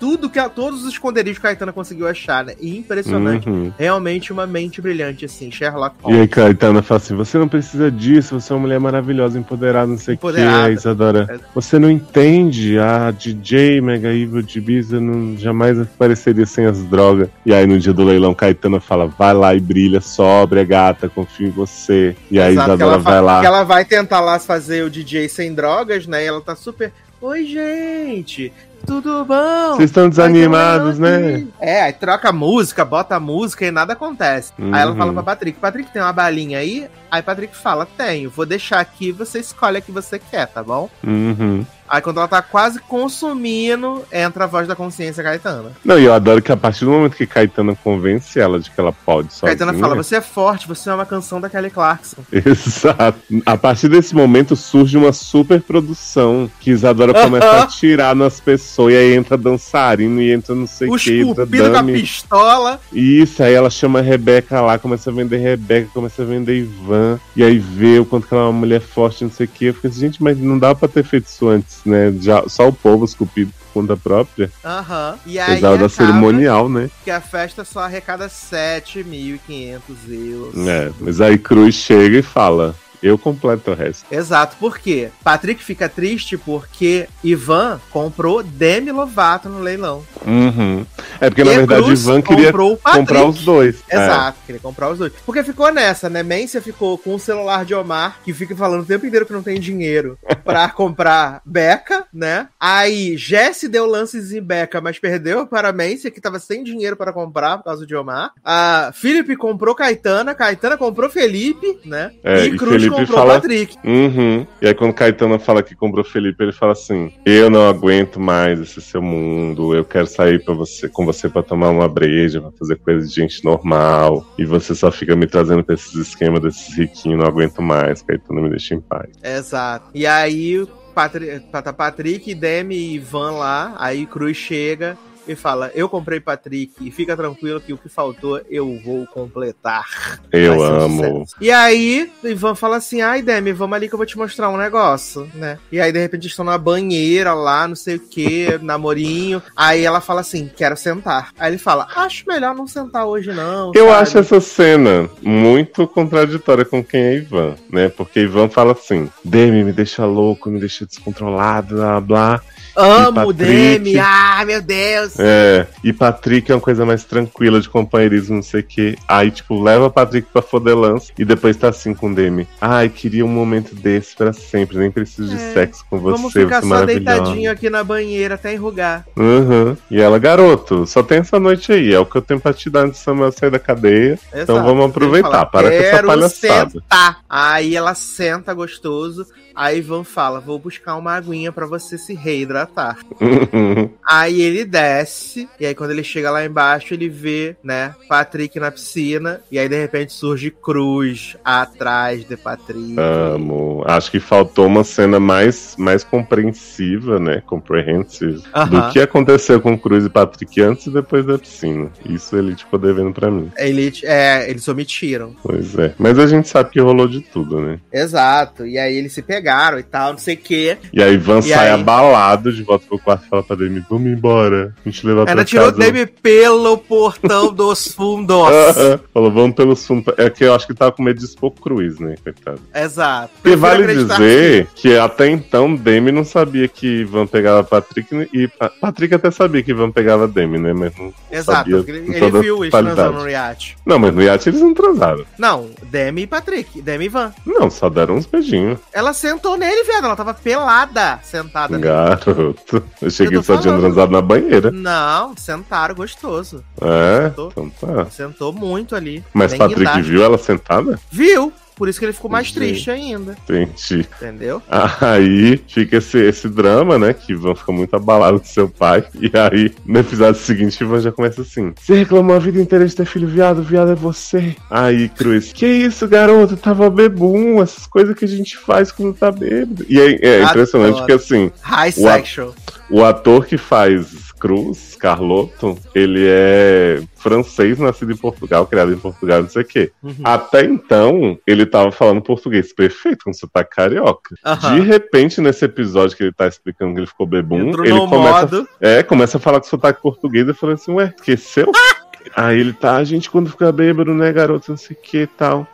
Tudo que a, todos os esconderijos que a Caetana conseguiu achar, né? E impressionante. Uhum. Realmente uma mente brilhante, assim, Sherlock E Holmes. aí Caetana fala assim: você não precisa disso, você é uma mulher maravilhosa, empoderada, não sei o que. Aí Isadora, É. você não entende, a DJ Mega Evil de Ibiza não jamais apareceria sem as drogas. E aí no dia do leilão, Caetana fala: vai lá e brilha, sóbria, gata, confio em você. E aí Exato, Isadora vai lá. ela vai tentar lá fazer o DJ sem drogas, né? E ela tá super. Oi, gente! Tudo bom? Vocês estão desanimados, né? aqui." É, aí troca a música, bota a música e nada acontece. Aí ela Uhum. fala pra Patrick: Patrick, tem uma balinha aí? Aí Patrick fala: Tenho, vou deixar aqui, você escolhe a que você quer, tá bom? Uhum. Aí quando ela tá quase consumindo, entra a voz da consciência Caetana. Não, e eu adoro que a partir do momento que Caetana convence ela de que ela pode sozinha... Caetana fala: Você é forte, você é uma canção da Kelly Clarkson. <laughs> Exato. A partir desse momento surge uma super produção que Isadora começa a Aham. atirar nas pessoas e aí entra dançarino e entra não sei o que, cupidos com a pistola. Isso, aí ela chama a Rebeca lá, começa a vender Rebeca, começa a vender Ivan, e aí vê o quanto que ela é uma mulher forte, não sei o que. Eu fiquei assim, gente, mas não dá pra ter feito isso antes, né? Já, só o povo esculpido por conta própria. Aham. E aí Precisava da cerimonial, né? que a festa só arrecada 7.500 euros. É, mas aí Cruz chega e fala: eu completo o resto. Exato, por quê? Patrick fica triste porque Ivan comprou Demi Lovato no leilão. Uhum. É porque na E verdade Cruz Ivan queria comprar os dois. É. Exato, queria comprar os dois. Porque ficou nessa, né? Mência ficou com o celular de Omar, que fica falando o tempo inteiro que não tem dinheiro pra <laughs> comprar Beca, né? Aí Jesse deu lances em Beca, mas perdeu para Mência, que tava sem dinheiro para comprar por causa de Omar. A Felipe comprou Caetana, Caetana comprou Felipe, né? É, e e Cruz Felipe fala- Patrick. Uhum. E aí quando Caetano fala que comprou Felipe, ele fala assim: Eu não aguento mais esse seu mundo. Eu quero sair para você, com você pra tomar uma breja, pra fazer coisa de gente normal. E você só fica me trazendo pra esses esquemas desses riquinhos. Não aguento mais. Caetano me deixa em paz. Exato. E aí, o Patri... tá Patrick, Demi e Ivan lá. Aí Cruz chega e fala: Eu comprei Patrick e fica tranquilo que o que faltou eu vou completar. Eu um amo. E aí, o Ivan fala assim: Ai, Demi, vamos ali que eu vou te mostrar um negócio, né? E aí, de repente, estão na banheira lá, não sei o que, namorinho. Aí ela fala assim: Quero sentar. Aí ele fala: Acho melhor não sentar hoje, não. Eu sabe? acho essa cena muito contraditória com quem é Ivan, né? Porque Ivan fala assim: Demi, me deixa louco, me deixa descontrolado, blá blá. Amo o. Demi. Ai, meu Deus. É, e Patrick é uma coisa mais tranquila de companheirismo, não sei o que. Aí, tipo, leva Patrick pra fodelance e depois tá assim com o Demi. Ai, queria um momento desse pra sempre, nem preciso de É, sexo com você, Vamos ficar você é só deitadinho aqui na banheira até enrugar. Uhum. E ela, garoto, só tem essa noite aí, é o que eu tenho pra te dar antes de Samuel sair da cadeia. Então Exato. vamos aproveitar, Ele fala, para com essa "Quero palhaçada." sentar. Aí ela senta gostoso. Aí Ivan fala: Vou buscar uma aguinha pra você se reidratar. <laughs> Aí ele desce. E aí, quando ele chega lá embaixo, ele vê, né, Patrick na piscina. E aí, de repente, surge Cruz atrás de Patrick. Amo. Acho que faltou uma cena mais, mais compreensiva, né? Comprehensive. Aham. Do que aconteceu com Cruz e Patrick antes e depois da piscina. Isso ele ficou devendo pra mim. Ele, é, eles omitiram. Pois é. Mas a gente sabe que rolou de tudo, né? Exato. E aí eles se pegaram e tal, não sei o quê. E aí Ivan E sai aí? abalado de volta pro quarto e fala pra Demi, vamos embora. A gente levar pra Ela tirou o casa. Demi pelo portão dos fundos. <laughs> Falou, vamos pelo fundo. É que eu acho que tava com medo de expor Cruz, né, coitado. Exato. Porque Prefiro vale dizer que até então Demi não sabia que Ivan pegava Patrick e Pa- Patrick até sabia que Ivan pegava Demi, né? Mas não Exato. sabia Ele, ele viu isso transando no iate. Não, mas no iate eles não transaram. Não, Demi e Patrick. Demi e Van. Não, só deram uns beijinhos. Ela sentou nele, viado. Ela tava pelada sentada nele. Garoto. Eu cheguei Eu só tinha falando. transado na banheira. Não, sentaram gostoso. É, Sentou. então tá. Sentou muito ali. Mas Bem Patrick viu ela sentada? Viu? Por isso que ele ficou mais Gente. triste ainda. Entendi. Entendeu? Aí fica esse, esse drama, né? Que Ivan fica muito abalado com seu pai. E aí, no episódio seguinte, Ivan já começa assim: Você reclamou a vida inteira de ter filho viado, viado é você. Aí, Cruz, que isso, garoto? Tava bebum, essas coisas que a gente faz quando tá bêbado. E aí, é impressionante Adoro. que assim, High O sexual. o ator que faz Cruz, Carlotto, ele é francês, nascido em Portugal, criado em Portugal, não sei o quê. Uhum. Até então, ele tava falando português perfeito, com sotaque carioca. Aham. De repente, nesse episódio que ele tá explicando que ele ficou bebum, Entrou ele começa, modo. é, começa a falar com sotaque português. Eu falei assim, ué, esqueceu? <laughs> Aí ele tá, a gente quando fica bêbado, né, garoto, não sei o que e tal.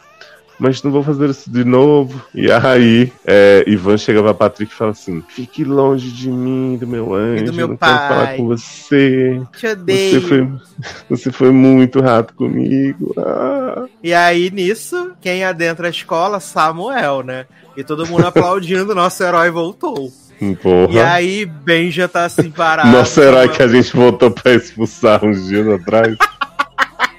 Mas não vou fazer isso de novo. E aí, é, Ivan chega pra Patrick e fala assim: Fique longe de mim, do meu anjo. meu não quero pai. falar com você. Te Você odeio. foi, você foi muito rato comigo. Ah. E aí, nisso, quem adentra a escola? Samuel, né? E todo mundo <laughs> aplaudindo, nosso herói voltou. Porra. E aí, Benja tá assim parado. Nosso herói que a gente voltou pra expulsar uns dias atrás.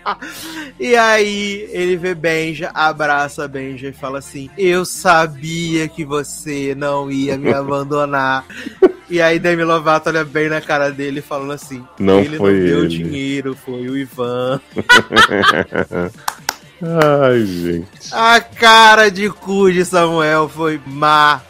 <laughs> E aí, ele vê Benja, abraça Benja e fala assim: Eu sabia que você não ia me <laughs> abandonar. E aí, Demi Lovato olha bem na cara dele, falando assim: Não Ele foi não deu ele." dinheiro, foi o Ivan. <laughs> Ai, gente. A cara de cu de Samuel foi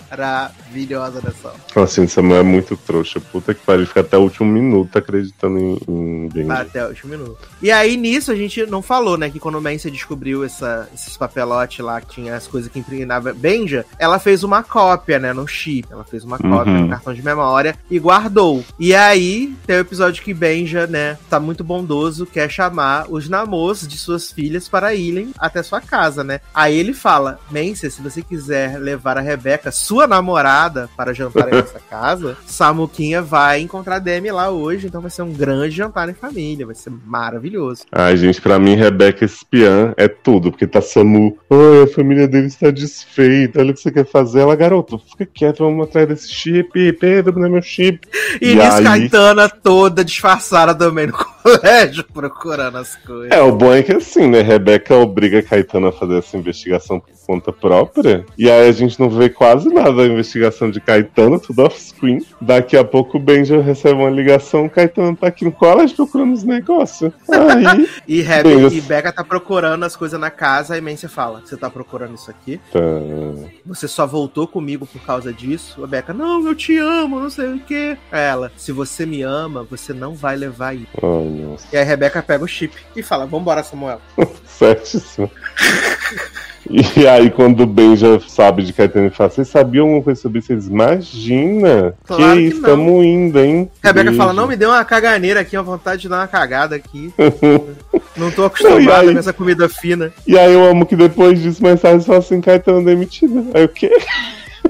maravilhosa nessa hora. Assim, Samuel é muito trouxa. Puta que pariu. Ele fica até o último minuto acreditando em, em Benji. Até o último minuto. E aí, nisso, a gente não falou, né? Que quando o descobriu essa, esses papelotes lá, que tinha as coisas que impregnava Benja, ela fez uma cópia, né? No chip. Ela fez uma cópia Uhum. no cartão de memória e guardou. E aí, tem o episódio que Benja, né? Tá muito bondoso, quer chamar os namors de suas filhas para irem até sua casa, né? Aí ele fala: Mancy, se você quiser levar a Rebeca, sua namorada, para jantar em <laughs> nossa casa, Samuquinha vai encontrar Demi lá hoje, então vai ser um grande jantar em família, vai ser maravilhoso. Ai, gente, pra mim, Rebeca espiã é tudo, porque tá Samu. A família dele está desfeita. Olha o que você quer fazer. Ela, garoto, fica quieto, vamos atrás desse chip. Pedro, não é meu chip. E, E nisso, aí? Caetana toda disfarçada também no colégio, procurando as coisas. É, o bom é que assim, né? Rebeca obriga a Caetano a fazer essa investigação por conta própria. E aí a gente não vê quase nada da investigação de Caetano, tudo off-screen. Daqui a pouco o Benja recebe uma ligação, o Caetano tá aqui no colégio procurando os negócios. Aí. <laughs> E, Rebe Bem, eu- e Becca tá procurando as coisas na casa, aí Mance fala: Você tá procurando isso aqui? tá. Você só voltou comigo por causa disso? A Becca, não, eu te amo, não sei o quê. Aí Ela, se você me ama, você não vai levar isso. Ai, E aí a Rebeca pega o chip e fala: Vambora, Samuel. <laughs> Certíssimo. E aí, quando o Benja sabe de Caetano, ele fala: Vocês sabiam alguma coisa sobre isso? Eles, imagina! Claro que que tamo indo, hein? Rebeca Beijo. fala: Não, me deu uma caganeira aqui, uma vontade de dar uma cagada aqui. <laughs> não tô acostumada aí- com essa comida fina. E aí eu amo que depois disso, mais tarde, fala assim: Caetano demitido. Aí o quê?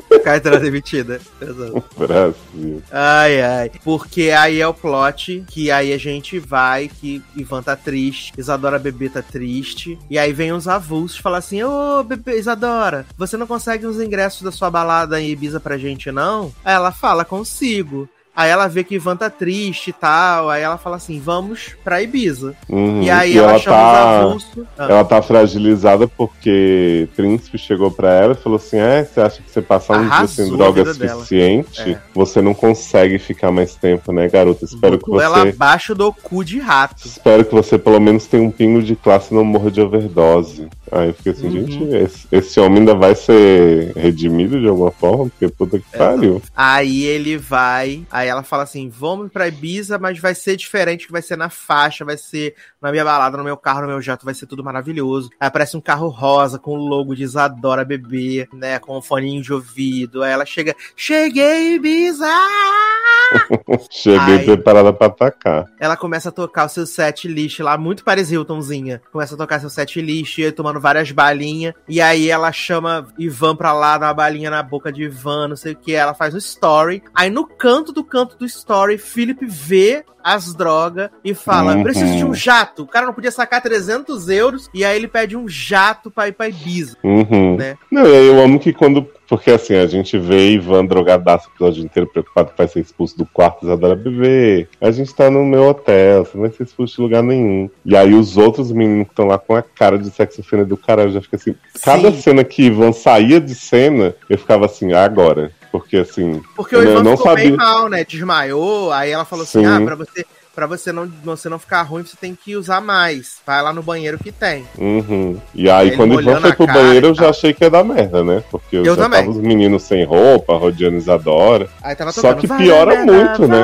<laughs> Caetana demitida. Exato. <laughs> Brasil. Ai, ai. Porque aí é o plot que aí a gente vai, que Ivan tá triste, Isadora Bebê tá triste. E aí vem os avulsos falar assim: Ô, bebê, Isadora, você não consegue os ingressos da sua balada em Ibiza pra gente, não? Aí ela fala: consigo. Aí ela vê que Ivan tá triste e tal. Aí ela fala assim: vamos pra Ibiza. Uhum. E aí ela, ela chama tá- os avulsos. Ah, Ela tá fragilizada porque Príncipe chegou pra ela e falou assim: É, você acha que você passar um dia sem droga suficiente, É. você não consegue ficar mais tempo, né, garota? Espero que botou ela você. abaixo do cu de rato. Espero que você pelo menos tenha um pingo de classe e não morra de overdose. Aí eu fiquei assim, Uhum. gente, esse, esse homem ainda vai ser redimido de alguma forma? Porque puta que É, pariu. Aí ele vai. Aí ela fala assim: vamos pra Ibiza, mas vai ser diferente, que vai ser na faixa, vai ser na minha balada, no meu carro, no meu jato, vai ser tudo maravilhoso. Aí aparece um carro rosa com o logo de Isadora Bebê, né? Com um foninho de ouvido. Aí ela chega: Cheguei, Ibiza! <laughs> Cheguei Ai. preparada pra atacar. Ela começa a tocar o seu set list lá, muito Paris Hiltonzinha. Começa a tocar seu set list, e tomando várias balinhas. E aí ela chama Ivan pra lá, dá uma balinha na boca de Ivan, não sei o que. Ela faz um story. Aí no canto do canto do story, Philip vê as drogas e fala: Uhum. preciso de um jato. O cara não podia sacar 300 euros. E aí ele pede um jato pra ir pra Ibiza. Uhum. Né? Não, eu amo que quando. Porque assim, a gente vê Ivan drogadaço o episódio inteiro preocupado que vai ser expulso do quarto Isadora Bebê. A gente tá no meu hotel, você não vai ser expulso de lugar nenhum. E aí os outros meninos que estão lá com a cara de sexo fina do caralho, já fica assim. Cada Sim. cena que Ivan saía de cena, eu ficava assim, ah, agora. Porque assim. Porque o Eu Ivan não ficou bem sabia. mal, né? Desmaiou. Aí ela falou Sim. assim: ah, pra você. Pra você não, você não ficar ruim, você tem que usar mais. Vai lá no banheiro que tem. Uhum. E aí, Ele quando o Ivan foi pro banheiro, eu já achei que ia dar merda, né? Porque eu, Eu já também. tava os meninos sem roupa, rodeando Isadora. Aí tava Só que "Vai, piora muito, né?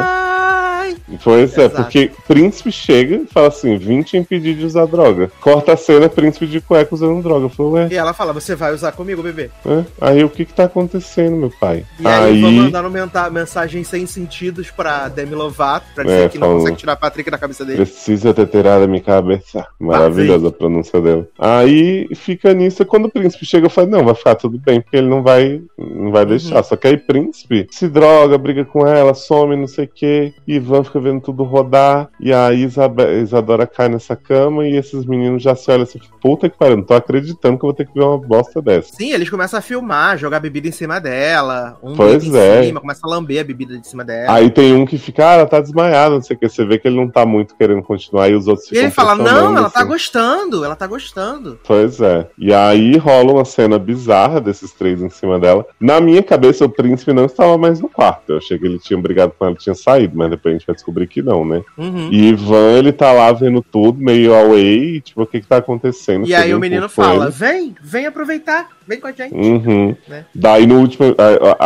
Vai". Pois é, porque Príncipe chega e fala assim: vim te impedir de usar droga. Corta a cena, Príncipe de cueca usando droga. Eu falo, ué. E ela fala: você vai usar comigo, bebê? É? Aí o que que tá acontecendo, meu pai? E aí, aí... mandando mensagens sem sentidos pra Demi Lovato, pra dizer é, que não consegue tirar Patrick da cabeça dele. Precisa ter tirado a minha cabeça. Maravilhosa a pronúncia dela. Aí fica nisso. Quando o príncipe chega, eu falo, não, vai ficar tudo bem, porque ele não vai, não vai deixar. Uhum. Só que aí príncipe se droga, briga com ela, some, não sei o quê. Ivan fica vendo tudo rodar. E aí Isadora cai nessa cama e esses meninos já se olham assim, puta que pariu, não tô acreditando que eu vou ter que ver uma bosta dessa. Sim, eles começam a filmar, jogar bebida em cima dela. Um pois é. Cima, começa a lamber a bebida de cima dela. Aí tem um que fica, ah, ela tá desmaiada, não sei o que. Você vê que ele não tá muito querendo continuar e os outros ficam. E ele fala, não, ela tá assim. tá gostando, ela tá gostando. Pois é. E aí rola uma cena bizarra desses três em cima dela. Na minha cabeça, o príncipe não estava mais no quarto. Eu achei que ele tinha brigado com ela, tinha saído, mas depois gente vai descobrir que não, né? Uhum. E Ivan, ele tá lá vendo tudo, meio away, tipo, o que que tá acontecendo? E aí o menino fala, vem, vem aproveitar, vem com a gente. Uhum. Né? Daí no último,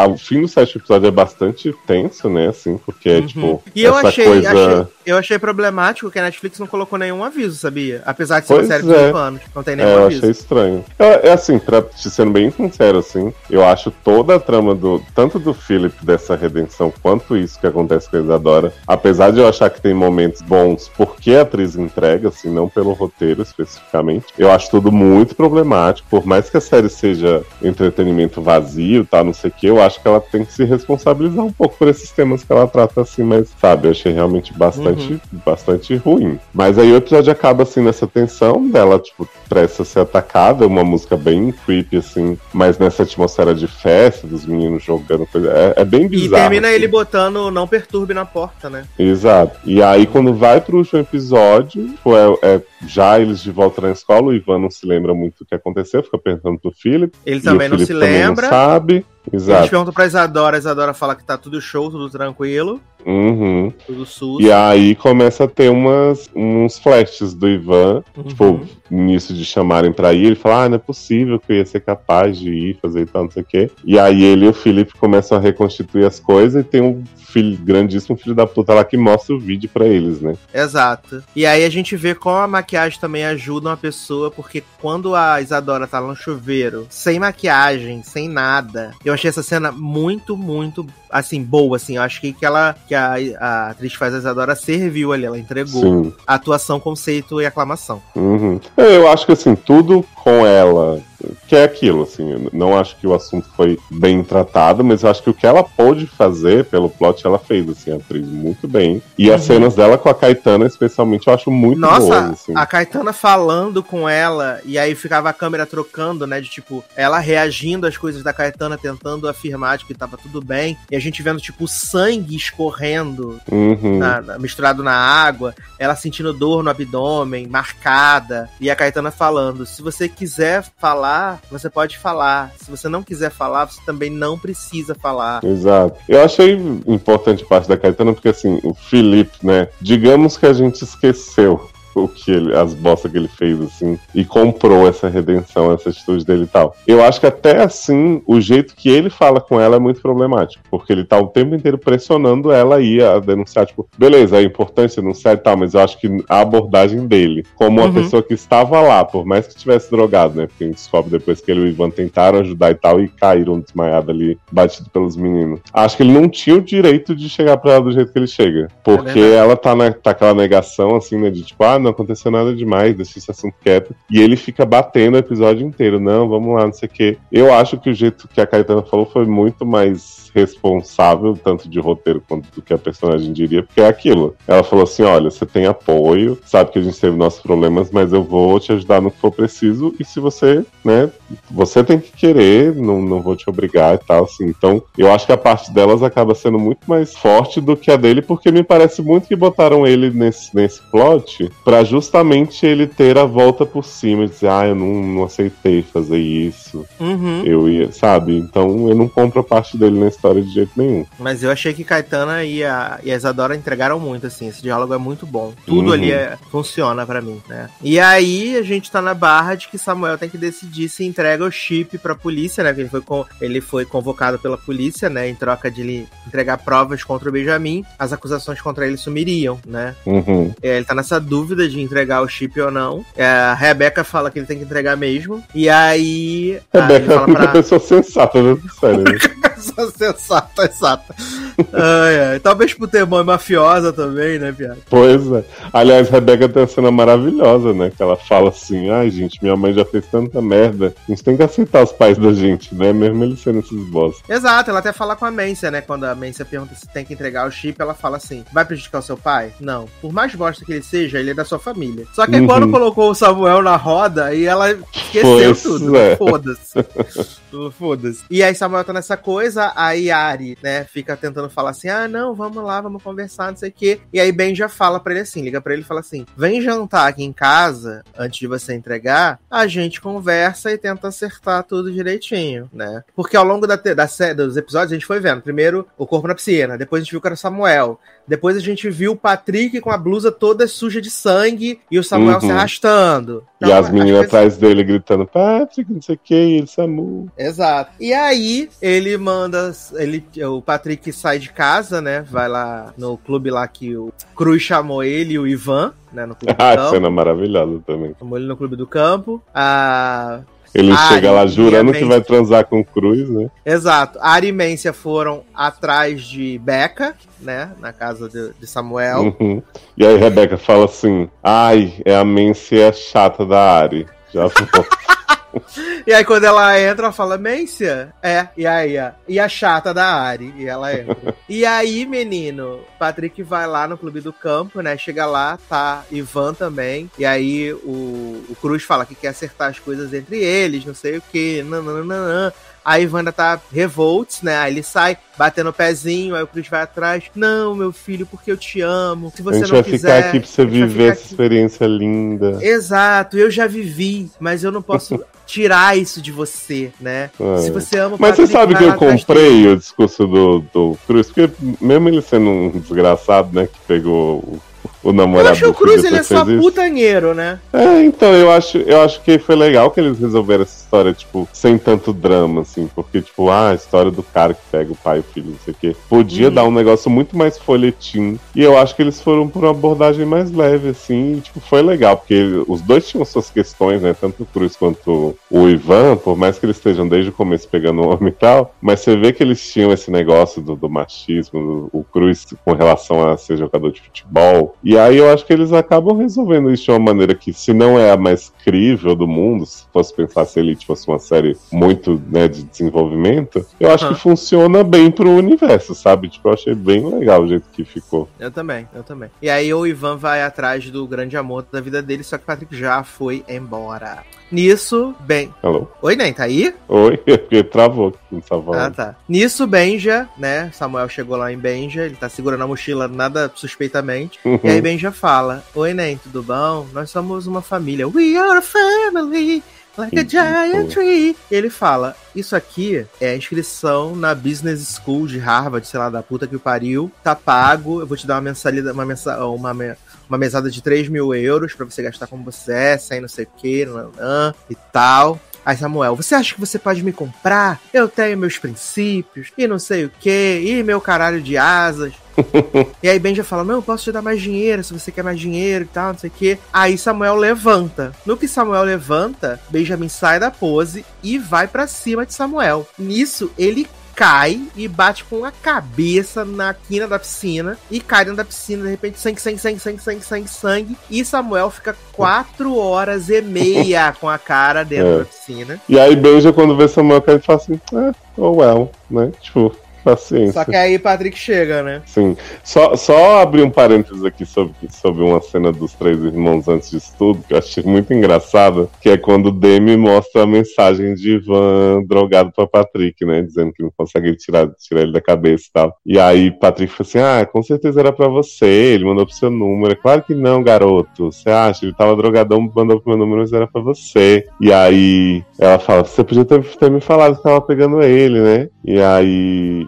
o fim do sétimo episódio é bastante tenso, né, assim, porque é, uhum. tipo, e eu achei, coisa... achei, eu achei problemático que a Netflix não colocou nenhum aviso, sabia? Apesar de ser pois uma série é. anos, não tem nenhum é, aviso. Eu achei estranho. É, é, assim, pra te sendo bem sincero, assim, eu acho toda a trama do, tanto do Philip dessa redenção, quanto isso que acontece com a Isadora, apesar de eu achar que tem momentos bons porque a atriz entrega, assim, não pelo roteiro especificamente, eu acho tudo muito problemático, por mais que a série seja entretenimento vazio, tá, não sei o que, eu acho que ela tem que se responsabilizar um pouco por esses temas que ela trata, assim, mas, sabe, eu achei realmente bastante, uhum. bastante ruim. Mas aí o episódio acaba, assim, nessa tensão dela, tipo, presta a ser atacada, uma música bem creepy, assim, mas nessa atmosfera de festa, dos meninos jogando coisa. É, é bem bizarro. E termina assim. ele botando não perturbe na porta, né? Exato. E aí, quando vai pro último episódio, tipo, é, é já eles de volta na escola, o Ivan não se lembra muito do que aconteceu, fica perguntando pro Philip. Ele também não se lembra. Não sabe. Exato. Eles perguntam pra Isadora, a Isadora fala que tá tudo show, tudo tranquilo. Uhum. Tudo susto. E aí começa a ter umas, uns flashes do Ivan, uhum. tipo, nisso de chamarem pra ir, ele fala, ah, não é possível que eu ia ser capaz de ir, fazer e tal, não sei o quê. E aí ele e o Felipe começam a reconstituir as coisas e tem um filho, grandíssimo filho da puta lá que mostra o vídeo para eles, né? Exato. E aí a gente vê como a maquiagem também ajuda uma pessoa, porque quando a Isadora tá lá no chuveiro, sem maquiagem, sem nada, eu achei essa cena muito, muito, assim, boa, assim. Eu acho que, que ela, que a, a atriz faz a Isadora serviu ali, ela entregou Sim. atuação, conceito e aclamação. Uhum. Eu acho que, assim, tudo com ela que é aquilo, assim, não acho que o assunto foi bem tratado, mas eu acho que o que ela pôde fazer pelo plot, ela fez, assim, a atriz muito bem. E uhum. as cenas dela com a Caetana, especialmente, eu acho muito Nossa, boas, assim. a Caetana falando com ela, e aí ficava a câmera trocando, né, de tipo, ela reagindo às coisas da Caetana, tentando afirmar de que tava tudo bem, e a gente vendo, tipo, sangue escorrendo, uhum. na, na, misturado na água, ela sentindo dor no abdômen, marcada, e a Caetana falando, se você quiser falar falar, você pode falar. Se você não quiser falar, você também não precisa falar. Exato. Eu achei importante parte da Caetana, porque assim, o Felipe, né? Digamos que a gente esqueceu o que ele, as bostas que ele fez, assim, e comprou essa redenção, essa atitude dele e tal. Eu acho que até assim, o jeito que ele fala com ela é muito problemático, porque ele tá o tempo inteiro pressionando ela aí a denunciar, tipo, beleza, é importante denunciar e tal, mas eu acho que a abordagem dele, como uma uhum. pessoa que estava lá, por mais que tivesse drogado, né, porque a gente descobre depois que ele e o Ivan tentaram ajudar e tal, e caíram desmaiados ali, batido pelos meninos. Acho que ele não tinha o direito de chegar pra ela do jeito que ele chega, porque é ela tá, na, tá aquela negação, assim, né, de tipo, ah, não aconteceu nada demais, deixa esse assunto quieto. E ele fica batendo o episódio inteiro. Não, vamos lá, não sei o quê. Eu acho que o jeito que a Caetana falou foi muito mais responsável, tanto de roteiro quanto do que a personagem diria, porque é aquilo. Ela falou assim: olha, você tem apoio, sabe que a gente teve nossos problemas, mas eu vou te ajudar no que for preciso, e se você, né, você tem que querer, não, não vou te obrigar e tal, assim. Então, eu acho que a parte delas acaba sendo muito mais forte do que a dele, porque me parece muito que botaram ele nesse, nesse plot pra Pra justamente ele ter a volta por cima e dizer, ah, eu não, não aceitei fazer isso. Uhum. Eu ia, sabe? Então eu não compro a parte dele na história de jeito nenhum. Mas eu achei que Caetana e a, e a Isadora entregaram muito, assim. Esse diálogo é muito bom. Tudo Uhum. ali é- funciona pra mim, né? E aí a gente tá na barra de que Samuel tem que decidir se entrega o chip pra polícia, né? Ele foi, con- ele foi convocado pela polícia, né? Em troca de ele entregar provas contra o Benjamin. As acusações contra ele sumiriam, né? Uhum. É, ele tá nessa dúvida de entregar o chip ou não. É, a Rebeca fala que ele tem que entregar mesmo. E aí. ah, Rebeca é fala uma pra- pessoa sensata, né? Sério. <laughs> Pessoa sensata, exata. Ai, ai. Talvez por ter mãe mafiosa também, né, piada? Pois é. Aliás, Rebeca tem uma cena maravilhosa, né? Que ela fala assim: ai, gente, minha mãe já fez tanta merda. A gente tem que aceitar os pais da gente, né? Mesmo eles sendo esses boss. Exato, ela até fala com a Mência, né? Quando a Mência pergunta se tem que entregar o chip, ela fala assim: vai prejudicar o seu pai? Não. Por mais bosta que ele seja, ele é da sua família. Só que Uhum. quando colocou o Samuel na roda, e ela esqueceu tudo. é. Foda-se. <laughs> Foda-se. E aí Samuel tá nessa coisa, a Yari, né, fica tentando falar assim: ah, não, vamos lá, vamos conversar, não sei o quê. E aí Ben já fala pra ele assim: liga pra ele e fala assim: vem jantar aqui em casa antes de você entregar, a gente conversa e tenta acertar tudo direitinho, né? Porque ao longo da, da dos episódios a gente foi vendo. Primeiro o corpo na piscina, depois a gente viu que era o Samuel. Depois a gente viu o Patrick com a blusa toda suja de sangue e o Samuel Uhum. se arrastando. e Então, as as meninas atrás dele gritando: Patrick, não sei o que, ele Samu. Exato. E aí, ele manda. Ele, o Patrick sai de casa, né? Vai lá no clube lá que o Cruz chamou ele e o Ivan, né? No clube do <laughs> Ah, campo. cena maravilhosa também. Chamou ele no clube do campo. Ah, Ele Ari chega lá jurando a que vai transar com o Cruz, né? exato. A Ari e Mência foram atrás de Becca, né? Na casa de, de Samuel. Uhum. E aí Rebeca fala assim: ai, é a Mência chata da Ari. Já. <laughs> E aí, quando ela entra, ela fala, Mência? É. E aí, a, e a chata da Ari. E ela entra. <laughs> e aí, menino, Patrick vai lá no clube do campo, né? Chega lá, tá Ivan também. E aí, o, o Cruz fala que quer acertar as coisas entre eles, não sei o que. Nananana. A Ivan ainda tá revolts, né? Aí ele sai batendo o pezinho, aí o Cruz vai atrás. Não, meu filho, porque eu te amo. Se a você gente não vai quiser. ficar aqui pra você a viver essa aqui. experiência linda. Exato, eu já vivi, mas eu não posso <laughs> tirar isso de você, né? É. Se você ama o Mas você Patrick, sabe vai que eu comprei dele. o discurso do, do Cruz, porque mesmo ele sendo um desgraçado, né, que pegou o, o Eu namorado acho que o do Cruz ele é só isso. putanheiro, né? É, então, eu acho, eu acho que foi legal que eles resolveram essa história, tipo, sem tanto drama, assim, porque, tipo, ah, a história do cara que pega o pai e o filho, não sei o quê. Podia Uhum. dar um negócio muito mais folhetim. E eu acho que eles foram por uma abordagem mais leve, assim, e, tipo, foi legal, porque os dois tinham suas questões, né? Tanto o Cruz quanto o Ivan, por mais que eles estejam desde o começo pegando o homem e tal, mas você vê que eles tinham esse negócio do, do machismo, o Cruz com relação a ser jogador de futebol. E aí eu acho que eles acabam resolvendo isso de uma maneira que, se não é a mais crível do mundo, se fosse pensar se Elite fosse uma série muito né, de desenvolvimento, eu acho Aham. que funciona bem pro universo, sabe? Tipo, eu achei bem legal o jeito que ficou. Eu também, eu também. E aí o Ivan vai atrás do grande amor da vida dele, só que o Patrick já foi embora. Nisso, bem. Alô? Oi, Nen, tá aí? Oi? <laughs> Porque travou aqui, tava Ah, tá. Nisso, Benja, né? Samuel chegou lá em Benja, ele tá segurando a mochila nada suspeitamente. Uhum. <laughs> E aí Benja fala: Oi, Nen, tudo bom? Nós somos uma família. We are a family. Like a giant tree. Ele fala: Isso aqui é a inscrição na Business School de Harvard, sei lá, da puta que o pariu. Tá pago. Eu vou te dar uma mensalidade, uma, mensa, uma, uma mesada de 3 mil euros pra você gastar como você é, sem não sei o que, nanã, e tal. Aí Samuel, você acha que você pode me comprar? Eu tenho meus princípios, e não sei o que, e meu caralho de asas. <laughs> e aí Benja fala, não, eu posso te dar mais dinheiro, se você quer mais dinheiro e tal, não sei o que. Aí Samuel levanta. No que Samuel levanta, Benjamin sai da pose e vai pra cima de Samuel. Nisso, ele cai e bate com a cabeça na quina da piscina e cai dentro da piscina, de repente, sangue, sangue, sangue, sangue, sangue, sangue, sangue. E Samuel fica quatro horas e meia <laughs> com a cara dentro É. da piscina. E aí beija quando vê Samuel caindo e fala assim, ah, oh well, né? Tipo, paciência. Só que aí Patrick chega, né? Sim. Só, só abrir um parênteses aqui sobre, sobre uma cena dos três irmãos antes disso tudo, que eu achei muito engraçada, que é quando o Demi mostra a mensagem de Ivan drogado pra Patrick, né? Dizendo que não consegue tirar, tirar ele da cabeça e tal. E aí Patrick falou assim: Ah, com certeza era pra você. Ele mandou pro seu número. É claro que não, garoto. Você acha? Ele tava drogadão, mandou pro meu número, mas era pra você. E aí ela fala: Você podia ter, ter me falado que tava pegando ele, né? E aí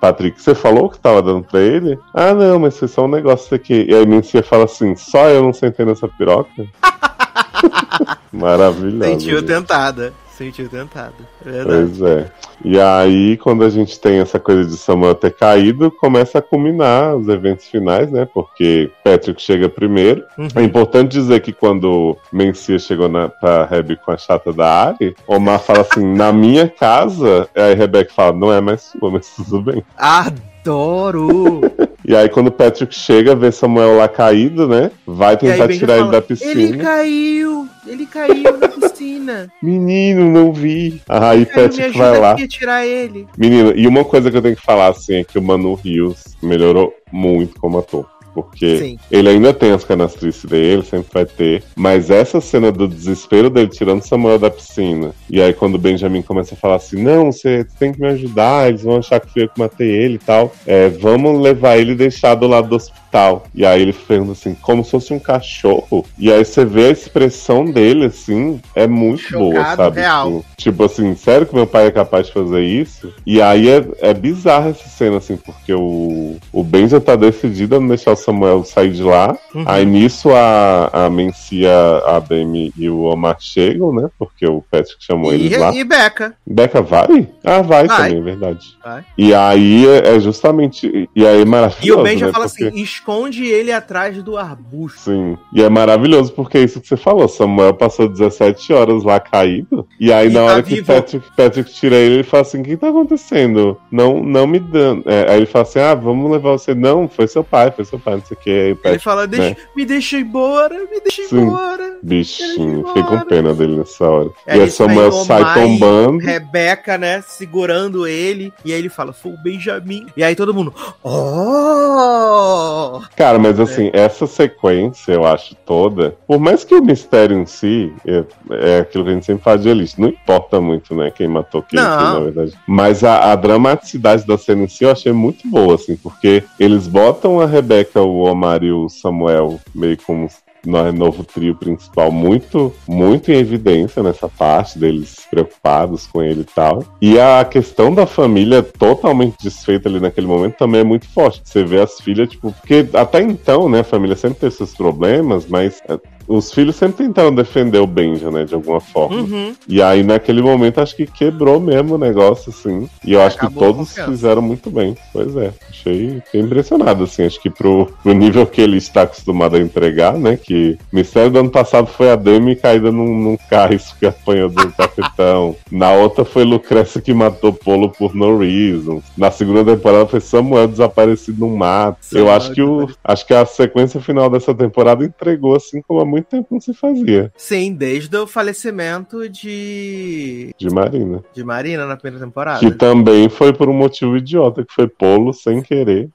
Patrick, você falou que tava dando pra ele? Ah, não, mas foi só um negócio aqui. E aí Mencia fala assim: só eu não sentei nessa piroca? <laughs> Maravilhoso. Sentiu tentada. Sentiu tentado. É verdade. Pois é. E aí, quando a gente tem essa coisa de Samuel ter caído, começa a culminar os eventos finais, né? Porque Patrick chega primeiro. Uhum. É importante dizer que quando Mencia chegou na, pra Rebe com a chata da Ari, Omar fala assim, na minha casa, aí Rebeca fala, não é mais sua, mas tudo bem. Adoro! E aí, quando Patrick chega, vê Samuel lá caído, né? Vai aí tentar Benja tirar ele fala, da piscina. Ele caiu! Ele caiu na piscina! <laughs> Menino, não vi. Aí Caiu, me Patrick vai lá. tirar ele. Menino, e uma coisa que eu tenho que falar, assim, é que o Manu Rios melhorou muito como ator. Porque Sim. ele ainda tem as canastrices dele, sempre vai ter. Mas essa cena do desespero dele tirando Samuel da piscina. E aí quando o Benjamin começa a falar assim, não, você tem que me ajudar, eles vão achar que fui eu que matei ele e tal. É, vamos levar ele e deixar do lado do hospital. E aí ele pergunta assim, como se fosse um cachorro. E aí você vê a expressão dele, assim, é muito boa, Chocado, sabe? real. Tipo, Tipo assim, sério que meu pai é capaz de fazer isso? E aí é, é bizarra essa cena, assim, porque o, o Ben já tá decidido a não deixar o Samuel sair de lá. Uhum. Aí nisso a, a Mencia, a Demi e o Omar chegam, né? Porque o Patrick chamou E, eles lá. e Becca. Beca vai? Ah, vai, Vai. também, é verdade. Vai. E aí é, é justamente. E aí é maravilhoso. E o Ben já né? fala Porque- assim: esconde ele atrás do arbusto. Sim. E é maravilhoso porque é isso que você falou. Samuel passou 17 horas lá caído. E aí, E na tá hora que vivo. Patrick, Patrick tira ele, ele fala assim: O que tá acontecendo? Não, não me dando. É, aí ele fala assim: Ah, vamos levar você. Não, foi seu pai, foi seu pai, não sei o que. O Ele Patrick, fala: deixa, né? me deixa embora, me deixa Sim. embora. bichinho, fiquei com pena dele nessa hora. É e aí Samuel sai tombando. Rebeca, né, segurando ele. E aí ele fala: foi o Benjamin. E aí todo mundo: Oh! Cara, mas assim, essa sequência, eu acho toda, por mais que o mistério em si é, é aquilo que a gente sempre fala de Elite, não importa muito, né, quem matou quem, na verdade. Mas a, a dramaticidade da cena em si eu achei muito boa, assim, porque eles botam a Rebeca, o Omar e o Samuel meio como no novo trio principal muito muito em evidência nessa parte deles preocupados com ele e tal. E a questão da família totalmente desfeita ali naquele momento também é muito forte. Você vê as filhas, tipo, porque até então, né, a família sempre teve seus problemas, mas é, os filhos sempre tentaram defender o Benja, né, de alguma forma. Uhum. E aí, naquele momento, acho que quebrou mesmo o negócio, assim. E eu acho que Acabou a todos fizeram muito bem. Pois é, achei impressionado, assim. Acho que pro, pro nível que ele está acostumado a entregar, né? Que mistério do ano passado foi a Demi caída num, num cais que apanhou do <laughs> capitão. Na outra foi Lucrécia que matou Polo por no reason. Na segunda temporada foi Samuel desaparecido no mato. eu Samuel acho que o, acho que a sequência final dessa temporada entregou, assim, como muito tempo não se fazia. Sim, desde o falecimento de. De Marina. de Marina na primeira temporada. Que também foi por um motivo idiota, que foi Polo sem querer.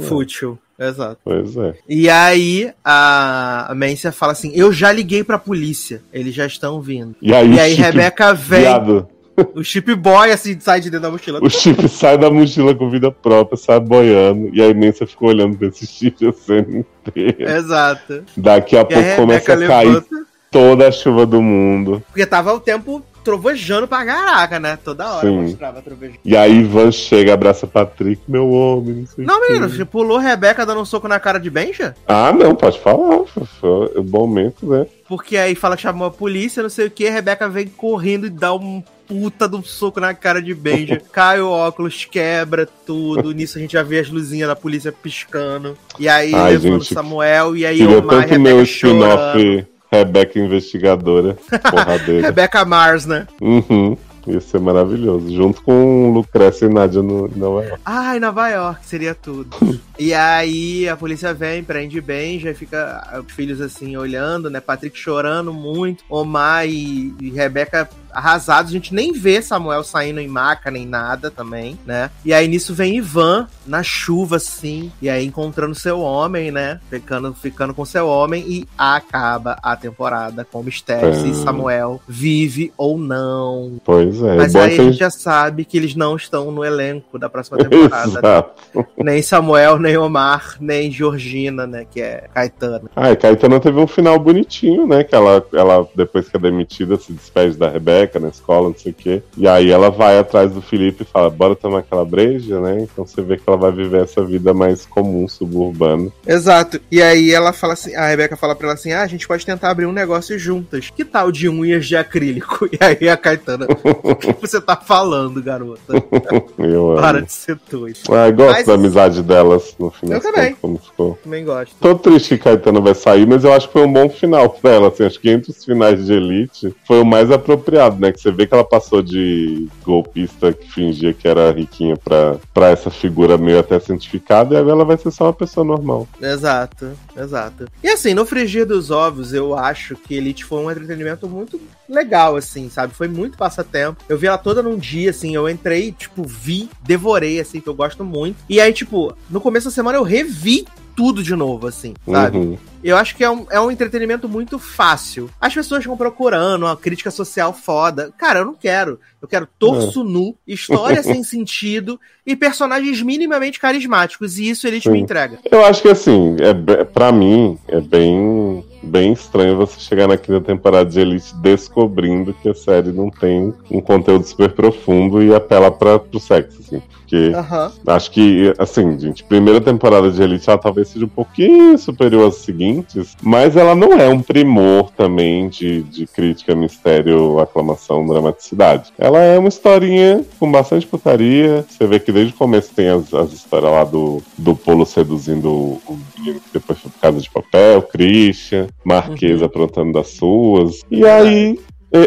Fútil. Exato. Pois é. E aí a a Mencia fala assim: Eu já liguei pra polícia, eles já estão vindo. E aí, E aí Rebeca vem, viado, o chip boy assim sai de dentro da mochila. o chip sai da mochila com vida própria, sai boiando, e aí Nancy ficou olhando pra esse chip a cena inteira. Exato. Daqui a E a pouco começa Rebeca a cair levanta. toda a chuva do mundo. Porque tava o tempo trovejando pra caraca, né? Toda hora Sim. mostrava trovejando. E aí Ivan chega, abraça Patrick, meu homem, não sei Não, o menino, você pulou Rebeca dando um soco na cara de Benja? Ah, não, pode falar. Foi o bom momento, né? Porque aí fala que chamou a polícia, não sei o que, Rebeca vem correndo e dá um puta de um soco na cara de Benja. <laughs> Cai o óculos, quebra tudo. Nisso a gente já vê as luzinhas da polícia piscando. E aí Ai, levando gente, Samuel, e aí Omar e tanto meu spin-off Rebeca Investigadora. <laughs> Porradeira. Rebeca Mars, né? Uhum. Ia ser maravilhoso. Junto com Lucrécia e Nádia no, em Nova York. Ai, Nova York, seria tudo. <laughs> e aí a polícia vem, prende Benja, e fica os filhos assim olhando, né? Patrick chorando muito, Omar e, e Rebeca arrasados. A gente nem vê Samuel saindo em maca nem nada também, né? E aí nisso vem Ivan na chuva, assim, e aí encontrando seu homem, né? Ficando, ficando com seu homem e acaba a temporada com mistério é. se Samuel vive ou não. Pois é. Mas aí a gente já sabe que eles não estão no elenco da próxima <laughs> temporada. Né? Nem Samuel, nem Omar, nem Georgina, né? Que é Caetano. Ah, e Caetano teve um final bonitinho, né? Que ela, ela depois que é demitida, se despede da Rebeca na escola, não sei o quê. E aí ela vai atrás do Felipe e fala: bora tomar aquela breja, né? Então você vê que ela vai viver essa vida mais comum, suburbana. Exato. E aí ela fala assim: a Rebeca fala pra ela assim: ah, a gente pode tentar abrir um negócio juntas. Que tal de unhas de acrílico? <laughs> E aí a Caetana, o que você tá falando, garota? <laughs> Eu Para de ser doido. Ah, gosto mas... da amizade delas no final. Eu também. Como ficou. Também gosto. Tô triste que Caetano vai sair, mas eu acho que foi um bom final pra ela. Assim, acho que entre os finais de Elite foi o mais apropriado, né? Que você vê que ela passou de golpista que fingia que era riquinha pra, pra essa figura meio até cientificada, e agora ela vai ser só uma pessoa normal. Exato, exato. E assim, no frigir dos ovos, eu acho que Elite foi um entretenimento muito legal, assim, sabe? Foi muito passatempo. Eu vi ela toda num dia, assim, eu entrei, tipo, vi, devorei, assim, que eu gosto muito. E aí, tipo, no começo da semana eu revi tudo de novo, assim, sabe? Uhum. Eu acho que é um, é um entretenimento muito fácil. As pessoas ficam procurando uma crítica social foda. Cara, eu não quero. Eu quero torso uhum. nu, história sem <laughs> sentido e personagens minimamente carismáticos. E isso Elite Sim. me entrega. Eu acho que, assim, é, para mim, é bem bem estranho você chegar na quinta temporada de Elite descobrindo que a série não tem um conteúdo super profundo e apela para pro sexo, assim. Porque acho que, assim, gente, primeira temporada de Elite ela talvez seja um pouquinho superior às seguintes, mas ela não é um primor também de, de crítica, mistério, aclamação, dramaticidade. Ela é uma historinha com bastante putaria. Você vê que desde o começo tem as, as histórias lá do, do Polo seduzindo o menino que depois foi por Casa de Papel, Christian, Marquesa uhum. aprontando das suas. E aí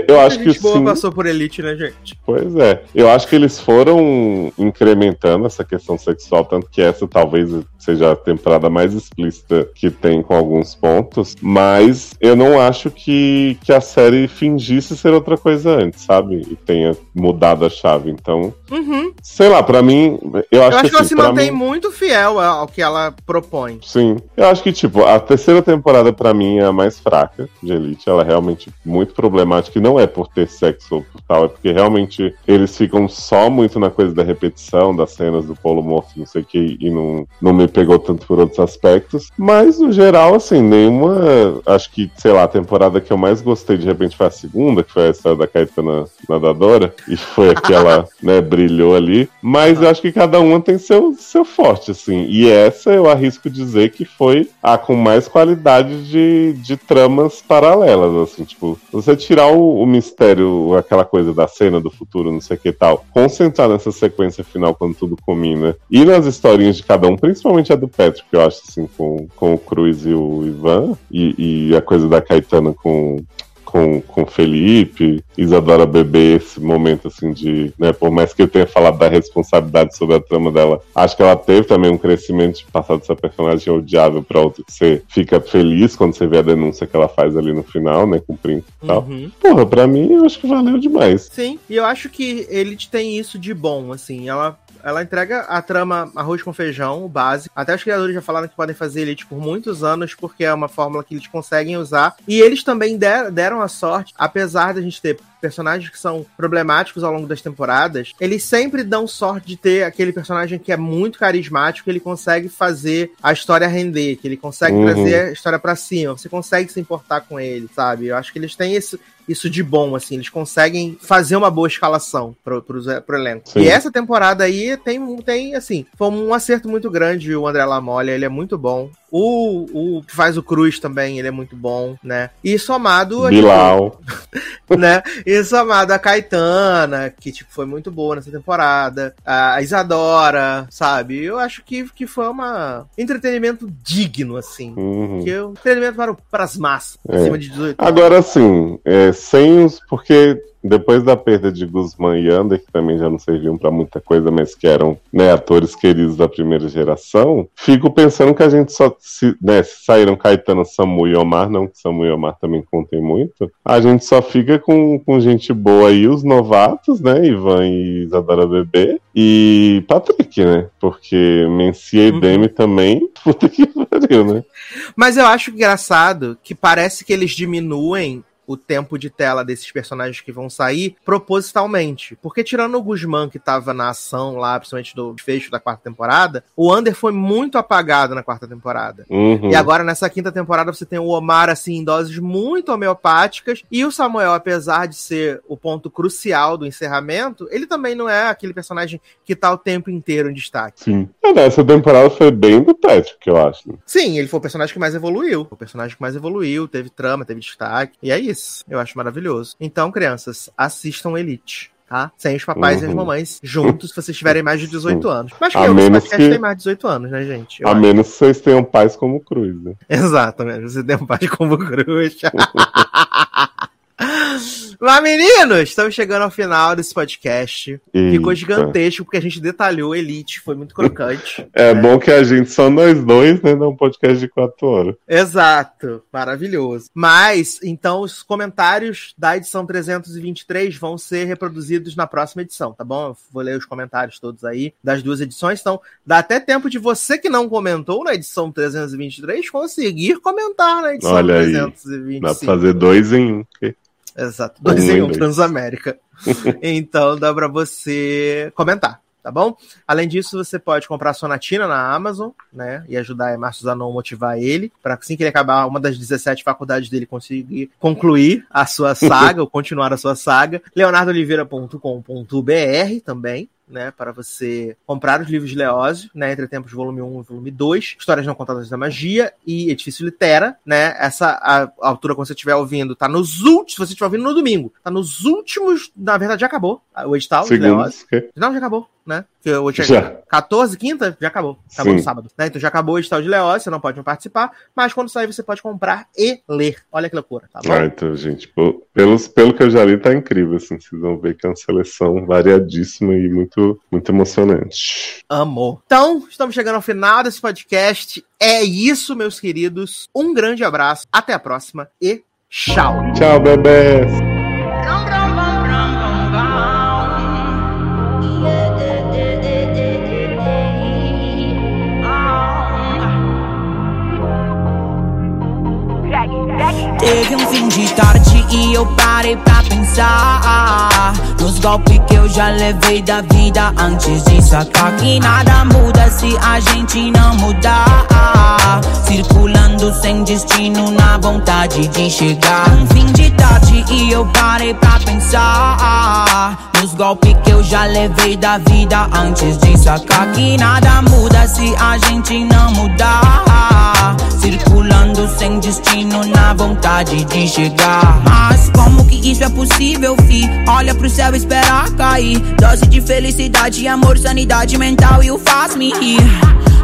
eu acho que boa sim. passou por Elite, né, gente? Pois é. Eu acho que eles foram incrementando essa questão sexual, tanto que essa talvez seja a temporada mais explícita que tem com alguns pontos, mas eu não acho que, que a série fingisse ser outra coisa antes, sabe? E tenha mudado a chave. Então, uhum. sei lá, para mim, eu acho, eu acho que, que, ela assim, se mantém mim... muito fiel ao que ela propõe. Sim. Eu acho que, tipo, a terceira temporada para mim é a mais fraca de Elite. Ela é realmente muito problemática que não é por ter sexo ou por tal, é porque realmente eles ficam só muito na coisa da repetição, das cenas do Polo Morto, não sei o que, e não, não me pegou tanto por outros aspectos. Mas, no geral, assim, nenhuma. Acho que, sei lá, a temporada que eu mais gostei de repente foi a segunda, que foi a história da Caetana Nadadora, e foi aquela, <laughs> né, brilhou ali. Mas eu acho que cada uma tem seu, seu forte, assim. E essa eu arrisco dizer que foi a com mais qualidade de, de tramas paralelas, assim, tipo, você tirar o o, mistério, aquela coisa da cena do futuro, não sei o que tal, concentrar nessa sequência final quando tudo combina, e nas historinhas de cada um, principalmente a do Patrick, eu acho, assim, com, com o Cruz e o Ivan, e, e a coisa da Caetana com, com, com Felipe, Isadora Bebê, esse momento assim de, né, por mais que eu tenha falado da responsabilidade sobre a trama dela, acho que ela teve também um crescimento de passar dessa personagem odiável pra outra, que você fica feliz quando você vê a denúncia que ela faz ali no final, né, com o Prince e tal. Uhum. Porra, pra mim eu acho que valeu demais. Sim, e eu acho que ele tem isso de bom, assim, ela ela entrega a trama arroz com feijão, o básico. Até os criadores já falaram que podem fazer Elite por muitos anos, porque é uma fórmula que eles conseguem usar. E eles também der, deram a sorte, apesar da gente ter personagens que são problemáticos ao longo das temporadas, eles sempre dão sorte de ter aquele personagem que é muito carismático, que ele consegue fazer a história render, que ele consegue uhum. trazer a história para cima, você consegue se importar com ele, sabe? Eu acho que eles têm esse, isso de bom, assim. Eles conseguem fazer uma boa escalação pro, pro, pro elenco. Sim. E essa temporada aí tem, tem, assim, foi um acerto muito grande o André Lamolha, ele é muito bom. O, o que faz o Cruz também, ele é muito bom, né? E somado... Bilal. <laughs> né? E somado a Caetana, que, tipo, foi muito boa nessa temporada. A Isadora, sabe? Eu acho que, que foi uma entretenimento digno, assim. Uhum. Que é um entretenimento para, para as massas, é. acima de 18 Agora, sim, é, sem os... Porque depois da perda de Guzmán e Ander, que também já não serviam para muita coisa, mas que eram né, atores queridos da primeira geração, fico pensando que a gente só se, né, se saíram Caetano, Samu e Omar, não que Samu e Omar também contem muito, a gente só fica com, com gente boa aí, os novatos, né, Ivan e Isadora Bebê, e Patrick, né, porque Mencia e uhum. Demi também, <laughs> puta que pariu, né. Mas eu acho engraçado que parece que eles diminuem o tempo de tela desses personagens que vão sair propositalmente. Porque tirando o Guzmán, que tava na ação lá, principalmente do fecho da quarta temporada, o Under foi muito apagado na quarta temporada. Uhum. E agora, nessa quinta temporada, você tem o Omar, assim, em doses muito homeopáticas, e o Samuel, apesar de ser o ponto crucial do encerramento, ele também não é aquele personagem que tá o tempo inteiro em destaque. Sim. É, essa temporada foi bem do Patrick, eu acho. Sim, ele foi o personagem que mais evoluiu. O personagem que mais evoluiu, teve trama, teve destaque. E é isso. Eu acho maravilhoso. Então, crianças, assistam Elite tá? Sem os papais uhum. e as uhum. mamães juntos, se vocês tiverem mais de 18 <laughs> Sim. anos. Mas que a menos que tem mais de 18 anos, né, gente? Eu a acho. menos que vocês tenham pais como Cruz, né? <laughs> Exatamente, você tem um pai como Cruz. <laughs> Mas, meninos, estamos chegando ao final desse podcast. Eita. Ficou gigantesco porque a gente detalhou Elite, foi muito crocante. <laughs> É né? bom que a gente, só nós dois, né, dá um podcast de quatro horas. Exato, maravilhoso. Mas, então, os comentários da edição 323 vão ser reproduzidos na próxima edição, tá bom? Eu vou ler os comentários todos aí das duas edições. Então, dá até tempo de você que não comentou na edição 323 conseguir comentar na edição Olha 325. Aí, dá pra fazer dois em um. Exato. Dois em um Transamérica. <laughs> então dá para você comentar, tá bom? Além disso, você pode comprar a Sonatina na Amazon, né? E ajudar a Márcio Zanon a motivar ele, para assim que ele acabar uma das 17 faculdades dele conseguir concluir a sua <laughs> saga, ou continuar a sua saga. leonardoliveira.com.br também, né, para você comprar os livros de Leózio, né, Entre Tempos volume 1 e volume 2, Histórias Não Contadas da Magia e Edifício Litera, né, essa a, a altura quando você estiver ouvindo, tá nos últimos, se você estiver ouvindo no domingo, tá nos últimos, na verdade já acabou o edital de Leózio. Não, já acabou, né, que hoje já. 14, quinta, já acabou, acabou Sim. no sábado, né, então já acabou o edital de Leózio, você não pode participar, mas quando sair você pode comprar e ler, olha que loucura, tá bom? Ah, então, gente, pelos, pelo que eu já li, tá incrível, assim, vocês vão ver que é uma seleção variadíssima e muito muito, muito emocionante. Amor. Então, estamos chegando ao final desse podcast. É isso, meus queridos. Um grande abraço, até a próxima e tchau. Tchau, bebês. Teve um fim de tarde e eu parei pra pensar Nos golpes que eu já levei da vida Antes de sacar que nada muda se a gente não mudar. Circulando sem destino na vontade de chegar. Um fim de tarde e eu parei pra pensar Nos golpes que eu já levei da vida Antes de sacar que nada muda se a gente não mudar. Circulando sem destino na vontade de chegar Mas como que isso é possível, fi? Olha pro céu e espera cair. Dose de felicidade, amor, sanidade mental E o faz-me rir.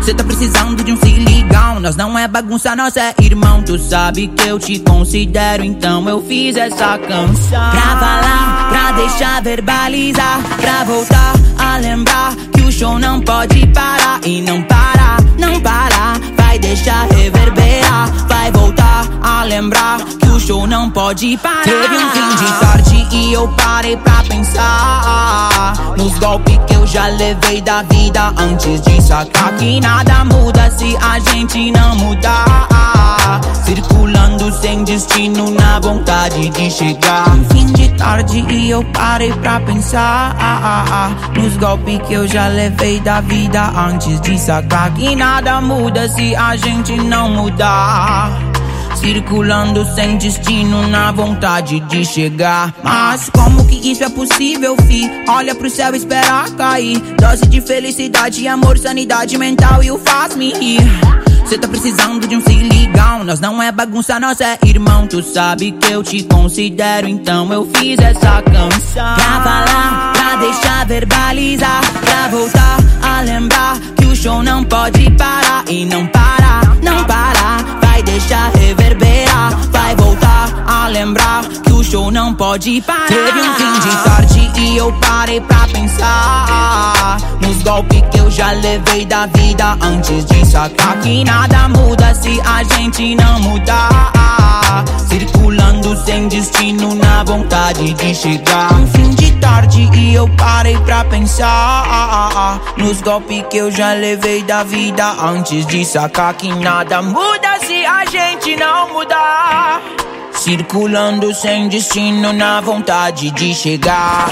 Cê tá precisando de um se ligão Nós não é bagunça, nós é irmão. Tu sabe que eu te considero Então eu fiz essa canção. Pra falar, pra deixar verbalizar Pra voltar a lembrar Que o show não pode parar E não parar, não parar Vai deixar reverberar Vai voltar a lembrar Que o show não pode parar. Teve um fim de tarde e eu parei pra pensar Nos golpes que eu já levei da vida Antes de sacar que nada muda se a gente não mudar. Circulando sem destino na vontade de chegar. Um fim de tarde e eu parei pra pensar Nos golpes que eu já levei da vida Antes de sacar que nada muda se gente não mudar Circulando sem destino na vontade de chegar. Mas como que isso é possível, fi? Olha pro céu e espera cair. Dose de felicidade, amor, sanidade mental e o faz-me rir. Cê tá precisando de um se ligão Nós não é bagunça, nós é irmão. Tu sabe que eu te considero Então eu fiz essa canção. Pra falar, pra deixar verbalizar Pra voltar a lembrar Que o show não pode parar E não parar, não parar Vai deixar reverberar Vai voltar a lembrar Que show não pode parar. Teve um fim de tarde e eu parei pra pensar nos golpes que eu já levei da vida antes de sacar que nada muda se a gente não mudar. Circulando sem destino na vontade de chegar. Um fim de tarde e eu parei pra pensar nos golpes que eu já levei da vida antes de sacar que nada muda se a gente não mudar. Circulando sem destino na vontade de chegar.